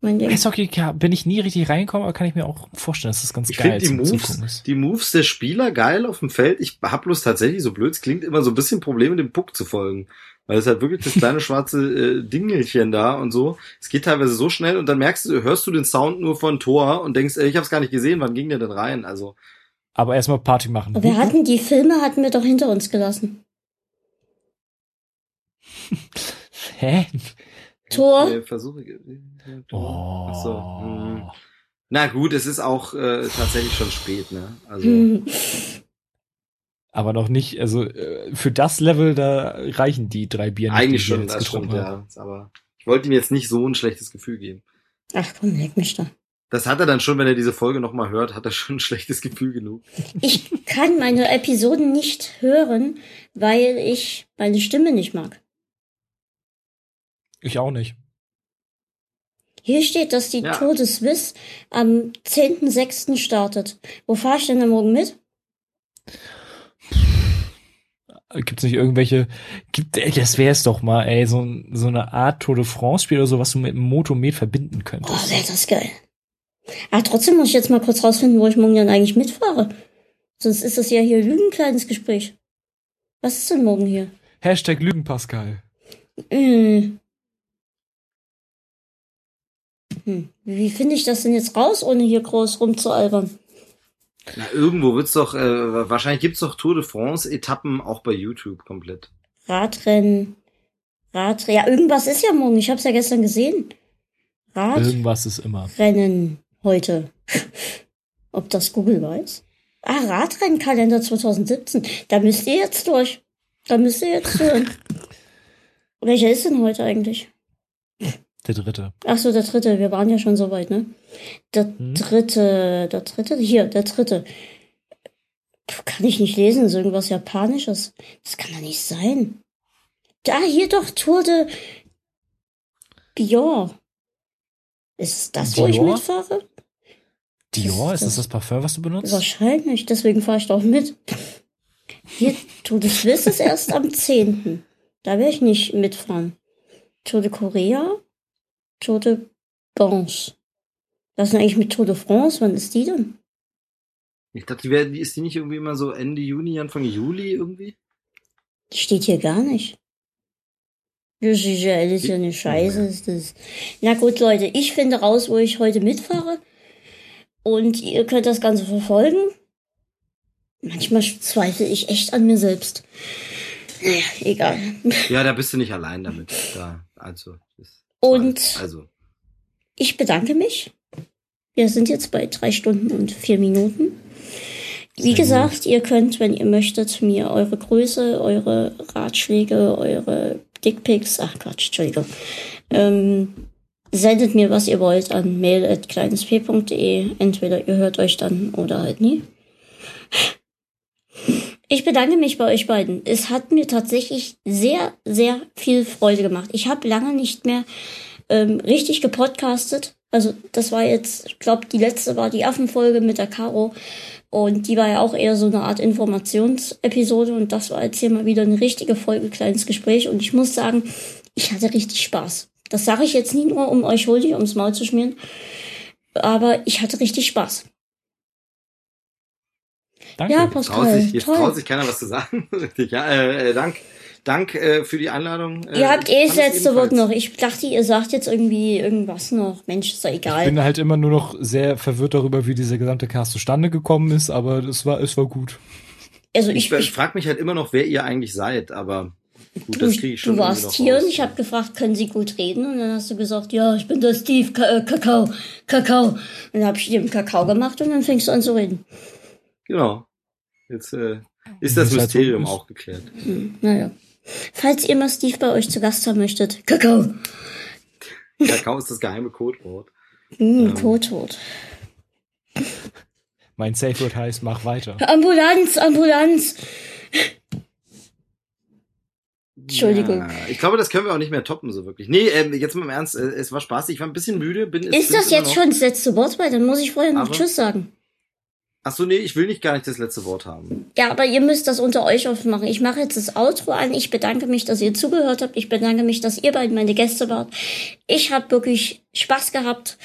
mein Ding. Eishockey ja, bin ich nie richtig reingekommen, aber kann ich mir auch vorstellen, dass das ganz Ich geil finde die zum Moves, die Moves der Spieler geil auf dem Feld. Ich hab bloß tatsächlich, so blöd es klingt, immer so ein bisschen Probleme, dem Puck zu folgen. Weil es halt wirklich das kleine schwarze äh, Dingelchen da und so. Es geht teilweise so schnell und dann merkst du, hörst du den Sound nur von Tor und denkst, ey, ich hab's gar nicht gesehen, wann ging der denn rein? Also, Aber erstmal Party machen. Wir hatten die Filme, hatten wir doch hinter uns gelassen. Hä? Tor? äh, versuche. äh, Oh. Ach so, hm. Na gut, es ist auch äh, tatsächlich schon spät, ne? Also, Hm. Aber noch nicht, also äh, für das Level, da reichen die drei Bier nicht, eigentlich schon, jetzt das stimmt, haben. ja. Aber ich wollte ihm jetzt nicht so ein schlechtes Gefühl geben. Ach komm, leck mich da. Das hat er dann schon, wenn er diese Folge nochmal hört, hat er schon ein schlechtes Gefühl genug. Ich kann meine Episoden nicht hören, weil ich meine Stimme nicht mag. Ich auch nicht. Hier steht, dass die Ja. Tour de Suisse am 10.06. startet. Wo fahr ich denn am Morgen mit? Gibt's nicht irgendwelche, gibt, ey, das wär's doch mal, ey, so, so eine Art Tour de France Spiel oder so, was du mit dem Motomet verbinden Oh, könntest. wäre das geil. Aber trotzdem muss ich jetzt mal kurz rausfinden, wo ich morgen dann eigentlich mitfahre. Sonst ist das ja hier Lügen kleines Gespräch. Was ist denn morgen hier? Hashtag Lügen Pascal. Hm. Hm. Wie finde ich das denn jetzt raus, ohne hier groß rumzualbern? Na, irgendwo wird's doch, äh, wahrscheinlich gibt's doch Tour de France Etappen auch bei YouTube komplett. Radrennen. Radrennen. Ja, irgendwas ist ja morgen. Ich habe es ja gestern gesehen. Radrennen Irgendwas ist immer. heute. Ob das Google weiß? Ah, Radrennkalender 2017. Da müsst ihr jetzt durch. Da müsst ihr jetzt hören. Welcher ist denn heute eigentlich? Der dritte. Ach so, der dritte. Wir waren ja schon so weit, ne? Der Hm. dritte, der dritte, hier, der dritte. Kann ich nicht lesen, ist irgendwas Japanisches. Das kann doch nicht sein. Da, hier doch, Tour de Dior. Ist das, wo ich Dior? mitfahre? Dior, ist ist das das- das Parfum, was du benutzt? Wahrscheinlich, deswegen fahre ich doch mit. Hier, Tour de Suisse ist erst am 10. Da werde ich nicht mitfahren. Tour de Korea, Tour de Banche. Was ist denn eigentlich mit Tour de France? Wann ist die denn? Ich dachte, die wär, ist die nicht irgendwie immer so Ende Juni, Anfang Juli irgendwie? Die steht hier gar nicht. Das ist ja alles ja eine Scheiße. Ist das. Na gut, Leute, ich finde raus, wo ich heute mitfahre. Und ihr könnt das Ganze verfolgen. Manchmal zweifle ich echt an mir selbst. Naja, egal. Ja, da bist du nicht allein damit. Da, also. Und Also. ich bedanke mich. Wir sind jetzt bei drei Stunden und vier Minuten. Wie gesagt, ihr könnt, wenn ihr möchtet, mir eure Größe, eure Ratschläge, eure Dickpics, ach Quatsch, Entschuldigung, ähm, sendet mir, was ihr wollt, an mail.kleinesp.de. Entweder ihr hört euch dann oder halt nie. Ich bedanke mich bei euch beiden. Es hat mir tatsächlich sehr, sehr viel Freude gemacht. Ich habe lange nicht mehr ähm, richtig gepodcastet. Also das war jetzt, ich glaube, die letzte war die Affenfolge mit der Caro. Und die war ja auch eher so eine Art Informationsepisode. Und das war jetzt hier mal wieder eine richtige Folge, kleines Gespräch. Und ich muss sagen, ich hatte richtig Spaß. Das sage ich jetzt nie nur, um euch holig ums Maul zu schmieren. Aber ich hatte richtig Spaß. Danke. Ja, Traut Pascal, sich, jetzt toll. traut sich keiner was zu sagen. Richtig, ja, äh, äh, Dank. Dank äh, für die Einladung. Äh, ihr habt ich eh das letzte Wort noch. Ich dachte, ihr sagt jetzt irgendwie irgendwas noch. Mensch, ist doch Ich egal. bin halt immer nur noch sehr verwirrt darüber, wie dieser gesamte Cast zustande gekommen ist, aber es war, es war gut. Also Ich, ich, ich ich, frage mich halt immer noch, wer ihr eigentlich seid, aber gut, du, das kriege ich schon du warst hier raus. und ich habe gefragt, können Sie gut reden? Und dann hast du gesagt, ja, ich bin der Steve, äh, Kakao, Kakao. Und dann habe ich dir einen Kakao gemacht und dann fängst du an zu reden. Genau. Jetzt äh, ist das Ist halt so- Mysterium auch geklärt. Hm, naja. Falls ihr mal Steve bei euch zu Gast haben möchtet, Kakao. Kakao ist das geheime Codewort. Hm, Ähm. Kotot. Mein Safe Word heißt, mach weiter. Ambulanz, Ambulanz. Entschuldigung. Ja, ich glaube, das können wir auch nicht mehr toppen, so wirklich. Nee, ähm, jetzt mal im Ernst, äh, es war spaßig. Ich war ein bisschen müde. Bin, Ist das jetzt schon das letzte Wort? Weil dann muss ich vorher noch Aber- Tschüss sagen. Ach so, nee, ich will nicht gar nicht das letzte Wort haben. Ja, aber ihr müsst das unter euch aufmachen. Ich mache jetzt das Outro an. Ich bedanke mich, dass ihr zugehört habt. Ich bedanke mich, dass ihr beiden meine Gäste wart. Ich habe wirklich Spaß gehabt.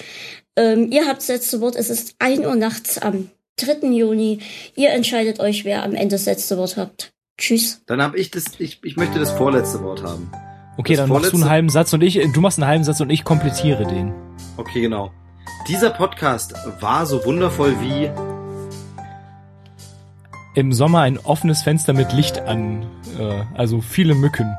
Ähm, ihr habt das letzte Wort. Es ist 1 Uhr nachts am 3. Juni. Ihr entscheidet euch, wer am Ende das letzte Wort habt. Tschüss. Dann habe ich das, ich, ich möchte das vorletzte Wort haben. Okay, Das dann machst du einen halben Satz und ich, du machst einen halben Satz und ich komplettiere den. Okay, genau. Dieser Podcast war so wundervoll wie Im Sommer ein offenes Fenster mit Licht an, äh, also viele Mücken.